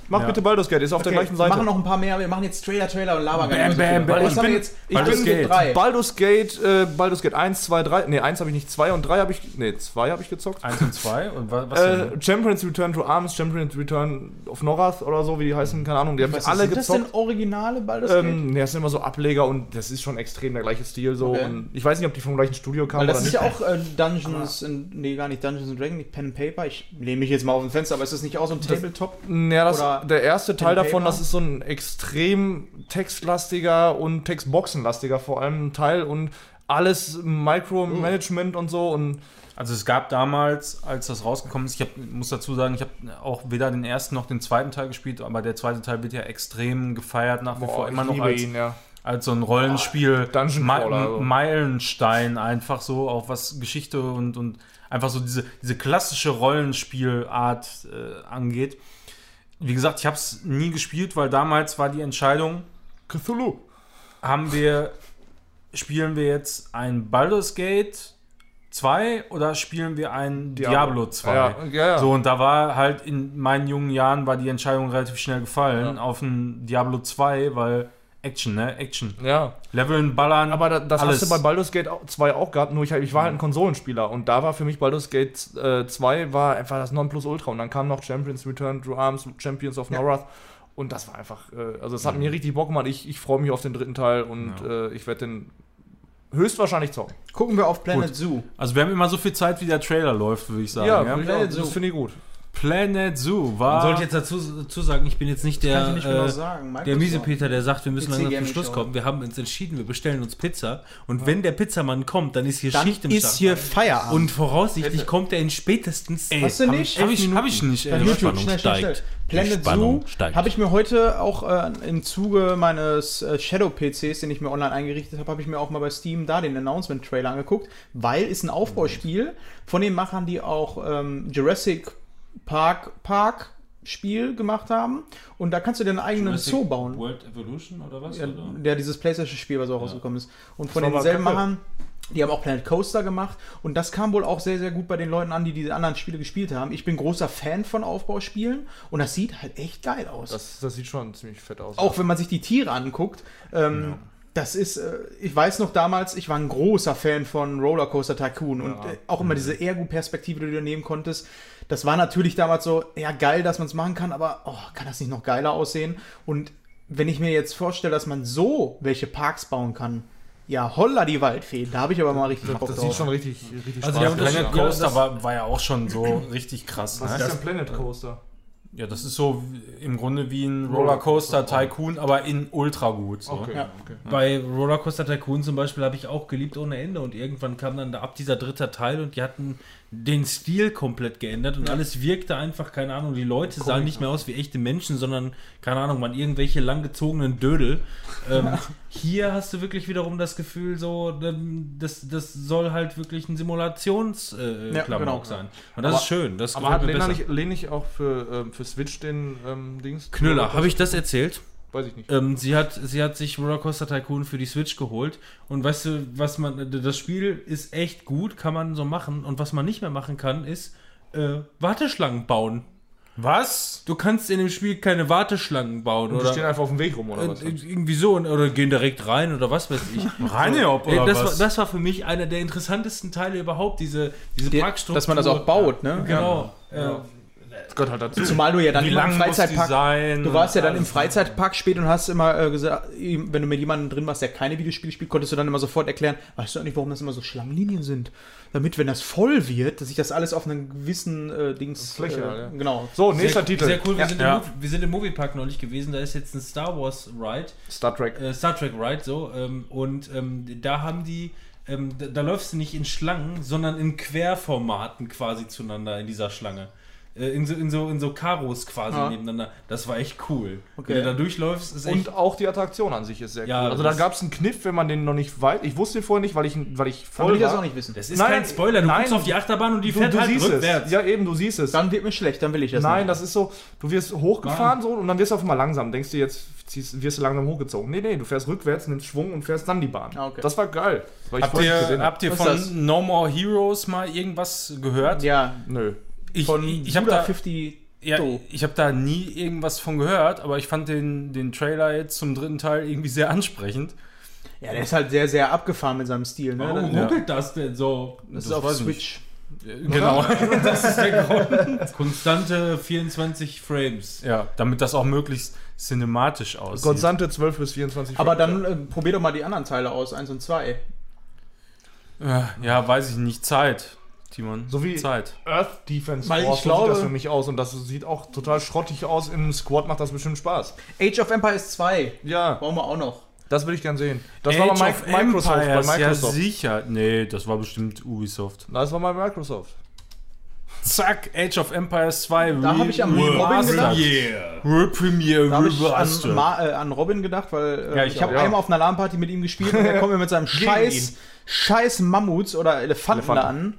Mach Ja. bitte Baldur's Gate, ist auf der Okay, gleichen wir Seite. machen noch ein paar mehr. Wir machen jetzt Trailer, Trailer und labern Bam, bam, bam. Was Ich haben wir bin- jetzt? ich Baldur's bin Gate. drei. Baldur's Gate, äh, Baldur's Gate 1, 2, 3. Ne, 1 habe ich nicht, 2 und 3 habe ich. Ne, 2 habe ich gezockt. Eins und zwei. Und wa- was Äh? Champions Return to Arms, Champions Return of Norath oder so, wie die heißen, keine Ahnung, die habe ich Was alle sind das denn gezockt. originale Baldur's Gate? Ähm, ne, das sind immer so Ableger und das ist schon extrem der gleiche Stil so. Okay. Und ich weiß nicht, ob die vom gleichen Studio kamen Weil das ist nicht. ja auch äh, Dungeons, and, nee, gar nicht Dungeons and Dragons, nicht Pen and Paper. Ich lehne mich jetzt mal auf ein Fenster, aber ist das nicht auch so ein Tabletop? Ja, das, Der erste Teil davon, Paper? das ist so ein extrem textlastiger und textboxenlastiger vor allem Teil und alles Micromanagement und so und Also es gab damals, als das rausgekommen ist, ich hab, muss dazu sagen, ich habe auch weder den ersten noch den zweiten Teil gespielt, aber der zweite Teil wird ja extrem gefeiert nach wie vor boah, immer ich noch liebe als, ihn, ja. als so ein Rollenspiel, Dungeon Ma- Crawler, so. Meilenstein einfach so, auch was Geschichte und, und einfach so diese, diese klassische Rollenspielart äh, angeht. Wie gesagt, ich habe es nie gespielt, weil damals war die Entscheidung, Cthulhu. haben wir, spielen wir jetzt ein Baldur's Gate 2 oder spielen wir ein Diablo, 2? Ja, ja, ja. So, und da war halt in meinen jungen Jahren war die Entscheidung relativ schnell gefallen auf ein Diablo 2, weil Action, ne? Action. ja. Leveln, ballern. Aber da, das alles. hast du bei Baldur's Gate 2 auch gehabt, nur ich, ich war halt ein Konsolenspieler und da war für mich Baldur's Gate äh, 2 war einfach das Nonplusultra und dann kam noch Champions Return to Arms, Champions of Ja. Norath und das war einfach, äh, also es hat mir richtig Bock gemacht, ich, ich freue mich auf den dritten Teil und Ja. äh, ich werde den höchstwahrscheinlich zocken. Gucken wir auf Planet Zoo. Also wir haben immer so viel Zeit, wie der Trailer läuft, würde ich sagen. Ja, Ja, Planet Zoo. das finde ich gut. Planet Zoo Man war. sollte jetzt dazu, dazu sagen, ich bin jetzt nicht Kann der, ich nicht genau äh, sagen. der Microsoft. Miesepeter, der sagt, wir müssen langsam zum Schluss kommen. Wir haben uns entschieden, wir bestellen uns Pizza. Und wenn der Pizzamann kommt, dann ist hier Dann Schicht im ist Schacht. hier Feierabend. Und voraussichtlich kommt er in spätestens. Ey, Hast du nicht? Ich, hab ich, hab ich nicht. Ey. YouTube, Spannung schnell, schnell, schnell. steigt. Planet Spannung Zoo steigt. habe ich mir heute auch äh, im Zuge meines äh, Shadow-PCs, den ich mir online eingerichtet habe, habe ich mir auch mal bei Steam da den Announcement-Trailer angeguckt, weil ist ein Aufbauspiel von den Machern, die auch ähm, Jurassic Park Park Spiel gemacht haben. Und da kannst du dir einen eigenen Jurassic Zoo bauen. World Evolution oder was? Ja, oder? der dieses PlayStation-Spiel, was auch rausgekommen ist. Und von denselben. Machern, die haben auch Planet Coaster gemacht. Und das kam wohl auch sehr, sehr gut bei den Leuten an, die diese anderen Spiele gespielt haben. Ich bin großer Fan von Aufbauspielen und das sieht halt echt geil aus. Das, das sieht schon ziemlich fett aus. auch wenn man sich die Tiere anguckt. Ähm, Das ist, äh, ich weiß noch damals, ich war ein großer Fan von Rollercoaster Tycoon und äh, auch immer diese Ergo-Perspektive, die du nehmen konntest. Das war natürlich damals so, ja geil, dass man es machen kann, aber oh, kann das nicht noch geiler aussehen? Und wenn ich mir jetzt vorstelle, dass man so welche Parks bauen kann, ja, holla die Waldfee, da habe ich aber mal richtig Bock das drauf. sieht schon richtig, richtig Also Spaß der aus. Unterschied- Planet Coaster das- war, war ja auch schon so richtig krass. Was Ne? ist denn Planet Coaster? Ja, das ist so im Grunde wie ein Rollercoaster Tycoon, aber in ultra gut. So. Okay, Ja. okay. Bei Rollercoaster Tycoon zum Beispiel habe ich auch geliebt ohne Ende und irgendwann kam dann da ab dieser dritte Teil und die hatten den Stil komplett geändert und alles wirkte einfach, keine Ahnung, die Leute sahen nicht mehr aus wie echte Menschen, sondern, keine Ahnung, man irgendwelche langgezogenen Dödel. Ähm, hier hast du wirklich wiederum das Gefühl, so, ähm, das, das soll halt wirklich ein Simulations-Klamauk äh, Ja, genau. sein. Und das Aber- ist schön. Das Aber hat Lena nicht, Lena nicht auch für, ähm, für Switch den ähm, Dings? Knüller, habe ich das erzählt? Weiß ich nicht. Ähm, sie, hat, sie hat sich Rollercoaster Tycoon für die Switch geholt. Und weißt du, was man. Das Spiel ist echt gut, kann man so machen. Und was man nicht mehr machen kann, ist äh, Warteschlangen bauen. Was? Du kannst in dem Spiel keine Warteschlangen bauen. Und die oder stehen einfach auf dem Weg rum, oder was? äh, irgendwie so und- oder gehen direkt rein oder was weiß ich. Reine ob Ey, oder das, war, was? das war für mich einer der interessantesten Teile überhaupt, diese, diese Die- Parkstruktur. dass man das auch baut, ne? Genau. Äh, Das gehört halt dazu. Zumal du ja dann Wie lang muss die Freizeitpark sein? Du warst ja dann im Alles. Freizeitpark spät und hast immer äh, gesagt, wenn du mit jemandem drin warst, der keine Videospiele spielt, konntest du dann immer sofort erklären, weißt du eigentlich, warum das immer so Schlangenlinien sind? Damit, wenn das voll wird, dass sich das alles auf einen gewissen äh, Dings. Fläche, äh, ja. Genau. So, nächster sehr, Titel. Sehr cool. Wir, Ja. sind Ja. Im, wir sind im Moviepark neulich gewesen. Da ist jetzt ein Star Wars Ride. Star Trek. äh, Star Trek Ride so ähm, und ähm, da haben die ähm, da, da läufst du nicht in Schlangen, sondern in Querformaten quasi zueinander in dieser Schlange. Äh, in, so, in, so, in so Karos quasi Ja. nebeneinander. Das war echt cool. Okay. Wenn du da durchläufst, ist echt. Und auch die Attraktion an sich ist sehr Ja, cool. Also da gab es einen Kniff, wenn man den noch nicht weiß. Ich wusste den vorher nicht, weil ich, weil ich voll will ich das auch nicht wissen. das ist Nein, kein Spoiler. Du nein. guckst auf die Achterbahn und die Du, fährt du halt siehst rückwärts. es. Ja, eben, du siehst es. Dann wird mir schlecht, dann will ich das Nein, nicht. das ist so, du wirst hochgefahren so und dann wirst du auf einmal langsam. Denkst du jetzt, ziehst, wirst du langsam hochgezogen. Nee, nee, du fährst rückwärts, nimmst Schwung und fährst dann die Bahn. Ah, okay. Das war geil. Habt ihr, habt ihr von? No More Heroes mal irgendwas gehört? Ja, Nö. Ich, von ich, ich habe da, 50 ja, Do. ich hab da nie irgendwas von gehört, aber ich fand den, den Trailer jetzt zum dritten Teil irgendwie sehr ansprechend. Ja, der ist halt sehr, sehr abgefahren mit seinem Stil. Ne? Warum das, ruckelt das denn so? das ist das auf weiß ich Switch. Genau. Das ist der Grund. Konstante 24 Frames. ja, damit das auch möglichst cinematisch aussieht. Konstante 12 bis 24 Aber Frames. dann äh, probier doch mal die anderen Teile aus, 1 und 2. Äh, ja, weiß ich nicht. Zeit, Timon. So wie- Zeit. Earth Defense Weil Force, ich so glaube- sieht das für mich aus und das sieht auch total schrottig aus. Im Squad macht das bestimmt Spaß. Age of Empires 2 Ja, brauchen wir auch noch. das will ich gern sehen. Das war Age mal of Mi- Microsoft. Bei Microsoft. Ja, sicher. Nee, das war bestimmt Ubisoft. das war mal Microsoft. Zack, Age of Empires 2. Da hab ich am Robin gedacht. Yeah. World Premiere Da habe ich an. Ma äh, an Robin gedacht, weil äh, Ja, ich, ich habe auch. einmal auf einer LAN-Party mit ihm gespielt und er kommt mir mit seinem scheiß, scheiß Mammuts oder Elefanten, da an.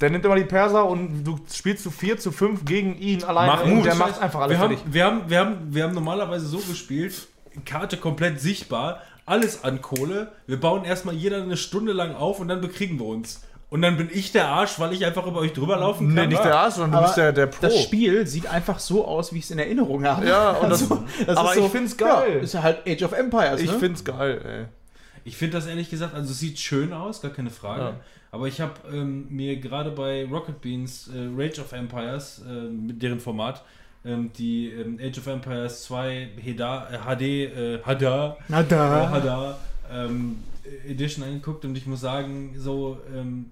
Der nimmt immer die Perser und du spielst zu 4 zu 5 gegen ihn alleine Mahmoud. und der macht einfach alles wir haben, wir, haben, wir, haben, wir haben normalerweise so gespielt, Karte komplett sichtbar, alles an Kohle. Wir bauen erstmal jeder eine Stunde lang auf und dann bekriegen wir uns. Und dann bin ich der Arsch, weil ich einfach über euch drüber laufen kann. Nee, nicht der Arsch, sondern du Aber bist der, der Pro. Das Spiel sieht einfach so aus, wie ich es in Erinnerung habe. Ja, und das- das aber ist ich find's geil. Ja, ist ja halt Age of Empires, ich ne? find's geil, ey. Ich finde das ehrlich gesagt, also es sieht schön aus, gar keine Frage. Ja. Aber ich habe ähm, mir gerade bei Rocket Beans äh, Rage of Empires, äh, mit deren Format, ähm, die ähm, Age of Empires 2 Heda, äh, HD, äh, Hada, Na äh, da. Hada ähm, Edition angeguckt und ich muss sagen, so, ähm,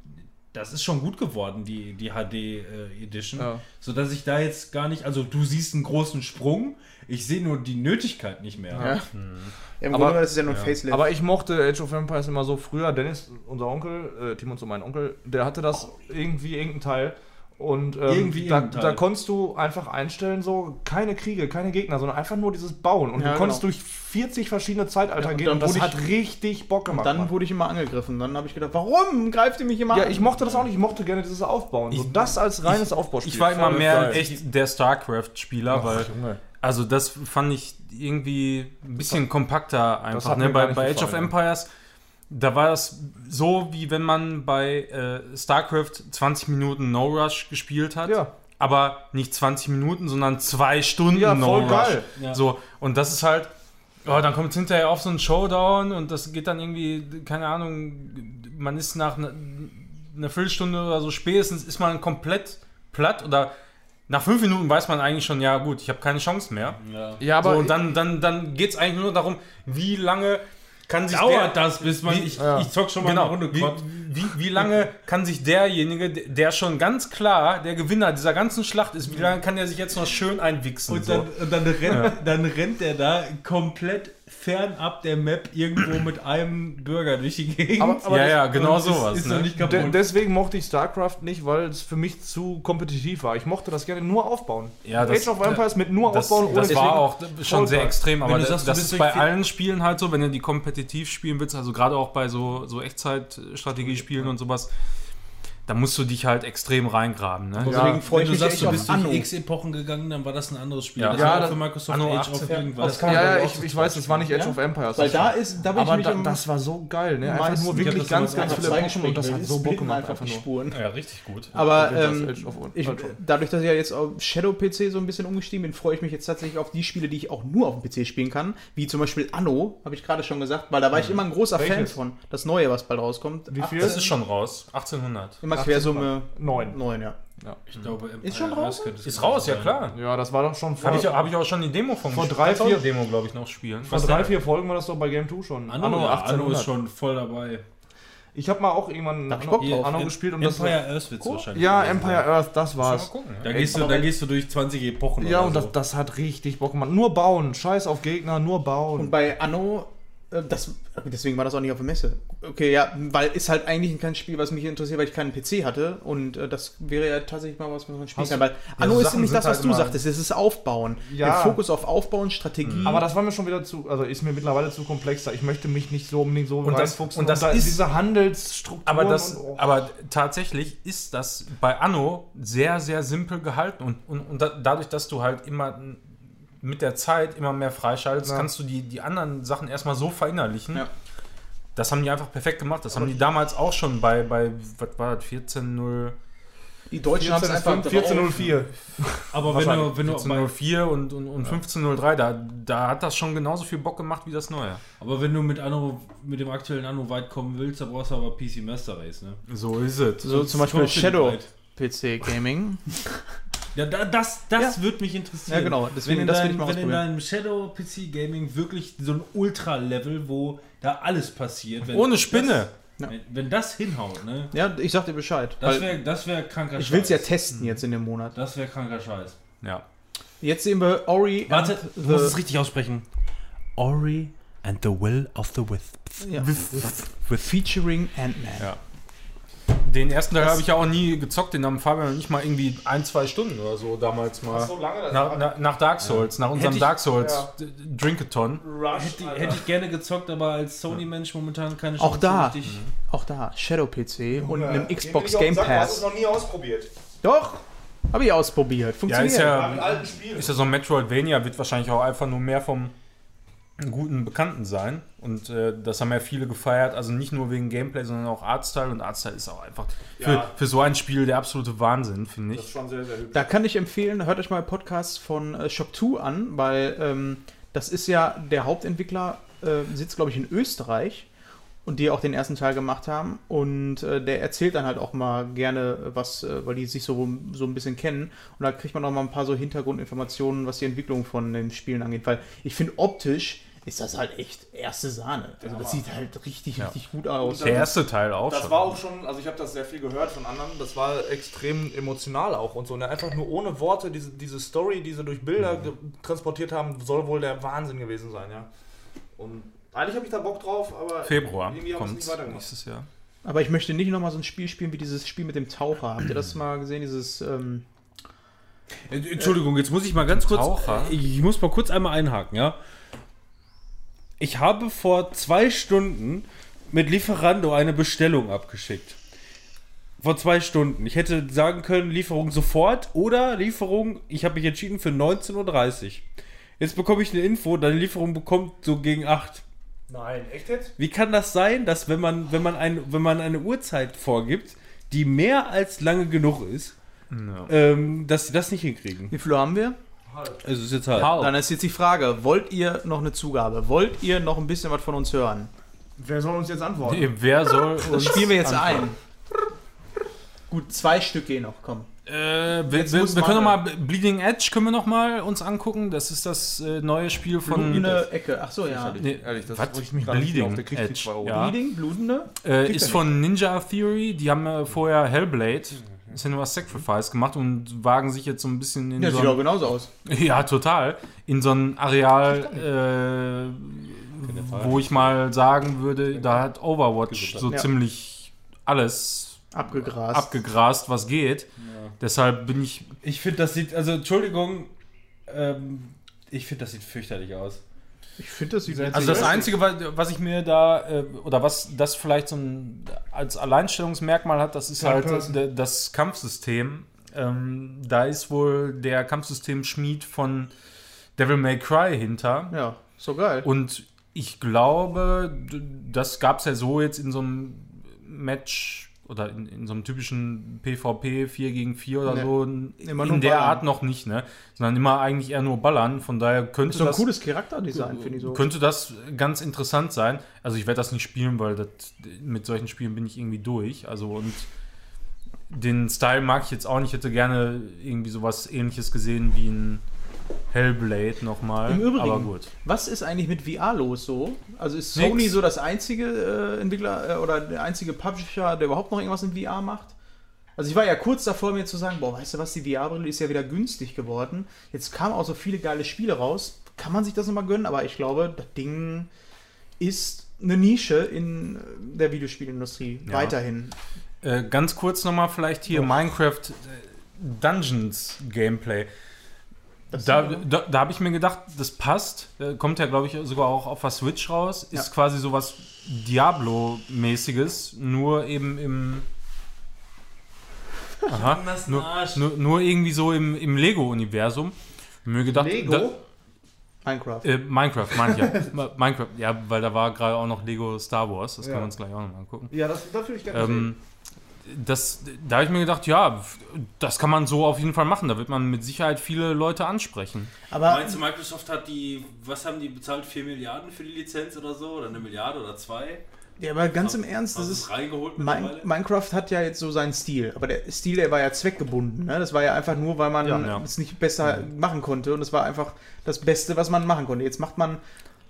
das ist schon gut geworden, die, die HD äh, Edition. Ja. So dass ich da jetzt gar nicht, also du siehst einen großen Sprung, ich sehe nur die Nötigkeit nicht mehr. Ja. Ja, Im Aber- Grunde das ist ja nur ein Facelift. Aber ich mochte Age of Empires immer so früher. Dennis, unser Onkel, äh, Tim und so mein Onkel, der hatte das irgendwie, irgendein Teil. Und ähm, Irgendwie da, da konntest du einfach einstellen, so keine Kriege, keine Gegner, sondern einfach nur dieses Bauen. Und Ja, du konntest genau. durch 40 verschiedene Zeitalter Ja, und gehen und das hat ich- richtig Bock gemacht. Dann wurde ich immer angegriffen. Dann habe ich gedacht, warum greift ihr mich immer ja, an? ich mochte das auch nicht. Ich mochte gerne dieses Aufbauen. So Ich- das als reines Aufbauspiel. Ich war immer mehr echt der StarCraft-Spieler, weil Junge. Also das fand ich irgendwie ein bisschen kompakter einfach. Ne? Bei, bei Age of. Empires, da war das so, wie wenn man bei äh, StarCraft 20 Minuten No Rush gespielt hat. Ja. Aber nicht 20 Minuten, sondern zwei Stunden Ja, No voll Rush. geil. Ja. So, und das ist halt, oh, dann kommt es hinterher auf so einen Showdown und das geht dann irgendwie, keine Ahnung, man ist nach einer eine Viertelstunde oder so spätestens ist man komplett platt oder nach fünf Minuten weiß man eigentlich schon, ja gut, ich habe keine Chance mehr. Ja. Ja, aber so, und dann, dann, dann geht es eigentlich nur darum, wie lange kann sich Dauert der, das, bis man. Wie- ich, ja. ich zock schon mal Genau, eine Runde wie, wie, wie lange kann sich derjenige, der schon ganz klar der Gewinner dieser ganzen Schlacht ist, wie lange kann der sich jetzt noch schön einwichsen? Und so? dann, und dann, rennt, dann rennt er da komplett fernab der Map irgendwo mit einem Bürger durch die Gegend. Aber- aber ja, ja, genau ist- sowas. Ist ne? nicht De deswegen mochte ich StarCraft nicht, weil es für mich zu kompetitiv war. Ich mochte das gerne nur aufbauen. Ja, das- Age of Empires mit nur Das, aufbauen das ohne war auch schon sehr extrem, aber das, sagst, du das ist bei allen Spielen halt so, wenn du die kompetitiv spielen willst, also gerade auch bei so, so Echtzeitstrategiespielen und sowas, da musst du dich halt extrem reingraben. Ne? Deswegen freue Wenn ich du mich sagst, du auf bist durch Anno. X Epochen gegangen, dann war das ein anderes Spiel. Ja. das Ja, war für Microsoft Anno Age 18, of ja. irgendwas. Das kann Ja, ja, ich, ich weiß, das war nicht Age Ja? of Empires. Weil da ist, da bin aber ich mich da, das war so geil, ne? Einfach nur wirklich ganz, ganz auch viele Epochen und das hat so Bock gemacht. einfach nur. Spuren. Ja, richtig gut. Aber ähm, ich, Ultron. dadurch, dass ich ja jetzt auf Shadow-PC so ein bisschen umgestiegen bin, freue ich mich jetzt tatsächlich auf die Spiele, die ich auch nur auf dem PC spielen kann. Wie zum Beispiel Anno, habe ich gerade schon gesagt, weil da war ich immer ein großer Fan von. Das Neue, was bald rauskommt. Wie viel? Das ist schon raus. 1800. Immer Quersumme Neun. 9, ja. Ich glaube, Empire Ist schon Earth raus? Ist raus, ja klar. Ja, das war doch schon vor, Habe ich, hab ich auch schon die Demo von Vor drei, vier- Demo, glaube ich, noch spielen. vor drei, vier Folgen war das doch bei Game 2 schon. Anno, Anno, ja, Anno 1800. ist schon voll dabei. Ich habe mal auch irgendwann Da Anno. Anno Em- gespielt und das Empire Earth wird es Cool. wahrscheinlich. Ja, Empire sein. Earth, das Mal war's. gucken. Da Ja. gehst, du, da gehst du durch 20 Epochen Ja, oder und so. das, das hat richtig Bock gemacht. Nur bauen, scheiß auf Gegner, nur Und bauen. bei Anno, das, deswegen war das auch nicht auf der Messe. Okay, ja, weil ist halt eigentlich kein Spiel, was mich interessiert, weil ich keinen PC hatte. Und äh, das wäre ja tatsächlich mal was, was man spielen kann. Weil Anno so ist nämlich das, was halt du sagtest. Es ist Aufbauen. Ja. Der Fokus auf Aufbauen, Strategie. Aber das war mir schon wieder zu, also ist mir mittlerweile zu komplex. Ich möchte mich nicht so unbedingt so Und das- und das da ist- diese Handelsstrukturen. Aber, das, und, oh. aber tatsächlich ist das bei Anno sehr, sehr simpel gehalten. Und, und, und da, dadurch, dass du halt immer mit der Zeit immer mehr freischaltest, Ja. kannst du die, die anderen Sachen erstmal so verinnerlichen. Ja. Das haben die einfach perfekt gemacht. Das haben die damals auch schon bei, bei was war das, 14.0 die Deutschen haben es einfach 1404. Aber wenn du, wenn du bei, 14.04 und, und, und 15.03, da, da hat das schon genauso viel Bock gemacht wie das neue. aber wenn du mit Anno, mit dem aktuellen Anno weit kommen willst, dann brauchst du aber PC Master Race, ne? So ist es. So zum Beispiel Shadow. PC Gaming. Ja, da, das, das Ja. würde mich interessieren. Ja, genau, deswegen- wenn in, das dein, ich mal wenn in deinem Shadow PC Gaming wirklich so ein Ultra-Level, wo da alles passiert. Wenn Ohne Spinne. Das, wenn, wenn das hinhaut, ne? Ja, ich sag dir Bescheid. Das wäre das wär kranker ich will es ja Scheiß. testen jetzt in dem Monat. Das wäre kranker Scheiß. Ja. Jetzt sehen wir Ori Warte, du musst es richtig aussprechen. Ori and the Will of the Wisps. ja, with featuring Ant-Man. Ja. Den ersten Teil habe ich ja auch nie gezockt, den haben Fabian und ich mal irgendwie ein, zwei Stunden oder so damals mal. So lange das Nach, nach, nach Dark Souls, nach unserem ich- Dark Souls ja. Drinkathon. Hätte, hätte ich gerne gezockt, aber als Sony-Mensch momentan keine Auch da. richtig. Auch da, Shadow PC und Ja, einem Xbox ich Game sagen, Du hast es Pass. noch nie ausprobiert. Doch, habe ich ausprobiert. Ja, Funktioniert. ist ja, alten Spielen. ist ja so ein Metroidvania, wird wahrscheinlich auch einfach nur mehr vom guten Bekannten sein. Und äh, das haben ja viele gefeiert, also nicht nur wegen Gameplay, sondern auch Artstyle. Und Artstyle ist auch einfach für, Ja. für so ein Spiel der absolute Wahnsinn, finde Das ist ich. schon sehr, sehr hübsch. Da kann ich empfehlen, hört euch mal Podcasts von äh, Shock 2 an, weil ähm, das ist ja der Hauptentwickler, äh, sitzt glaube ich in Österreich und die auch den ersten Teil gemacht haben und äh, der erzählt dann halt auch mal gerne was, äh, weil die sich so, so ein bisschen kennen und da kriegt man auch mal ein paar so Hintergrundinformationen, was die Entwicklung von den Spielen angeht, weil ich finde optisch ist das halt echt erste Sahne. Also das sieht halt richtig, richtig gut aus. Der erste Teil auch Das schon. war auch schon, also ich habe das sehr viel gehört von anderen, das war extrem emotional auch und so. Ne? Einfach nur ohne Worte, diese, diese Story, die sie durch Bilder ge- transportiert haben, soll wohl der Wahnsinn gewesen sein, ja. Und eigentlich habe ich da Bock drauf, aber Februar irgendwie kommt nicht nächstes Jahr. Aber ich möchte nicht nochmal so ein Spiel spielen wie dieses Spiel mit dem Taucher. Habt ihr das mal gesehen? Dieses. Ähm, Äh, Entschuldigung, jetzt muss ich mal ganz kurz. Taucher? Ich muss mal kurz einmal einhaken, ja. Ich habe vor zwei Stunden mit Lieferando eine Bestellung abgeschickt. Vor zwei Stunden. Ich hätte sagen können, Lieferung sofort oder Lieferung, ich habe mich entschieden für 19.30 Uhr. Jetzt bekomme ich eine Info, deine Lieferung bekommt so gegen 8. Nein, echt jetzt? Wie kann das sein, dass wenn man, wenn man, ein, wenn man eine Uhrzeit vorgibt, die mehr als lange genug ist, ähm, dass sie das nicht hinkriegen? wie viel Uhr haben wir? Also ist jetzt halt. Dann ist jetzt die Frage: Wollt ihr noch eine Zugabe? Wollt ihr noch ein bisschen was von uns hören? Wer soll uns jetzt antworten? Nee, Wer soll Das spielen wir jetzt antworten? ein. Gut, zwei Stück gehen noch, komm. Äh, wir, wir, wir können noch man- mal Bleeding Edge können wir noch mal uns angucken. Das ist das äh, neue Spiel von Blutende Ecke. Ach so, ja. Nee, Ehrlich, das was? bricht mich Bleeding auf. Der kriegt Edge. Ja. Bleeding, blutende? Äh, ist von Ninja Theory. Die haben äh, vorher Hellblade, Cinema Sacrifice gemacht und wagen sich jetzt so ein bisschen in Ja, so sieht auch genauso aus. Ja, total. In so ein Areal, äh, wo ich mal sagen würde, da hat Overwatch so Ja. ziemlich alles Abgegrast. abgegrast, was geht. Deshalb bin ich. Ich finde, das sieht, also Entschuldigung, ähm, ich finde, das sieht fürchterlich aus. ich finde, das sieht jetzt Also das Einzige, was, ich mir da, äh, oder was das vielleicht so ein, als Alleinstellungsmerkmal hat, das ist Third halt äh, das Kampfsystem. Ähm, da ist wohl der Kampfsystem-Schmied von Devil May Cry hinter. Ja, so geil. Und ich glaube, das gab es ja so jetzt in so einem Match oder in, in so einem typischen PvP 4 gegen 4 oder Nee. so in, Immer in der. Art noch nicht, ne? Sondern immer eigentlich eher nur ballern. Von daher könnte ist so ein das cooles Charakterdesign, finde ich so. könnte das ganz interessant sein. Also ich werde das nicht spielen, weil das, mit solchen Spielen bin ich irgendwie durch. Also und den Style mag ich jetzt auch nicht. Ich hätte gerne irgendwie sowas ähnliches gesehen wie ein Hellblade nochmal. Im Übrigen, Aber gut. Was ist eigentlich mit VR los so? Also ist Nix. Sony so das einzige äh, Entwickler äh, oder der einzige Publisher, der überhaupt noch irgendwas in VR macht? Also ich war ja kurz davor, mir zu sagen, boah, weißt du was, die VR-Brille ist ja wieder günstig geworden. Jetzt kamen auch so viele geile Spiele raus. Kann man sich das nochmal gönnen? Aber ich glaube, das Ding ist eine Nische in der Videospielindustrie. Ja. Weiterhin. Äh, ganz kurz nochmal vielleicht hier Minecraft äh, Dungeons Gameplay. Da, da, da habe ich mir gedacht, das passt. Äh, kommt ja, glaube ich, sogar auch auf der Switch raus. Ist Ja. quasi sowas Diablo-mäßiges, nur eben im. Aha, nur, Arsch. nur, nur irgendwie so im, im Lego-Universum. Mir gedacht, Lego? Minecraft. Da, äh, Minecraft, ich ja. Minecraft, ja, weil da war gerade auch noch Lego Star Wars. Das Ja. können wir uns gleich auch nochmal angucken. Ja, das, das würde ich gerne Ähm, das, da habe ich mir gedacht, ja, das kann man so auf jeden Fall machen. Da wird man mit Sicherheit viele Leute ansprechen. Aber Meinst du, Microsoft hat die, was haben die bezahlt? 4 Milliarden für die Lizenz oder so? Oder eine Milliarde oder zwei? Ja, aber ganz im Ernst, das ist. mittlerweile? Minecraft hat ja jetzt so seinen Stil, aber der Stil, der war ja zweckgebunden. Ne? Das war ja einfach nur, weil man Ja, ja. es nicht besser machen konnte und es war einfach das Beste, was man machen konnte. Jetzt macht man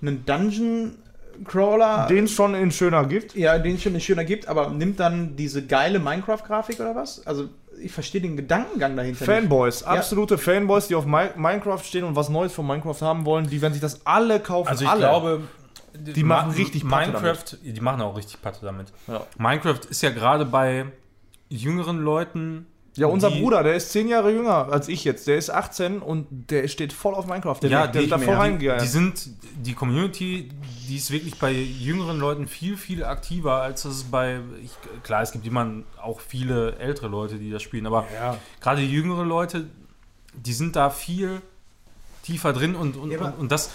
einen Dungeon Crawler, Den es schon in schöner gibt. ja, den es schon nicht schöner gibt, aber nimmt dann diese geile Minecraft-Grafik oder was? Also ich verstehe den Gedankengang dahinter nicht. Fanboys, absolute Fanboys, die auf Mi Minecraft stehen und was Neues von Minecraft haben wollen, die werden sich das alle kaufen. Also ich alle. glaube, Die machen richtig Patte Minecraft, die machen auch richtig Patte damit. Ja. Minecraft ist ja gerade bei jüngeren Leuten. Ja, unser die- Bruder, der ist zehn Jahre jünger als ich jetzt. Der ist 18 und der steht voll auf Minecraft. Der, Ja, der die, da voll die, reingegangen. die sind, die Community, die ist wirklich bei jüngeren Leuten viel, viel aktiver, als das ist bei, ich, klar, es gibt immer auch viele ältere Leute, die das spielen, aber Ja. gerade die jüngere Leute, die sind da viel tiefer drin und, und, Ja, und, und das,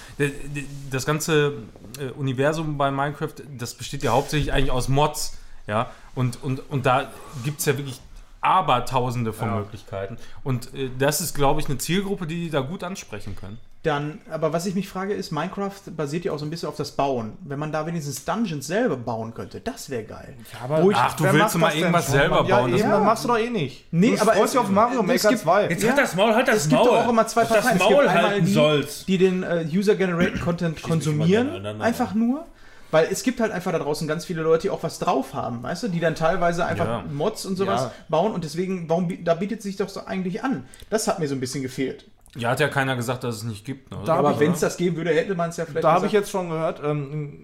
das ganze äh, Universum bei Minecraft, das besteht ja hauptsächlich eigentlich aus Mods, ja, und, und, und da gibt es ja wirklich abertausende von Ja. Möglichkeiten und äh, das ist, glaube ich, eine Zielgruppe, die die da gut ansprechen können. Dann, aber was ich mich frage, ist, Minecraft basiert ja auch so ein bisschen auf das Bauen. Wenn man da wenigstens Dungeons selber bauen könnte, das wäre geil. aber Wo ich- Ach, du willst mal denn irgendwas schon, selber ja, bauen, das- Ja. das machst du doch eh nicht. Nee, du aber freust es- dich auf Mario Maker gibt- 2. Jetzt Ja. halt das Maul, halt das Es gibt Maul. doch auch immer zwei Auf das Parteien. Es gibt Maul einmal halten die, sollst. die den äh, User-Generated Content konsumieren, einfach nur. Weil es gibt halt einfach da draußen ganz viele Leute, die auch was drauf haben, weißt du, die dann teilweise einfach Ja. Mods und sowas Ja. bauen und deswegen, warum, da bietet sich doch so eigentlich an. Das hat mir so ein bisschen gefehlt. Ja, hat ja keiner gesagt, dass es nicht gibt. Ne? Da Aber ich- wenn es das geben würde, hätte man es ja vielleicht Da habe ich jetzt schon gehört, ähm,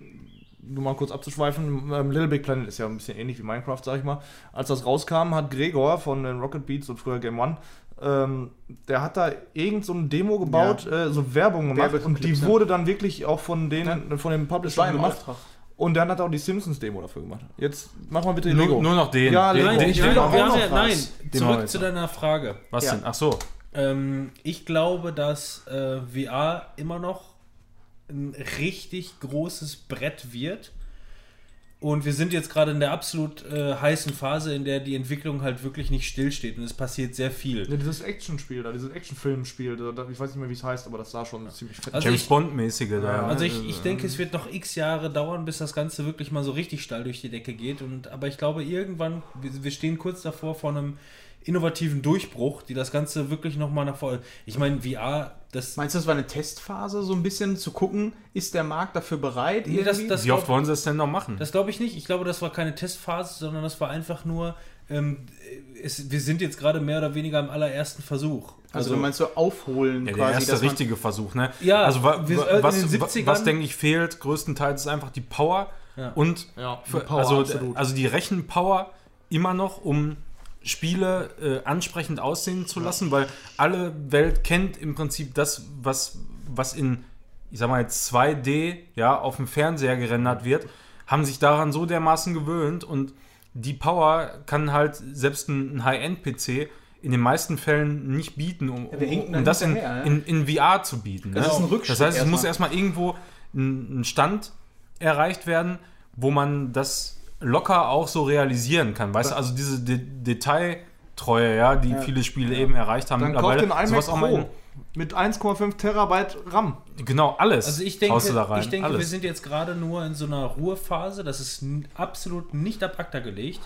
nur mal kurz abzuschweifen, ähm, Little Big Planet ist ja ein bisschen ähnlich wie Minecraft, sag ich mal. Als das rauskam, hat Gregor von den Rocket Beats und früher Game One, ähm, der hat da irgend so eine Demo gebaut, äh, so Werbung gemacht und Werbeclips, die ja. wurde dann wirklich auch von denen, von dem Publisher gemacht. Auftrag. Und dann hat er auch die Simpsons-Demo dafür gemacht. Jetzt mach mal bitte Nur, Lego. nur noch den. Ja, den, Lego. Nein, den ich ich will doch, auch noch ja, was. nein, zurück zu deiner Frage. Was Ja. denn? Ach so. Ähm, ich glaube, dass äh, VR immer noch ein richtig großes Brett wird. Und wir sind jetzt gerade in der absolut äh, heißen Phase, in der die Entwicklung halt wirklich nicht stillsteht und es passiert sehr viel. Ja, dieses Actionspiel da, dieses Actionfilmspiel, da, da, ich weiß nicht mehr, wie es heißt, aber das sah schon ziemlich fett Also James Bond-mäßige da. Also ich, ich denke, es wird noch x Jahre dauern, bis das Ganze wirklich mal so richtig steil durch die Decke geht. Und, aber ich glaube, irgendwann, wir, wir stehen kurz davor vor einem innovativen Durchbruch, die das Ganze wirklich nochmal nach vorne. Ich meine, VR, das. Meinst du, das war eine Testphase, so ein bisschen zu gucken, ist der Markt dafür bereit? Nee, das- irgendwie? das- Wie oft wollen sie es denn noch machen? Das glaube ich nicht. Ich glaube, das war keine Testphase, sondern das war einfach nur. Ähm, es, wir sind jetzt gerade mehr oder weniger im allerersten Versuch. also, du meinst so aufholen Ja, quasi. der erste richtige Versuch, ne? Ja, also wa wir- wa äh, was, den wa- 70ern was denke ich fehlt, größtenteils ist einfach die Power Ja. und Ja, die für, Power, also, absolut. also die Rechenpower immer noch, um Spiele äh, ansprechend aussehen zu lassen, weil alle Welt kennt im Prinzip das, was, was in, ich sag mal jetzt 2D, ja, auf dem Fernseher gerendert wird, haben sich daran so dermaßen gewöhnt und die Power kann halt selbst ein, ein High-End-PC in den meisten Fällen nicht bieten, um, um dann das in, in, in VR zu bieten. Das ne? ist ein Rückschritt Das heißt, es muss erstmal. erstmal irgendwo ein, ein Stand erreicht werden, wo man das locker auch so realisieren kann. Weißt du, also diese De Detailtreue, ja, die viele Spiele eben erreicht haben. Dann kauf den iMac sowas auch mal Pro mit 1,5 Terabyte RAM. genau, alles. Also ich denke, rein, ich denke alles. wir sind jetzt gerade nur in so einer Ruhephase. Das ist absolut nicht ab ACTA gelegt,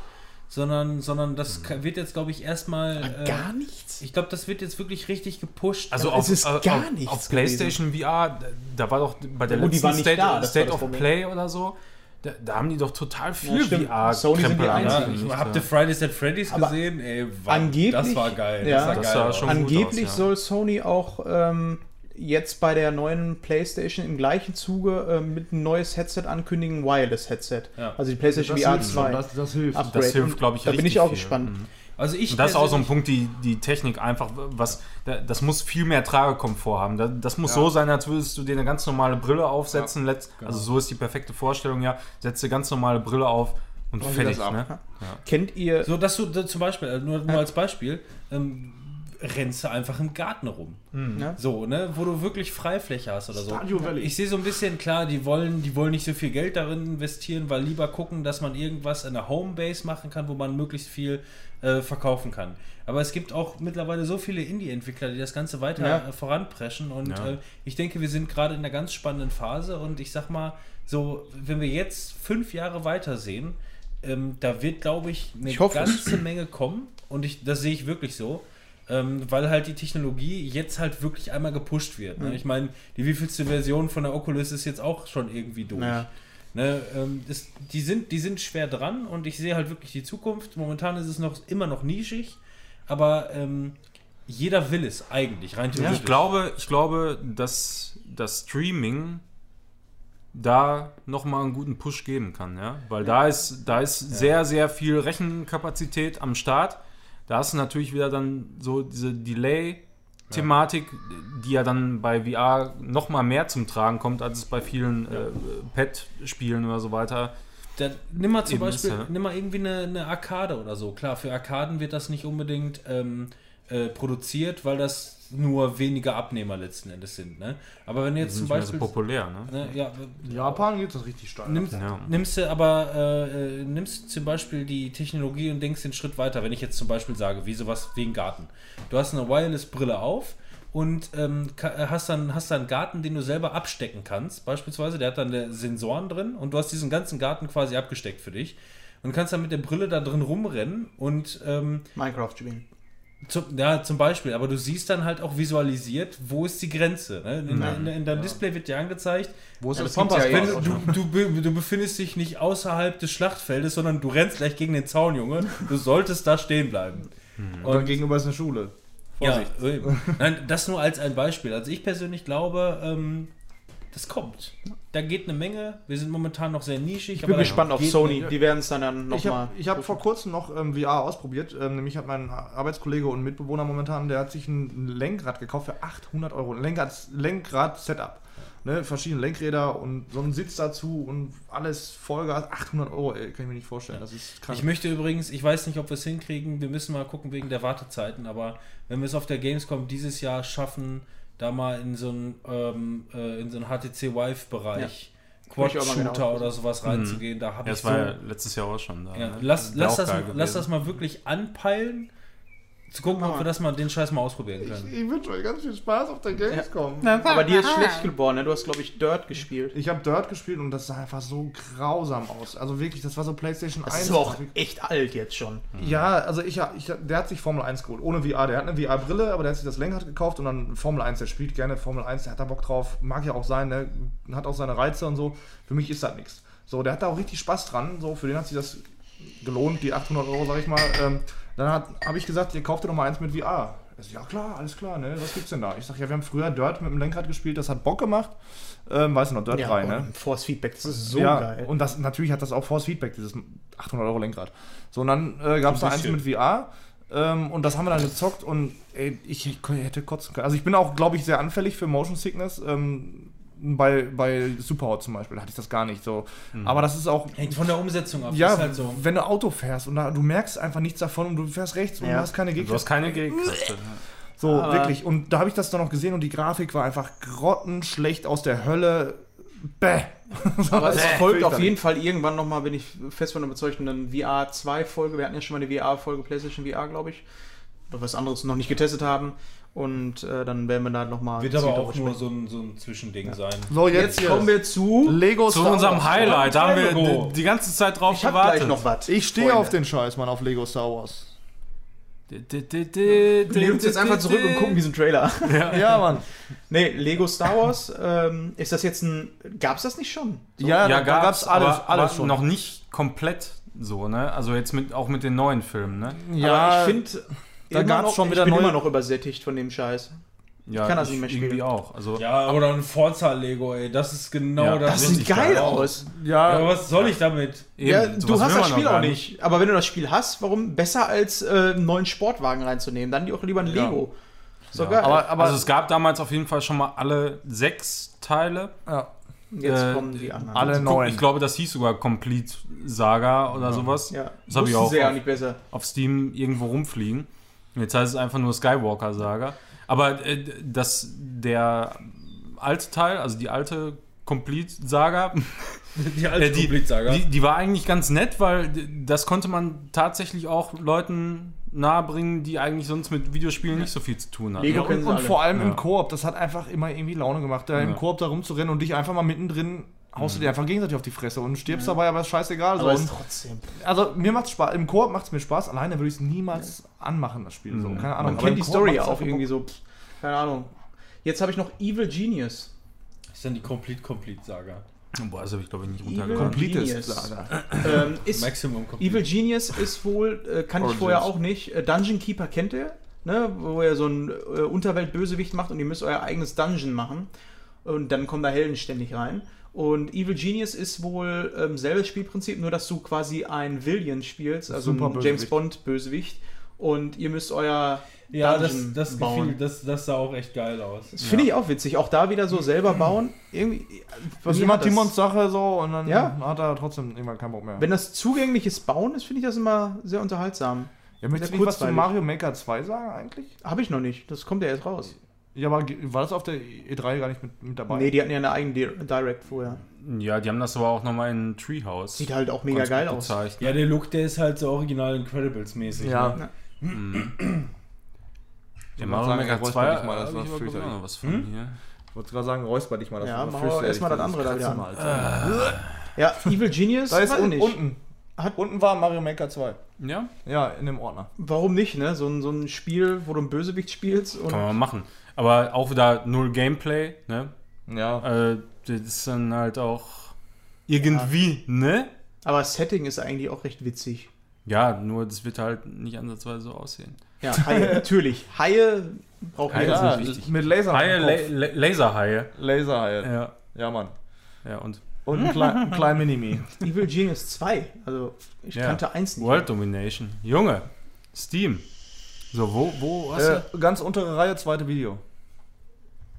sondern, sondern das ka- wird jetzt, glaube ich, erstmal. Äh, Gar nichts. ich glaube, das wird jetzt wirklich richtig gepusht. also Es auf, ist auf, gar auf, nichts auf PlayStation VR, da, war doch bei der Ja, die letzten State, da, State of Problem. Play oder so, da, da haben die doch total viel stimmt. VR Sony sind die einzigen. ja, ich ja. habt ihr Fridays at Freddy's Aber gesehen? Ey, war, angeblich- das war geil. ja, das sah das geil sah schon- gut Angeblich aus, ja. soll Sony auch ähm, jetzt bei der neuen PlayStation im gleichen Zuge ähm, mit ein neues Headset ankündigen, ein Wireless-Headset. Ja. Also die PlayStation Das VR hilft schon, 2. Das, das hilft. Upgrade. Das hilft, glaube ich, Da bin ich auch viel. gespannt. Mhm. Also ich Und das ist auch so ein Punkt, die, die Technik einfach, was, da- das muss viel mehr Tragekomfort haben. Das, das muss so sein, als würdest du dir eine ganz normale Brille aufsetzen. Letzt, genau. Also so ist die perfekte Vorstellung, ja. Setze ganz normale Brille auf und geht fertig. das. Ne? Kennt ihr So, dass du da zum Beispiel, äh, nur, nur als Beispiel, ähm, rennst du einfach im Garten rum. Ja. So, ne, wo du wirklich Freifläche hast oder so. Stardew Valley. Ich sehe so ein bisschen, klar, die wollen, die wollen nicht so viel Geld darin investieren, weil lieber gucken, dass man irgendwas in der Homebase machen kann, wo man möglichst viel äh, verkaufen kann. Aber es gibt auch mittlerweile so viele Indie-Entwickler, die das Ganze weiter Ja. äh, voranpreschen und Ja. äh, ich denke, wir sind gerade in einer ganz spannenden Phase und ich sag mal, so, wenn wir jetzt fünf Jahre weitersehen, ähm, da wird, glaube ich, eine Ich ganze Menge kommen und ich, das sehe ich wirklich so. Ähm, weil halt die Technologie jetzt halt wirklich einmal gepusht wird. Ne? Ich meine, die wievielste Version von der Oculus ist jetzt auch schon irgendwie durch. Ja. Ne? Ähm, das, die, sind, die sind schwer dran und ich sehe halt wirklich die Zukunft. Momentan ist es noch immer noch nischig, aber ähm, jeder will es eigentlich, rein theoretisch. Ich glaube, ich glaube, dass das Streaming da nochmal einen guten Push geben kann, ja. Weil da ist, da ist sehr, sehr viel Rechenkapazität am Start. Da hast du natürlich wieder dann so diese Delay-Thematik, die ja dann bei VR nochmal mehr zum Tragen kommt, als es bei vielen äh, Pad-Spielen oder so weiter. Dann nimm mal zum Eben ist, Beispiel, ja. nimm mal irgendwie eine, eine Arcade oder so. Klar, für Arkaden wird das nicht unbedingt ähm, äh, produziert, weil das nur weniger Abnehmer letzten Endes sind. Ne? Aber wenn du jetzt zum mehr so Beispiel. populär, ne? ne, ja, In Japan geht das richtig steil. Nimmst, Ja. nimmst du aber äh, äh, nimmst du zum Beispiel die Technologie und denkst den Schritt weiter. Wenn ich jetzt zum Beispiel sage, wie sowas wie ein Garten. Du hast eine Wireless-Brille auf und ähm, äh, hast dann hast dann einen Garten, den du selber abstecken kannst. Beispielsweise, der hat dann Sensoren drin und du hast diesen ganzen Garten quasi abgesteckt für dich und kannst dann mit der Brille da drin rumrennen und ähm, Minecraft spielen? Zum, ja, zum Beispiel, aber du siehst dann halt auch visualisiert, wo ist die Grenze. Ne? In, in, in deinem Display wird dir angezeigt, Wo ist Ja, das gibt's ja du, du, du, be- du befindest dich nicht außerhalb des Schlachtfeldes, sondern du rennst gleich gegen den Zaun, Junge. Du solltest da stehen bleiben. Und dann gegenüber ist eine Schule. Ja, Vorsicht. eben. Nein, das nur als ein Beispiel. Also ich persönlich glaube, ähm, Das kommt. Da geht eine Menge. Wir sind momentan noch sehr nischig. Ich bin gespannt auf Sony. eine- Die werden es dann, dann Ich nochmal. habe ich hab vor kurzem noch ähm, VR ausprobiert. Ähm, nämlich hat mein Arbeitskollege und Mitbewohner momentan, der hat sich ein Lenkrad gekauft für 800 Euro. Ein Lenkrad, Lenkrad-Setup. Ne, verschiedene Lenkräder und so ein Sitz dazu und alles Vollgas. 800 Euro, ey, kann ich mir nicht vorstellen. Das ist krass. Ich möchte übrigens, ich weiß nicht, ob wir es hinkriegen, wir müssen mal gucken wegen der Wartezeiten, aber wenn wir es auf der Gamescom dieses Jahr schaffen, da mal in so einen, ähm, äh, in so einen HTC Vive-Bereich, Möchte ich auch mal genau Quad-Shooter oder sowas reinzugehen, da habe Ja, ich das so... war ja letztes Jahr auch schon da. Ja, ne? lass, lass, auch das, lass das mal wirklich anpeilen, zu gucken, ob wir das mal den Scheiß mal ausprobieren können. ich wünsche euch ganz viel Spaß auf der Gamescom. Aber dir ist schlecht geworden, ne? Du hast, glaube ich, Dirt gespielt. Ich habe Dirt gespielt und das sah einfach so grausam aus. Also wirklich, das war so PlayStation 1. Das ist auch echt alt jetzt schon. Ja, also ich, ich, der hat sich Formel 1 geholt, ohne VR. Der hat eine VR-Brille, aber der hat sich das Lenkrad gekauft und dann Formel 1. Der spielt gerne Formel 1, der hat da Bock drauf, mag ja auch sein, ne? hat auch seine Reize und so. Für mich ist das nichts. So, der hat da auch richtig Spaß dran. So, für den hat sich das gelohnt, die 800 Euro, sag ich mal. Ähm, dann habe ich gesagt, ihr kauft dir doch mal eins mit VR. Er sagt, ja klar, alles klar, ne? Was gibt's denn da? Ich sag, ja, wir haben früher Dirt mit dem Lenkrad gespielt, das hat Bock gemacht. Ähm, weißt du noch, Dirt 3, ne? Force Feedback, das ist so ja, geil. Und das, natürlich hat das auch Force Feedback, dieses 800 Euro Lenkrad. So, und dann äh, gab es da eins mit VR. Ähm, und das haben wir dann gezockt und ey, ich, ich hätte kotzen können. Also ich bin auch, glaube ich, sehr anfällig für Motion Sickness. Ähm, bei, bei Superhot zum Beispiel hatte ich das gar nicht so. Aber das ist auch. Hängt von der Umsetzung ab, Ja, ist halt so. wenn du Auto fährst und da, du merkst einfach nichts davon und du fährst rechts und Ja. du hast keine Du Gegner. hast keine Gehkräfte. So, Aber- wirklich. Und da habe ich das dann noch gesehen und die Grafik war einfach grottenschlecht aus der Hölle. Bäh. Aber es das folgt auf jeden Fall irgendwann nochmal, bin ich fest von überzeugt, eine VR 2-Folge. Wir hatten ja schon mal eine VR-Folge, PlayStation VR, glaube ich. Oder was anderes noch nicht getestet haben. Und äh, dann werden wir da nochmal. Wird aber auch nur so ein, so ein Zwischending sein. So, jetzt, Jetzt kommen wir zu. Lego Zu Star unserem. Highlight, da haben wir die, die ganze Zeit drauf Ich gewartet. gleich noch was. Ich stehe auf den Scheiß, Mann, auf Lego Star Wars. Wir nehmen uns jetzt einfach zurück und gucken diesen Trailer. Ja, Mann. nee, Lego Star Wars, ähm, ist das jetzt ein. Gab's das nicht schon? Ja, Ja, da, da gab's, gab's alles, aber, alles aber schon. noch nicht komplett so, ne? Also jetzt mit, auch mit den neuen Filmen, ne? Aber ich finde. Da gab's schon wieder ich bin neue- immer noch übersättigt von dem Scheiß. Ja, kann das nicht mehr spielen. Auch. Also, Ja, oder ein Forza-Lego, ey, das ist genau Ja, das. Das sieht geil aus. Ja, aber Ja, was soll ich damit? eben, ja, du hast das Spiel auch gar nicht. Aber wenn du das Spiel hast, warum besser als äh, einen neuen Sportwagen reinzunehmen? Dann die auch lieber ein Ja. Lego. So Ja. geil. aber, aber also es gab damals auf jeden Fall schon mal alle sechs Teile. ja. jetzt äh, kommen die anderen. alle neun. Ich glaube, das hieß sogar Complete Saga oder sowas. ja, Das habe ich auch auf, nicht besser. auf Steam irgendwo rumfliegen. Und Jetzt heißt es einfach nur Skywalker Saga. Aber äh, das, der alte Teil, also die alte Complete Saga, Die Äh, die, Complete-Saga. die, die war eigentlich ganz nett, weil das konnte man tatsächlich auch Leuten nahebringen, die eigentlich sonst mit Videospielen nicht so viel zu tun. Lego Ja, kennen und, und vor allem Ja. im Koop, das hat einfach immer irgendwie Laune gemacht, da im Ja. Koop da rumzurennen und dich einfach mal mittendrin haust du dir einfach gegenseitig auf die Fresse und stirbst dabei, aber ist scheißegal. So. Aber ist Und, trotzdem. also mir macht's Spaß, im Koop macht's mir Spaß, alleine würde ich es niemals anmachen, das Spiel. So. Keine Ahnung. Man aber kennt die Story auch irgendwie so. pff, Keine Ahnung. Jetzt habe ich noch Evil Genius. ist dann die Complete-Complete-Saga. Boah, das habe ich glaube ich nicht. Completest Genius. Saga. ähm, ist Maximum Complete. Evil Genius ist wohl, äh, kann ich Origins. vorher auch nicht. Äh, Dungeon Keeper kennt ihr, ne? wo ihr so ein äh, Unterweltbösewicht macht und ihr müsst euer eigenes Dungeon machen. Und dann kommen da Helden ständig rein. Und Evil Genius ist wohl ähm, selbes Spielprinzip, nur dass du quasi ein Villain spielst, also ein. James Bond Bösewicht. Und ihr müsst euer Ja, das, das bauen. gefiel, das, das sah auch echt geil aus. Das finde ich auch witzig. Auch da wieder so selber bauen. Irgendwie. bei Das ist immer Timons Sache so und dann Ja. hat er trotzdem irgendwann keinen Bock mehr. Wenn das zugängliches Bauen ist, finde ich das immer sehr unterhaltsam. ja, möchtest du was zu. Mario Maker 2 sagen eigentlich? Habe ich noch nicht. Das kommt ja erst raus. Ja, aber war das auf der E3 gar nicht mit, mit dabei? Nee, die hatten ja eine eigene Di- Direct vorher. Ja, die haben das aber auch nochmal in Treehouse. Sieht halt auch mega geil aus. gezeigt. Ja, der Look, der ist halt so original Incredibles-mäßig. Ja. Ne? Der Ich Mario wollte Maker sagen, 2 räusper dich mal, das war ich aber fürchterlich. noch was von hier. Ich wollte gerade sagen, räusper dich mal. Das Ja, war machen wir fürchterlich, erst mal das andere da wieder mal. Alter. Ja, Evil Genius, Da ist ich un nicht. unten. Hat- unten war Mario Maker 2. Ja, Ja, in dem Ordner. Warum nicht, ne? So ein, so ein Spiel, wo du ein Bösewicht spielst. Und kann man machen. Aber auch wieder null Gameplay, ne? Ja. Äh, das ist dann halt auch irgendwie, ne? aber Setting ist eigentlich auch recht witzig. Ja, nur das wird halt nicht ansatzweise so aussehen. Ja, Haie, natürlich. Haie brauchen Haie ja. Ja, wichtig. mit Laser. Haie, La. La Laserhaie. Laserhaie. Ja, Ja, Mann. ja, und Und ein klein, ein klein Minimi. Evil Genius 2. Also, ich Ja. kannte eins nicht. World Domination. Junge, Steam. So, wo, wo hast Äh, du? ganz untere Reihe, zweite Video.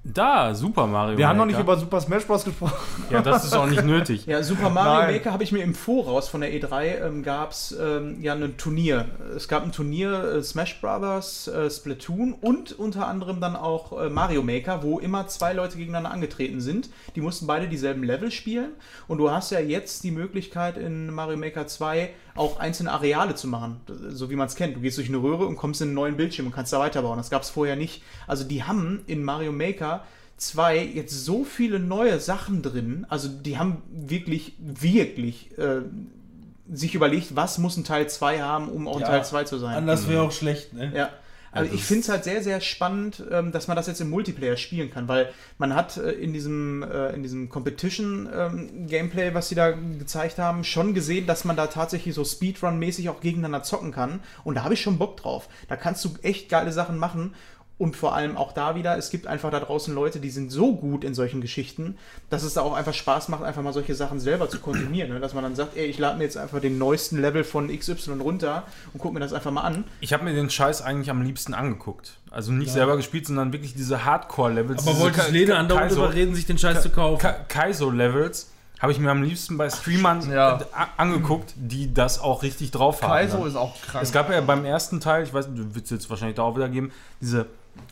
Da, Super Mario Wir haben noch Maker. nicht über Super Smash Bros. gesprochen. Ja, das ist auch nicht nötig. Ja, Super Mario Nein. Maker habe ich mir im Voraus von der E3 ähm, gab es ähm, ja ein Turnier. Es gab ein Turnier äh, Smash Brothers, äh, Splatoon und unter anderem dann auch äh, Mario Maker, wo immer zwei Leute gegeneinander angetreten sind. Die mussten beide dieselben Level spielen und du hast ja jetzt die Möglichkeit in Mario Maker 2 auch einzelne Areale zu machen, so wie man es kennt. Du gehst durch eine Röhre und kommst in einen neuen Bildschirm und kannst da weiterbauen. Das gab es vorher nicht. Also die haben in Mario Maker 2 jetzt so viele neue Sachen drin. Also die haben wirklich, wirklich äh, sich überlegt, was muss ein Teil 2 haben, um auch ein Ja, Teil 2 zu sein. Anders wäre auch schlecht, ne? Ja. Also Also ich finde es halt sehr, sehr spannend, ähm, dass man das jetzt im Multiplayer spielen kann, weil man hat äh, in diesem, äh, in diesem Competition-Gameplay, was sie da gezeigt haben, schon gesehen, dass man da tatsächlich so Speedrun-mäßig auch gegeneinander zocken kann. Und da habe ich schon Bock drauf. Da kannst du echt geile Sachen machen. Und vor allem auch da wieder, es gibt einfach da draußen Leute, die sind so gut in solchen Geschichten, dass es da auch einfach Spaß macht, einfach mal solche Sachen selber zu konsumieren. Ne? Dass man dann sagt, ey, ich lade mir jetzt einfach den neuesten Level von XY runter und gucke mir das einfach mal an. Ich habe mir den Scheiß eigentlich am liebsten angeguckt. Also nicht selber gespielt, sondern wirklich diese Hardcore-Levels. Aber wolltest Ka- Lena Ka- andauernd überreden, sich den Scheiß zu kaufen? Ka Kaizo-Levels habe ich mir am liebsten bei Streamern Ja. äh, angeguckt, die das auch richtig drauf haben. Kaizo ne? ist auch krank. Es gab ja beim ersten Teil, ich weiß, du willst jetzt wahrscheinlich da auch wieder geben, diese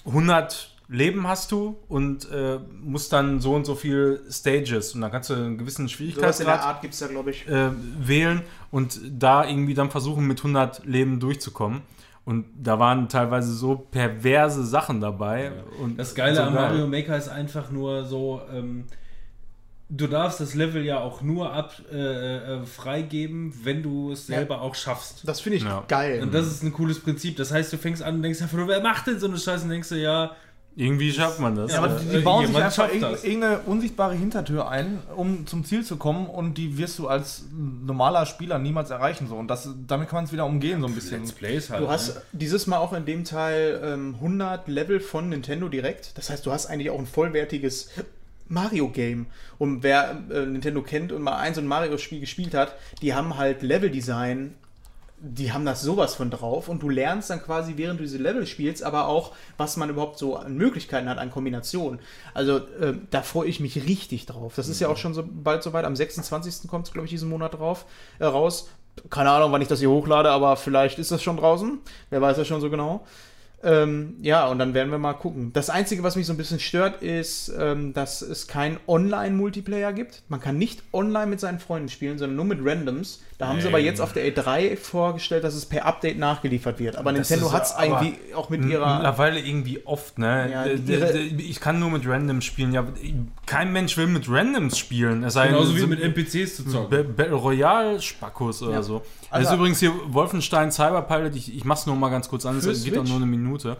100 Leben hast du und äh, musst dann so und so viel Stages und dann kannst du einen gewissen Schwierigkeitsgrad ich. äh, wählen und da irgendwie dann versuchen mit 100 Leben durchzukommen. Und da waren teilweise so perverse Sachen dabei. Und Das Geile so am. Mario Maker ist einfach nur so, ähm, du darfst das Level ja auch nur ab äh, äh, freigeben, wenn du es Ja. selber auch schaffst. Das finde ich Ja. geil. Und das ist ein cooles Prinzip. Das heißt, du fängst an und denkst einfach nur, wer macht denn so eine Scheiße? Und denkst du, ja, Irgendwie schafft man das. Ja, aber die, die bauen sich einfach irgendeine unsichtbare Hintertür ein, um zum Ziel zu kommen und die wirst du als normaler Spieler niemals erreichen. So. Und das, damit kann man es wieder umgehen, so ein bisschen. Let's Plays halt. Du hast dieses Mal auch in dem Teil ähm, 100 Level von Nintendo direkt. Das heißt, du hast eigentlich auch ein vollwertiges Mario-Game. Und wer äh, Nintendo kennt und mal ein so ein Mario-Spiel gespielt hat, die haben halt Level-Design. Die haben das sowas von drauf und du lernst dann quasi, während du diese Level spielst, aber auch, was man überhaupt so an Möglichkeiten hat, an Kombinationen. Also äh, da freue ich mich richtig drauf. Das ist ja auch schon so bald soweit. Am 26. kommt es, glaube ich, diesen Monat drauf, äh, raus. Keine Ahnung, wann ich das hier hochlade, aber vielleicht ist das schon draußen. Wer weiß das schon so genau. Ähm, ja, und dann werden wir mal gucken. Das Einzige, was mich so ein bisschen stört, ist, ähm, dass es keinen Online-Multiplayer gibt. Man kann nicht online mit seinen Freunden spielen, sondern nur mit Randoms. Da haben sie aber jetzt auf der E3 vorgestellt, dass es per Update nachgeliefert wird. Aber Das Nintendo hat es irgendwie auch mit ihrer. Mittlerweile irgendwie oft, ne? Ja, d- ich kann nur mit Randoms spielen. Ja, kein Mensch will mit Randoms spielen. Es sei Genauso wie so- mit NPCs zu zocken. Ba- Battle Royale Spackos oder Ja. so. Das Also- ist übrigens hier Wolfenstein Cyberpilot. Ich, ich mach's nur mal ganz kurz an, es geht auch nur eine Minute. Äh,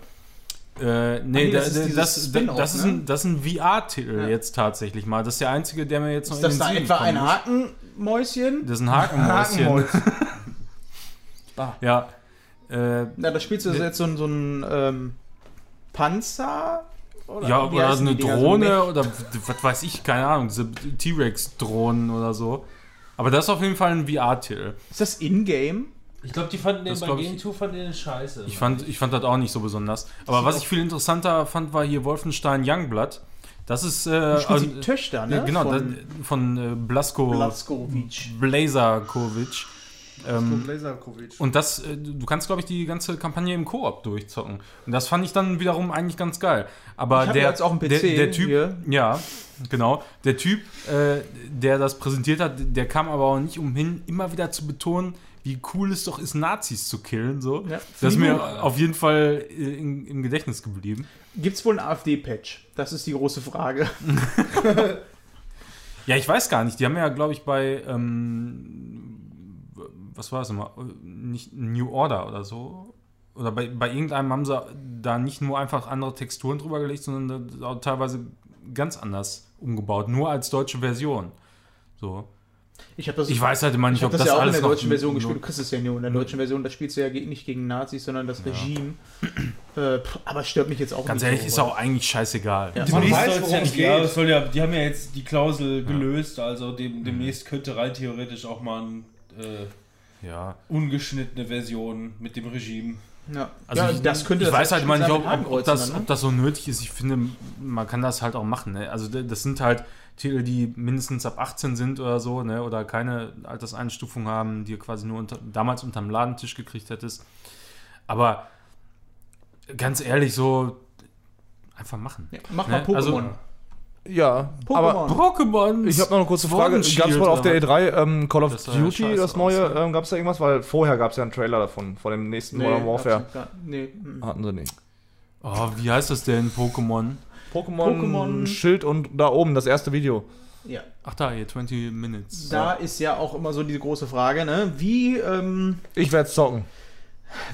Ah, nee, nee, da- das ist das, dieses das, das, ist ne? ein, das ist ein VR-Titel Ja. jetzt tatsächlich mal. Das ist der einzige, der mir jetzt noch ist das in den da Sinn etwa ein gekommen ist. Hakenmäuschen? Das ist ein Hakenmäuschen. Hakenholz. Ja. Äh, Na, da spielst du Nee. jetzt so, ein- so ein ähm, Panzer? Oder ja, oder eine Dinger? So Drohne Mech- oder was weiß ich, keine Ahnung, diese T-Rex-Drohnen oder so. Aber das ist auf jeden Fall ein VR-Titel. Ist das in-game? Ich glaube, die fanden den Das bei ich- Game 2 fanden den scheiße. Ich fand, ich fand das auch nicht so besonders. Aber was ich viel interessanter fand, war hier Wolfenstein Youngblood. Das ist äh, also, die Töchter, ne? ja, genau Von von, von äh, Blasko Blazkowicz. Blazerkovic. Ähm, und das, äh, du kannst, glaube ich, die ganze Kampagne im Koop durchzocken. Und das fand ich dann wiederum eigentlich ganz geil. Aber der, jetzt auch einen PC der, der Typ, hier. ja, genau, der Typ, äh, der das präsentiert hat, der kam aber auch nicht umhin, immer wieder zu betonen, wie cool es doch ist, Nazis zu killen. So. Ja, das ist mir gut. auf jeden Fall äh, im, im Gedächtnis geblieben. Gibt es wohl einen AfD-Patch? Das ist die große Frage. Ja, ich weiß gar nicht. Die haben ja, glaube ich, bei ähm, was war es immer? Nicht New Order oder so. Oder bei, bei irgendeinem haben sie da nicht nur einfach andere Texturen drüber gelegt, sondern da auch teilweise ganz anders umgebaut. Nur als deutsche Version. So. Ich, hab das, Ich weiß halt immer nicht, ob das, das, ja auch in alles der noch deutschen Version gespielt. Du kriegst es ja nur in der deutschen Version. Da spielst du ja nicht gegen Nazis, sondern das Regime. Äh, pff, aber es stört mich jetzt auch Ganz nicht ehrlich, so, ist auch eigentlich scheißegal. Ja. Man Demnächst weiß, soll's worum ja es nicht, ja, geht. soll ja, die haben ja jetzt die Klausel gelöst, also dem, demnächst könnte rein theoretisch auch mal eine äh, Ja. ungeschnittene Version mit dem Regime. Ja, Also ja ich, das könnte ich das weiß halt immer nicht, ob, ob, ob, das, dann, ne? ob das so nötig ist. Ich finde, man kann das halt auch machen. Ne? Also das sind halt Titel, die mindestens ab 18 sind oder so, ne? oder keine Alterseinstufung haben, die du quasi nur unter, damals unterm Ladentisch gekriegt hättest. Aber ganz ehrlich, so einfach machen. Ja, mach mal Ne? Pokémon. Also- Ja, aber Pokémon. Pokémon! ich habe noch eine kurze Frage. Gab es wohl auf der E3 ähm, Call of Das ja Duty, scheiße das neue? ne? Ähm, gab es da irgendwas? Weil vorher gab es ja einen Trailer davon, von dem nächsten Modern Warfare. gar- Nee. Hatten sie nicht. Oh, wie heißt das denn, Pokémon? Pokémon, Pokémon- Schild und da oben das erste Video. ja. Ach da, hier, 20 Minutes. Da ist ja auch immer so diese große Frage, ne? Wie, ähm, Ich werde zocken.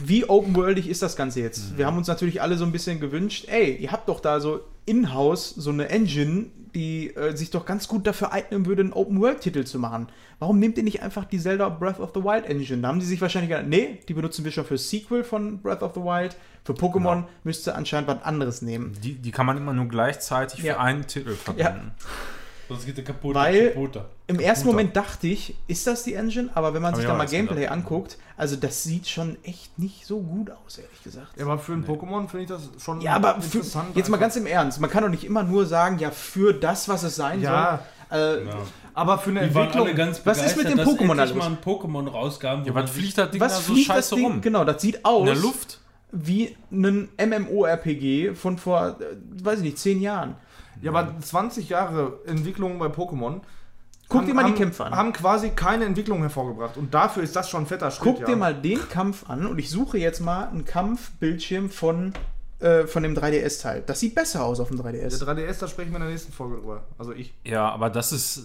wie open-worldig ist das Ganze jetzt? Wir haben uns natürlich alle so ein bisschen gewünscht, ey, ihr habt doch da so in-house so eine Engine, die äh, sich doch ganz gut dafür eignen würde, einen Open-World-Titel zu machen. Warum nehmt ihr nicht einfach die Zelda Breath of the Wild Engine? Da haben die sich wahrscheinlich gedacht, nee, die benutzen wir schon für Sequel von Breath of the Wild. Für Pokémon Genau. müsste anscheinend was anderes nehmen. Die, die kann man immer nur gleichzeitig Ja. für einen Titel verwenden. Sonst geht der kaputt. Weil- kaputter. Im ersten Moment dachte ich, ist das die Engine? Aber wenn man Hab sich ich da mal Gameplay gedacht. anguckt, also das sieht schon echt nicht so gut aus, ehrlich gesagt. Ja, aber für ein Pokémon finde ich das schon Ja, aber für, jetzt mal ganz im Ernst, man kann doch nicht immer nur sagen, ja, für das, was es sein Ja, soll. Äh, Ja. aber für eine Die waren Entwicklung. alle ganz Was ist mit dem Pokémon alles? mal ein Pokémon rauskam. wo Ja, man was fliegt das Ding was da so fliegt das scheiße Ding? rum? Genau, das sieht aus In der Luft? wie ein MMORPG von vor, äh, weiß ich nicht, zehn Jahren. Ja, aber 20 Jahre Entwicklung bei Pokémon. Guck haben- dir mal die haben- Kämpfe an. Haben quasi keine Entwicklung hervorgebracht. Und dafür ist das schon ein fetter Schritt. Guck ja. dir mal den Kampf an und ich suche jetzt mal einen Kampfbildschirm von, äh, von dem 3DS-Teil. Das sieht besser aus auf dem 3DS. Der 3DS, da sprechen wir in der nächsten Folge drüber. Also ich. Ja, aber das ist. äh,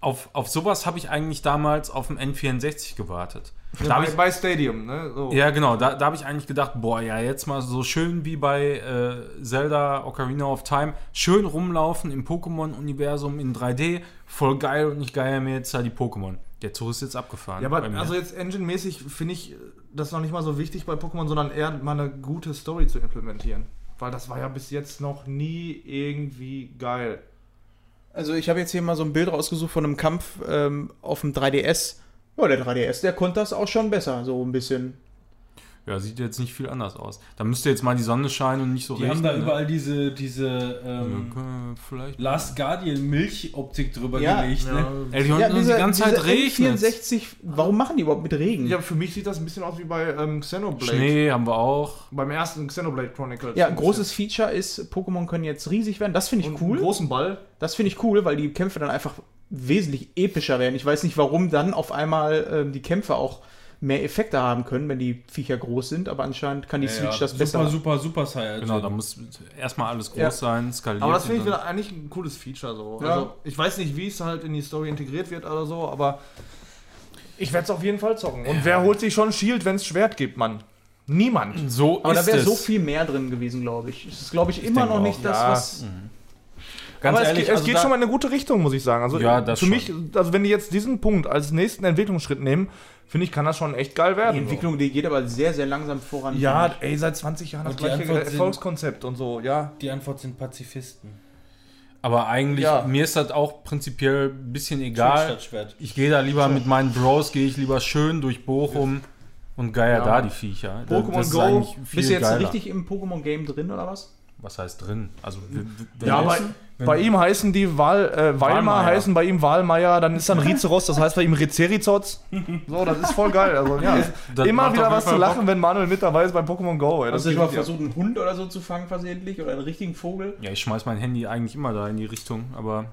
Auf, auf sowas habe ich eigentlich damals auf dem N64 gewartet. Da bei, ich, bei Stadium, ne? So. ja, genau, da, da habe ich eigentlich gedacht, boah, ja, jetzt mal so schön wie bei äh, Zelda Ocarina of Time, schön rumlaufen im Pokémon-Universum in 3D, voll geil und ich geier mir jetzt da die Pokémon. Der Zug ist jetzt abgefahren. Ja, aber also jetzt engine-mäßig finde ich das noch nicht mal so wichtig bei Pokémon, sondern eher mal eine gute Story zu implementieren. Weil das war ja bis jetzt noch nie irgendwie geil. Also ich habe jetzt hier mal so ein Bild rausgesucht von einem Kampf ähm, auf dem 3DS. Ja, der 3DS, der konnte das auch schon besser, so ein bisschen. Ja, sieht jetzt nicht viel anders aus. Da müsste jetzt mal die Sonne scheinen und nicht so Die haben da ne? überall diese, diese ähm, Ja, vielleicht. Last Guardian Milchoptik drüber Ja. gelegt. Ne? Ey, die, und die ganze Zeit regnet. N64, warum machen die überhaupt mit Regen? Ja, für mich sieht das ein bisschen aus wie bei ähm, Xenoblade. Schnee haben wir auch. Beim ersten Xenoblade Chronicles. Ja, ein großes Feature ist, Pokémon können jetzt riesig werden. Das finde ich und cool. Einen großen Ball. Das finde ich cool, weil die Kämpfe dann einfach wesentlich epischer werden. Ich weiß nicht, warum dann auf einmal ähm, die Kämpfe auch mehr Effekte haben können, wenn die Viecher groß sind, aber anscheinend kann die Switch das besser. Super, super, super Saiyan. Genau, da muss erstmal alles groß Ja. sein, skaliert. Aber das finde ich wieder eigentlich ein cooles Feature so. Ja. Also, ich weiß nicht, wie es halt in die Story integriert wird oder so, aber ich werde es auf jeden Fall zocken. Und wer holt sich schon Shield, wenn es Schwert gibt, Mann? Niemand. So aber da wäre so viel mehr drin gewesen, glaube ich. Es ist, glaube ich, immer denke noch auch, nicht das, ja. was. Ganz aber ehrlich, es, geht- es also geht schon mal in eine gute Richtung, muss ich sagen. Also Ja, das für schon. mich, also wenn die jetzt diesen Punkt als nächsten Entwicklungsschritt nehmen, finde ich, kann das schon echt geil Die werden. Entwicklung, die geht aber sehr, sehr langsam voran. Ja, ey, seit 20 Jahren das Und die gleiche Antwort sind- Erfolgskonzept und so, ja. Die Antwort sind Pazifisten. Aber eigentlich, Ja. mir ist das auch prinzipiell ein bisschen egal. Ich gehe da lieber mit meinen Bros, gehe ich lieber schön durch Bochum und geier Ja. da die Viecher. Pokémon Go, Bist du jetzt geiler. richtig im Pokémon-Game drin oder was? Was heißt drin? Also, Ja, aber jetzt- bei ihm heißen die Wahl, äh, Weilmar, heißen bei ihm Wahlmeier, dann ist dann Rizeros, das heißt bei ihm Rizerizots. So, das ist voll geil. Also, ja, immer wieder was zu lachen, Bock. wenn Manuel mit dabei ist bei Pokémon Go. Ey. Das Hast du mal versucht, einen Hund oder so zu fangen versehentlich oder einen richtigen Vogel? Ja, ich schmeiß mein Handy eigentlich immer da in die Richtung, aber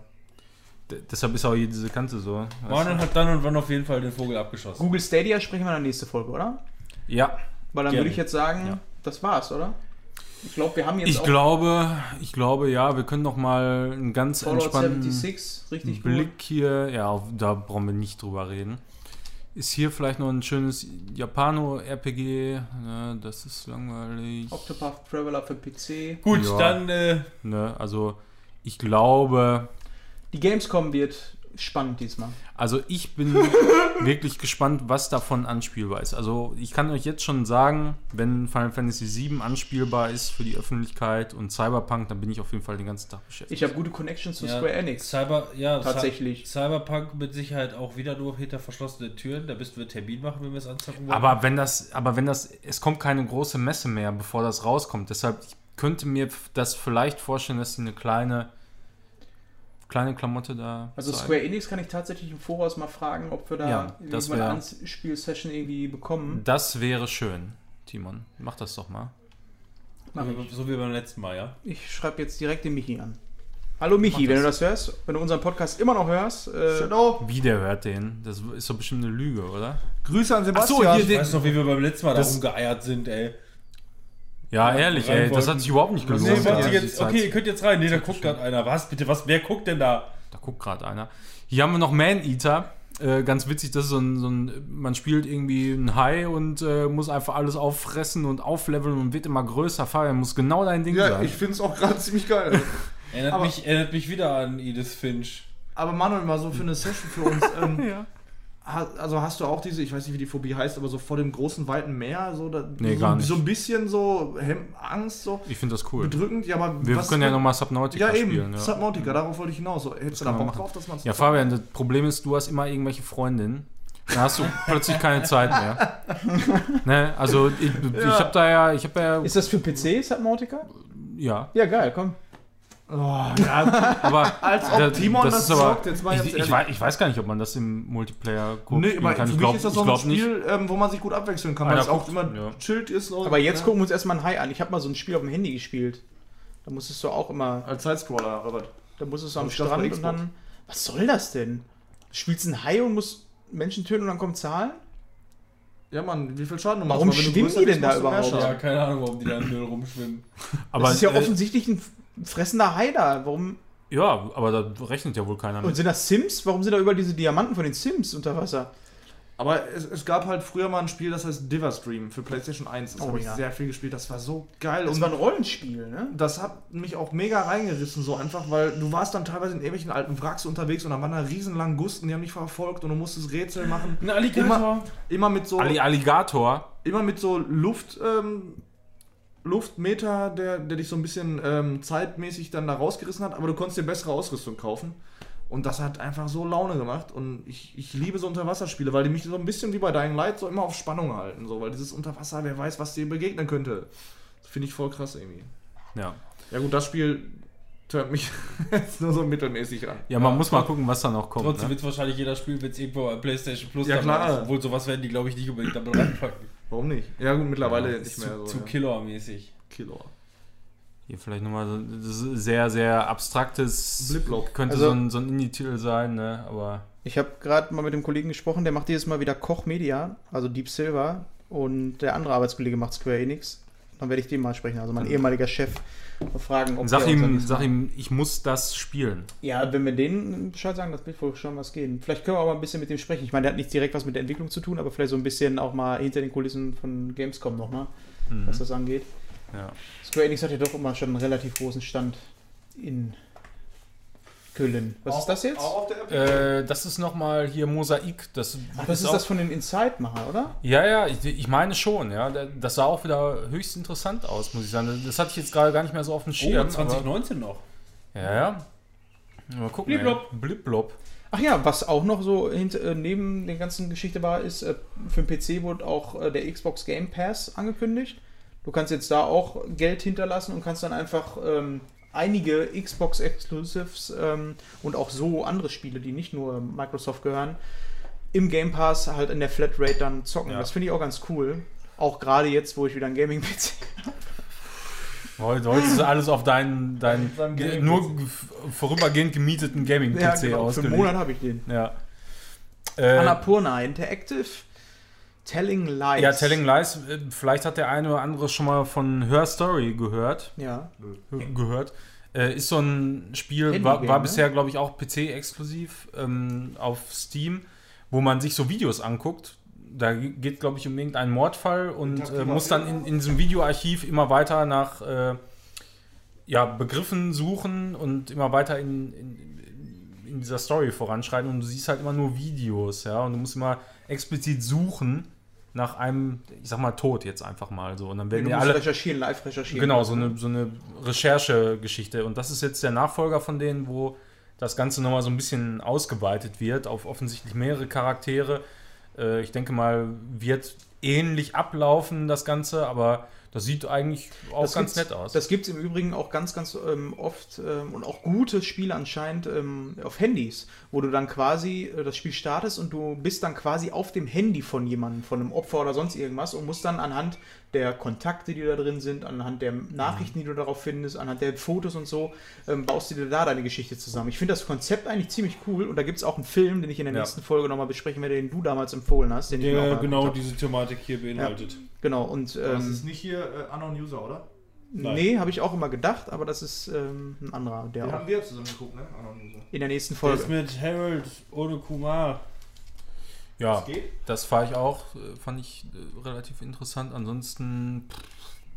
deshalb ist auch hier diese Kante so. Manuel hat dann und wann auf jeden Fall den Vogel abgeschossen. Google Stadia sprechen wir in der nächsten Folge, oder? Ja, Weil dann Gerne. würde ich jetzt sagen, Ja. das war's, oder? Ich glaube, wir haben jetzt ich auch glaube, ich glaube, ja, wir können noch mal einen ganz Fallout entspannten 76 richtig gut. Blick hier, ja, da brauchen wir nicht drüber reden. Ist hier vielleicht noch ein schönes Japano-RPG? Ne, das ist langweilig. Octopath Traveler für PC. Gut, Ja. dann äh, Ne, also, ich glaube, Die Gamescom wird spannend diesmal. Also ich bin wirklich gespannt, was davon anspielbar ist. Also ich kann euch jetzt schon sagen, wenn Final Fantasy VII anspielbar ist für die Öffentlichkeit und Cyberpunk, dann bin ich auf jeden Fall den ganzen Tag beschäftigt. Ich habe gute Connections zu Ja, Square Enix. Cyber, ja, Tatsächlich. Cy- Cyberpunk mit Sicherheit auch wieder nur hinter verschlossenen Türen. Da müssten wir einen Termin machen, wenn wir es anzocken wollen. Aber wenn das, aber wenn das, es kommt keine große Messe mehr, bevor das rauskommt. Deshalb ich könnte mir das vielleicht vorstellen, dass sie eine kleine, kleine Klamotte da. Also zeigen. Square Enix kann ich tatsächlich im Voraus mal fragen, ob wir da Ja, das irgendwann eine wär- Anspielsession irgendwie bekommen. Das wäre schön, Timon. Mach das doch mal. Mach ich. so wie beim letzten Mal, ja? Ich schreibe jetzt direkt den Michi an. Hallo Michi, wenn du das hörst, wenn du unseren Podcast immer noch hörst, äh. Wie der hört den? Das ist doch bestimmt eine Lüge, oder? Grüße an Ach so, Sebastian. hier, den- Weißt du noch, wie wir beim letzten Mal da rumgeeiert sind, ey? Ja, ehrlich, ey, das hat sich überhaupt nicht gelohnt. Nee, Ja, die jetzt, okay, ihr könnt jetzt rein. Nee, da guckt gerade einer. Was? Bitte, was? Wer guckt denn da? Da guckt gerade einer. Hier haben wir noch Man-Eater. Äh, ganz witzig, das ist so ein, so ein, man spielt irgendwie ein Hai und äh, muss einfach alles auffressen und aufleveln und wird immer größer. Fabian muss genau dein Ding Ja, sein. ich finde es auch gerade ziemlich geil. Erinnert, Aber- mich, erinnert mich wieder an Edith Finch. Aber Manuel, mal so für eine Session für uns. Ähm, Ja. Also hast du auch diese, ich weiß nicht, wie die Phobie heißt, aber so vor dem großen, weiten Meer, so, da, Nee, so, gar nicht. so ein bisschen so Hem Angst, so Ich finde das cool. bedrückend. Ja, aber Wir was können ja nochmal Subnautica Ja, eben, spielen. Ja. Subnautica, darauf wollte ich hinaus. So, hättest du da Bock drauf, dass man ja, Fabian, das Problem ist, du hast immer irgendwelche Freundinnen. Dann hast du plötzlich keine Zeit mehr. ne? Also ich, ich habe da ja, ich habe ja, ist das für PC, Subnautica? ja, Ja, geil, komm. Oh, ja, aber als ob Timon das, ist aber, zockt, jetzt mal ich, ich, weiß, ich weiß gar nicht, ob man das im Multiplayer Nee, spielen aber kann. für Ich mich glaube ist das so ein glaub nicht. Spiel, ähm, wo man sich gut abwechseln kann, weil es auch guckt, immer ja. chillt ist. Aber jetzt ja. gucken wir uns erstmal ein Hai an. Ich habe mal so ein Spiel auf dem Handy gespielt. Da musstest du auch immer, Als Sidescroller, aber da musstest du am Strand und dann. Was soll das denn? Du spielst ein Hai und musst Menschen töten und dann kommen Zahlen? Ja, Mann, wie viel Schaden du Warum schwimmen die denn da überhaupt? Ja, keine Ahnung, warum die da im Müll rumschwimmen. Aber, das ist ja äh, offensichtlich ein fressender Hai da. Warum? Ja, aber da rechnet ja wohl keiner Und mit. sind das Sims? Warum sind da überall diese Diamanten von den Sims unter Wasser? Aber es, es gab halt früher mal ein Spiel, das heißt Diverstream für PlayStation 1. Das Oh, habe ich ja. sehr viel gespielt. Das war so geil. Das und war ein Rollenspiel, ne? das hat mich auch mega reingerissen, so einfach, weil du warst dann teilweise in irgendwelchen alten Wracks unterwegs und dann waren da riesen Langusten, die haben dich verfolgt und du musstest Rätsel machen. Ein Alligator. Immer mit so, Alli Alligator. immer mit so Luft, ähm, Luftmeter, der, der dich so ein bisschen ähm, zeitmäßig dann da rausgerissen hat, aber du konntest dir bessere Ausrüstung kaufen. Und das hat einfach so Laune gemacht. Und ich, ich liebe so Unterwasserspiele, weil die mich so ein bisschen wie bei Dying Light so immer auf Spannung halten. So, weil dieses Unterwasser, wer weiß, was dir begegnen könnte. Das finde ich voll krass irgendwie. Ja. Ja gut, das Spiel hört mich jetzt nur so mittelmäßig an. Ja, man muss mal gucken, was da noch kommt. Trotzdem Ne? wird wahrscheinlich jeder wenn es irgendwo bei PlayStation Plus Ja, klar. ist. Obwohl, sowas werden die, glaube ich, nicht unbedingt damit reinpacken. Warum nicht? Ja gut, mittlerweile Ja, nicht zu, mehr so. zu ja. Killer-mäßig. Killer. Hier vielleicht nochmal so ist sehr, sehr abstraktes. Bliplop. Könnte Also- so ein, so ein Indie-Titel sein, ne? Aber Ich habe gerade mal mit dem Kollegen gesprochen, der macht dieses Mal wieder Koch Media, also Deep Silver. Und der andere Arbeitskollege macht Square Enix. Dann werde ich den mal sprechen, also mein ehemaliger Chef, fragen, ob sag ihm, sag ihm, ich muss das spielen. Ja, wenn wir denen Bescheid sagen, das wird wohl schon was gehen. Vielleicht können wir auch mal ein bisschen mit dem sprechen. Ich meine, der hat nicht direkt was mit der Entwicklung zu tun, aber vielleicht so ein bisschen auch mal hinter den Kulissen von Gamescom nochmal, Mhm. was das angeht. Ja. Square Enix hat ja doch immer schon einen relativ großen Stand in Köln. Was ist das jetzt? Auch auf der Äh, das ist nochmal hier Mosaik. Das, Ach, das ist auch- das von den Inside-Macher, oder? Ja, ja, ich, ich meine schon, ja. Das sah auch wieder höchst interessant aus, muss ich sagen. Das hatte ich jetzt gerade gar nicht mehr so auf dem Oh, Schirm. 2019 noch. ja, ja. Mal gucken. Bliblop. ey. Bliblop. Ach ja, was auch noch so hint, äh, neben der ganzen Geschichte war, ist, äh, für den PC wurde auch äh, der Xbox Game Pass angekündigt. Du kannst jetzt da auch Geld hinterlassen und kannst dann einfach ähm, einige Xbox Exclusives ähm, und auch so andere Spiele, die nicht nur Microsoft gehören, im Game Pass halt in der Flatrate dann zocken. Ja. Das finde ich auch ganz cool. Auch gerade jetzt, wo ich wieder ein Gaming-PC Heute, heute ist alles auf deinen, deinen nur vorübergehend gemieteten Gaming-PC Ja, genau, für einen ausgelegt. Monat habe ich den. Ja. Äh, Annapurna Interactive Telling Lies. ja, Telling Lies, äh, vielleicht hat der eine oder andere schon mal von Her Story gehört. Ja. Gehört. Äh, ist so ein Spiel, war, war ne? bisher, glaube ich, auch PC-exklusiv ähm, auf Steam, wo man sich so Videos anguckt. Da geht, glaube ich, um irgendeinen Mordfall und äh, muss dann in, in diesem Videoarchiv immer weiter nach äh, ja, Begriffen suchen und immer weiter in, in, in dieser Story voranschreiten und du siehst halt immer nur Videos, ja, und du musst immer explizit suchen nach einem, ich sag mal, Tod jetzt einfach mal so. Und dann werden ja alle. recherchieren, live recherchieren. Genau, so eine, so eine Recherchegeschichte. Und das ist jetzt der Nachfolger von denen, wo das Ganze nochmal so ein bisschen ausgeweitet wird auf offensichtlich mehrere Charaktere. Äh, ich denke mal, wird ähnlich ablaufen, das Ganze, aber das sieht eigentlich auch Das ganz nett aus. Das gibt es im Übrigen auch ganz, ganz ähm, oft ähm, und auch gute Spiele anscheinend ähm, auf Handys, wo du dann quasi äh, das Spiel startest und du bist dann quasi auf dem Handy von jemandem, von einem Opfer oder sonst irgendwas und musst dann anhand der Kontakte, die da drin sind, anhand der Nachrichten, die du darauf findest, anhand der Fotos und so, ähm, baust du dir da deine Geschichte zusammen. Ich finde das Konzept eigentlich ziemlich cool und da gibt es auch einen Film, den ich in der Ja. nächsten Folge nochmal besprechen werde, den du damals empfohlen hast. Den Der genau diese Thematik hier beinhaltet. hab. Genau, und Das ähm, ist nicht hier äh, Unknown User, oder? Nein. Nee, habe ich auch immer gedacht, aber das ist ähm, ein anderer, der Den auch haben wir zusammen geguckt, ne? Unknown User. in der nächsten Folge. ist mit Harold ohne Kumar. ja, Das geht? das fahre ich auch, äh, fand ich äh, relativ interessant. Ansonsten,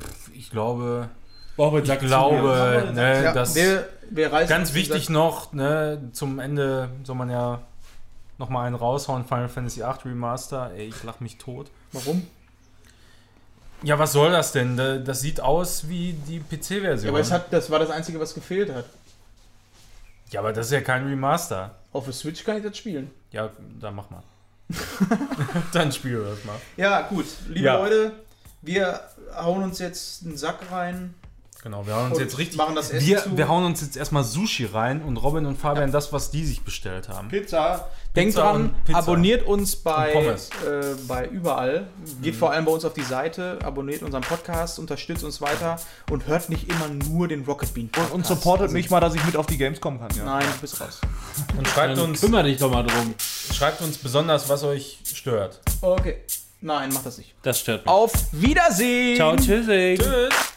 pff, ich glaube, Boah, ich glaube, ne, Ja, das wir, wir ganz wichtig noch, ne, zum Ende soll man ja noch mal einen raushauen, Final Fantasy VIII Remaster. Ey, ich lach mich tot. Warum? Ja, was soll das denn? Da- Das sieht aus wie die Ja, PC-Version. aber es hat, das war das Einzige, was gefehlt hat. ja, aber das ist ja kein Remaster. Auf der Switch kann ich das spielen. Ja, dann mach mal. dann spiel das mal. Ja, gut. Liebe Ja. Leute, wir hauen uns jetzt einen Sack rein. Genau, wir hauen uns Und jetzt richtig. machen das Essen wir, zu. wir hauen uns jetzt erstmal Sushi rein und Robin und Fabian das, was die sich bestellt haben. Pizza. Denkt Pizza dran, abonniert uns bei, äh, bei überall. Geht vor allem bei uns auf die Seite, abonniert unseren Podcast, unterstützt uns weiter und hört nicht immer nur den Rocket Bean Podcast. Und supportet Also- mich mal, dass ich mit auf die Games kommen kann, ja. Nein, du bist raus. Und schreibt Dann uns, kümmere dich doch mal drum. schreibt uns besonders, was euch stört. Okay. Nein, mach das nicht. Das stört mich. Auf Wiedersehen! Ciao, tschüssing. Tschüss.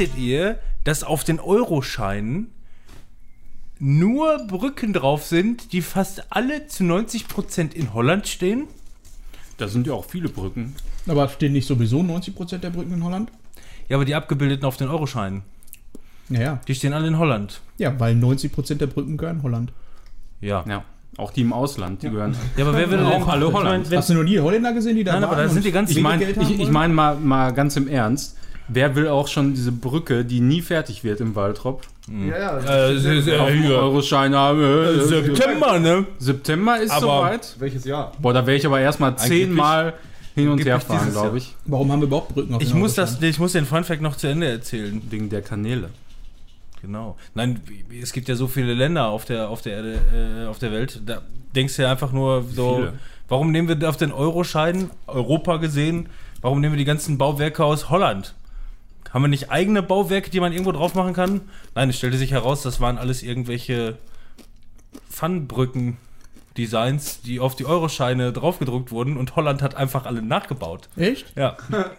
Wusstet ihr, dass auf den Euroscheinen nur Brücken drauf sind, die fast alle zu 90% in Holland stehen? Da sind ja auch viele Brücken. Aber stehen nicht sowieso 90% der Brücken in Holland? Ja, aber die abgebildeten auf den Euroscheinen, Ja, ja. die stehen alle in Holland. Ja, weil 90% der Brücken gehören Holland. Ja. Ja, auch die im Ausland, die gehören. Ja, aber wer will Auch alle ich Holland. mein, wenn- Hast du noch nie Holländer gesehen, die da Nein, aber waren da sind die ganzen- Ich meine ich, ich wollen? mein mal, mal ganz im Ernst. Wer will auch schon diese Brücke, die nie fertig wird im Waltrop? Ja, ja. Äh, es ist, Auf äh. Euroschein haben. Äh, September, ne? September ist Aber- soweit. Welches Jahr? Boah, da wäre ich aber erstmal zehnmal hin und her fahren, glaube ich. Warum haben wir überhaupt Brücken auf Ich muss, das, ich muss den Funfact noch zu Ende erzählen. Wegen der Kanäle. Genau. Nein, es gibt ja so viele Länder auf der, auf der Erde, äh, auf der Welt. Da denkst du ja einfach nur so, Viele. warum nehmen wir auf den Euroschein, Europa gesehen, warum nehmen wir die ganzen Bauwerke aus Holland? Haben wir nicht eigene Bauwerke, die man irgendwo drauf machen kann? Nein, es stellte sich heraus, das waren alles irgendwelche Pfannbrücken-Designs, die auf die Euroscheine draufgedruckt wurden und Holland hat einfach alle nachgebaut. Echt? Ja.